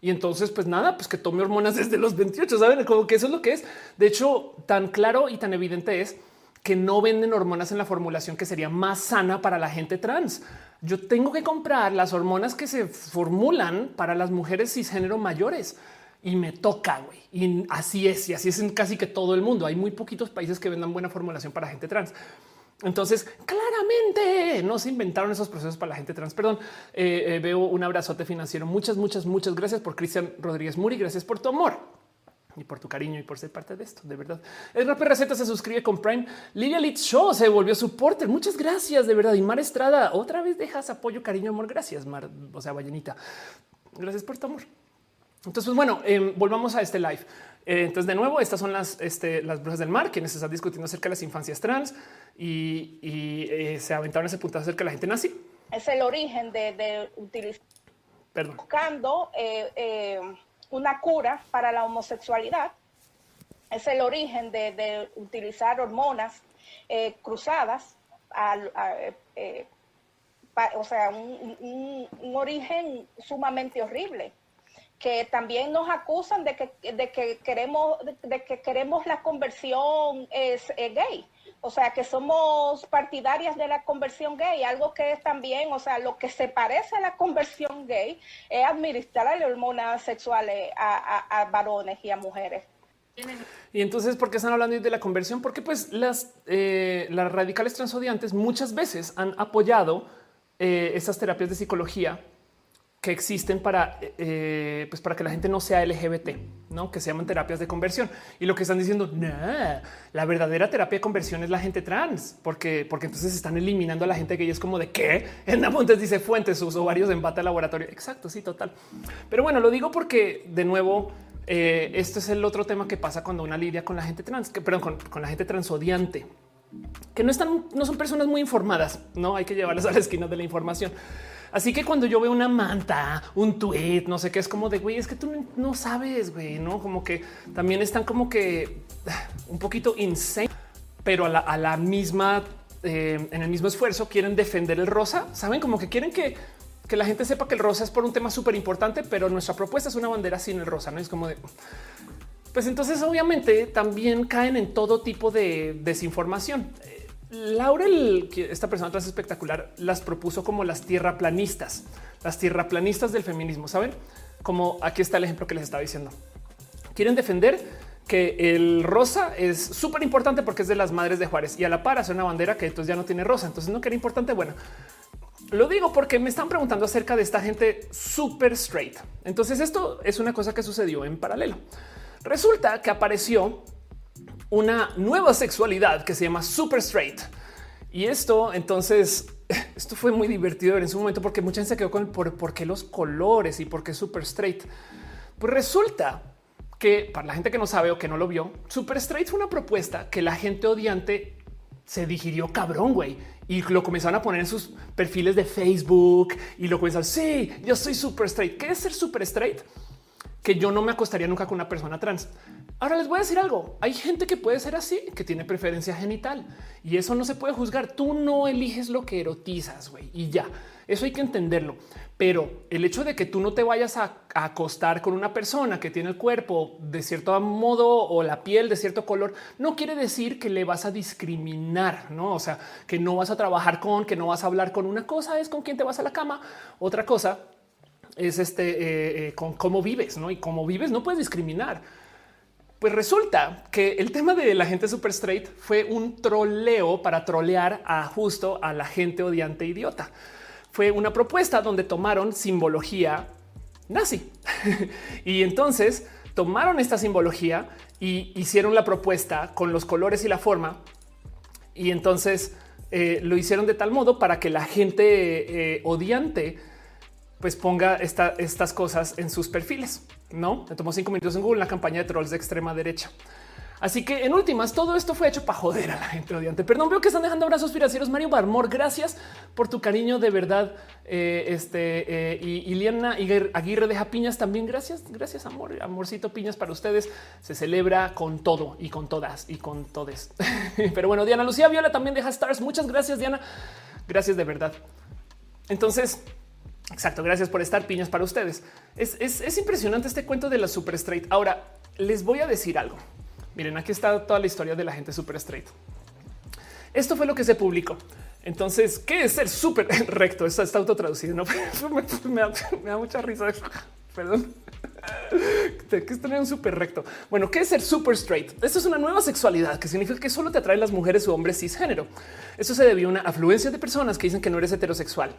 Y entonces, pues nada, pues que tome hormonas desde los 28, ¿saben? Como que eso es lo que es. De hecho, tan claro y tan evidente es que no venden hormonas en la formulación que sería más sana para la gente trans. Yo tengo que comprar las hormonas que se formulan para las mujeres cisgénero mayores y me toca, güey. Y así es, y así es en casi que todo el mundo. Hay muy poquitos países que vendan buena formulación para gente trans. Entonces, claramente no se inventaron esos procesos para la gente trans. Perdón, eh, eh, veo un abrazote financiero. Muchas, muchas, muchas gracias por Cristian Rodríguez Muri. Gracias por tu amor y por tu cariño y por ser parte de esto. De verdad, el Rapper Receta se suscribe con Prime. Lilia Lit Show se volvió supporter. Muchas gracias de verdad. Y Mar Estrada otra vez dejas apoyo, cariño, amor. Gracias, Mar. O sea, ballenita. Gracias por tu amor. Entonces, pues bueno, em, volvamos a este live. Eh, entonces, de nuevo, estas son las, este, las brujas del mar, quienes están discutiendo acerca de las infancias trans y, eh, se aventaron ese punto acerca de la gente nazi. Es el origen de, utilizar, buscando eh, una cura para la homosexualidad. Es el origen de, utilizar hormonas cruzadas, o sea, un origen sumamente horrible que también nos acusan de que, de que queremos de que queremos la conversión es, gay. O sea, que somos partidarias de la conversión gay, algo que es también, o sea, lo que se parece a la conversión gay es administrar hormonas sexuales a, varones y a mujeres. Y entonces, ¿por qué están hablando de la conversión? Porque pues las, eh, las radicales transodiantes muchas veces han apoyado eh, estas terapias de psicología que existen para, eh, pues para que la gente no sea LGBT, no que se llaman terapias de conversión. Y lo que están diciendo, la verdadera terapia de conversión es la gente trans, porque, porque entonces están eliminando a la gente que es como de qué. En Montes dice fuentes, sus ovarios en bata laboratorio. Exacto, sí, total. Pero bueno, lo digo porque de nuevo, eh, este es el otro tema que pasa cuando una lidia con la gente trans, que perdón, con, con la gente transodiante, que no están, no son personas muy informadas. No hay que llevarlas a la esquina de la información. Así que cuando yo veo una manta, un tweet, no sé qué es como de güey, es que tú no sabes, güey, no como que también están como que un poquito insane, pero a la, misma, eh, en el mismo esfuerzo quieren defender el rosa. Saben como que quieren que, que la gente sepa que el rosa es por un tema súper importante, pero nuestra propuesta es una bandera sin el rosa. No es como de pues entonces obviamente también caen en todo tipo de desinformación. Laurel, esta persona tan espectacular, las propuso como las tierraplanistas, las tierraplanistas del feminismo. Saben como aquí está el ejemplo que les estaba diciendo. Quieren defender que el rosa es súper importante porque es de las madres de Juárez y a la par hace una bandera que entonces ya no tiene rosa. Entonces no que importante. Bueno, lo digo porque me están preguntando acerca de esta gente súper straight. Entonces esto es una cosa que sucedió en paralelo. Resulta que apareció una nueva sexualidad que se llama super straight. Y esto entonces, esto fue muy divertido en su momento porque mucha gente se quedó con por, qué los colores y por qué super straight. Pues resulta que para la gente que no sabe o que no lo vio, super straight fue una propuesta que la gente odiante se digirió cabrón, güey. Y lo comenzaron a poner en sus perfiles de Facebook y lo comenzaron. Sí, yo soy super straight. ¿Qué es ser super straight? Que yo no me acostaría nunca con una persona trans. Ahora les voy a decir algo. Hay gente que puede ser así, que tiene preferencia genital y eso no se puede juzgar. Tú no eliges lo que erotizas güey, y ya. Eso hay que entenderlo. Pero el hecho de que tú no te vayas a, acostar con una persona que tiene el cuerpo de cierto modo o la piel de cierto color no quiere decir que le vas a discriminar, no? O sea, que no vas a trabajar con, que no vas a hablar con una cosa es con quién te vas a la cama. Otra cosa es este eh, eh, con cómo vives, no? Y cómo vives no puedes discriminar. Pues resulta que el tema de la gente super straight fue un troleo para trolear a justo a la gente odiante idiota. Fue una propuesta donde tomaron simbología nazi y entonces tomaron esta simbología y hicieron la propuesta con los colores y la forma. Y entonces eh, lo hicieron de tal modo para que la gente odiante pues ponga estas cosas en sus perfiles. No me tomó cinco minutos en Google, la campaña de trolls de extrema derecha. Así que en últimas, todo esto fue hecho para joder a la gente odiante. Perdón, veo que están dejando abrazos financieros. Mario Barmor, gracias por tu cariño de verdad. Eh, este eh, y Iliana Aguirre deja piñas también. Gracias, gracias, amor, amorcito piñas para ustedes. Se celebra con todo y con todas y con todes. Pero bueno, Diana Lucía Viola también deja stars. Muchas gracias, Diana. Gracias de verdad. Entonces, exacto. Gracias por estar piñas para ustedes. Es, es impresionante este cuento de la super straight. Ahora les voy a decir algo. Miren, aquí está toda la historia de la gente super straight. Esto fue lo que se publicó. Entonces, ¿qué es ser súper recto? Esto está autotraducido. No me, da, mucha risa. Perdón. Que tener un súper recto. Bueno, ¿qué es ser super straight? Esto es una nueva sexualidad que significa que solo te atraen las mujeres o hombres cisgénero. Eso se debió a una afluencia de personas que dicen que no eres heterosexual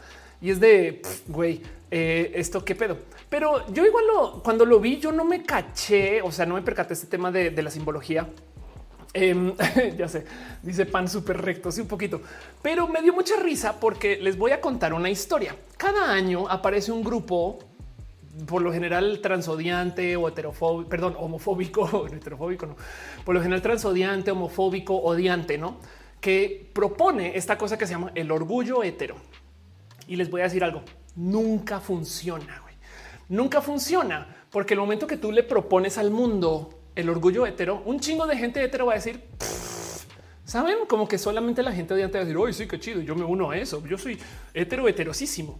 y es de güey, eh, esto qué pedo. Pero yo igual cuando lo vi, yo no me caché, o sea, no me percaté este tema de, de la simbología Em, ya sé, dice pan súper recto, sí, un poquito, pero me dio mucha risa porque les voy a contar una historia. Cada año aparece un grupo, por lo general transodiante o heterofóbico, perdón, homofóbico, heterofóbico, no, por lo general transodiante, homofóbico, odiante, no, que propone esta cosa que se llama el orgullo hetero. Y les voy a decir algo, nunca funciona, güey. nunca funciona, porque el momento que tú le propones al mundo el orgullo hetero, un chingo de gente hetero va a decir, saben como que solamente la gente odiante va a decir, hoy sí, qué chido, yo me uno a eso, yo soy hetero heterosísimo.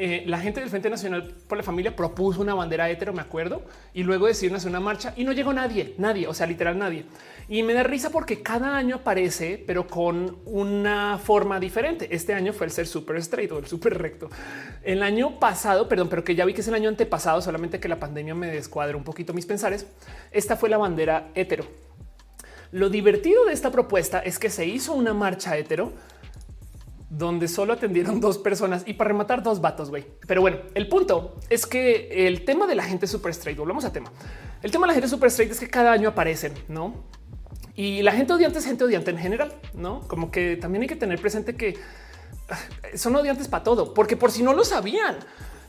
Eh, la gente del Frente Nacional por la Familia propuso una bandera hetero, me acuerdo, y luego decidieron hacer una marcha y no llegó nadie, nadie, o sea, literal nadie. Y me da risa porque cada año aparece, pero con una forma diferente. Este año fue el ser súper straight o el súper recto. El año pasado, perdón, pero que ya vi que es el año antepasado, solamente que la pandemia me descuadra un poquito mis pensares. Esta fue la bandera hetero. Lo divertido de esta propuesta es que se hizo una marcha hetero donde solo atendieron dos personas y para rematar dos vatos, güey. Pero bueno, el punto es que el tema de la gente super straight, volvamos a tema. El tema de la gente super straight es que cada año aparecen, ¿no? Y la gente odiante es gente odiante en general, ¿no? Como que también hay que tener presente que ah, son odiantes para todo, porque por si no lo sabían,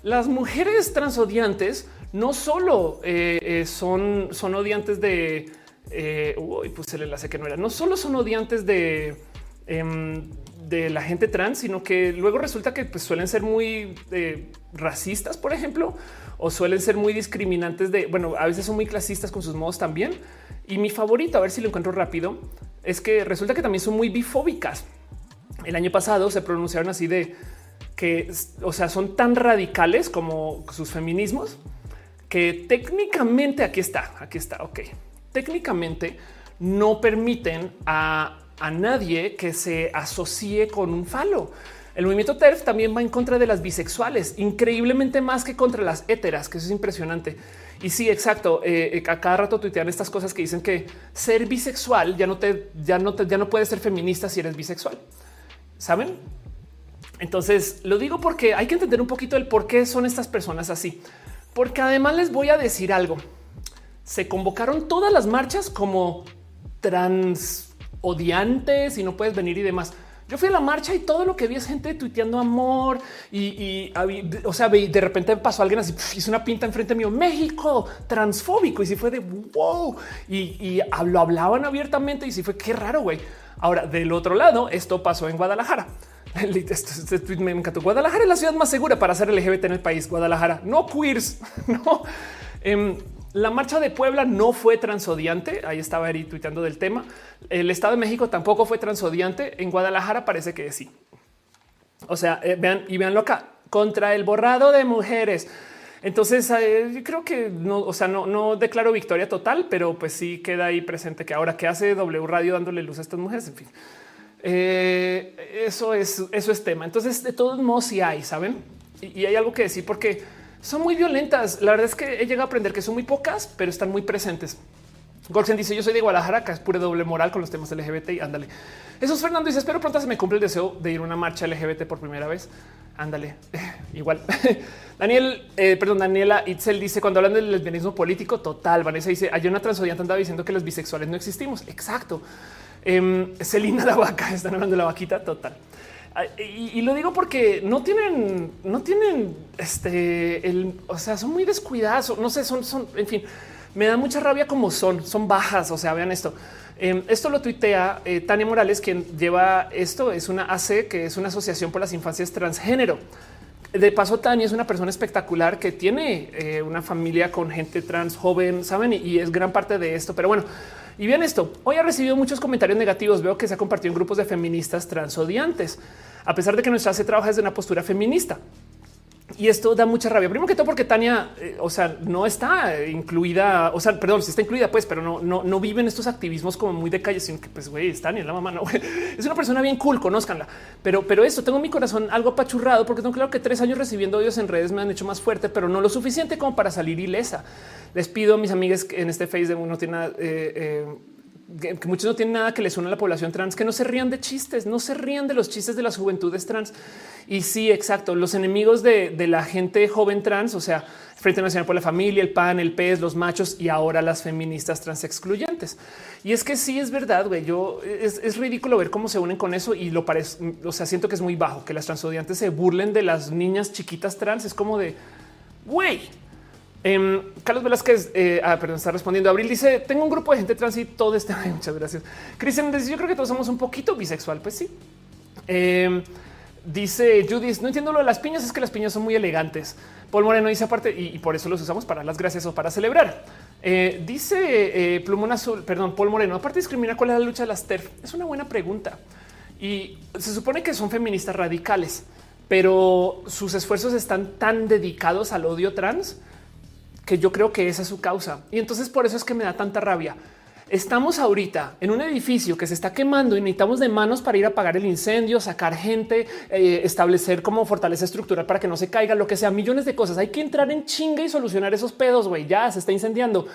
las mujeres transodiantes no solo eh, eh, son, son odiantes de... Eh, uy, pues el enlace que no era, no solo son odiantes de... De la gente trans, sino que luego resulta que pues, suelen ser muy eh, racistas, por ejemplo, o suelen ser muy discriminantes de, bueno, a veces son muy clasistas con sus modos también. Y mi favorito, a ver si lo encuentro rápido, es que resulta que también son muy bifóbicas. El año pasado se pronunciaron así de que, o sea, son tan radicales como sus feminismos que técnicamente aquí está, aquí está, ok. Técnicamente no permiten a a nadie que se asocie con un falo. El movimiento TERF también va en contra de las bisexuales, increíblemente más que contra las héteras, que eso es impresionante. Y sí, exacto. Eh, eh, a cada rato tuitean estas cosas que dicen que ser bisexual ya no te, ya no te, ya no puedes ser feminista si eres bisexual. Saben? Entonces lo digo porque hay que entender un poquito el por qué son estas personas así. Porque además les voy a decir algo. Se convocaron todas las marchas como trans odiantes y no puedes venir y demás. Yo fui a la marcha y todo lo que vi es gente tuiteando amor y, o sea, de repente pasó alguien así, hizo una pinta enfrente mío, México, transfóbico y si fue de wow y, lo hablaban abiertamente y si fue qué raro, güey. Ahora, del otro lado, esto pasó en Guadalajara. Este tweet me encantó. Guadalajara es la ciudad más segura para hacer LGBT en el país. Guadalajara, no queers, no. Em, la marcha de Puebla no fue transodiante. Ahí estaba Eri tuiteando del tema. El Estado de México tampoco fue transodiante. En Guadalajara parece que sí. O sea, eh, vean y veanlo acá contra el borrado de mujeres. Entonces eh, creo que no, o sea, no, declaro victoria total, pero pues sí queda ahí presente que ahora que hace W Radio dándole luz a estas mujeres. En fin, eh, eso es, eso es tema. Entonces, de todos modos, sí hay, saben, y hay algo que decir porque son muy violentas. La verdad es que he llegado a aprender que son muy pocas, pero están muy presentes. Golsen dice: Yo soy de Guadalajara, que es pura doble moral con los temas LGBT y ándale. Eso es Fernando. Dice: Espero pronto se me cumple el deseo de ir a una marcha LGBT por primera vez. Ándale, igual. Daniel, eh, perdón, Daniela Itzel dice: Cuando hablan del lesbianismo político, total. Vanessa dice: Hay una transodiante andaba diciendo que los bisexuales no existimos. Exacto. Eh, Celina la vaca, están hablando de la vaquita, total. Y, lo digo porque no tienen, no tienen este, o sea, son muy descuidados. No sé, son, son, en fin, me da mucha rabia como son, son bajas. O sea, vean esto. Em, esto lo tuitea eh, Tania Morales, quien lleva esto. Es una AC, que es una asociación por las infancias transgénero. De paso, Tania es una persona espectacular que tiene eh, una familia con gente trans joven, saben, y, es gran parte de esto. Pero bueno, y bien esto, hoy ha recibido muchos comentarios negativos. Veo que se ha compartido en grupos de feministas transodiantes, a pesar de que nuestra hace trabaja desde una postura feminista. Y esto da mucha rabia. Primero que todo, porque Tania, eh, o sea, no está incluida, o sea, perdón, si está incluida, pues, pero no, no, no viven estos activismos como muy de calle, sino que, pues, güey, es Tania, la mamá, no, es una persona bien cool, conózcanla. Pero, pero esto tengo mi corazón algo apachurrado, porque tengo claro que tres años recibiendo odios en redes me han hecho más fuerte, pero no lo suficiente como para salir ilesa. Les pido a mis amigas en este Facebook no tiene nada. Eh, eh, que muchos no tienen nada que les suene a la población trans, que no se rían de chistes, no se rían de los chistes de las juventudes trans. Y sí, exacto, los enemigos de, la gente joven trans, o sea, Frente Nacional por la Familia, el PAN, el PES, los machos y ahora las feministas trans excluyentes. Y es que sí es verdad, güey, yo es, ridículo ver cómo se unen con eso y lo parece, o sea, siento que es muy bajo que las transodiantes se burlen de las niñas chiquitas trans, es como de, güey, Em, Carlos Velázquez, eh, ah, perdón, está respondiendo. Abril dice: Tengo un grupo de gente trans y todo este. muchas gracias. Cristian dice: Yo creo que todos somos un poquito bisexual. Pues sí. Em, dice Judith: No entiendo lo de las piñas, es que las piñas son muy elegantes. Paul Moreno dice aparte, y, por eso los usamos para las gracias o para celebrar. Eh, dice eh, Plumón Azul, perdón, Paul Moreno, aparte discrimina cuál es la lucha de las TERF. Es una buena pregunta. Y se supone que son feministas radicales, pero sus esfuerzos están tan dedicados al odio trans que yo creo que esa es su causa. Y entonces por eso es que me da tanta rabia. Estamos ahorita en un edificio que se está quemando y necesitamos de manos para ir a apagar el incendio, sacar gente, eh, establecer como fortaleza estructural para que no se caiga, lo que sea, millones de cosas. Hay que entrar en chinga y solucionar esos pedos, güey. Ya se está incendiando.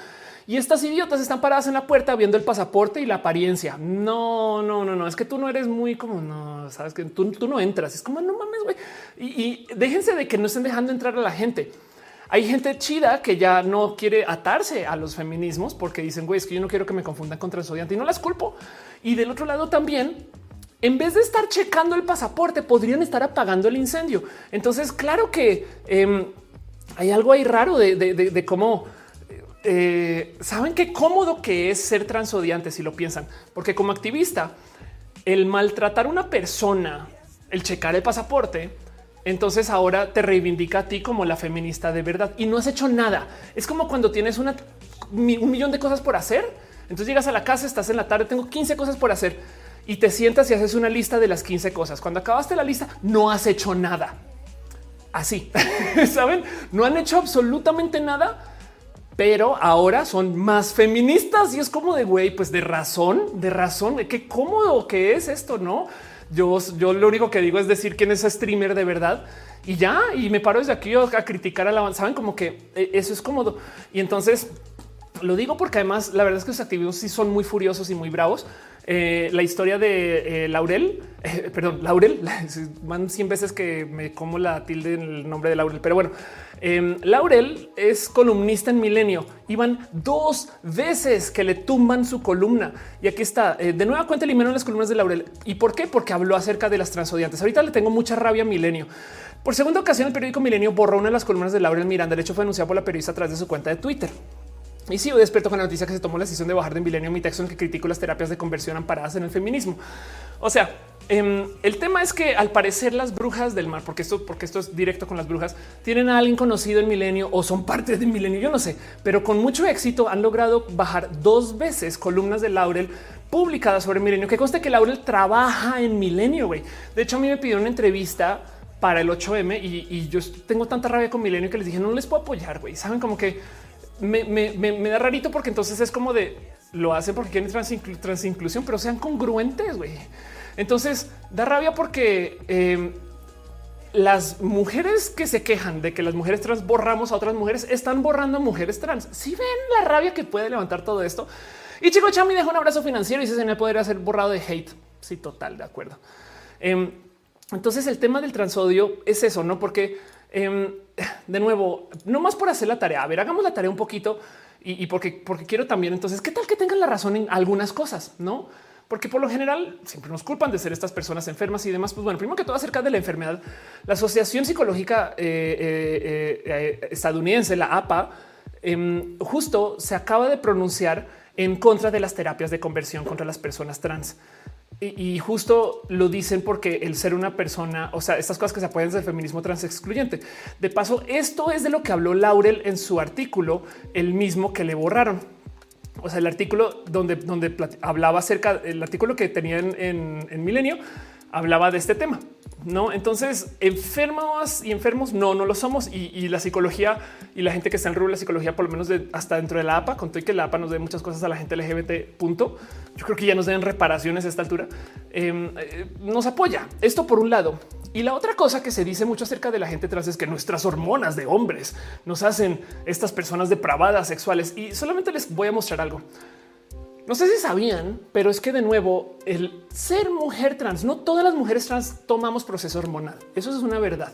Y estas idiotas están paradas en la puerta viendo el pasaporte y la apariencia. No, no, no, no. Es que tú no eres muy como no sabes que tú, no entras. Es como no mames, güey. Y déjense de que no estén dejando entrar a la gente. Hay gente chida que ya no quiere atarse a los feminismos porque dicen, güey, es que yo no quiero que me confundan contra el estudiante y no las culpo. Y del otro lado también, en vez de estar checando el pasaporte, podrían estar apagando el incendio. Entonces, claro que em, hay algo ahí raro de, cómo eh, saben qué cómodo que es ser transodiante si lo piensan, porque como activista, el maltratar a una persona, el checar el pasaporte, entonces ahora te reivindica a ti como la feminista de verdad y no has hecho nada. Es como cuando tienes un millón de cosas por hacer. Entonces llegas a la casa, estás en la tarde, tengo 15 cosas por hacer y te sientas y haces una lista de las 15 cosas. Cuando acabaste la lista, no has hecho nada. Así saben, no han hecho absolutamente nada, pero ahora son más feministas y es como de güey, pues de razón, de razón, qué cómodo que es esto, no? Yo, yo lo único que digo es decir quién es streamer de verdad y ya, y me paro desde aquí a criticar a la saben como que eh, eso es cómodo. Y entonces lo digo porque además la verdad es que los activistas sí son muy furiosos y muy bravos. Eh, la historia de eh, Laurel, perdón, Laurel, van 100 veces que me como la tilde en el nombre de Laurel, pero bueno, Em, Laurel es columnista en Milenio. Iban dos veces que le tumban su columna. Y aquí está. Eh, de nueva cuenta eliminaron las columnas de Laurel. ¿Y por qué? Porque habló acerca de las transodiantes. Ahorita le tengo mucha rabia a Milenio. Por segunda ocasión, el periódico Milenio borró una de las columnas de Laurel Miranda. De hecho, fue anunciado por la periodista a través de su cuenta de Twitter. Y sí, hoy despierto con la noticia que se tomó la decisión de bajar de Milenio mi texto en que critico las terapias de conversión amparadas en el feminismo. O sea, Em, el tema es que al parecer las brujas del mar, porque esto, porque esto es directo con las brujas, tienen a alguien conocido en Milenio o son parte de Milenio, yo no sé, pero con mucho éxito han logrado bajar dos veces columnas de Laurel publicadas sobre Milenio, que conste que Laurel trabaja en Milenio, güey. De hecho, a mí me pidió una entrevista para el 8M y, yo tengo tanta rabia con Milenio que les dije, no les puedo apoyar, güey. Saben como que me, da rarito porque entonces es como de, lo hacen porque quieren transinclusión, pero sean congruentes, güey. Entonces da rabia porque em, las mujeres que se quejan de que las mujeres trans borramos a otras mujeres están borrando a mujeres trans. Si ven la rabia que puede levantar todo esto. Y chico Chami deja un abrazo financiero y se me podría ser borrado de hate. Sí, total, de acuerdo. Em, entonces el tema del transodio es eso, no? Porque em, de nuevo, no más por hacer la tarea. A ver, hagamos la tarea un poquito y, porque, porque quiero también. Entonces, qué tal que tengan la razón en algunas cosas, no? Porque por lo general siempre nos culpan de ser estas personas enfermas y demás. Pues bueno, primero que todo acerca de la enfermedad, la Asociación Psicológica eh, eh, eh, Estadounidense, la APA, em, justo se acaba de pronunciar en contra de las terapias de conversión contra las personas trans. Y, justo lo dicen porque el ser una persona, o sea, estas cosas que se apoyan del feminismo trans excluyente. De paso, esto es de lo que habló Laurel en su artículo, el mismo que le borraron. O sea, el artículo donde, donde hablaba acerca, el artículo que tenían en, en Milenio hablaba de este tema. No, entonces enfermos y enfermos no, no lo somos. Y, la psicología y la gente que está en rubro de la psicología, por lo menos hasta dentro de la APA, con todo y que la APA nos dé muchas cosas a la gente LGBT. Punto. Yo creo que ya nos den reparaciones a esta altura. Em, eh, nos apoya esto por un lado. Y la otra cosa que se dice mucho acerca de la gente trans es que nuestras hormonas de hombres nos hacen estas personas depravadas sexuales. Y solamente les voy a mostrar algo. No sé si sabían, pero es que de nuevo el ser mujer trans, no todas las mujeres trans tomamos proceso hormonal. Eso es una verdad.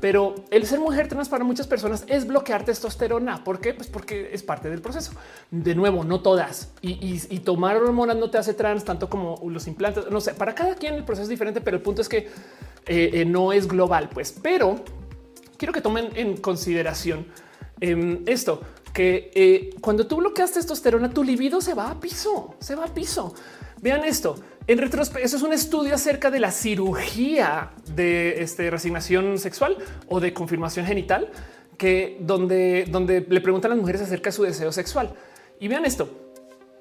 Pero el ser mujer trans para muchas personas es bloquear testosterona. ¿Por qué? Pues porque es parte del proceso. De nuevo, no todas. Y, tomar hormonas no te hace trans tanto como los implantes. No sé, para cada quien el proceso es diferente, pero el punto es que eh, eh, no es global. Pues, pero quiero que tomen en consideración em, esto que eh, cuando tú bloqueas testosterona, tu libido se va a piso, se va a piso. Vean esto. En retrospecto, eso es un estudio acerca de la cirugía de este, resignación sexual o de confirmación genital, que donde, donde le preguntan a las mujeres acerca de su deseo sexual. Y vean esto.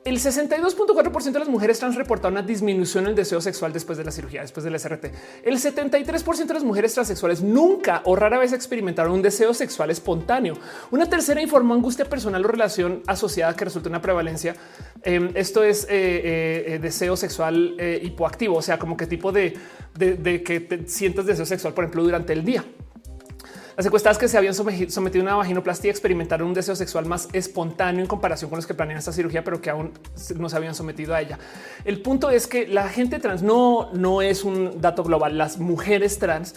El 62.4% de las mujeres trans reportaron una disminución en el deseo sexual después de la cirugía, después del SRT. El 73% de las mujeres transexuales nunca o rara vez experimentaron un deseo sexual espontáneo. Una tercera informó angustia personal o relación asociada que resulta una prevalencia. Em, esto es eh, eh, eh, deseo sexual hipoactivo, o sea, como qué tipo de, de que te sientas deseo sexual, por ejemplo, durante el día. Las secuestradas que se habían sometido a una vaginoplastia experimentaron un deseo sexual más espontáneo en comparación con los que planean esta cirugía, pero que aún no se habían sometido a ella. El punto es que la gente trans no, no es un dato global. Las mujeres trans,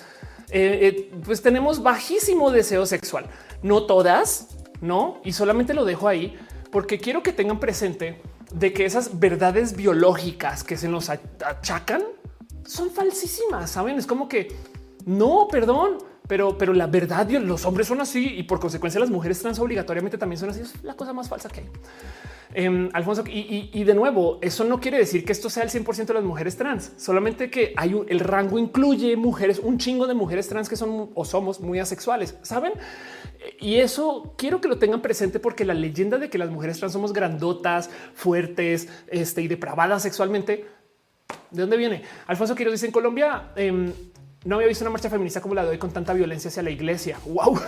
eh, eh, pues tenemos bajísimo deseo sexual. No todas, no, y solamente lo dejo ahí porque quiero que tengan presente de que esas verdades biológicas que se nos achacan son falsísimas. Saben, es como que no, perdón pero, pero la verdad, los hombres son así y por consecuencia las mujeres trans obligatoriamente también son así. Es la cosa más falsa que hay. Em, Alfonso, y, de nuevo, eso no quiere decir que esto sea el 100% de las mujeres trans, solamente que hay un, el rango incluye mujeres, un chingo de mujeres trans que son o somos muy asexuales, saben? Y eso quiero que lo tengan presente porque la leyenda de que las mujeres trans somos grandotas, fuertes este, y depravadas sexualmente, ¿de dónde viene? Alfonso Quiero dice en Colombia. Em, no había visto una marcha feminista como la de hoy con tanta violencia hacia la iglesia. Wow,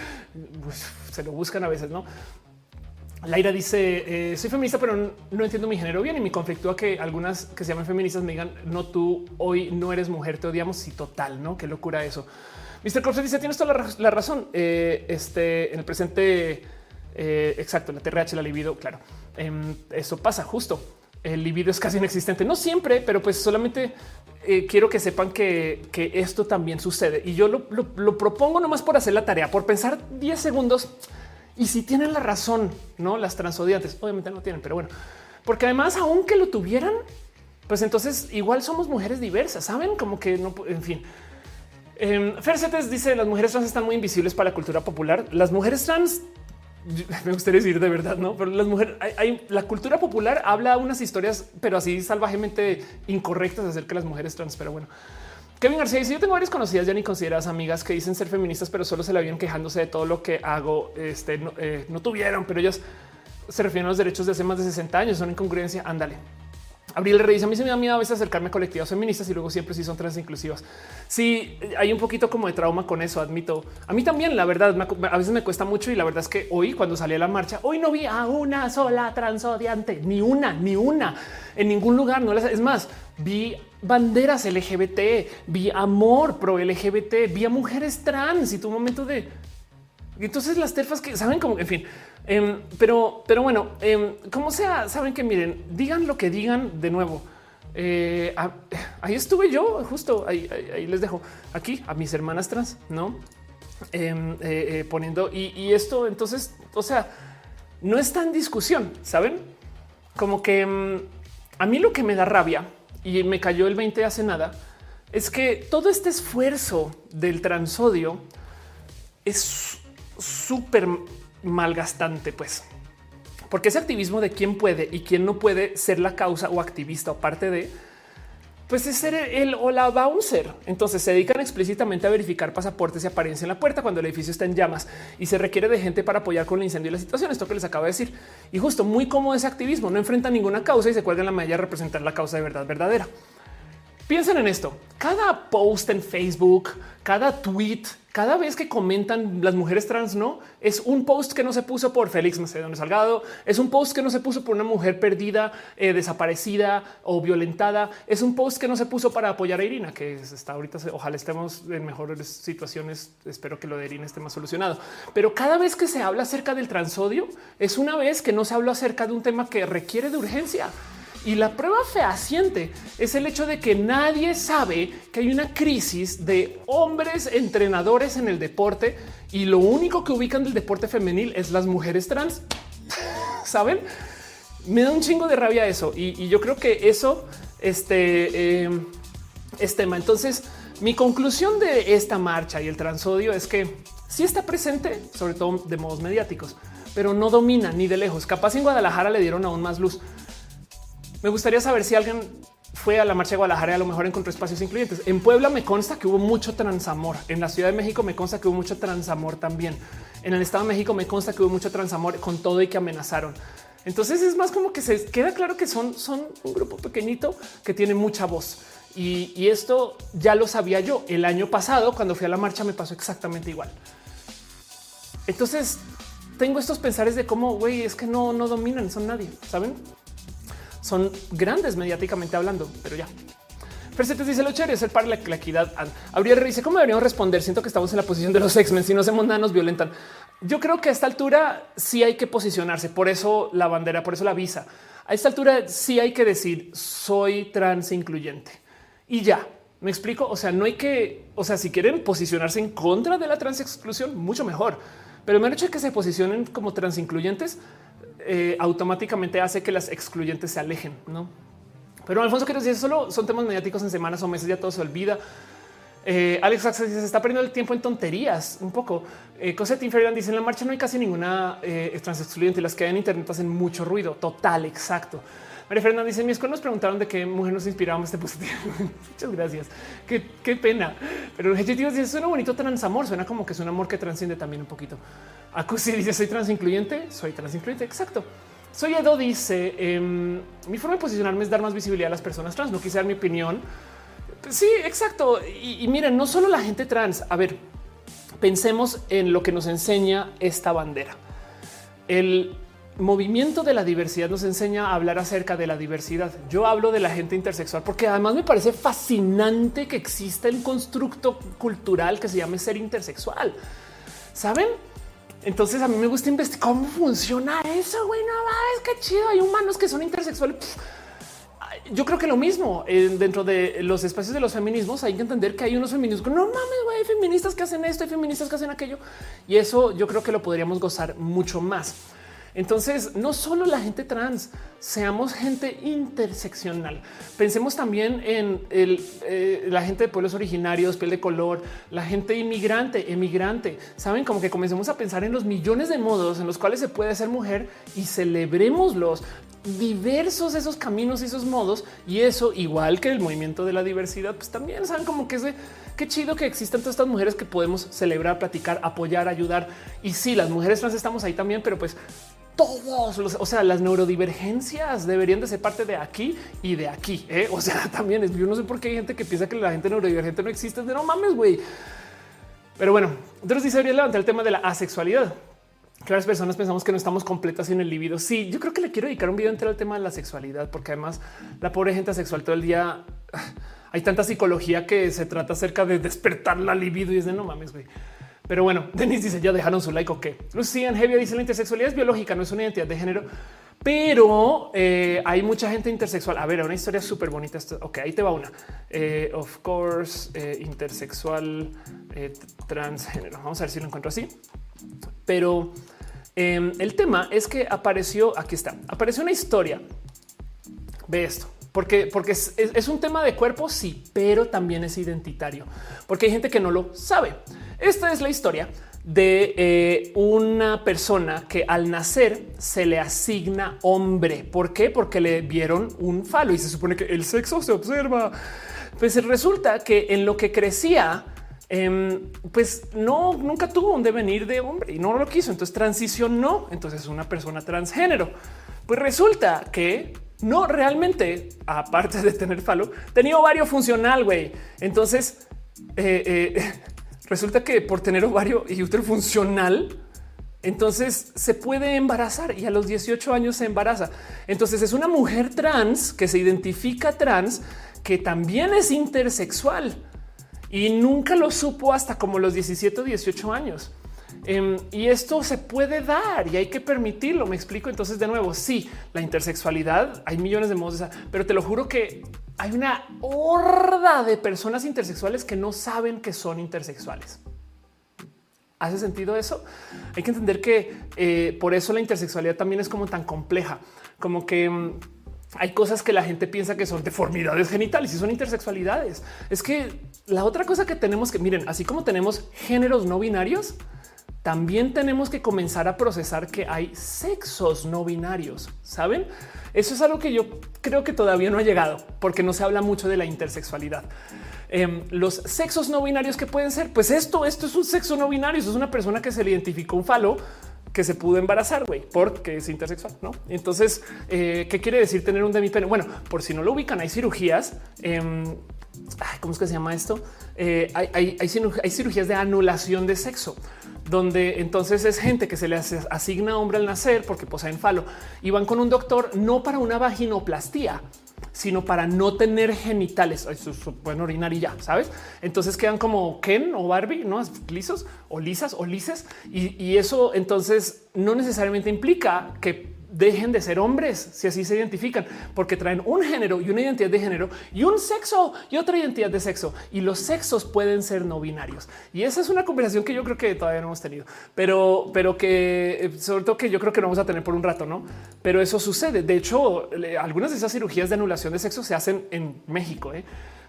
pues, se lo buscan a veces, no? Laira dice: eh, Soy feminista, pero no, entiendo mi género bien y me conflictúa que algunas que se llaman feministas me digan: No, tú hoy no eres mujer, te odiamos. Y total, no? Qué locura eso. Mr. Corpse dice: Tienes toda la, razón. Eh, este en el presente, eh, exacto, la TRH, la libido. Claro, em, eso pasa justo. El libido es casi inexistente, no siempre, pero pues solamente eh, quiero que sepan que, esto también sucede y yo lo, propongo nomás por hacer la tarea, por pensar 10 segundos. Y si tienen la razón, no las transodiantes, obviamente no tienen, pero bueno, porque además, aunque lo tuvieran, pues entonces igual somos mujeres diversas, saben como que no, en fin. Eh, Fercetes dice las mujeres trans están muy invisibles para la cultura popular. Las mujeres trans me gustaría decir de verdad, no, pero las mujeres, hay, la cultura popular habla unas historias, pero así salvajemente incorrectas acerca de las mujeres trans. Pero bueno, Kevin García dice: Yo tengo varias conocidas ya ni consideradas amigas que dicen ser feministas, pero solo se la vienen quejándose de todo lo que hago. Este no, eh, no tuvieron, pero ellas se refieren a los derechos de hace más de 60 años. Son incongruencia. Ándale. Abril dice a mí se me da miedo a veces acercarme a colectivas feministas y luego siempre sí son trans inclusivas. Sí, hay un poquito como de trauma con eso, admito. A mí también, la verdad, a veces me cuesta mucho y la verdad es que hoy cuando salí a la marcha, hoy no vi a una sola transodiante, ni una, ni una, en ningún lugar. No es más, vi banderas LGBT, vi amor pro LGBT, vi a mujeres trans y tu momento de entonces las terfas que saben como, en fin, em, pero, pero bueno, em, como sea, saben que miren, digan lo que digan de nuevo. Eh, ahí estuve yo, justo ahí, les dejo aquí a mis hermanas trans, no em, eh, eh, poniendo y, esto. Entonces, o sea, no está en discusión, saben? Como que a mí lo que me da rabia y me cayó el 20 hace nada es que todo este esfuerzo del transodio es súper malgastante, pues. Porque ese activismo de quién puede y quién no puede ser la causa o activista o parte de, pues es ser el o la bouncer. Entonces se dedican explícitamente a verificar pasaportes y apariencia en la puerta cuando el edificio está en llamas y se requiere de gente para apoyar con el incendio y la situación. Esto que les acabo de decir. Y justo muy cómodo ese activismo, no enfrenta ninguna causa y se cuelga en la medalla a representar la causa de verdad verdadera. Piensen en esto. Cada post en Facebook, cada tweet, cada vez que comentan las mujeres trans, no es un post que no se puso por Félix Macedonio Salgado, es un post que no se puso por una mujer perdida, eh, desaparecida o violentada, es un post que no se puso para apoyar a Irina, que está ahorita. Ojalá estemos en mejores situaciones. Espero que lo de Irina esté más solucionado. Pero cada vez que se habla acerca del transodio, es una vez que no se habla acerca de un tema que requiere de urgencia. Y la prueba fehaciente es el hecho de que nadie sabe que hay una crisis de hombres entrenadores en el deporte y lo único que ubican del deporte femenil es las mujeres trans. Saben? Me da un chingo de rabia eso y, yo creo que eso este, em, es tema. Entonces, mi conclusión de esta marcha y el transodio es que sí está presente, sobre todo de modos mediáticos, pero no domina ni de lejos. Capaz en Guadalajara le dieron aún más luz me gustaría saber si alguien fue a la marcha de Guadalajara y a lo mejor encontró espacios incluyentes. En Puebla me consta que hubo mucho transamor. En la Ciudad de México me consta que hubo mucho transamor también. En el Estado de México me consta que hubo mucho transamor con todo y que amenazaron. Entonces es más como que se queda claro que son, son un grupo pequeñito que tiene mucha voz. Y, y esto ya lo sabía yo. El año pasado, cuando fui a la marcha, me pasó exactamente igual. Entonces tengo estos pensares de cómo, güey, es que no, no dominan, son nadie, ¿saben? Son grandes mediáticamente hablando, pero ya. Persetes dice lo chévere es el para la, equidad. Habría dice cómo deberíamos responder. Siento que estamos en la posición de los X-Men. Si no hacemos nada, nos violentan. Yo creo que a esta altura sí hay que posicionarse. Por eso la bandera, por eso la visa. A esta altura sí hay que decir soy trans incluyente y ya me explico. O sea, no hay que, o sea, si quieren posicionarse en contra de la trans exclusión, mucho mejor. Pero me han hecho de que se posicionen como trans incluyentes eh, automáticamente hace que las excluyentes se alejen, ¿no? Pero Alfonso quiero decir, solo son temas mediáticos en semanas o meses, ya todo se olvida. Eh, Alex Axel dice, se está perdiendo el tiempo en tonterías un poco. Eh, Cosette Inferior dice, en la marcha no hay casi ninguna eh, trans excluyente, las que hay en internet hacen mucho ruido. Total, exacto. María Fernanda dice: Mis nos preguntaron de qué mujer nos inspirábamos este positivo. Muchas gracias. Qué, pena. Pero el objetivo dice: Suena bonito transamor. Suena como que es un amor que transciende también un poquito. Acusi dice: Soy trans incluyente. Soy trans incluyente. Exacto. Soy Edo dice: em, Mi forma de posicionarme es dar más visibilidad a las personas trans. No quise dar mi opinión. Sí, exacto. Y miren, no solo la gente trans. A ver, pensemos en lo que nos enseña esta bandera. El movimiento de la diversidad nos enseña a hablar acerca de la diversidad. Yo hablo de la gente intersexual porque además me parece fascinante que exista el constructo cultural que se llame ser intersexual. ¿Saben? Entonces a mí me gusta investigar cómo funciona eso, güey, no es que chido, hay humanos que son intersexuales. Yo creo que lo mismo eh, dentro de los espacios de los feminismos hay que entender que hay unos feminismos que no mames, hay feministas que hacen esto, hay feministas que hacen aquello. Y eso yo creo que lo podríamos gozar mucho más. Entonces, no solo la gente trans, seamos gente interseccional. Pensemos también en eh, la gente de pueblos originarios, piel de color, la gente inmigrante, emigrante. Saben como que comencemos a pensar en los millones de modos en los cuales se puede ser mujer y celebremos los diversos esos caminos y esos modos. Y eso, igual que el movimiento de la diversidad, pues también saben como que es de qué chido que existan todas estas mujeres que podemos celebrar, platicar, apoyar, ayudar. Y sí, las mujeres trans estamos ahí también, pero pues todos los, o sea, las neurodivergencias deberían de ser parte de aquí y de aquí. ¿eh? O sea, también es, yo no sé por qué hay gente que piensa que la gente neurodivergente no existe. De no mames, güey. Pero bueno, entonces dice debería levantar el tema de la asexualidad. Que las personas pensamos que no estamos completas sin el libido. Sí, yo creo que le quiero dedicar un video entero al tema de la sexualidad, porque además la pobre gente asexual todo el día hay tanta psicología que se trata acerca de despertar la libido y es de no mames, güey. Pero bueno, Denis dice ya dejaron su like o qué. Lucian Heavy dice la intersexualidad es biológica, no es una identidad de género, pero eh, hay mucha gente intersexual. A ver, una historia súper bonita. Ok, ahí te va una. Eh, of course, eh, intersexual, transgénero. Vamos a ver si lo encuentro así. Pero em, el tema es que apareció, aquí está, apareció una historia. Ve esto porque, porque es, un tema de cuerpo, sí, pero también es identitario, porque hay gente que no lo sabe. Esta es la historia de eh, una persona que al nacer se le asigna hombre. ¿Por qué? Porque le vieron un falo y se supone que el sexo se observa. Pues resulta que en lo que crecía, em, pues no, nunca tuvo un devenir de hombre y no lo quiso. Entonces transicionó. Entonces una persona transgénero. Pues resulta que no realmente, aparte de tener falo, tenía ovario funcional, güey. Entonces, eh, eh, resulta que por tener ovario y útero funcional, entonces se puede embarazar y a los 18 años se embaraza. Entonces es una mujer trans que se identifica trans, que también es intersexual y nunca lo supo hasta como los 17 o 18 años. Em, y esto se puede dar y hay que permitirlo. Me explico. Entonces, de nuevo, sí, la intersexualidad, hay millones de modos, pero te lo juro que hay una horda de personas intersexuales que no saben que son intersexuales. ¿Hace sentido eso? Hay que entender que eh, por eso la intersexualidad también es como tan compleja, como que em, hay cosas que la gente piensa que son deformidades genitales y son intersexualidades. Es que la otra cosa que tenemos que miren, así como tenemos géneros no binarios, también tenemos que comenzar a procesar que hay sexos no binarios. Saben? Eso es algo que yo creo que todavía no ha llegado porque no se habla mucho de la intersexualidad. Em, los sexos no binarios que pueden ser, pues esto, esto es un sexo no binario. Eso es una persona que se le identificó un falo que se pudo embarazar, güey, porque es intersexual, ¿no? Entonces, eh, ¿qué quiere decir tener un demipene? Bueno, por si no lo ubican, hay cirugías. Eh, ¿Cómo es que se llama esto? Eh, hay, hay, cirugías de anulación de sexo donde entonces es gente que se le asigna hombre al nacer porque poseen falo y van con un doctor no para una vaginoplastía, sino para no tener genitales. pueden orinar y ya, sabes? Entonces quedan como Ken o Barbie, no lisos o lisas o lises. Y eso entonces no necesariamente implica que dejen de ser hombres si así se identifican, porque traen un género y una identidad de género y un sexo y otra identidad de sexo. Y los sexos pueden ser no binarios. Y esa es una conversación que yo creo que todavía no hemos tenido, pero, pero que eh, sobre todo que yo creo que no vamos a tener por un rato, no? Pero eso sucede. De hecho, algunas de esas cirugías de anulación de sexo se hacen en México. ¿eh?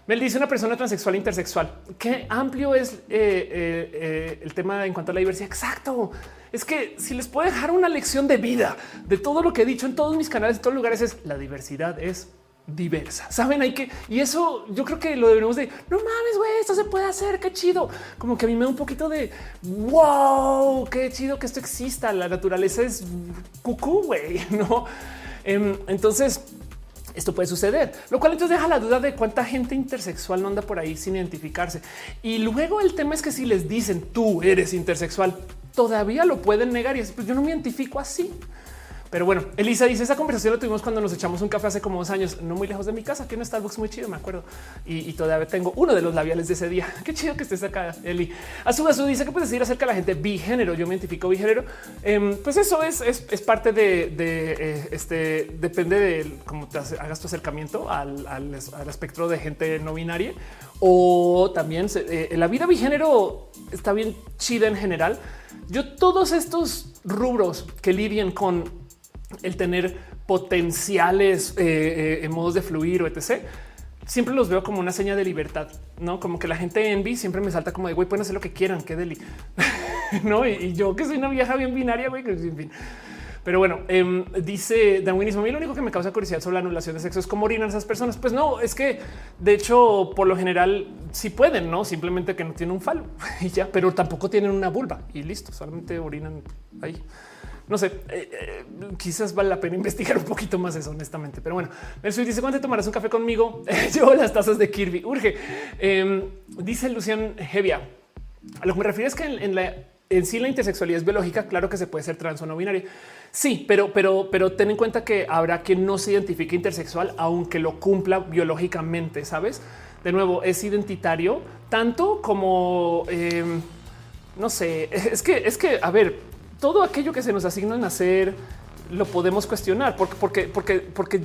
Me dice una persona transexual intersexual. Qué amplio es eh, eh, el tema en cuanto a la diversidad. Exacto es que si les puedo dejar una lección de vida de todo lo que he dicho en todos mis canales, en todos lugares, es la diversidad es diversa. Saben, hay que y eso yo creo que lo debemos de no mames, güey, esto se puede hacer. Qué chido. Como que a mí me da un poquito de wow, qué chido que esto exista. La naturaleza es cucú, güey, no? Em, entonces, esto puede suceder, lo cual entonces deja la duda de cuánta gente intersexual no anda por ahí sin identificarse. Y luego el tema es que si les dicen tú eres intersexual, todavía lo pueden negar y es, pues yo no me identifico así. Pero bueno, Elisa dice esa conversación la tuvimos cuando nos echamos un café hace como dos años, no muy lejos de mi casa, aquí en Starbucks muy chido, me acuerdo. Y, todavía tengo uno de los labiales de ese día. Qué chido que estés acá, Eli. A su vez, dice que puedes decir acerca de la gente bigénero. Yo me identifico bigénero. Em, pues eso es, es, parte de, eh, este, depende de cómo te hagas tu acercamiento al, al, espectro de gente no binaria. O también eh, la vida bigénero está bien chida en general. Yo todos estos rubros que lidian con el tener potenciales eh, eh, modos de fluir o etc. Siempre los veo como una seña de libertad, no como que la gente envy siempre me salta como de güey, pueden hacer lo que quieran, qué deli, no? Y, yo que soy una vieja bien binaria, güey, que en fin. Pero bueno, em, dice Darwinismo. A mí lo único que me causa curiosidad sobre la anulación de sexo es cómo orinan esas personas. Pues no, es que de hecho, por lo general, sí pueden, no simplemente que no tienen un falo y ya, pero tampoco tienen una vulva y listo, solamente orinan ahí no sé, eh, eh, quizás vale la pena investigar un poquito más eso, honestamente. Pero bueno, el dice cuando tomarás un café conmigo. Llevo las tazas de Kirby. Urge. Em, dice Lucian Hevia. A lo que me refiero es que en, la en sí la intersexualidad es biológica. Claro que se puede ser trans o no binaria. Sí, pero, pero, pero ten en cuenta que habrá quien no se identifique intersexual, aunque lo cumpla biológicamente. Sabes? De nuevo, es identitario tanto como em, no sé. Es que es que a ver, todo aquello que se nos asigna al nacer lo podemos cuestionar porque, porque, porque, porque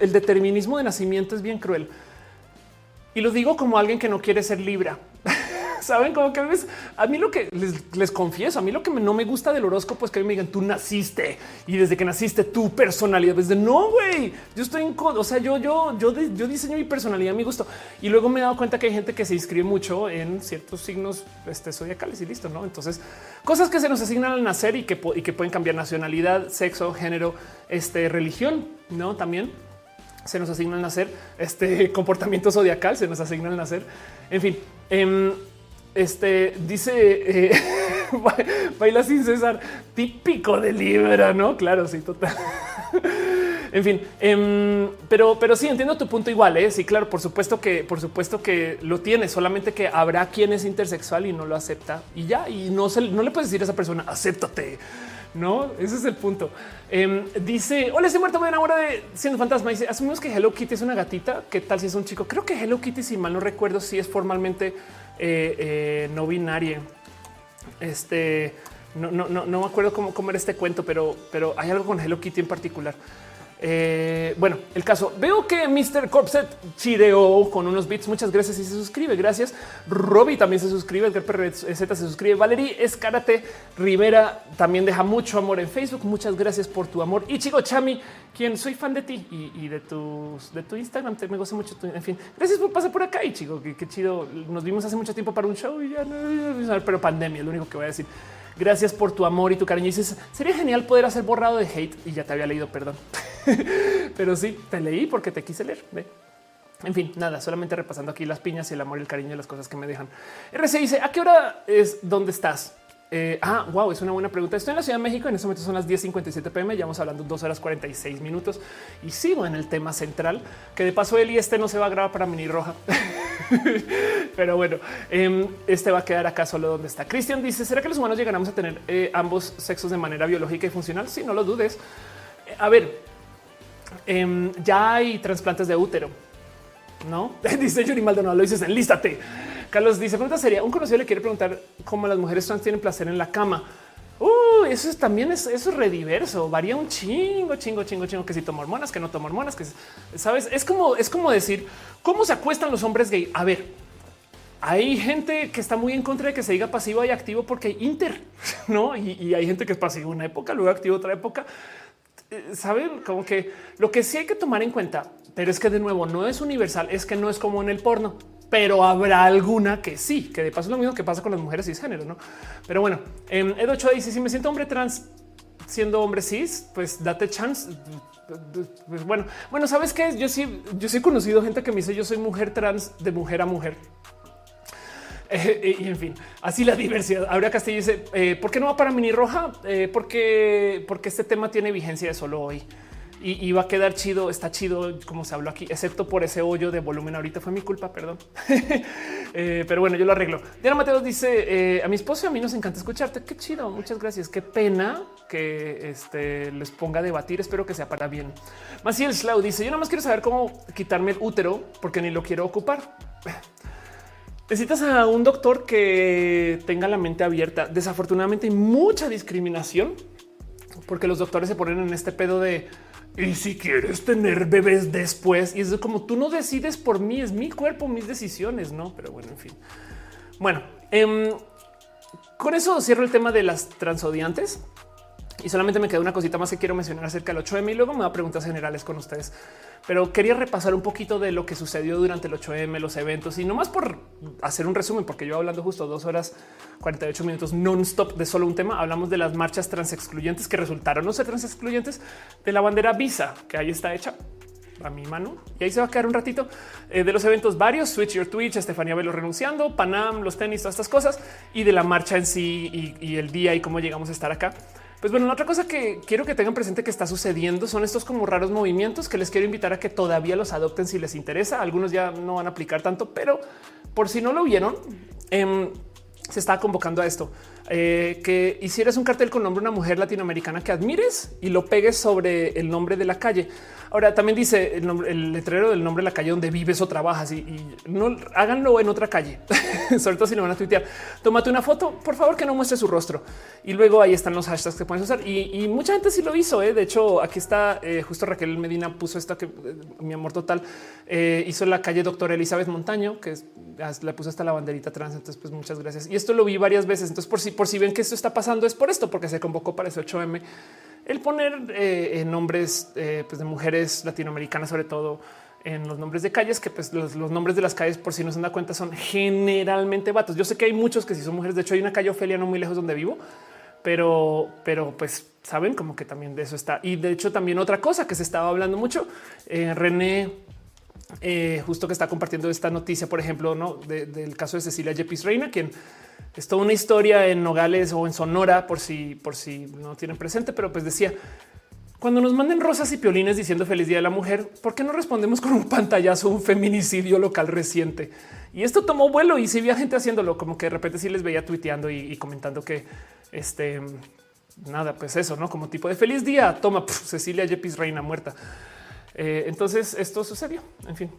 el determinismo de nacimiento es bien cruel. Y lo digo como alguien que no quiere ser libra. Saben como que a veces a mí lo que les, confieso, a mí lo que no me gusta del horóscopo es que me digan tú naciste y desde que naciste tu personalidad. Desde no, güey, yo estoy en, o sea, yo, yo, yo, yo diseño mi personalidad a mi gusto y luego me he dado cuenta que hay gente que se inscribe mucho en ciertos signos este, zodiacales y listo. No, entonces cosas que se nos asignan al nacer y que, y que pueden cambiar nacionalidad, sexo, género, este, religión, no también se nos asigna al nacer, este comportamiento zodiacal se nos asigna al nacer. En fin, em, este dice eh, baila sin César, típico de Libra, no? Claro, sí, total. en fin, em, pero, pero sí entiendo tu punto igual. ¿eh? Sí, claro, por supuesto que, por supuesto que lo tiene, solamente que habrá quien es intersexual y no lo acepta y ya. Y no se, no le puedes decir a esa persona, acéptate no, ese es el punto. Em, dice: Hola, estoy muerto, me enamora de siendo fantasma. Dice: Asumimos que Hello Kitty es una gatita. ¿Qué tal si es un chico? Creo que Hello Kitty, si mal no recuerdo, si es formalmente eh, eh, no binaria. Este no, no, no, no me acuerdo cómo, era este cuento, pero, pero hay algo con Hello Kitty en particular. Eh, bueno, el caso veo que Mr. Corpset chireó con unos bits. Muchas gracias y se suscribe. Gracias. Robbie también se suscribe. El Z se suscribe. Valerie Escárate Rivera también deja mucho amor en Facebook. Muchas gracias por tu amor. Y chico Chami, quien soy fan de ti y, de tus de tu Instagram. Te me gozo mucho. en fin, gracias por pasar por acá y chico. Qué, chido. Nos vimos hace mucho tiempo para un show y ya no, pero pandemia, lo único que voy a decir. Gracias por tu amor y tu cariño. Y dices, sería genial poder hacer borrado de hate y ya te había leído, perdón. Pero sí, te leí porque te quise leer. En fin, nada, solamente repasando aquí las piñas y el amor y el cariño y las cosas que me dejan. RC dice, ¿a qué hora es dónde estás? Eh, ah, wow, es una buena pregunta. Estoy en la Ciudad de México. En este momento son las 10:57 pm. Ya vamos hablando dos horas 46 minutos y sigo en el tema central, que de paso él y este no se va a grabar para mini roja. Pero bueno, em, este va a quedar acá solo donde está. Cristian dice: ¿Será que los humanos llegaremos a tener eh, ambos sexos de manera biológica y funcional? Sí, no lo dudes. a ver, em, ya hay trasplantes de útero, no dice Yuri Maldonado. Lo dices, enlístate. Carlos dice: Pregunta sería un conocido le quiere preguntar cómo las mujeres trans tienen placer en la cama. Uh, eso es, también es, eso es rediverso. Varía un chingo, chingo, chingo, chingo. Que si tomo hormonas, que no tomo hormonas, que sabes, es como, es como decir cómo se acuestan los hombres gay. A ver, hay gente que está muy en contra de que se diga pasivo y activo porque hay inter, no? Y, hay gente que es pasivo una época, luego activo otra época. Eh, Saben como que lo que sí hay que tomar en cuenta, pero es que de nuevo no es universal, es que no es como en el porno, pero habrá alguna que sí, que de paso es lo mismo que pasa con las mujeres cisgénero, no? Pero bueno, en Edo 8 dice: Si me siento hombre trans siendo hombre cis, pues date chance. Pues bueno, bueno, sabes que yo sí, yo sí he conocido gente que me dice yo soy mujer trans de mujer a mujer. y en fin, así la diversidad. Ahora Castillo dice, eh, ¿por qué no va para mini roja? Eh, porque, porque este tema tiene vigencia de solo hoy y, va a quedar chido. Está chido como se habló aquí, excepto por ese hoyo de volumen. Ahorita fue mi culpa, perdón. Eh, pero bueno, yo lo arreglo. Diana Mateos dice a mi esposo y a mí nos encanta escucharte. Qué chido. Muchas gracias. Qué pena que este, les ponga a debatir. Espero que sea para bien. Maciel Slau dice yo nada más quiero saber cómo quitarme el útero porque ni lo quiero ocupar. Necesitas a un doctor que tenga la mente abierta. Desafortunadamente hay mucha discriminación porque los doctores se ponen en este pedo de y si quieres tener bebés después y es como tú no decides por mí, es mi cuerpo, mis decisiones, no? Pero bueno, en fin. Bueno, em, con eso cierro el tema de las transodiantes y solamente me queda una cosita más que quiero mencionar acerca del 8M y luego me va a preguntas generales con ustedes pero quería repasar un poquito de lo que sucedió durante el 8M, los eventos y no más por hacer un resumen, porque yo hablando justo dos horas 48 minutos non-stop de solo un tema, hablamos de las marchas trans excluyentes que resultaron no ser trans excluyentes de la bandera Visa que ahí está hecha a mi mano y ahí se va a quedar un ratito eh, de los eventos varios Switch Your Twitch, Estefanía Velo renunciando, Panam, los tenis, todas estas cosas y de la marcha en sí y el día y cómo llegamos a estar acá. Pues bueno, otra cosa que quiero que tengan presente que está sucediendo son estos como raros movimientos que les quiero invitar a que todavía los adopten si les interesa. Algunos ya no van a aplicar tanto, pero por si no lo vieron, em, se está convocando a esto. Eh, que hicieras un cartel con nombre de una mujer latinoamericana que admires y lo pegues sobre el nombre de la calle. Ahora también dice el, letrero del nombre de la calle donde vives o trabajas y, no háganlo en otra calle. sobre todo si no van a tuitear. Tómate una foto, por favor, que no muestre su rostro. Y luego ahí están los hashtags que puedes usar. Y, mucha gente sí lo hizo. ¿eh? De hecho, aquí está eh, justo Raquel Medina puso esto que mi amor total hizo la calle Doctora Elizabeth Montaño, que le puso hasta la banderita trans. Entonces, pues muchas gracias. Y esto lo vi varias veces. Entonces, por si, por si ven que esto está pasando, es por esto, porque se convocó para ese 8M el poner nombres pues, de mujeres latinoamericanas, sobre todo en los nombres de calles, que pues los, nombres de las calles, por si no se dan cuenta, son generalmente vatos. Yo sé que hay muchos que sí son mujeres. De hecho, hay una calle Ofelia no muy lejos donde vivo, pero, pero pues saben como que también de eso está. Y de hecho, también otra cosa que se estaba hablando mucho, eh, René, eh, justo que está compartiendo esta noticia, por ejemplo, no del caso de Cecilia Yepis Reina, quien es toda una historia en Nogales o en Sonora, por si, por si no tienen presente, pero pues decía cuando nos manden rosas y piolines diciendo feliz día de la mujer, ¿por qué no respondemos con un pantallazo, un feminicidio local reciente? Y esto tomó vuelo y si había gente haciéndolo, como que de repente sí les veía tuiteando y, comentando que este nada, pues eso, no como tipo de feliz día. Toma Cecilia Yepis, reina muerta. Eh, entonces esto sucedió. En fin,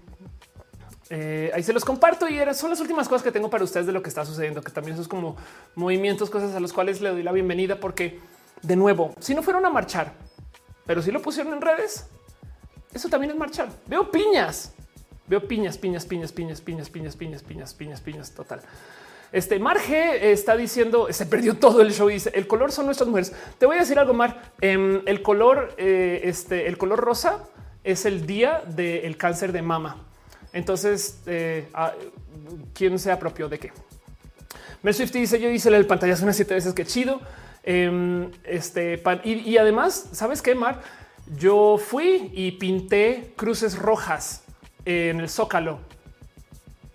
eh, ahí se los comparto y son las últimas cosas que tengo para ustedes de lo que está sucediendo, que también son como movimientos, cosas a los cuales le doy la bienvenida, porque de nuevo, si no fueron a marchar, pero si lo pusieron en redes, eso también es marchar. Veo piñas, veo piñas, piñas, piñas, piñas, piñas, piñas, piñas, piñas, piñas, piñas, total. Este Marge está diciendo se perdió todo el show. Y dice el color son nuestras mujeres. Te voy a decir algo, Mar. el color, este, el color rosa es el día del cáncer de mama. Entonces, ¿quién se apropió de qué? Mer Swift dice: Yo hice el pantallazo unas siete veces. Qué chido. Em, este y, además, sabes qué, Mar? Yo fui y pinté cruces rojas en el zócalo.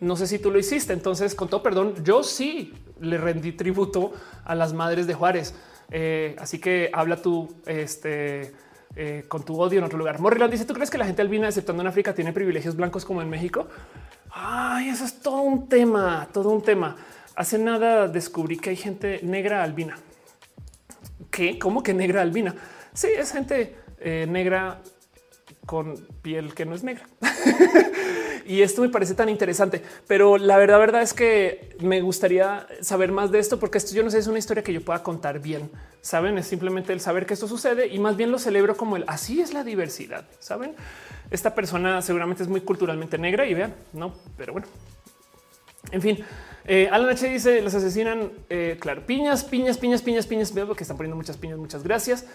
No sé si tú lo hiciste. Entonces, con todo perdón, yo sí le rendí tributo a las madres de Juárez. Eh, así que habla tú este, eh, con tu odio en otro lugar. Morriland dice: ¿Tú crees que la gente albina, exceptando en África, tiene privilegios blancos como en México? Ay, eso es todo un tema, todo un tema. Hace nada descubrí que hay gente negra albina. ¿Qué? ¿Cómo que negra albina? Sí, es gente eh, negra con piel que no es negra. y esto me parece tan interesante, pero la verdad, verdad es que me gustaría saber más de esto porque esto yo no sé, es una historia que yo pueda contar bien. Saben, es simplemente el saber que esto sucede y más bien lo celebro como el así es la diversidad. Saben, esta persona seguramente es muy culturalmente negra y vean, no, pero bueno, en fin, eh, Alan H dice los asesinan. Eh, claro, piñas, piñas, piñas, piñas, piñas. Veo que están poniendo muchas piñas. Muchas gracias.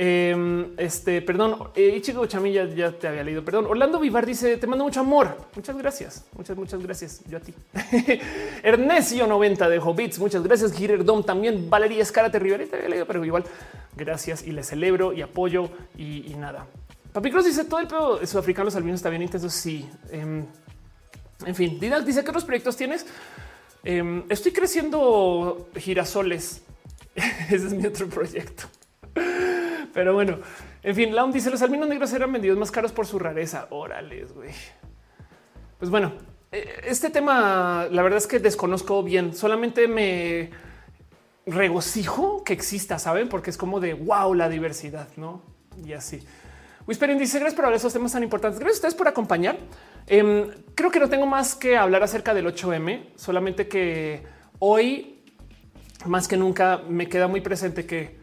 Em, este, perdón, eh, Ichigo Chamilla ya te había leído. Perdón. Orlando Vivar dice: Te mando mucho amor. Muchas gracias. Muchas, muchas gracias. Yo a ti. Ernesio 90 de Hobbits. Muchas gracias. Girer también. Valeria Escárate Rivera te había leído, pero igual gracias y le celebro y apoyo y, nada. Papi Cruz dice todo el pedo sudafricano albinos está bien intenso. Sí. Em, en fin, Didac dice que otros proyectos tienes. Em, estoy creciendo girasoles. Ese es mi otro proyecto. Pero bueno, en fin, Laun dice los albinos negros eran vendidos más caros por su rareza. Órales, güey. Pues bueno, eh, este tema, la verdad es que desconozco bien. Solamente me regocijo que exista, saben, porque es como de wow, la diversidad, no? Y así. Whispering dice gracias por hablar de esos temas tan importantes. Gracias a ustedes por acompañar. Em, creo que no tengo más que hablar acerca del 8M, solamente que hoy más que nunca me queda muy presente que,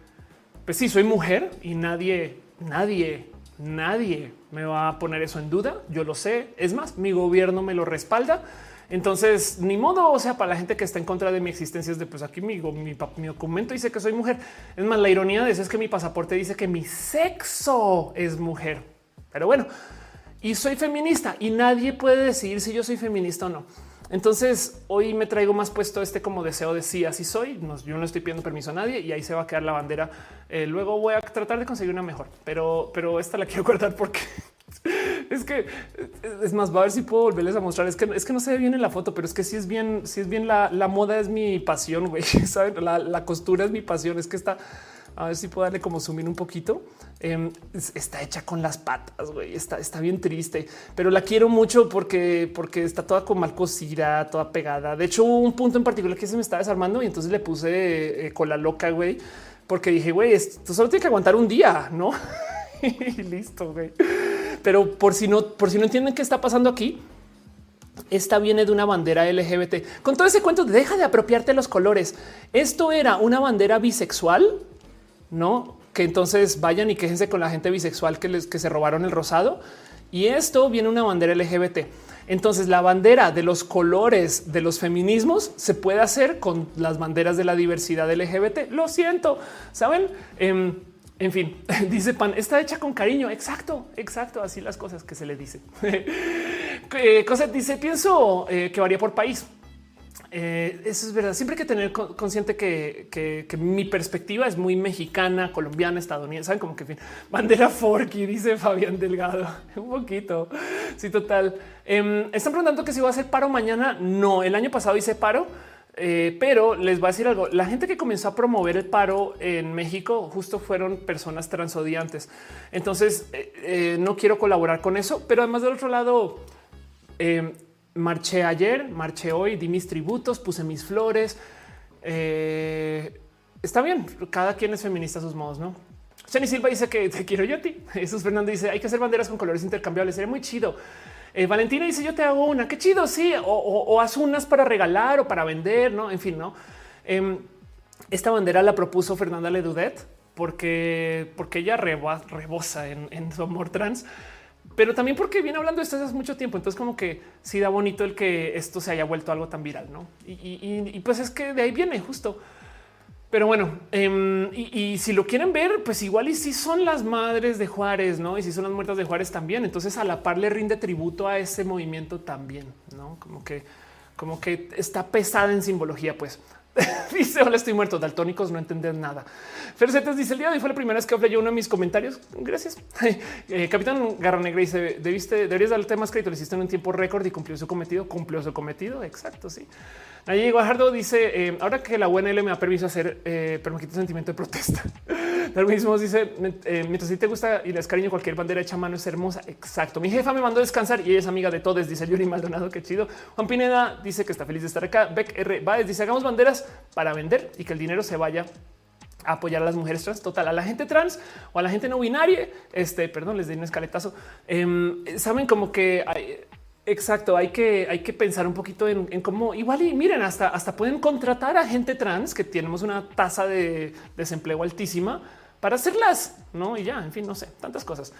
pues sí, soy mujer y nadie, nadie, nadie me va a poner eso en duda. Yo lo sé. Es más, mi gobierno me lo respalda. Entonces, ni modo, o sea, para la gente que está en contra de mi existencia es de pues aquí mi, mi, mi, documento dice que soy mujer. Es más, la ironía de eso es que mi pasaporte dice que mi sexo es mujer. Pero bueno, y soy feminista y nadie puede decidir si yo soy feminista o no. Entonces hoy me traigo más puesto este como deseo de sí, así soy. yo no estoy pidiendo permiso a nadie y ahí se va a quedar la bandera. Eh, luego voy a tratar de conseguir una mejor, pero, pero esta la quiero guardar porque es que es más, va a ver si puedo volverles a mostrar. Es que es que no se ve bien en la foto, pero es que si es bien, si es bien la, moda es mi pasión, güey. ¿Saben? La, costura es mi pasión. Es que está a ver si puedo darle como zoom un poquito. Em, está hecha con las patas, güey. Está, está bien triste, pero la quiero mucho porque, porque está toda con mal cosida, toda pegada. De hecho, un punto en particular que se me estaba desarmando y entonces le puse eh, con la loca, güey, porque dije, güey, esto solo tiene que aguantar un día, no? y listo, güey. Pero por si no, por si no entienden qué está pasando aquí, Esta viene de una bandera LGBT. Con todo ese cuento, deja de apropiarte los colores. Esto era una bandera bisexual, no? Que entonces vayan y quéjense con la gente bisexual que les que se robaron el rosado. Y esto viene una bandera LGBT. Entonces la bandera de los colores de los feminismos se puede hacer con las banderas de la diversidad LGBT. Lo siento, saben? Em, en fin, dice Pan, está hecha con cariño. Exacto, exacto. Así las cosas que se le dice. Eh, Cosette dice, pienso eh, que varía por país. Eh, eso es verdad. Siempre hay que tener consciente que, mi perspectiva es muy mexicana, colombiana, estadounidense. Saben como que fin, bandera forky, dice Fabián Delgado. Un poquito. Sí, total. Em, están preguntando que si va a hacer paro mañana. No, el año pasado hice paro. Eh, pero les voy a decir algo. La gente que comenzó a promover el paro en México justo fueron personas transodiantes. Entonces eh, no quiero colaborar con eso. Pero además del otro lado, em, marché ayer, marché hoy, di mis tributos, puse mis flores. Eh, está bien, cada quien es feminista a sus modos, ¿no? Jenny Silva dice que te quiero yo a ti. Jesús Fernando dice hay que hacer banderas con colores intercambiables. Sería muy chido. Eh, Valentina dice yo te hago una. Qué chido. Sí. O, haz unas para regalar o para vender. No, en fin, no. Em, esta bandera la propuso Fernanda Ledudet porque, porque ella rebosa en, en su amor trans pero también porque viene hablando de esto hace mucho tiempo. Entonces, como que sí da bonito el que esto se haya vuelto algo tan viral, no? Y, pues es que de ahí viene justo. Pero bueno, em, y, si lo quieren ver, pues igual y si son las madres de Juárez, no? Y si son las muertas de Juárez también. Entonces, a la par le rinde tributo a ese movimiento también, no? Como que, como que está pesada en simbología, pues. dice hola, estoy muerto. Daltónicos no entender nada. Fercetes dice el día de hoy fue la primera vez que hablé yo uno de mis comentarios. Gracias. Eh, Capitán Garra Negra dice debiste, deberías darle más crédito. Lo hiciste en un tiempo récord y cumplió su cometido. Cumplió su cometido. Exacto. Sí. Allí Guajardo dice eh, ahora que la UNL me ha permiso hacer, eh, pero me quita sentimiento de protesta. mismo dice eh, mientras si te gusta y les cariño, cualquier bandera hecha a mano es hermosa. Exacto. Mi jefa me mandó a descansar y ella es amiga de todos. Dice Yuri Maldonado. Qué chido. Juan Pineda dice que está feliz de estar acá. Beck R. Baez dice hagamos banderas para vender y que el dinero se vaya a apoyar a las mujeres trans, total, a la gente trans o a la gente no binaria. Este, perdón, les di un escaletazo. Em, saben como que hay, Exacto, hay que, hay que pensar un poquito en, cómo igual y miren, hasta, hasta pueden contratar a gente trans que tenemos una tasa de desempleo altísima para hacerlas, no? Y ya, en fin, no sé, tantas cosas.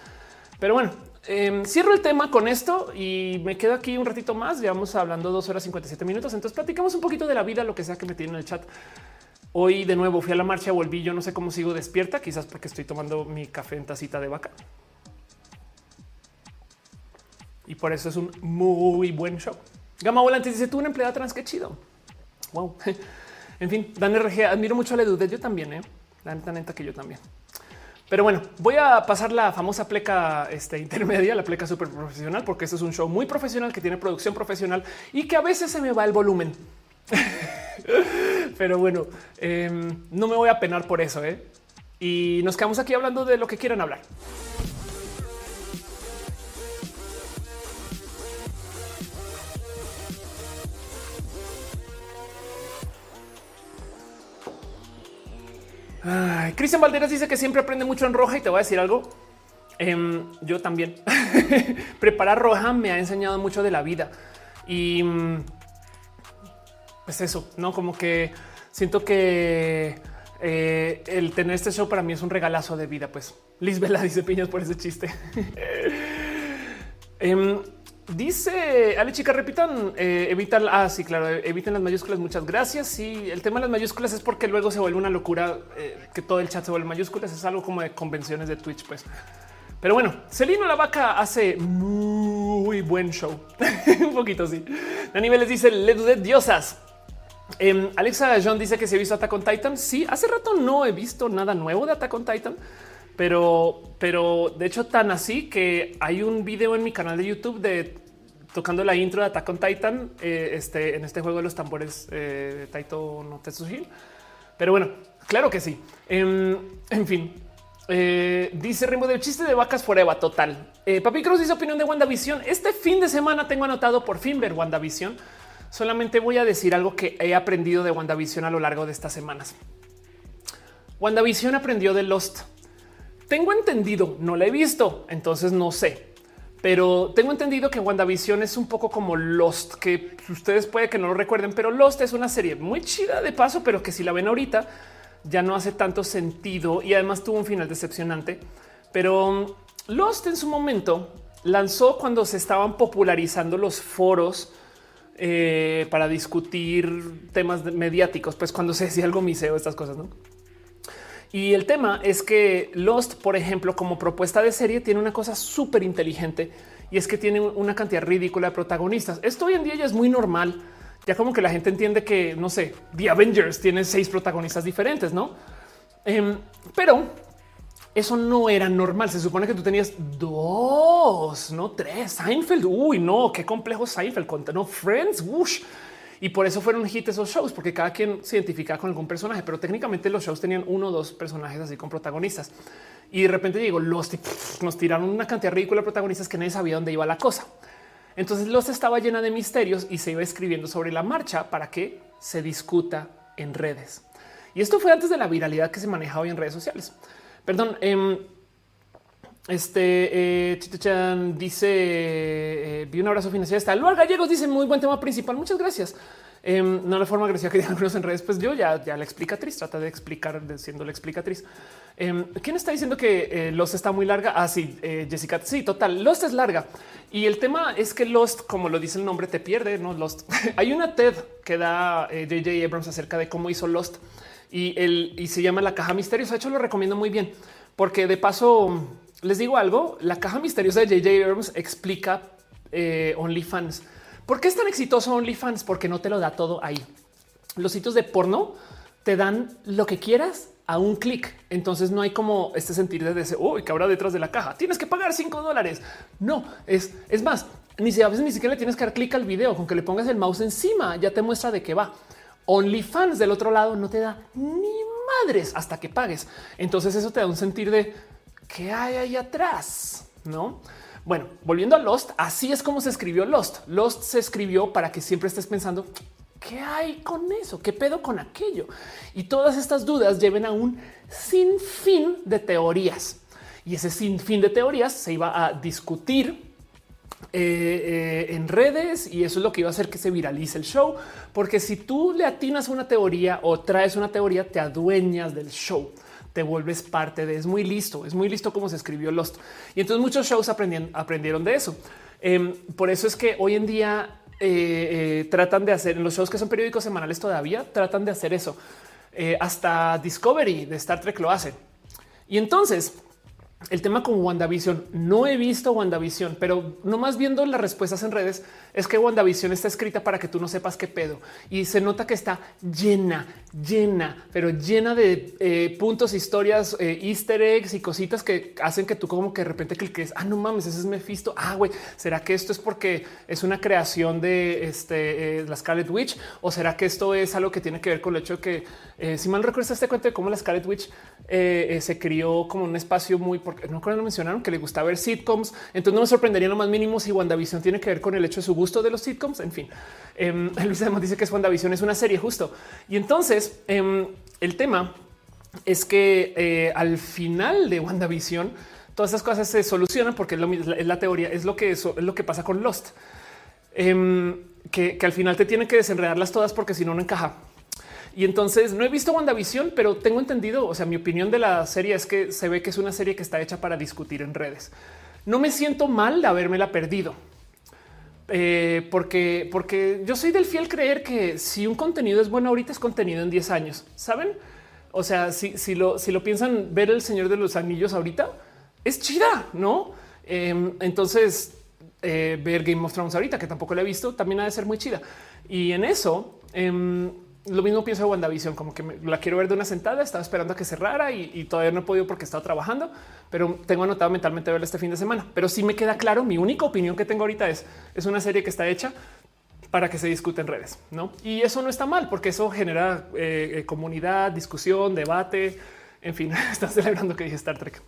Pero bueno, em, cierro el tema con esto y me quedo aquí un ratito más. Llevamos hablando dos horas 57 minutos. Entonces platicamos un poquito de la vida, lo que sea que me tiene en el chat. Hoy de nuevo fui a la marcha, volví. Yo no sé cómo sigo despierta, quizás porque estoy tomando mi café en tacita de vaca y por eso es un muy buen show. Gama Volante dice tú una empleada trans, qué chido. Wow. En fin, Dan RG, admiro mucho a la Yo también, ¿eh? la neta, neta que yo también. Pero bueno, voy a pasar la famosa pleca este, intermedia, la pleca súper profesional, porque este es un show muy profesional que tiene producción profesional y que a veces se me va el volumen. Pero bueno, em, no me voy a penar por eso. ¿eh? Y nos quedamos aquí hablando de lo que quieran hablar. Cristian Valderas dice que siempre aprende mucho en roja y te voy a decir algo. Em, yo también. Preparar roja me ha enseñado mucho de la vida y mm, pues eso, no como que siento que eh, el tener este show para mí es un regalazo de vida. Pues Lisbela dice piñas por ese chiste. Em, Dice Ale Chica, repitan, eh, evitan. Ah, sí, claro, eviten las mayúsculas. Muchas gracias. Sí, el tema de las mayúsculas es porque luego se vuelve una locura eh, que todo el chat se vuelve mayúsculas. Es algo como de convenciones de Twitch, pues. Pero bueno, Celino la vaca hace muy buen show. Un poquito sí. Dani les dice le dudé diosas. Em, Alexa John dice que se ha visto Attack on Titan. Sí, hace rato no he visto nada nuevo de Attack on Titan pero, pero de hecho tan así que hay un video en mi canal de YouTube de tocando la intro de Attack on Titan eh, este, en este juego de los tambores eh, Taito no. Pero bueno, claro que sí. Em, en fin, eh, dice Rimbo del chiste de vacas forever total. Eh, Papi Cruz dice opinión de WandaVision. Este fin de semana tengo anotado por fin ver WandaVision. Solamente voy a decir algo que he aprendido de WandaVision a lo largo de estas semanas. WandaVision aprendió de Lost. Tengo entendido, no la he visto, entonces no sé. Pero tengo entendido que WandaVision es un poco como Lost, que ustedes puede que no lo recuerden, pero Lost es una serie muy chida de paso, pero que si la ven ahorita ya no hace tanto sentido y además tuvo un final decepcionante. Pero um, Lost en su momento lanzó cuando se estaban popularizando los foros eh, para discutir temas mediáticos, pues cuando se decía algo miseo, estas cosas, ¿no? Y el tema es que Lost, por ejemplo, como propuesta de serie, tiene una cosa súper inteligente y es que tiene una cantidad ridícula de protagonistas. Esto hoy en día ya es muy normal. Ya como que la gente entiende que, no sé, The Avengers tiene seis protagonistas diferentes, ¿no? Em, pero eso no era normal. Se supone que tú tenías dos, no tres. Seinfeld, uy, no, qué complejo Seinfeld. No, Friends, whoosh. Y por eso fueron hit esos shows, porque cada quien se identifica con algún personaje, pero técnicamente los shows tenían uno o dos personajes así con protagonistas. Y de repente llegó los nos tiraron una cantidad ridícula de protagonistas que nadie sabía dónde iba la cosa. Entonces los estaba llena de misterios y se iba escribiendo sobre la marcha para que se discuta en redes. Y esto fue antes de la viralidad que se maneja hoy en redes sociales. Perdón, eh, este eh, dice: eh, Vi un abrazo financiero. Está Luar Gallegos dice: Muy buen tema principal. Muchas gracias. Eh, no la forma agresiva que digan algunos en redes. Pues yo ya, ya la explicatriz trata de explicar siendo la explicatriz. Em, ¿Quién está diciendo que eh, Lost está muy larga? Ah, sí, eh, Jessica. Sí, total. Lost es larga y el tema es que Lost, como lo dice el nombre, te pierde. No Lost. Hay una TED que da JJ Abrams acerca de cómo hizo Lost y, el, y se llama La Caja Misteriosa. De hecho, lo recomiendo muy bien porque de paso les digo algo, la caja misteriosa de JJ Abrams explica eh, OnlyFans. ¿Por qué es tan exitoso OnlyFans? Porque no te lo da todo ahí. Los sitios de porno te dan lo que quieras a un clic. Entonces no hay como este sentir de ese uy, que habrá detrás de la caja. Tienes que pagar cinco dólares. No es, es más, ni si a veces ni siquiera le tienes que dar clic al video con que le pongas el mouse encima, ya te muestra de qué va. OnlyFans del otro lado no te da ni madres hasta que pagues. Entonces eso te da un sentir de ¿qué hay ahí atrás? No? Bueno, volviendo a Lost, así es como se escribió Lost. Lost se escribió para que siempre estés pensando, ¿qué hay con eso? ¿Qué pedo con aquello? Y todas estas dudas lleven a un sinfín de teorías. Y ese sinfín de teorías se iba a discutir eh, eh, en redes y eso es lo que iba a hacer que se viralice el show. Porque si tú le atinas una teoría o traes una teoría, te adueñas del show te vuelves parte de. Es muy listo, es muy listo como se escribió Lost. Y entonces muchos shows aprendieron, aprendieron de eso. Em, por eso es que hoy en día eh, eh, tratan de hacer en los shows que son periódicos semanales todavía tratan de hacer eso. Eh, hasta Discovery de Star Trek lo hace. Y entonces el tema con WandaVision, no he visto WandaVision, pero no más viendo las respuestas en redes, es que WandaVision está escrita para que tú no sepas qué pedo. Y se nota que está llena, llena, pero llena de eh, puntos, historias, eh, easter eggs y cositas que hacen que tú como que de repente cliques, ah, no mames, ese es Mephisto. Ah, güey, ¿será que esto es porque es una creación de este, eh, la Scarlet Witch? ¿O será que esto es algo que tiene que ver con el hecho de que, si mal recuerdo, este cuento de cómo la Scarlet Witch se crió como un espacio muy no que mencionaron que le gusta ver sitcoms. Entonces no me sorprendería lo más mínimo si WandaVision tiene que ver con el hecho de su gusto de los sitcoms. En fin, eh, Luis además dice que es WandaVision es una serie justo. Y entonces em, el tema es que eh, al final de WandaVision todas esas cosas se solucionan porque es, la teoría, es lo que es lo que pasa con Lost. Em, que, que al final te tienen que desenredarlas todas porque si no, no encaja. Y entonces no he visto WandaVision, pero tengo entendido, o sea, mi opinión de la serie es que se ve que es una serie que está hecha para discutir en redes. No me siento mal de habérmela perdido. Eh, porque, porque yo soy del fiel creer que si un contenido es bueno ahorita es contenido en 10 años, ¿saben? O sea, si, lo, si lo piensan ver el Señor de los Anillos ahorita, es chida, ¿no? Em, entonces, eh, ver Game of Thrones ahorita, que tampoco la he visto, también ha de ser muy chida. Y en eso, em, lo mismo pienso de WandaVision, como que la quiero ver de una sentada. Estaba esperando a que cerrara y, todavía no he podido porque estaba trabajando, pero tengo anotado mentalmente verla este fin de semana. Pero sí me queda claro. Mi única opinión que tengo ahorita es es una serie que está hecha para que se discute en redes, no? Y eso no está mal porque eso genera eh, eh, comunidad, discusión, debate. En fin, está celebrando que dije Star Trek.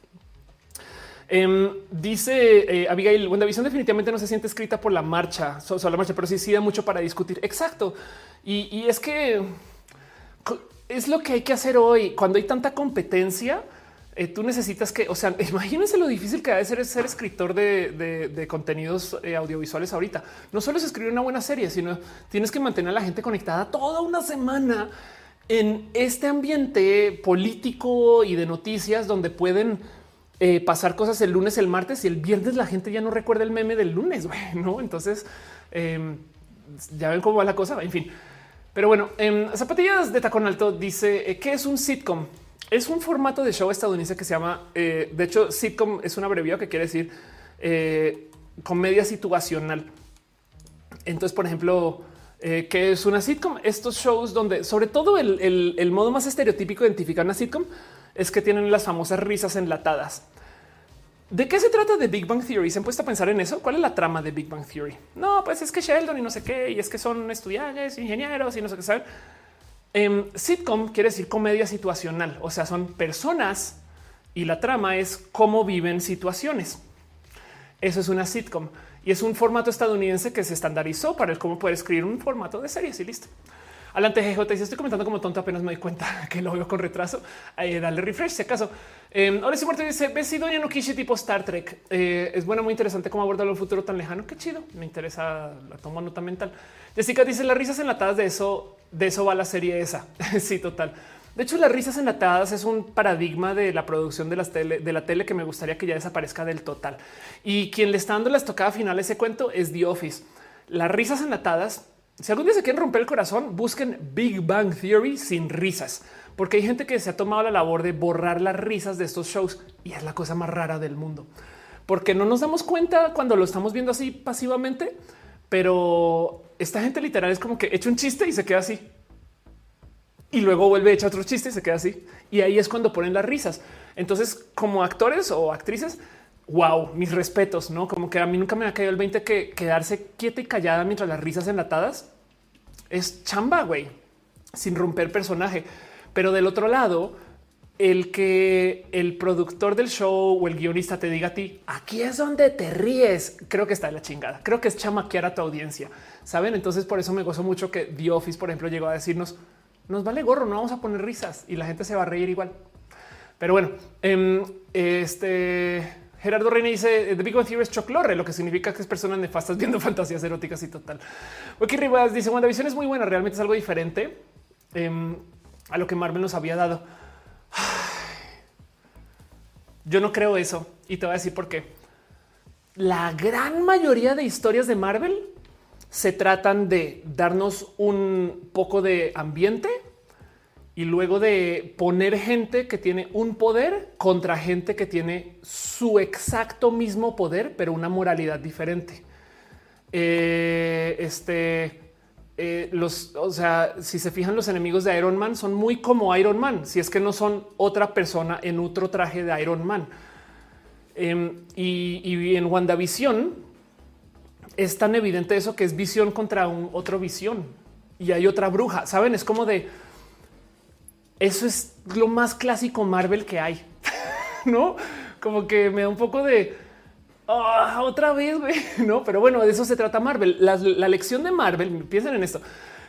Em, dice eh, Abigail, WandaVision definitivamente no se siente escrita por la marcha, solo la marcha, pero sí sí da mucho para discutir. Exacto. Y, es que es lo que hay que hacer hoy cuando hay tanta competencia. eh, tú necesitas que, o sea, imagínense lo difícil que ha de ser ser escritor de, contenidos eh, audiovisuales ahorita. No solo es escribir una buena serie, sino tienes que mantener a la gente conectada toda una semana en este ambiente político y de noticias donde pueden eh, pasar cosas el lunes, el martes y el viernes la gente ya no recuerda el meme del lunes, ¿no? Entonces, em, ya ven cómo va la cosa, en fin. Pero bueno, en Zapatillas de Tacón Alto dice, eh, ¿qué es un sitcom? Es un formato de show estadounidense que se llama, eh, de hecho, sitcom es una abreviado que quiere decir comedia situacional. Entonces, por ejemplo, que es una sitcom. Estos shows donde sobre todo el, modo más estereotípico de identificar una sitcom es que tienen las famosas risas enlatadas. ¿De qué se trata de Big Bang Theory? ¿Se han puesto a pensar en eso? ¿Cuál es la trama de Big Bang Theory? No, pues es que Sheldon y no sé qué, y es que son estudiantes, ingenieros y no sé qué saben. Em, sitcom quiere decir comedia situacional, o sea, son personas y la trama es cómo viven situaciones. Eso es una sitcom y es un formato estadounidense que se estandarizó para el cómo poder escribir un formato de series y listo. Adelante, GJ. Si estoy comentando como tonto, apenas me doy cuenta que lo veo con retraso. Eh, dale refresh si acaso. Eh, ahora sí, muerto dice: Ves si Doña Nukishi tipo Star Trek eh, es bueno, muy interesante cómo abordarlo un futuro tan lejano. Qué chido. Me interesa la toma nota mental. Jessica dice: Las risas enlatadas de eso, de eso va la serie esa. sí, total. De hecho, las risas enlatadas es un paradigma de la producción de, de la tele que me gustaría que ya desaparezca del total. Y quien le está dando la estocada final a ese cuento es The Office. Las risas enlatadas, si algún día se quieren romper el corazón, busquen Big Bang Theory sin risas, porque hay gente que se ha tomado la labor de borrar las risas de estos shows y es la cosa más rara del mundo, porque no nos damos cuenta cuando lo estamos viendo así pasivamente, pero esta gente literal es como que echa un chiste y se queda así y luego vuelve a echar otro chiste y se queda así. Y ahí es cuando ponen las risas. Entonces, como actores o actrices, wow, mis respetos, no como que a mí nunca me ha caído el 20 que quedarse quieta y callada mientras las risas enlatadas es chamba, güey, sin romper personaje. Pero del otro lado, el que el productor del show o el guionista te diga a ti, aquí es donde te ríes, creo que está en la chingada. Creo que es chamaquear a tu audiencia. Saben? Entonces, por eso me gozo mucho que The Office, por ejemplo, llegó a decirnos nos vale gorro, no vamos a poner risas y la gente se va a reír igual. Pero bueno, em, este Gerardo Reina dice The Big One Theory es choclorre, lo que significa que es personas nefastas viendo fantasías eróticas y total. Wiki Rivas dice WandaVision es muy buena, realmente es algo diferente em, a lo que Marvel nos había dado. Yo no creo eso y te voy a decir por qué. La gran mayoría de historias de Marvel se tratan de darnos un poco de ambiente y luego de poner gente que tiene un poder contra gente que tiene su exacto mismo poder, pero una moralidad diferente. Eh, este, eh, los, o sea, si se fijan, los enemigos de Iron Man son muy como Iron Man, si es que no son otra persona en otro traje de Iron Man. Em, y, y en WandaVision, es tan evidente eso que es visión contra un otro visión y hay otra bruja. Saben, es como de eso es lo más clásico Marvel que hay, no? Como que me da un poco de ah, otra vez, no? Pero bueno, de eso se trata Marvel. La, lección de Marvel, piensen en esto.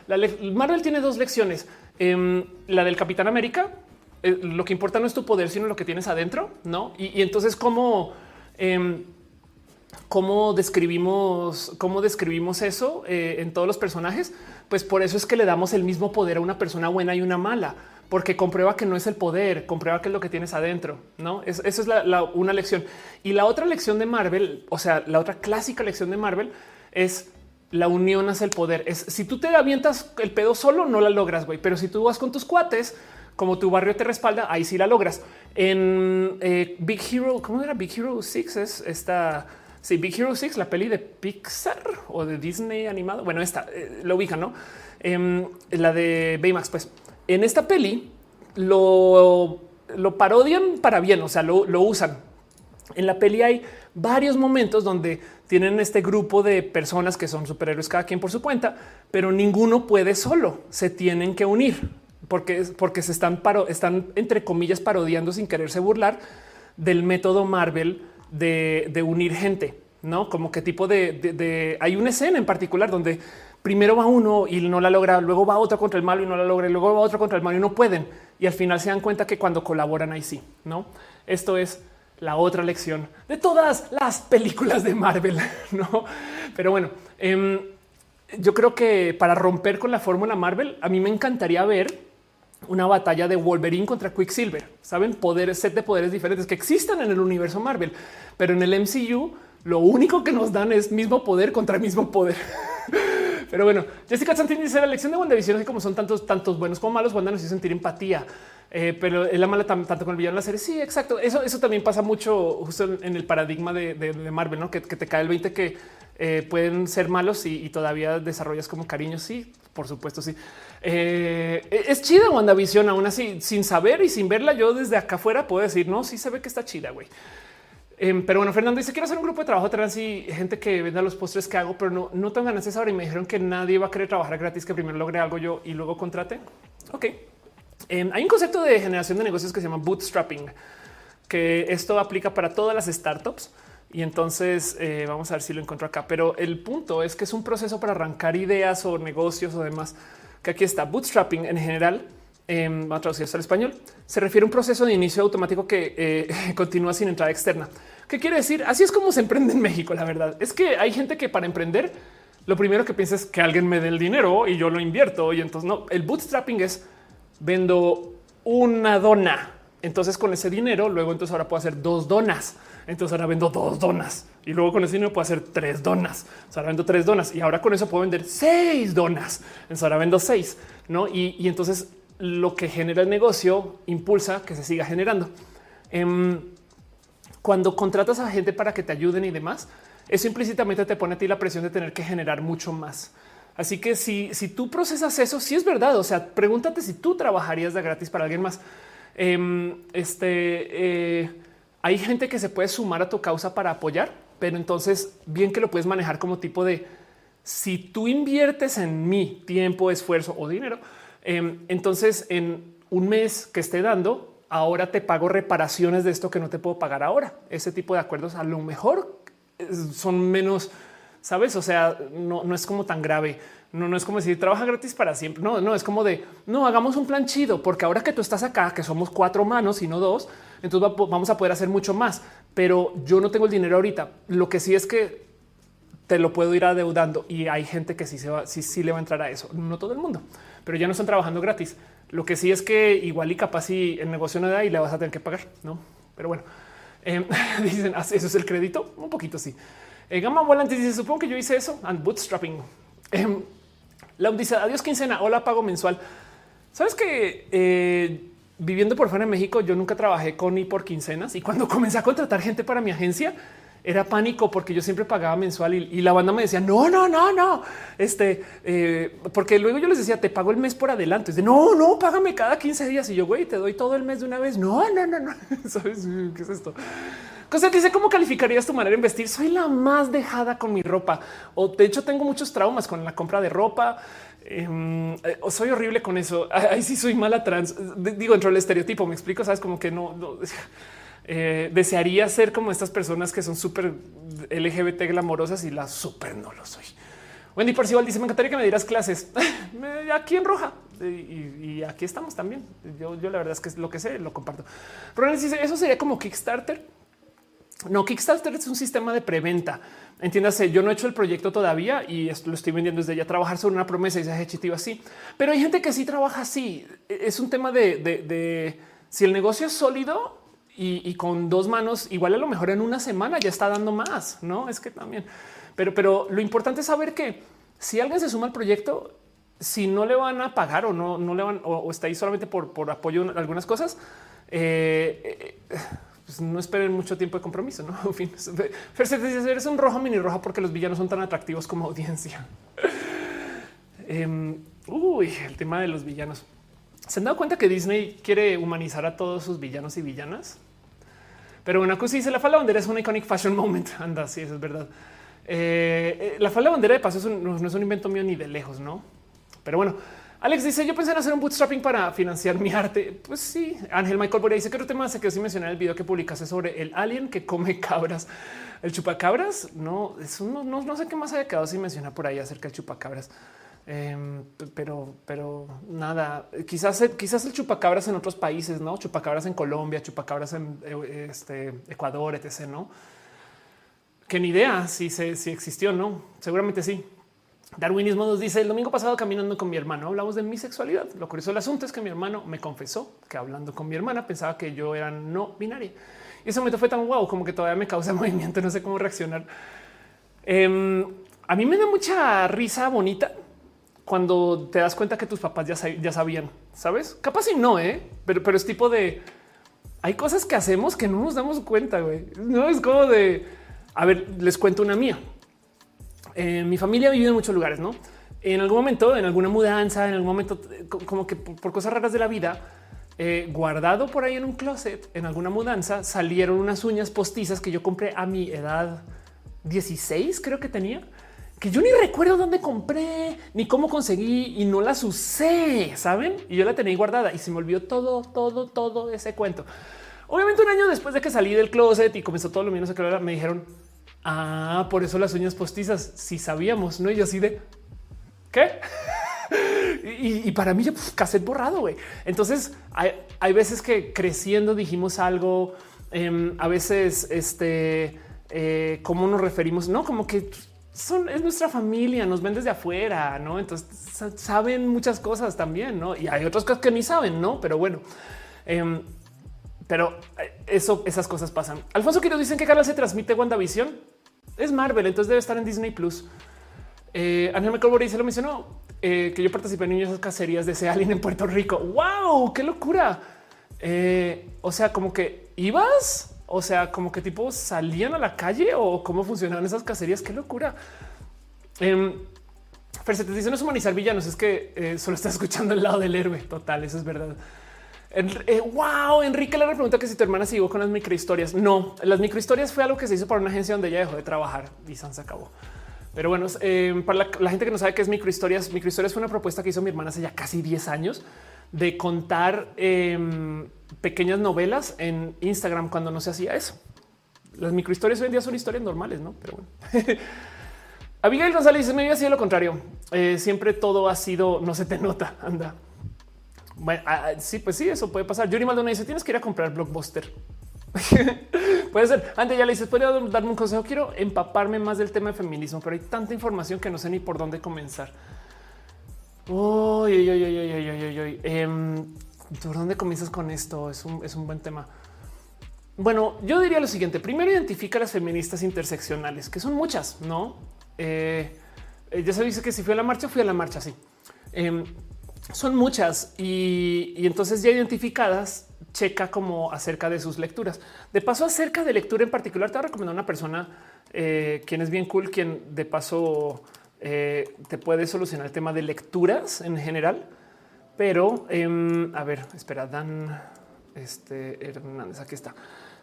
La Marvel tiene dos lecciones. Em, la del Capitán América, eh, lo que importa no es tu poder, sino lo que tienes adentro, no? Y, entonces, como em, cómo describimos, cómo describimos eso eh, en todos los personajes, pues por eso es que le damos el mismo poder a una persona buena y una mala, porque comprueba que no es el poder, comprueba que es lo que tienes adentro. No, eso es una lección. Y la otra lección de Marvel, o sea, la otra clásica lección de Marvel es la unión hace el poder. Es si tú te avientas el pedo solo, no la logras, güey. Pero si tú vas con tus cuates, como tu barrio te respalda, ahí sí la logras. En eh, Big Hero, ¿cómo era Big Hero 6? Es esta Sí, Big Hero 6, la peli de Pixar o de Disney animado. Bueno, esta eh, lo ubica, no? Em, la de Baymax. Pues en esta peli lo, lo parodian para bien, o sea, lo, lo usan. En la peli hay varios momentos donde tienen este grupo de personas que son superhéroes, cada quien por su cuenta, pero ninguno puede solo. Se tienen que unir porque, porque se están, paro, están entre comillas parodiando sin quererse burlar del método Marvel de, unir gente, no como qué tipo de, hay una escena en particular donde primero va uno y no la logra, luego va otro contra el malo y no la logra, y luego va otro contra el malo y no pueden. y al final se dan cuenta que cuando colaboran ahí sí, no? Esto es la otra lección de todas las películas de Marvel, no? Pero bueno, em, yo creo que para romper con la fórmula Marvel, a mí me encantaría ver una batalla de Wolverine contra Quicksilver. Saben, poderes, set de poderes diferentes que existan en el universo Marvel, pero en el MCU lo único que nos dan es mismo poder contra mismo poder. Pero bueno, Jessica Santini dice la lección de WandaVision, como son tantos, tantos buenos como malos, Wanda nos hizo sentir empatía. Eh, pero es la mala tanto con el villano de la serie. Sí, exacto. Eso, eso también pasa mucho justo en, el paradigma de, Marvel, ¿no? Que, te cae el 20 que eh, pueden ser malos y, todavía desarrollas como cariño. Sí, por supuesto, sí. Eh, es chida WandaVision, aún así, sin saber y sin verla, yo desde acá afuera puedo decir, no, sí se ve que está chida, güey. Em, pero bueno, Fernando dice quiero hacer un grupo de trabajo trans y gente que venda los postres que hago, pero no, no tengo ganas ahora y me dijeron que nadie va a querer trabajar gratis, que primero logre algo yo y luego contrate. Ok. Em, hay un concepto de generación de negocios que se llama bootstrapping, que esto aplica para todas las startups. Y entonces eh, vamos a ver si lo encuentro acá. Pero el punto es que es un proceso para arrancar ideas o negocios o demás. Que aquí está bootstrapping en general. Eh, va a traducirse al español. Se refiere a un proceso de inicio automático que eh, continúa sin entrada externa. ¿Qué quiere decir? Así es como se emprende en México. La verdad es que hay gente que para emprender lo primero que piensa es que alguien me dé el dinero y yo lo invierto. Y entonces no, el bootstrapping es vendo una dona. Entonces con ese dinero, luego entonces ahora puedo hacer dos donas. Entonces ahora vendo dos donas y luego con ese dinero puedo hacer tres donas. ahora vendo tres donas y ahora con eso puedo vender seis donas. Entonces ahora vendo seis, no? Y, entonces lo que genera el negocio impulsa que se siga generando. Em, cuando contratas a gente para que te ayuden y demás, eso implícitamente te pone a ti la presión de tener que generar mucho más. Así que si, si tú procesas eso, si es verdad. O sea, pregúntate si tú trabajarías de gratis para alguien más. Em, este eh, hay gente que se puede sumar a tu causa para apoyar, pero entonces bien que lo puedes manejar como tipo de si tú inviertes en mi tiempo, esfuerzo o dinero, entonces en un mes que esté dando, ahora te pago reparaciones de esto que no te puedo pagar ahora. Ese tipo de acuerdos a lo mejor eh, son menos sabes? O sea, no, no es como tan grave. No, no es como decir trabaja gratis para siempre. No, no es como de no hagamos un plan chido, porque ahora que tú estás acá, que somos cuatro manos y no dos, entonces vamos a poder hacer mucho más. Pero yo no tengo el dinero ahorita. Lo que sí es que te lo puedo ir adeudando y hay gente que sí se va, sí, sí le va a entrar a eso. No todo el mundo, pero ya no están trabajando gratis. Lo que sí es que igual y capaz si el negocio no da y le vas a tener que pagar, no? Pero bueno, em, dicen ah, eso es el crédito. Un poquito sí. Eh, Gama Volante dice: Supongo que yo hice eso. And bootstrapping. Eh, la dice: Adiós, quincena. Hola, pago mensual. Sabes que eh, viviendo por fuera de México, yo nunca trabajé con ni por quincenas. Y cuando comencé a contratar gente para mi agencia, era pánico porque yo siempre pagaba mensual y, la banda me decía no, no, no, no. Este, eh, porque luego yo les decía te pago el mes por adelante. de no, no, págame cada 15 días y yo güey, te doy todo el mes de una vez. No, no, no, no. ¿Sabes qué es esto? Cosa dice cómo calificarías tu manera de vestir. Soy la más dejada con mi ropa o de hecho tengo muchos traumas con la compra de ropa. Eh, soy horrible con eso. Ahí sí soy mala trans. Digo, dentro del estereotipo, me explico. Sabes como que no, eh, desearía ser como estas personas que son súper LGBT glamorosas y las súper no lo soy. Wendy Parcival dice: Me encantaría que me dieras clases aquí en roja y, aquí estamos también. Yo, yo, la verdad es que lo que sé, lo comparto. Ronald dice: Eso sería como Kickstarter no, Kickstarter es un sistema de preventa. Entiéndase, yo no he hecho el proyecto todavía y lo estoy vendiendo desde ya trabajar sobre una promesa y se hecho así, pero hay gente que sí trabaja así. Es un tema de, si el negocio es sólido y, con dos manos, igual a lo mejor en una semana ya está dando más. No es que también, pero, pero lo importante es saber que si alguien se suma al proyecto, si no le van a pagar o no, no le van o, está ahí solamente por, por apoyo en algunas cosas. Eh, eh, pues no esperen mucho tiempo de compromiso. No, en fin, eres un rojo mini roja porque los villanos son tan atractivos como audiencia. Em, uy, el tema de los villanos. Se han dado cuenta que Disney quiere humanizar a todos sus villanos y villanas, pero una cosa dice la falda bandera es un iconic fashion moment. Anda, sí, eso es verdad. Eh, eh, la falda bandera de paso no, no es un invento mío ni de lejos, no? Pero bueno, Alex dice: Yo pensé en hacer un bootstrapping para financiar mi arte. Pues sí, Ángel Michael Borea dice que otro tema se quedó sin mencionar el video que publicaste sobre el alien que come cabras. El chupacabras. No, eso no, no, sé qué más haya quedado sin mencionar por ahí acerca del chupacabras. Em, pero, pero nada, quizás, quizás el chupacabras en otros países, no chupacabras en Colombia, chupacabras en eh, este, Ecuador, etc. No, que ni idea si, se, si existió, no, seguramente sí. Darwinismo nos dice el domingo pasado caminando con mi hermano hablamos de mi sexualidad. Lo curioso del asunto es que mi hermano me confesó que hablando con mi hermana pensaba que yo era no binaria. Y ese momento fue tan guau como que todavía me causa movimiento, no sé cómo reaccionar. Em, a mí me da mucha risa bonita cuando te das cuenta que tus papás ya, ya sabían, sabes? Capaz y no, ¿eh? pero, es tipo de hay cosas que hacemos que no nos damos cuenta. güey. No es como de a ver, les cuento una mía. Eh, mi familia ha vivido en muchos lugares, ¿no? En algún momento, en alguna mudanza, en algún momento, como que por, cosas raras de la vida, eh, guardado por ahí en un closet, en alguna mudanza, salieron unas uñas postizas que yo compré a mi edad 16, creo que tenía, que yo ni recuerdo dónde compré, ni cómo conseguí y no las usé, ¿saben? Y yo la tenía guardada y se me olvidó todo, todo, todo ese cuento. Obviamente un año después de que salí del closet y comenzó todo lo menos que me dijeron, Ah, por eso las uñas postizas. Si sabíamos, no? Y yo así de qué? y, para mí ya pues, cassette borrado. güey. Entonces hay, veces que creciendo dijimos algo. Em, a veces, este, eh, cómo nos referimos, no como que son es nuestra familia, nos ven desde afuera, no? Entonces saben muchas cosas también, no? Y hay otras cosas que ni saben, no? Pero bueno, em, pero eh, eso, esas cosas pasan. Alfonso Quiroz dicen que Carla se transmite WandaVision. Es Marvel, entonces debe estar en Disney Plus. Eh, Ángel se lo mencionó eh, que yo participé en esas cacerías de ese alien en Puerto Rico. ¡Wow! ¡Qué locura! Eh, o sea, como que ibas, o sea, como que tipo salían a la calle o cómo funcionaban esas cacerías. ¡Qué locura! Eh, Fer, te dice es humanizar villanos, es que eh, solo está escuchando el lado del héroe. Total, eso es verdad. Eh, wow, Enrique le pregunta que si tu hermana siguió con las microhistorias. No, las microhistorias fue algo que se hizo para una agencia donde ella dejó de trabajar y se acabó. Pero bueno, eh, para la, gente que no sabe qué es microhistorias, microhistorias fue una propuesta que hizo mi hermana hace ya casi 10 años de contar em, pequeñas novelas en Instagram cuando no se hacía eso. Las microhistorias hoy en día son historias normales, no? Pero bueno. Abigail González dice: Me había sido lo contrario. Eh, siempre todo ha sido, no se te nota. Anda. Bueno, ah, ah, sí, pues sí, eso puede pasar. Yuri Maldonado dice: Tienes que ir a comprar Blockbuster. puede ser. Antes ya le dices: ¿Puedo darme un consejo? Quiero empaparme más del tema de feminismo, pero hay tanta información que no sé ni por dónde comenzar. Uy, uy, uy, uy, uy, em, ¿Por dónde comienzas con esto? Es un, es un buen tema. Bueno, yo diría lo siguiente. Primero identifica las feministas interseccionales, que son muchas, ¿no? Eh, eh, ya se dice que si fui a la marcha, fui a la marcha, sí. Em, son muchas y, entonces ya identificadas, checa como acerca de sus lecturas. De paso, acerca de lectura en particular, te voy a una persona eh, quien es bien cool, quien de paso eh, te puede solucionar el tema de lecturas en general. Pero em, a ver, espera, Dan este, Hernández, aquí está.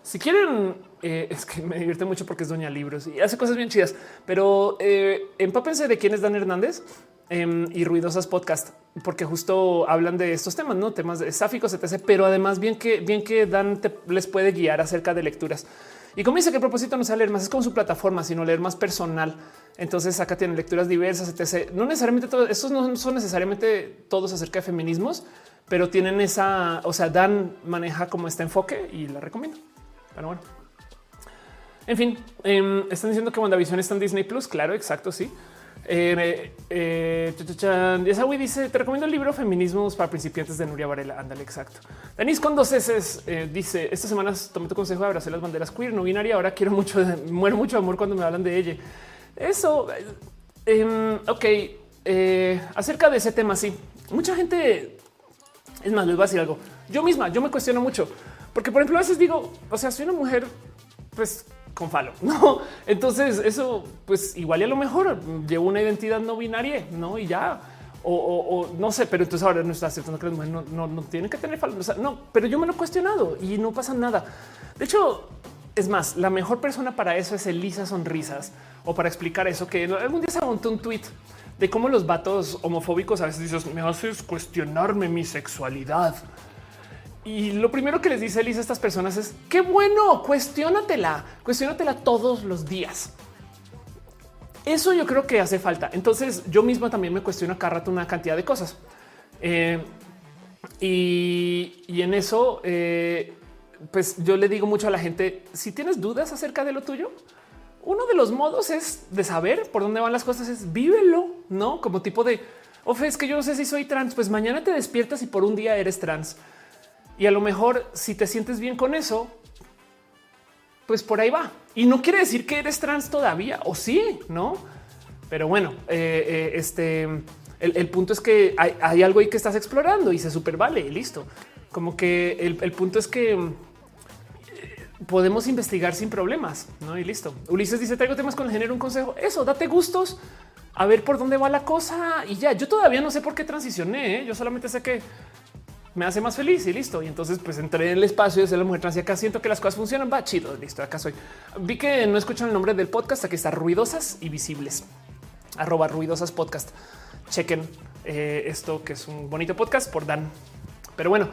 Si quieren, eh, es que me divierte mucho porque es doña libros y hace cosas bien chidas, pero empápense de quién es Dan Hernández Em, y ruidosas podcast, porque justo hablan de estos temas, no temas de sáficos, etc. Pero además, bien que bien que Dan les puede guiar acerca de lecturas. Y como dice que el propósito no es leer más, es como su plataforma, sino leer más personal. Entonces acá tienen lecturas diversas, etc. No necesariamente todos, estos no son necesariamente todos acerca de feminismos, pero tienen esa, o sea, Dan maneja como este enfoque y la recomiendo. Pero bueno. En fin, em, están diciendo que WandaVision está en Disney Plus. Claro, exacto, sí. Eh, eh, dice: Te recomiendo el libro Feminismos para principiantes de Nuria Varela. Ándale, exacto. Denis con dos S eh, dice: Esta semana tomé tu consejo de abrazar las banderas queer, no binaria. Ahora quiero mucho, muero mucho amor cuando me hablan de ella. Eso, em, ok. Eh, acerca de ese tema, sí, mucha gente es más, les voy a decir algo. Yo misma, yo me cuestiono mucho porque, por ejemplo, a veces digo, o sea, soy una mujer, pues con falo. No, entonces eso, pues igual y a lo mejor llevo una identidad no binaria, no? Y ya, o, no sé, pero entonces ahora no está aceptando que las mujeres no, no, tienen que tener falo. no, pero yo me lo he cuestionado y no pasa nada. De hecho, es más, la mejor persona para eso es Elisa Sonrisas o para explicar eso, que algún día se montó un tweet de cómo los vatos homofóbicos a veces dicen me haces cuestionarme mi sexualidad. Y lo primero que les dice Elisa a estas personas es qué bueno, cuestionatela, cuestionatela todos los días. Eso yo creo que hace falta. Entonces yo mismo también me cuestiono cada rato una cantidad de cosas. Eh, y, en eso, eh, pues yo le digo mucho a la gente, si tienes dudas acerca de lo tuyo, uno de los modos es de saber por dónde van las cosas, es vívelo, ¿no? Como tipo de, Ofe, es que yo no sé si soy trans, pues mañana te despiertas y por un día eres trans. Y a lo mejor si te sientes bien con eso, pues por ahí va. Y no quiere decir que eres trans todavía, o sí, ¿no? Pero bueno, eh, eh, este, el, punto es que hay, algo ahí que estás explorando y se super vale y listo. Como que el, punto es que eh, podemos investigar sin problemas, ¿no? Y listo. Ulises dice, traigo temas con el género, un consejo. Eso, date gustos, a ver por dónde va la cosa y ya. Yo todavía no sé por qué transicioné, yo solamente sé que me hace más feliz y listo. Y entonces pues entré en el espacio de ser la mujer trans y acá siento que las cosas funcionan. Va chido, listo, acá soy. Vi que no escuchan el nombre del podcast, aquí está ruidosas y visibles. Arroba ruidosas podcast. Chequen eh, esto que es un bonito podcast por Dan. Pero bueno,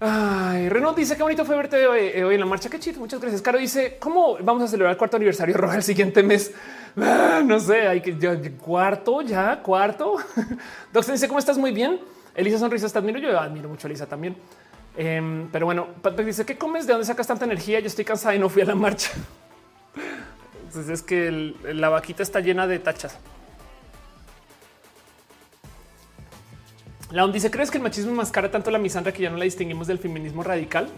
Ay, Renault dice que bonito fue verte eh, hoy, en la marcha. Qué chido. Muchas gracias. Caro dice cómo vamos a celebrar el cuarto aniversario roja el siguiente mes. Ah, no sé, hay que ya, cuarto, ya cuarto. Doctor dice cómo estás muy bien. Elisa sonrisa, te admiro. Yo admiro mucho a Elisa también. Em, pero bueno, Patrick dice qué comes, de dónde sacas tanta energía. Yo estoy cansada y no fui a la marcha. Entonces es que la vaquita está llena de tachas. La dice: ¿Crees que el machismo mascara tanto la misandra que ya no la distinguimos del feminismo radical?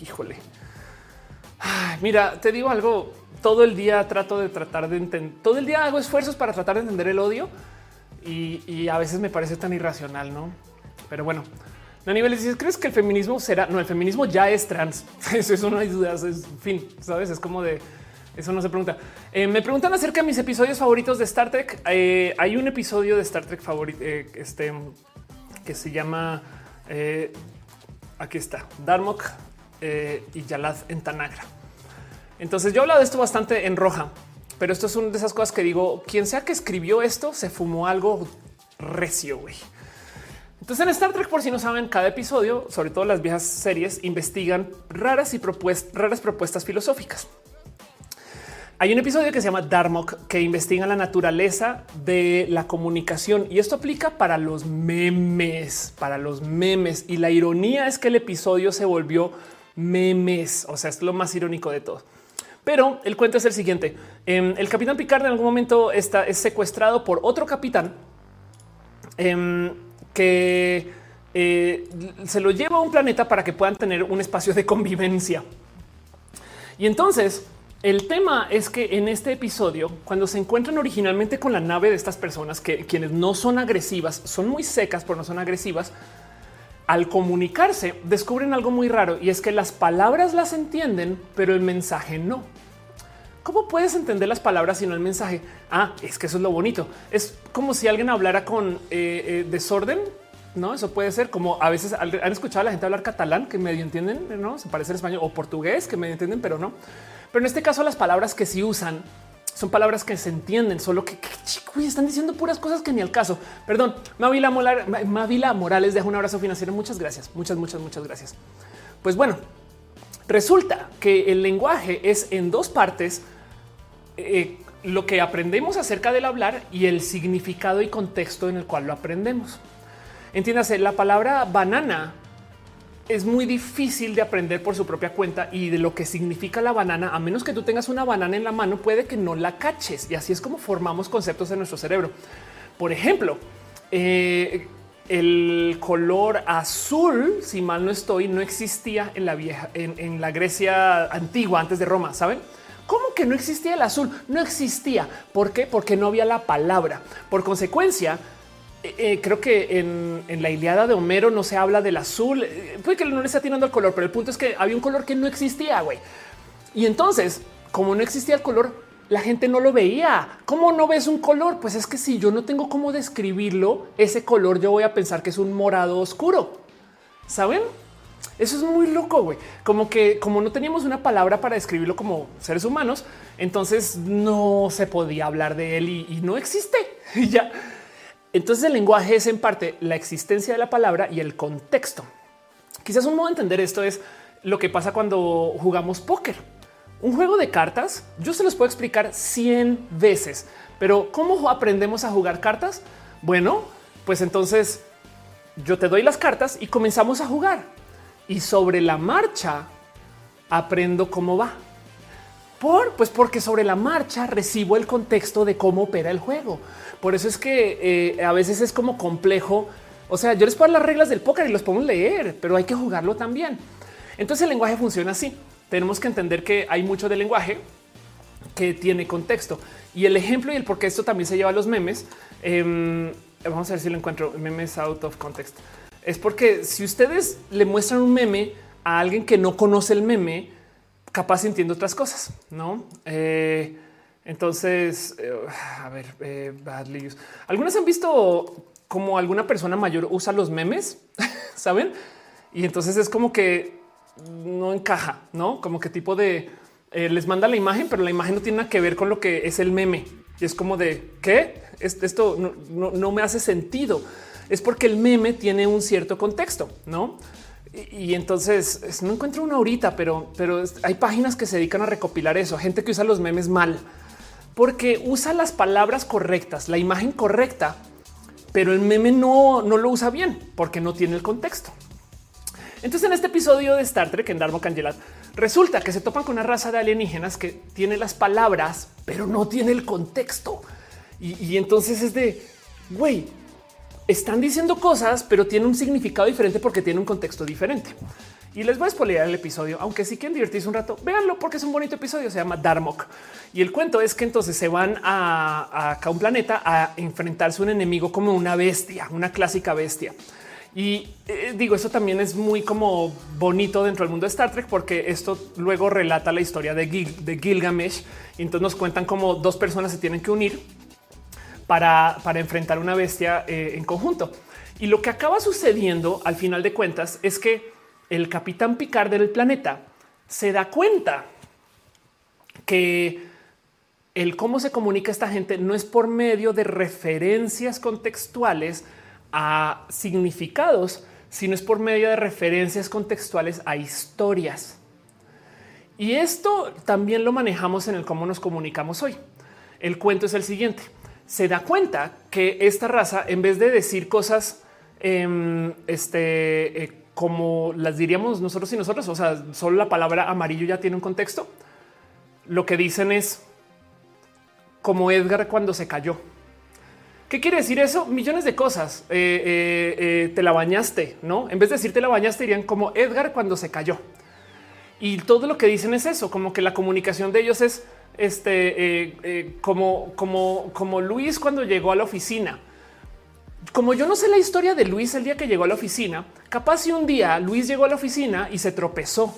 Híjole. mira, te digo algo. Todo el día trato de tratar de entender. Todo el día hago esfuerzos para tratar de entender el odio y, a veces me parece tan irracional, no? Pero bueno, a nivel dices, ¿crees que el feminismo será? No, el feminismo ya es trans. Eso, no hay dudas. Es fin, sabes? Es como de eso no se pregunta. Eh, me preguntan acerca de mis episodios favoritos de Star Trek. Eh, hay un episodio de Star Trek favorito, eh, este que se llama aquí está Darmok y Yalad en Tanagra. Entonces yo he hablado de esto bastante en roja pero esto es una de esas cosas que digo, quien sea que escribió esto se fumó algo recio, güey. Entonces en Star Trek, por si no saben, cada episodio, sobre todo las viejas series, investigan raras y raras propuestas filosóficas. Hay un episodio que se llama Darmok que investiga la naturaleza de la comunicación y esto aplica para los memes, para los memes. Y la ironía es que el episodio se volvió memes. O sea, es lo más irónico de todo. Pero el cuento es el siguiente. Em, el capitán Picard en algún momento está es secuestrado por otro capitán em, que eh, se lo lleva a un planeta para que puedan tener un espacio de convivencia. Y entonces el tema es que en este episodio, cuando se encuentran originalmente con la nave de estas personas que quienes no son agresivas, son muy secas, pero no son agresivas, al comunicarse descubren algo muy raro y es que las palabras las entienden, pero el mensaje no. ¿Cómo puedes entender las palabras si no el mensaje? Ah, es que eso es lo bonito. Es como si alguien hablara con eh, eh, desorden. No, eso puede ser como a veces han escuchado a la gente hablar catalán que medio entienden, no se parece al español o portugués que medio entienden, pero no. Pero en este caso, las palabras que sí usan son palabras que se entienden, solo que, están diciendo puras cosas que ni al caso. Perdón, Mavila, Mavila Morales deja un abrazo financiero. Muchas gracias, muchas, muchas, muchas gracias. Pues bueno, resulta que el lenguaje es en dos partes eh, lo que aprendemos acerca del hablar y el significado y contexto en el cual lo aprendemos. Entiéndase, la palabra banana es muy difícil de aprender por su propia cuenta y de lo que significa la banana, a menos que tú tengas una banana en la mano, puede que no la caches. Y así es como formamos conceptos en nuestro cerebro. Por ejemplo, eh, el color azul, si mal no estoy, no existía en la vieja, en, la Grecia antigua, antes de Roma, ¿saben? ¿Cómo que no existía el azul? No existía. ¿Por qué? Porque no había la palabra. Por consecuencia, eh, eh, creo que en, la Iliada de Homero no se habla del azul. Eh, puede que no le está tirando el color, pero el punto es que había un color que no existía, güey. Y entonces, como no existía el color, la gente no lo veía. ¿Cómo no ves un color? Pues es que si yo no tengo cómo describirlo, ese color yo voy a pensar que es un morado oscuro. ¿Saben? Eso es muy loco, güey. Como que como no teníamos una palabra para describirlo como seres humanos, entonces no se podía hablar de él y, no existe. Y ya entonces el lenguaje es en parte la existencia de la palabra y el contexto. Quizás un modo de entender esto es lo que pasa cuando jugamos póker. Un juego de cartas, yo se los puedo explicar 100 veces, pero ¿cómo aprendemos a jugar cartas? Bueno, pues entonces yo te doy las cartas y comenzamos a jugar. Y sobre la marcha aprendo cómo va. Por, pues porque sobre la marcha recibo el contexto de cómo opera el juego. Por eso es que eh, a veces es como complejo. O sea, yo les puedo dar las reglas del póker y los podemos leer, pero hay que jugarlo también. Entonces el lenguaje funciona así. Tenemos que entender que hay mucho de lenguaje que tiene contexto y el ejemplo y el por qué esto también se lleva a los memes. Em, vamos a ver si lo encuentro. Memes out of context. Es porque si ustedes le muestran un meme a alguien que no conoce el meme, capaz entiende otras cosas, no? Eh, entonces, eh, a ver, eh, Algunas han visto como alguna persona mayor usa los memes, saben? Y entonces es como que no encaja, no como que tipo de les manda la imagen, pero la imagen no tiene nada que ver con lo que es el meme. Y es como de qué esto no me hace sentido. Es porque el meme tiene un cierto contexto, no? Y, entonces no encuentro una ahorita, pero, pero hay páginas que se dedican a recopilar eso. Gente que usa los memes mal porque usa las palabras correctas, la imagen correcta, pero el meme no, no lo usa bien porque no tiene el contexto. Entonces, en este episodio de Star Trek en Darmo Cangelat, resulta que se topan con una raza de alienígenas que tiene las palabras, pero no tiene el contexto. Y, y entonces es de güey, están diciendo cosas, pero tiene un significado diferente porque tiene un contexto diferente. Y les voy a spoilear el episodio, aunque si quieren divertirse un rato, véanlo porque es un bonito episodio. Se llama Darmok y el cuento es que entonces se van a, a, un planeta a enfrentarse a un enemigo como una bestia, una clásica bestia. Y eh, digo, eso también es muy como bonito dentro del mundo de Star Trek, porque esto luego relata la historia de, de Gilgamesh. Y entonces nos cuentan cómo dos personas se tienen que unir para, enfrentar una bestia eh, en conjunto. Y lo que acaba sucediendo al final de cuentas es que el capitán Picard del planeta se da cuenta que el cómo se comunica esta gente no es por medio de referencias contextuales a significados, sino es por medio de referencias contextuales a historias. Y esto también lo manejamos en el cómo nos comunicamos hoy. El cuento es el siguiente se da cuenta que esta raza, en vez de decir cosas em, este, eh, como las diríamos nosotros y nosotros, o sea, solo la palabra amarillo ya tiene un contexto, lo que dicen es como Edgar cuando se cayó. ¿Qué quiere decir eso? Millones de cosas. Eh, eh, te la bañaste, no? En vez de decir te la bañaste, dirían como Edgar cuando se cayó. Y todo lo que dicen es eso, como que la comunicación de ellos es este, eh, eh, como, como, como Luis cuando llegó a la oficina. Como yo no sé la historia de Luis el día que llegó a la oficina, capaz si un día Luis llegó a la oficina y se tropezó.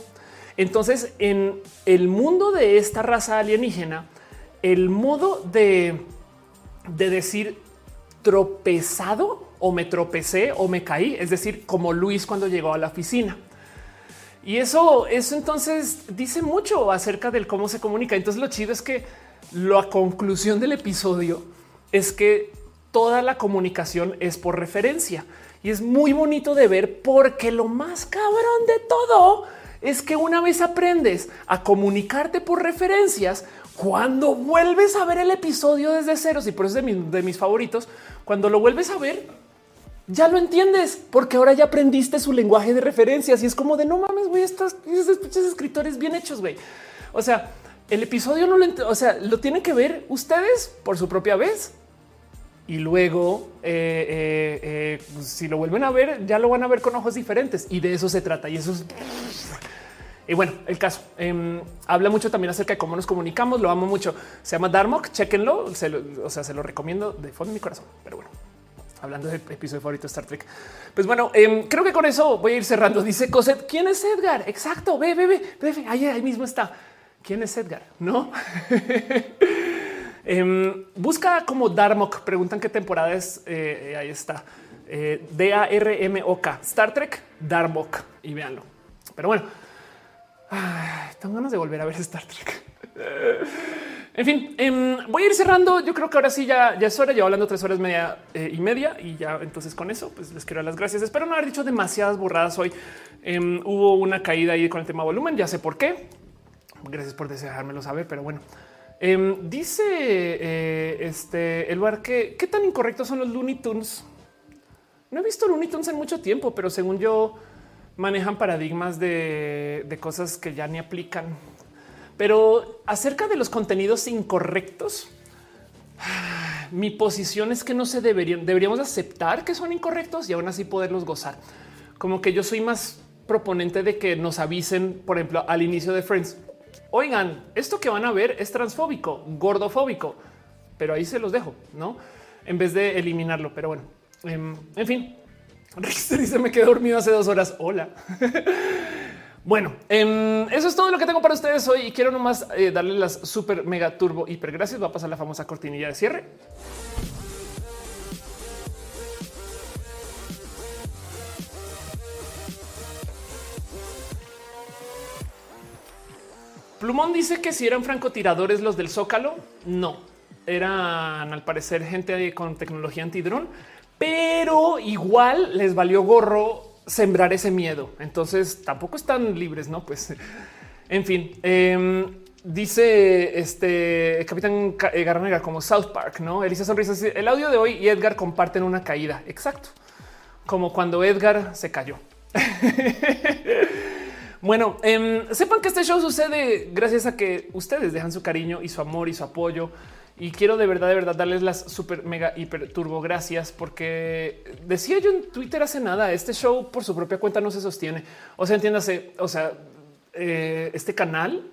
Entonces, en el mundo de esta raza alienígena, el modo de, de decir tropezado o me tropecé o me caí, es decir, como Luis cuando llegó a la oficina. Y eso, eso entonces dice mucho acerca del cómo se comunica. Entonces lo chido es que la conclusión del episodio es que toda la comunicación es por referencia y es muy bonito de ver porque lo más cabrón de todo es que una vez aprendes a comunicarte por referencias, cuando vuelves a ver el episodio desde ceros y por eso es de, de mis favoritos, cuando lo vuelves a ver, ya lo entiendes, porque ahora ya aprendiste su lenguaje de referencias y es como de no mames, güey, estos, estos escritores bien hechos, güey. O sea, el episodio no lo, o sea, lo tienen que ver ustedes por su propia vez y luego eh, eh, eh, si lo vuelven a ver, ya lo van a ver con ojos diferentes y de eso se trata. Y eso es. Y bueno, el caso em, habla mucho también acerca de cómo nos comunicamos. Lo amo mucho. Se llama Darmok. Chequenlo. o sea, se lo recomiendo de fondo de mi corazón. Pero bueno, hablando del episodio favorito de Star Trek. Pues bueno, em, creo que con eso voy a ir cerrando. Dice Cosette, ¿quién es Edgar? Exacto, ve, ve, ve, Ahí, ahí mismo está. ¿Quién es Edgar? No. Em, busca como Darmok. Preguntan qué temporada es. Eh, ahí está. Eh, D-A-R-M-O-K. Star Trek Darmok. Y véanlo. Pero bueno, tengo ganas de volver a ver Star Trek. En fin, em, voy a ir cerrando. Yo creo que ahora sí ya, es hora. Llevo hablando tres horas media eh, y media y ya entonces con eso pues les quiero dar las gracias. Espero no haber dicho demasiadas burradas hoy. Em, hubo una caída ahí con el tema volumen. Ya sé por qué. Gracias por dejármelo saber, pero bueno. Em, dice eh, este el bar que qué tan incorrectos son los Looney Tunes. No he visto Looney Tunes en mucho tiempo, pero según yo manejan paradigmas de cosas que ya ni aplican. Pero acerca de los contenidos incorrectos, mi posición es que no se deberían, deberíamos aceptar que son incorrectos y aún así poderlos gozar. Como que yo soy más proponente de que nos avisen, por ejemplo, al inicio de Friends. Oigan, esto que van a ver es transfóbico, gordofóbico, pero ahí se los dejo, no? En vez de eliminarlo. Pero bueno, em, en fin, Richter dice me quedé dormido hace dos horas. Hola. Bueno, em, eso es todo lo que tengo para ustedes hoy y quiero nomás eh, darle las super mega turbo hiper gracias. Va a pasar la famosa cortinilla de cierre. Plumón dice que si eran francotiradores los del Zócalo, no eran al parecer gente con tecnología antidrón, pero igual les valió gorro sembrar ese miedo. Entonces tampoco están libres, no? Pues en fin, em, dice este capitán eh, Garnega como South Park, no? Elisa Sonrisa. El audio de hoy y Edgar comparten una caída. Exacto. Como cuando Edgar se cayó. bueno, em, sepan que este show sucede gracias a que ustedes dejan su cariño y su amor y su apoyo y quiero de verdad, de verdad darles las super mega hiper turbo gracias porque decía yo en Twitter hace nada, este show por su propia cuenta no se sostiene. O sea, entiéndase, o sea, eh, este canal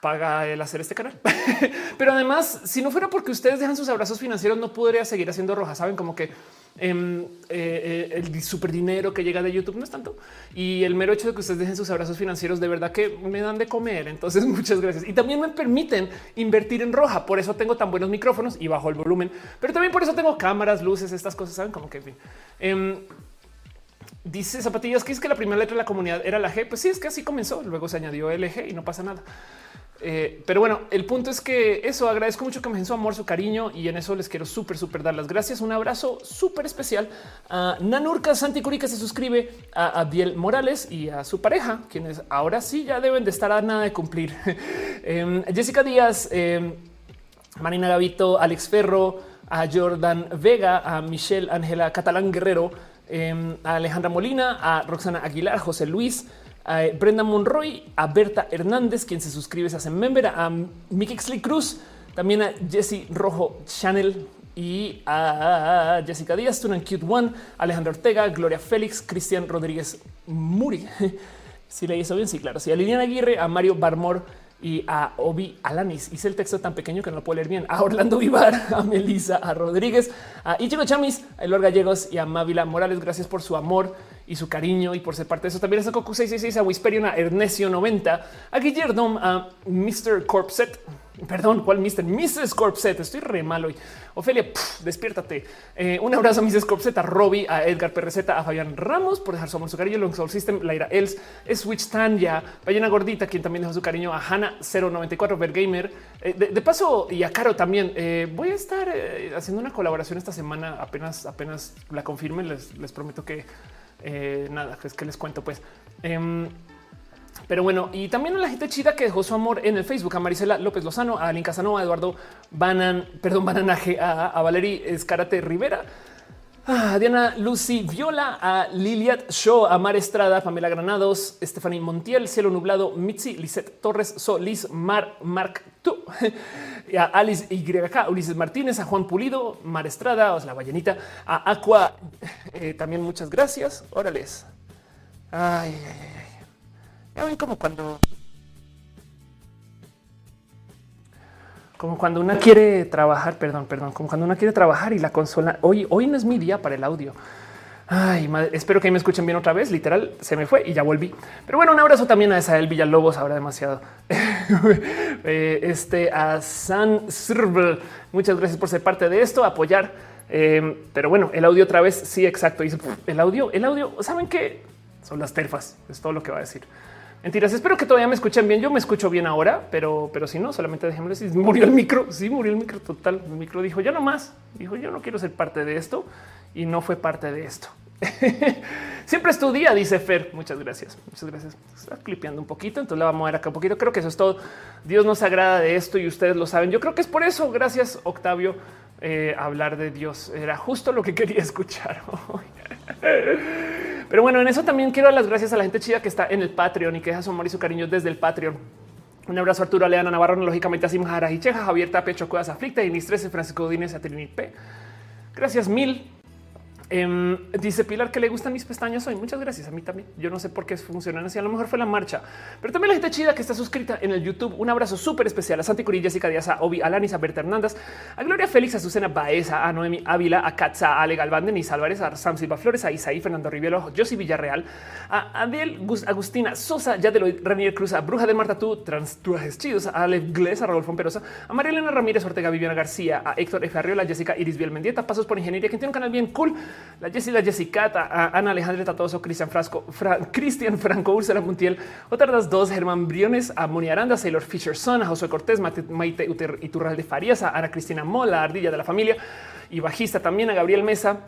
paga el hacer este canal. Pero además, si no fuera porque ustedes dejan sus abrazos financieros, no podría seguir haciendo roja. Saben como que eh, eh, el super dinero que llega de YouTube no es tanto. Y el mero hecho de que ustedes dejen sus abrazos financieros de verdad que me dan de comer. Entonces, muchas gracias. Y también me permiten invertir en roja. Por eso tengo tan buenos micrófonos y bajo el volumen. Pero también por eso tengo cámaras, luces, estas cosas. Saben como que en fin. Em, dice Zapatillas que es que la primera letra de la comunidad era la G. Pues sí, es que así comenzó. Luego se añadió LG y no pasa nada. Eh, pero bueno, el punto es que eso agradezco mucho que me den su amor, su cariño y en eso les quiero súper, súper dar las gracias. Un abrazo súper especial a Nanurka Santicuri que se suscribe a Abdiel Morales y a su pareja, quienes ahora sí ya deben de estar a nada de cumplir. Em, Jessica Díaz, em, Marina Gavito, Alex Ferro, a Jordan Vega, a Michelle Ángela Catalán Guerrero, em, a Alejandra Molina, a Roxana Aguilar, José Luis a Brenda Monroy, a Berta Hernández, quien se suscribe, se hace member, a Mickey Cruz, también a Jesse Rojo Channel y a Jessica Díaz, Tunan Cute One, Alejandro Ortega, Gloria Félix, Cristian Rodríguez Muri. Si le hizo bien, sí, claro. Sí, a Liliana Aguirre, a Mario Barmor, y a Obi Alanis. Hice el texto tan pequeño que no lo puedo leer bien. A Orlando Vivar, a Melissa, a Rodríguez, a Ichigo Chamis, a Elor Gallegos y a Mávila Morales. Gracias por su amor y su cariño y por ser parte de eso. También a Coco 666, a Wisperion, a Ernesio 90, a Guillermo, a Mr. Corpset, Perdón, ¿cuál Mr. Mrs. Corpset? Estoy re mal hoy. Ofelia, despiértate. Eh, un abrazo a Mrs. Corpset, a Robbie, a Edgar PRZ, a Fabián Ramos por dejar su amor, su cariño, Long Soul System, Laira Els, Switch Tanya, Ballena Gordita, quien también dejó su cariño, a Hanna 094, Vergamer. Eh, de, paso, y a Caro también. Eh, voy a estar haciendo una colaboración esta semana, apenas, apenas la confirmen. Les, les prometo que nada, es que les cuento, pues. Em, pero bueno, y también a la gente chida que dejó su amor en el Facebook, a Marisela López Lozano, a Alin Casanova, a Eduardo Banan, perdón, Bananaje, a, a Valery Escarate Rivera, a Diana Lucy Viola, a Liliat Shaw, a Mar Estrada, Pamela Granados, Stephanie Montiel, Cielo Nublado, Mitzi, Lisette Torres, Solís, Mar, Mark, tú, a Alice YK, Ulises Martínez, a Juan Pulido, Mar Estrada, o la ballenita, a Aqua, eh, también muchas gracias. Órales. Ay, ay, ay. Ya como cuando como cuando una quiere trabajar, perdón, perdón, como cuando una quiere trabajar y la consola. Hoy, hoy no es mi día para el audio. Ay, espero que me escuchen bien otra vez. Literal, se me fue y ya volví. Pero bueno, un abrazo también a Esael Villalobos, ahora demasiado. Eh, este a San Sirvel. Muchas gracias por ser parte de esto, apoyar. Eh, pero bueno, el audio otra vez. Sí, exacto. el audio, el audio. Saben que son las terfas. Es todo lo que va a decir. Mentiras, espero que todavía me escuchen bien. Yo me escucho bien ahora, pero, pero si no, solamente déjenme decir, murió el micro. Sí, murió el micro total. El micro dijo, yo no más. Dijo, yo no quiero ser parte de esto y no fue parte de esto. Siempre es tu día, dice Fer. Muchas gracias. Muchas gracias. Está clipeando un poquito, entonces la vamos a ver acá un poquito. Creo que eso es todo. Dios nos agrada de esto y ustedes lo saben. Yo creo que es por eso. Gracias, Octavio. Eh, hablar de Dios era justo lo que quería escuchar. Pero bueno, en eso también quiero dar las gracias a la gente chida que está en el Patreon y que deja su amor y su cariño desde el Patreon. Un abrazo a Arturo Leana Navarro, lógicamente a Sim Cheja, Javier Tapecho, Cuevas Aflicta, Inis 13, Francisco Dínez, a P. Gracias mil Em, dice Pilar que le gustan mis pestañas hoy. Muchas gracias a mí también. Yo no sé por qué funcionan así. A lo mejor fue la marcha, pero también la gente chida que está suscrita en el YouTube. Un abrazo súper especial a Santi Curí, Jessica Díaz, a Obi, a Lanis, a Berta Hernández, a Gloria Félix, a Susana Baeza, a Noemi Ávila, a Katza, a Ale Galván, Denis Álvarez, a Sam Silva Flores, a Isaí, Fernando Rivielo, Josi Villarreal, a Adel Agustina Sosa, Yadeloid Ranier Cruz, a Bruja de Marta Tú, Transtuajes Chidos, a Ale Gles, a Rodolfo Perosa, a Marielena Ramírez Ortega, Viviana García, a Héctor F. Arriola, Jessica Iris Biel Mendieta, Pasos por Ingeniería, que tiene un canal bien cool, la Jessie, la Jessica, Ana Alejandra Tatoso, Cristian Frasco, Cristian Franco, Úrsula Montiel, otras dos, Germán Briones, a Moni Aranda, Sailor Fisherson, a Josué Cortés, Maite Iturral de Farías, a Ana Cristina Mola, Ardilla de la familia y bajista también a Gabriel Mesa,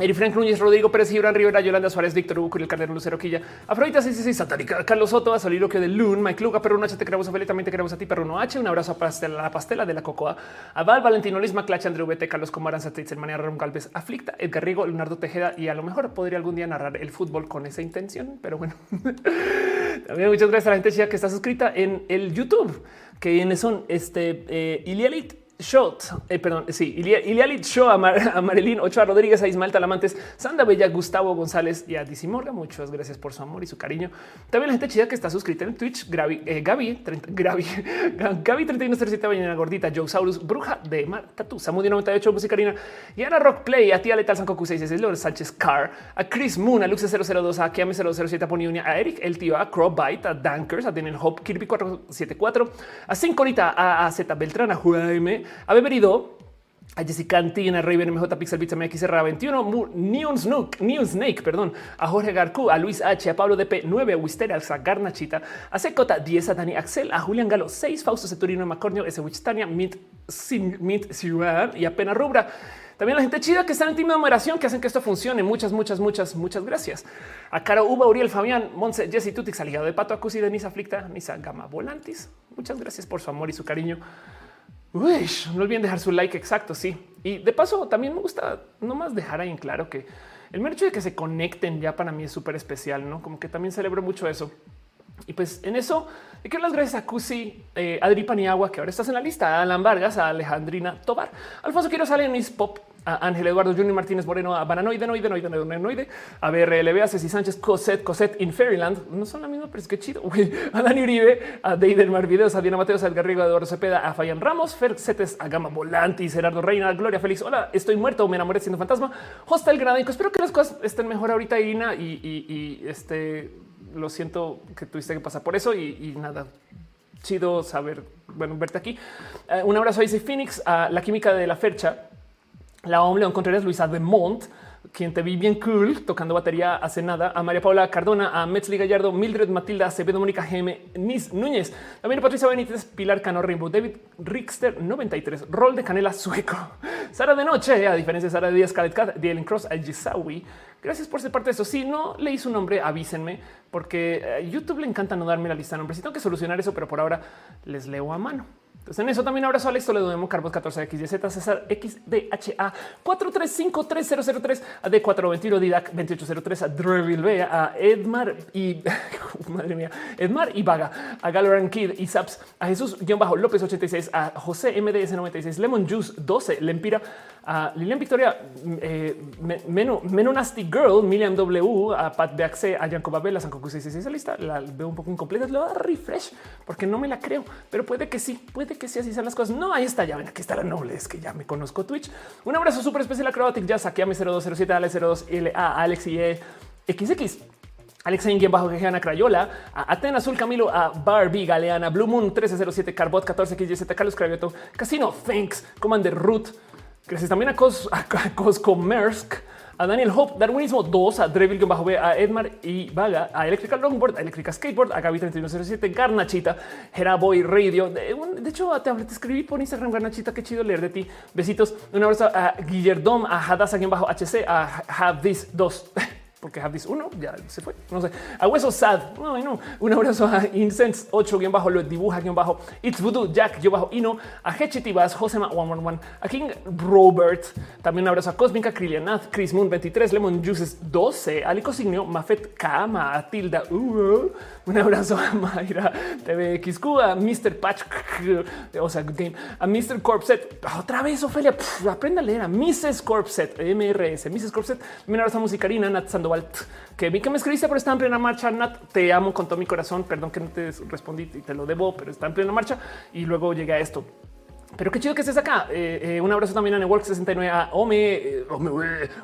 Eri Frank Núñez, Rodrigo Pérez, Gibran Rivera, Yolanda Suárez, Víctor Hugo, el Calderón Lucero Quilla, Afrodita 66, Satánica, Carlos Soto, a Soliloquio de Loon, Mike Luga, Perro H, te queremos a también te queremos a ti, Perro H, un abrazo a la Pastela de la Cocoa, a Val, Valentino Luis Maclache, Andrew VT, Carlos Comaranza, Manía Ram Galvez, Aflicta, Edgar Rigo, Leonardo Tejeda, y a lo mejor podría algún día narrar el fútbol con esa intención, pero bueno. también muchas gracias a la gente que está suscrita en el YouTube, que son este eh, Ilialit, Shot, eh, perdón, sí, Ilialit Show, a, Mar, a Marilyn, Ochoa Rodríguez, a Ismael Talamantes, Sanda Bella, Gustavo González y a Dizzy Morgan. Muchas gracias por su amor y su cariño. También la gente chida que está suscrita en Twitch, Gaby, eh, Gaby, 30, Gaby, Gaby 3137, Bañana Gordita, Joe Saurus, Bruja de Mar, Tatu, Samudio 98, Musicarina y Ana Rock Play, a Tía Letal Sankoku 66, Sánchez Carr, a Chris Moon, a Luxe 002, a Kiame 007, a Poniunia, a Eric, el tío, a Crowbite, a Dankers, a Daniel Hope, Kirby 474, a Cincorita, a, a Z Beltrán, a Juaime, a Beberido, a Jessica Antina, Raven MJ Pixel Bits MX 21, Neon Snook, Neon Snake, perdón, a Jorge Garcú, a Luis H, a Pablo DP 9, a Wisteria, a Garnachita, a Secota 10, a Dani Axel, a Julián Galo 6, Fausto Ceturino, Macornio, S. Wichtania, Mint, Mint Ciudad y a Pena Rubra. También la gente chida que está en team de numeración que hacen que esto funcione. Muchas, muchas, muchas, muchas gracias. A Caro Uba, Uriel, Fabián, Monse, Jesse Tutix, Aligado de Pato, Acusi, Denisa Aflicta, Nisa Gama Volantis. Muchas gracias por su amor y su cariño. No olviden dejar su like exacto, sí. Y de paso, también me gusta nomás dejar ahí en claro que el hecho de que se conecten ya para mí es súper especial, ¿no? Como que también celebro mucho eso. Y pues en eso, le quiero las gracias a Cusi, eh, Adri Paniagua, que ahora estás en la lista, a Alan Vargas, a Alejandrina Tobar, Alfonso Quiero sale en mis pop, a Ángel Eduardo Junior Martínez Moreno, a Bananoide, Noide, Noide, Noide, a BRLB, a Ceci Sánchez, Cosette, Cosette in Fairyland. No son la misma, pero es que chido. A Dani Uribe, a Deider Videos, a Diana Mateos, a Edgar Rigo, a Eduardo Cepeda, a Fayan Ramos, Fer Cetes, a Gama Volanti, Gerardo Reina, Gloria Félix. Hola, estoy muerto, me enamoré siendo fantasma. Hostel Granadico. Espero que las cosas estén mejor ahorita, Irina, y, este lo siento que tuviste que pasar por eso y, nada chido saber, bueno, verte aquí. Uh, un abrazo a Icy Phoenix, a la química de la Fercha, la OM León Contreras, Luisa de Mont, quien te vi bien cool tocando batería hace nada, a María Paula Cardona, a Metzli Gallardo, Mildred Matilda, Acevedo, Mónica GM, Nis Núñez, también Patricia Benítez, Pilar Cano Rainbow, David Rickster 93, Rol de Canela Sueco, Sara de Noche, a diferencia de Sara Díaz, Khaled Kat, Dylan Cross, Al. Gracias por ser parte de eso. Si no leí su nombre, avísenme, porque a YouTube le encanta no darme la lista de nombres. Si tengo que solucionar eso, pero por ahora les leo a mano. Entonces en eso también abrazo a Alex Toledo, Demo Carbos 14XYZ, César XDHA 435303, a D421 Didac 2803, a Dreville B, a Edmar y madre mía, Edmar y Vaga, a Galoran Kid y Saps, a Jesús bajo López 86, a José MDS 96, Lemon Juice 12, Lempira, a Lilian Victoria, eh, Menonasti Girl, Milian W, a Pat BXC, a Yanko Babel, a Sankoku 66, lista la veo un poco incompleta, lo a refresh porque no me la creo, pero puede que sí, puede que si así son las cosas. No, ahí está. Ya ven, aquí está la noble. Es que ya me conozco Twitch. Un abrazo súper especial a Acrobatic Ya saqué a mi 0207, Ale 02, LA, Alex y XX. Alex bajo Ana Crayola, a Atena Azul Camilo, a Barbie Galeana, Blue Moon 1307, Carbot 14XYZ, Carlos Cravioto, Casino, Thanks, Commander Root, Gracias también a, Cos, a Coscomersk, a Daniel Hope, Darwinismo 2, a Drevil-B, a Edmar y Vaga, a Electrical Longboard, a Electrical Skateboard, a Gaby 3107, Garnachita, Heraboy Radio. De, hecho, te, te, escribí por Instagram, Garnachita, qué chido leer de ti. Besitos. Un abrazo a Guillermo, a Hadassah-HC, a Have This 2. Porque This uno ya se fue. No sé. A Hueso Sad. No, no. Un abrazo a Incense 8 guion bajo lo dibuja guion bajo It's Voodoo Jack yo bajo Ino a Hechitibas Josema 111 a King Robert. También un abrazo a Cosmica Krilianath Chris Moon 23 Lemon Juices 12 Alico Signio Mafet Kama a Tilda. Uh, un abrazo a Mayra TVXQ a Mr. Patch. O sea, Good Game a Mr. Corpset. Otra vez, Ofelia. aprenda a leer a Mrs. Corpset MRS. Mrs. Corpset. Un abrazo a Musicarina Nat Sandoval que vi que me escribiste, pero está en plena marcha. Nat, te amo con todo mi corazón. Perdón que no te respondí y te lo debo, pero está en plena marcha. Y luego llegué a esto. Pero qué chido que estés acá. Eh, eh, un abrazo también a Network 69, a Ome, eh,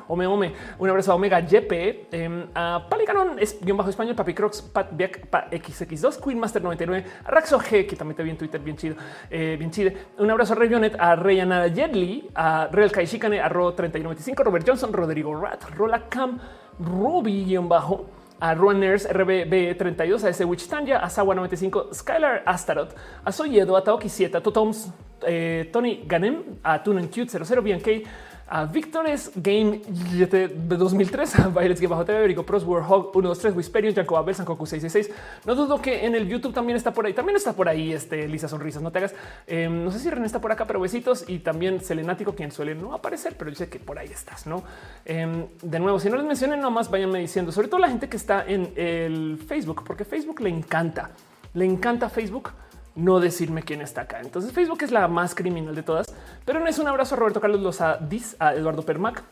Ome, Ome. Un abrazo a Omega YP, em, a Palicanon, es bien bajo español, Papi Crocs, Pat Biak, XX2, Queen Master 99, a Raxo G, que también te vi en Twitter, bien chido, bien chido. Un abrazo a Revionet, a Reyana Jedli, a Real Kaishikane, a Ro 3195, Robert Johnson, Rodrigo Rat, Rola Cam, Ruby-bajo, a Runners RBB32, a ese Tanya, a Sawa 95, Skylar Astaroth, a Soyedo, a Taoki 7, a Totoms, eh, Tony Ganem, a Tunen Cute 00, BNK, a Victores Game de 2003, a Violets Game Bajo TV, Verico Pros, Warhog 123, Whisperion, Jacob Abel, Sankoku 666. No dudo que en el YouTube también está por ahí. También está por ahí este Lisa Sonrisas. No te hagas. Em, no sé si René está por acá, pero besitos y también Selenático, quien suele no aparecer, pero sé que por ahí estás. No em, de nuevo, si no les mencionen, nomás váyanme diciendo, sobre todo la gente que está en el Facebook, porque Facebook le encanta, le encanta Facebook no decirme quién está acá. Entonces Facebook es la más criminal de todas, pero no es un abrazo a Roberto Carlos Lozadis, a Eduardo Permac,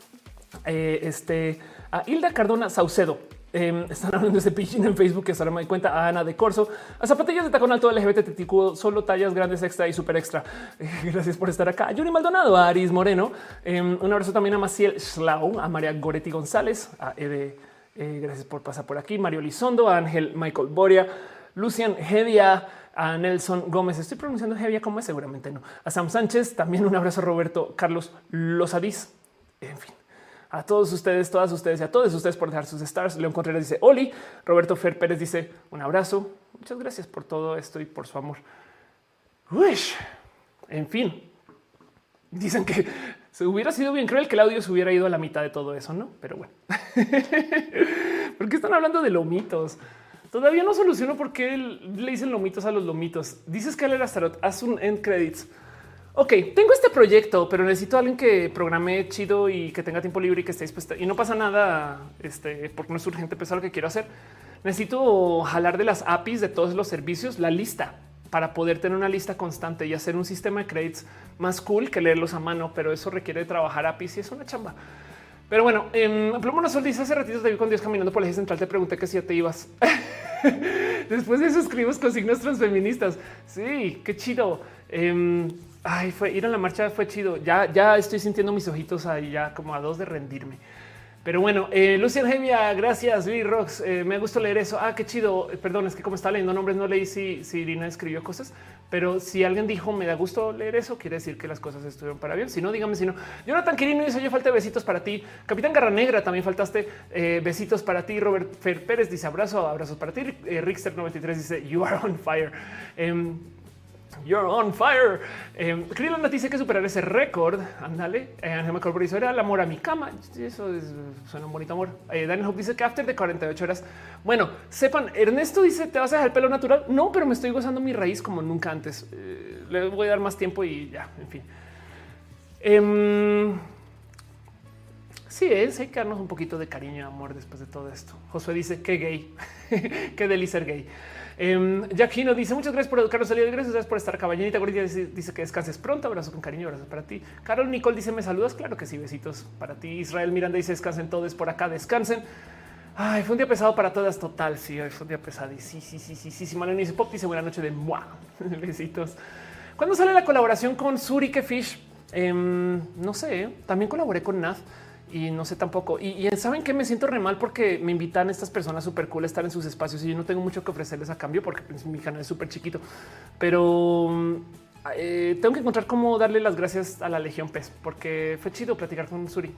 eh, este, a Hilda Cardona Saucedo. Em, están hablando de ese pitching en Facebook que ahora me doy cuenta a Ana de Corso, a zapatillas de tacón alto LGBT, solo tallas grandes extra y super extra. gracias por estar acá. Yuri Maldonado, a Aris Moreno. Em, un abrazo también a Maciel Schlau, a María Goretti González, a Ede. Eh, gracias por pasar por aquí. Mario Lizondo, a Ángel Michael Boria, Lucian Hedia, a Nelson Gómez. Estoy pronunciando Hevia como es, seguramente no. A Sam Sánchez, también un abrazo Roberto Carlos Losadís. En fin, a todos ustedes, todas ustedes y a todos ustedes por dejar sus stars. León Contreras dice Oli. Roberto Fer Pérez dice un abrazo. Muchas gracias por todo esto y por su amor. En fin, dicen que se hubiera sido bien cruel que el audio se hubiera ido a la mitad de todo eso, no? Pero bueno, porque están hablando de lomitos. Todavía no soluciono por qué le dicen lomitos a los lomitos. Dices que el Astaroth haz un end credits. Ok, tengo este proyecto, pero necesito a alguien que programe chido y que tenga tiempo libre y que esté dispuesto. Y no pasa nada, este, porque no es urgente pensar lo que quiero hacer. Necesito jalar de las APIs de todos los servicios la lista para poder tener una lista constante y hacer un sistema de credits más cool que leerlos a mano, pero eso requiere trabajar APIs y es una chamba. Pero bueno, en em, Plumo Sol dice hace ratito te vi con Dios caminando por la eje central. Te pregunté que si ya te ibas. Después de eso escribimos con signos transfeministas. Sí, qué chido. Em, ay, fue ir a la marcha, fue chido. Ya, ya estoy sintiendo mis ojitos ahí, ya como a dos de rendirme. Pero bueno, eh, Lucian gracias. Billy Rocks, eh, me gustó leer eso. Ah, qué chido. Perdón, es que como estaba leyendo nombres, no leí si, si Irina escribió cosas, pero si alguien dijo me da gusto leer eso, quiere decir que las cosas estuvieron para bien. Si no, dígame si no. Jonathan Quirino dice: Yo falta besitos para ti. Capitán Garra Negra también faltaste eh, besitos para ti. Robert Fer Pérez dice abrazo, abrazos para ti. Eh, Rickster 93 dice You are on fire. Em, You're on fire. Eh, dice que superar ese récord. Ándale. Eh, Ángel dice era el amor a mi cama. Eso suena un bonito amor. Eh, Daniel Hope dice que after de 48 horas. Bueno, sepan, Ernesto dice te vas a dejar el pelo natural. No, pero me estoy gozando mi raíz como nunca antes. Eh, le voy a dar más tiempo y ya, en fin. Em, sí, es hay que darnos un poquito de cariño y amor después de todo esto. Josué dice que gay, qué delicia ser gay. Um, Jack Hino dice muchas gracias por educarnos el Gracias por estar caballerita. Dice, dice que descanses pronto. Abrazo con cariño. Abrazos para ti. Carol Nicole dice me saludas. Claro que sí. Besitos para ti. Israel Miranda dice descansen todos por acá. Descansen. Ay, fue un día pesado para todas. Total. Sí, fue un día pesado. Y sí, sí, sí, sí, sí. sí. Malena dice pop dice buena noche de wow. Besitos. ¿Cuándo sale la colaboración con Surike Fish? Um, no sé. También colaboré con Nath y no sé tampoco. Y, saben que me siento re mal porque me invitan estas personas súper cool a estar en sus espacios y yo no tengo mucho que ofrecerles a cambio porque pues, mi canal es súper chiquito. Pero eh, tengo que encontrar cómo darle las gracias a la Legión Pez, porque fue chido platicar con Suri.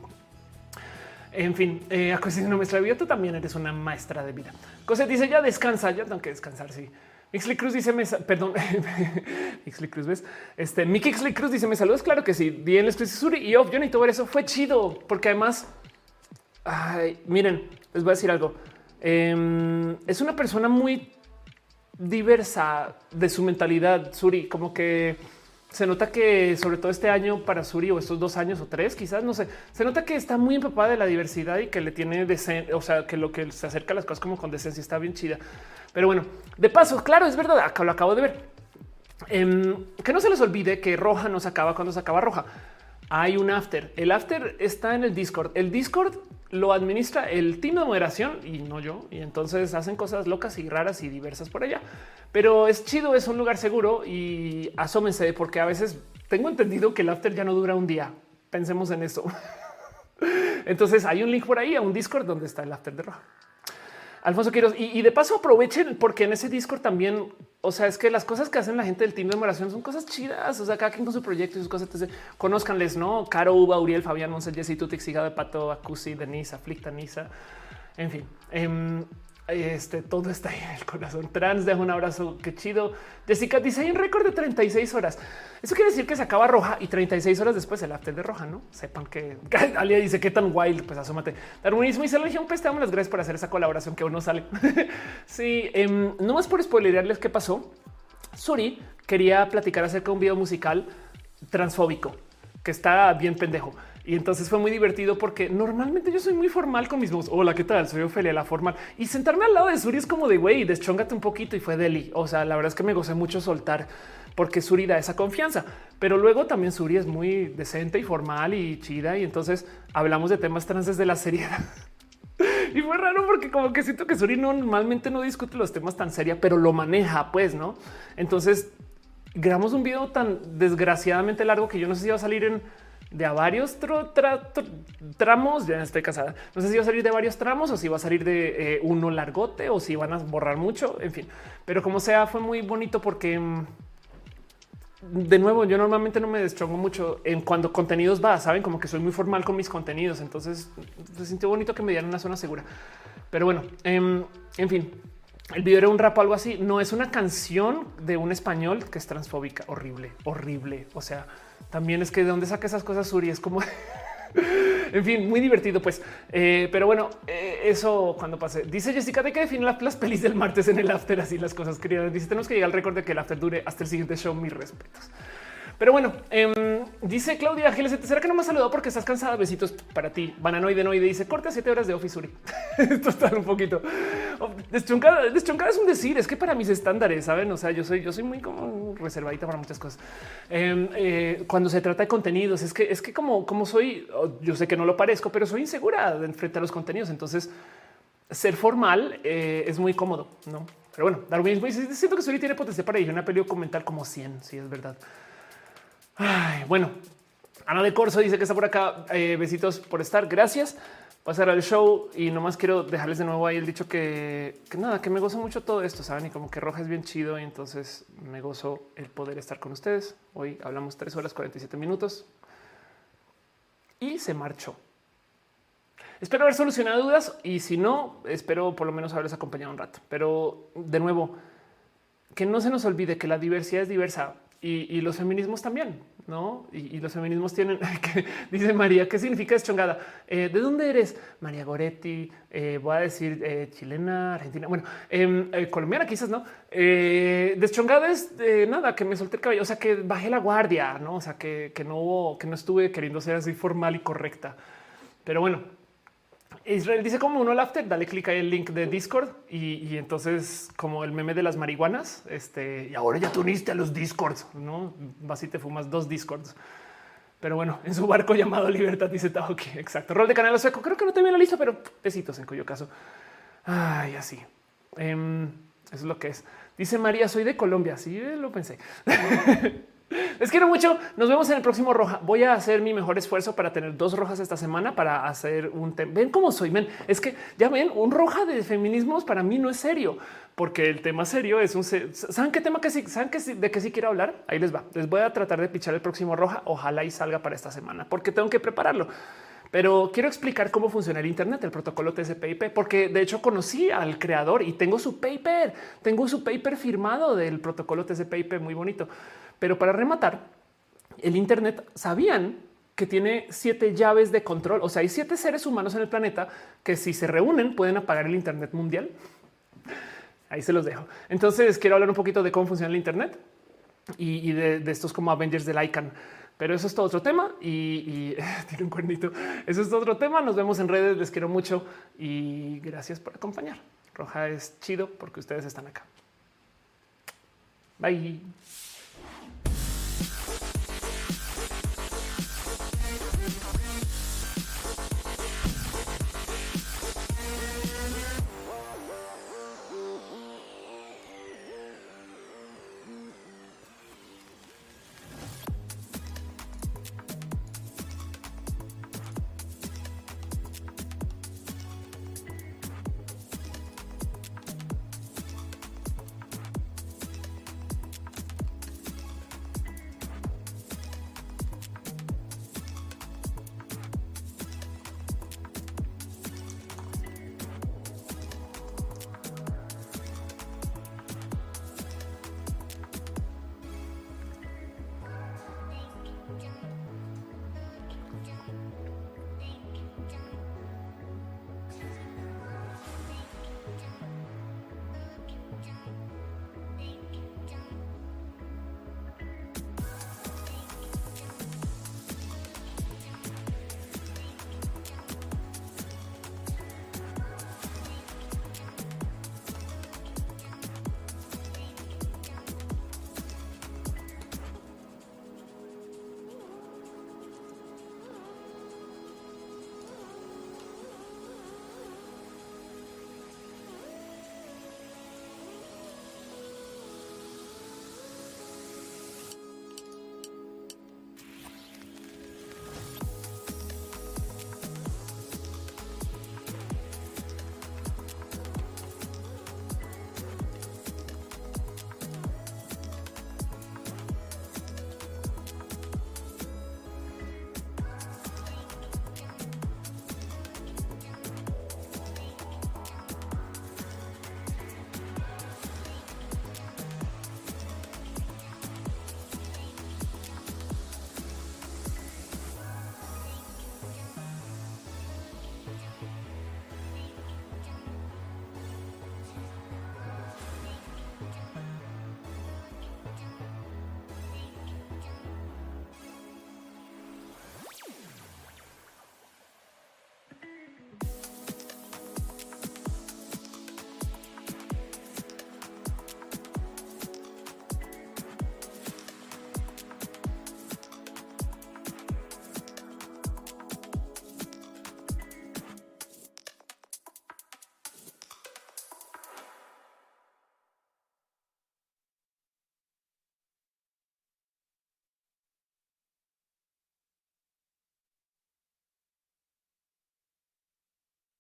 En fin, eh, no maestra de vida, tú también eres una maestra de vida. Cosa dice ya descansa, ya tengo que descansar. Sí. Mixley Cruz dice, me, perdón, Mixley Cruz, ves? Este Mickey Cruz dice, me saludas. Claro que sí. Bien, les Suri y yo, yo necesito ver eso. Fue chido porque además, ay, miren, les voy a decir algo. Em, es una persona muy diversa de su mentalidad, Suri, como que se nota que sobre todo este año para Suri o estos dos años o tres, quizás no sé, se nota que está muy empapada de la diversidad y que le tiene decencia, o sea, que lo que se acerca a las cosas como con decencia está bien chida. Pero bueno, de paso, claro, es verdad, acá lo acabo de ver. Em, que no se les olvide que roja no se acaba cuando se acaba roja. Hay un after. El after está en el Discord. El Discord lo administra el team de moderación y no yo. Y entonces hacen cosas locas y raras y diversas por allá. Pero es chido, es un lugar seguro y asómense porque a veces tengo entendido que el after ya no dura un día. Pensemos en eso. Entonces hay un link por ahí a un Discord donde está el after de roja. Alfonso Quiroz. Y, de paso aprovechen porque en ese Discord también, o sea, es que las cosas que hacen la gente del team de moderación son cosas chidas. O sea, cada quien con su proyecto y sus cosas. Entonces, conozcanles, no? Caro, Uba, Uriel, Fabián, Monse, Jessy, Tutix, de Pato, Acusi, Denise, Aflicta, Nisa. En fin, em, este todo está ahí en el corazón. Trans deja un abrazo. Qué chido. Jessica dice un récord de 36 horas. Eso quiere decir que se acaba roja y 36 horas después el after de roja. No sepan que Alia dice qué tan wild. Pues asómate. Darwinismo y se Legión. Pues te damos las gracias por hacer esa colaboración que uno sale. sí, em, no más por spoilerarles qué pasó. Suri quería platicar acerca de un video musical transfóbico que está bien pendejo. Y entonces fue muy divertido porque normalmente yo soy muy formal con mis voz. Hola, ¿qué tal? Soy Ofelia, la formal. Y sentarme al lado de Suri es como de güey, deschóngate un poquito y fue Deli. O sea, la verdad es que me gocé mucho soltar porque Suri da esa confianza. Pero luego también Suri es muy decente y formal y chida. Y entonces hablamos de temas trans desde la seriedad. y fue raro porque como que siento que Suri normalmente no discute los temas tan seria, pero lo maneja, pues, ¿no? Entonces grabamos un video tan desgraciadamente largo que yo no sé si va a salir en de a varios tramos. Ya estoy casada. No sé si va a salir de varios tramos o si va a salir de eh, uno largote o si van a borrar mucho. En fin, pero como sea, fue muy bonito porque mm, de nuevo, yo normalmente no me destrongo mucho en cuando contenidos va, saben como que soy muy formal con mis contenidos. Entonces se sintió bonito que me dieran una zona segura. Pero bueno, em, en fin, el video era un rap o algo así. No es una canción de un español que es transfóbica, horrible, horrible. O sea, también es que de dónde saca esas cosas Suri es como en fin, muy divertido, pues. Eh, pero bueno, eh, eso cuando pase. Dice Jessica de que define las pelis del martes en el after. Así las cosas queridas. Dice tenemos que llegar al récord de que el after dure hasta el siguiente show. Mis respetos. Pero bueno, em, dice Claudia Ángeles, ¿será que no me has saludado porque estás cansada? Besitos para ti. Bananoide Noide dice, corta siete horas de Office Uri. Esto está un poquito. Deschoncada, es un decir, es que para mis estándares, ¿saben? O sea, yo soy, yo soy muy como reservadita para muchas cosas. Em, eh, cuando se trata de contenidos, es que es que como, como soy, oh, yo sé que no lo parezco, pero soy insegura frente a los contenidos. Entonces, ser formal eh, es muy cómodo, ¿no? Pero bueno, Darwin, siento que Suri tiene potencial para ir una peli documental como 100, si es verdad bueno, Ana de Corso dice que está por acá. Eh, besitos por estar. Gracias. Pasar al show y nomás quiero dejarles de nuevo ahí el dicho que, nada, que me gozo mucho todo esto, saben? Y como que Roja es bien chido y entonces me gozo el poder estar con ustedes. Hoy hablamos tres horas 47 minutos y se marchó. Espero haber solucionado dudas y si no, espero por lo menos haberles acompañado un rato. Pero de nuevo, que no se nos olvide que la diversidad es diversa y, los feminismos también, ¿no? Y, los feminismos tienen, que, dice María, ¿qué significa deschongada? Eh, ¿De dónde eres? María Goretti, eh, voy a decir eh, chilena, argentina, bueno, em, colombiana quizás, ¿no? deschongada es nada, que me solté el cabello, o sea, que bajé la guardia, ¿no? O sea, que, que no que no estuve queriendo ser así formal y correcta. Pero bueno, Israel dice como uno al after, dale clic ahí el link de Discord y, entonces como el meme de las marihuanas, este y ahora ya te uniste a los Discords, no vas y te fumas dos Discords. Pero bueno, en su barco llamado Libertad dice que Exacto. Rol de canal sueco. Creo que no te viene la lista, pero besitos en cuyo caso. Ay, así. Em, es lo que es. Dice María, soy de Colombia. Sí, lo pensé. Les quiero mucho. Nos vemos en el próximo roja. Voy a hacer mi mejor esfuerzo para tener dos rojas esta semana para hacer un tema. Ven cómo soy. Ven, es que ya ven un roja de feminismos para mí no es serio porque el tema serio es un. ¿Saben qué tema que sí? ¿Saben que de qué sí quiero hablar? Ahí les va. Les voy a tratar de pichar el próximo roja. Ojalá y salga para esta semana porque tengo que prepararlo. Pero quiero explicar cómo funciona el Internet, el protocolo TCP/IP, porque de hecho conocí al creador y tengo su paper, tengo su paper firmado del protocolo TCP/IP muy bonito. Pero para rematar, el Internet sabían que tiene siete llaves de control. O sea, hay siete seres humanos en el planeta que si se reúnen pueden apagar el Internet mundial. Ahí se los dejo. Entonces quiero hablar un poquito de cómo funciona el Internet y, de, estos como Avengers del ICANN. Pero eso es todo otro tema y, tiene un cuernito. Eso es otro tema. Nos vemos en redes. Les quiero mucho y gracias por acompañar. Roja es chido porque ustedes están acá. Bye.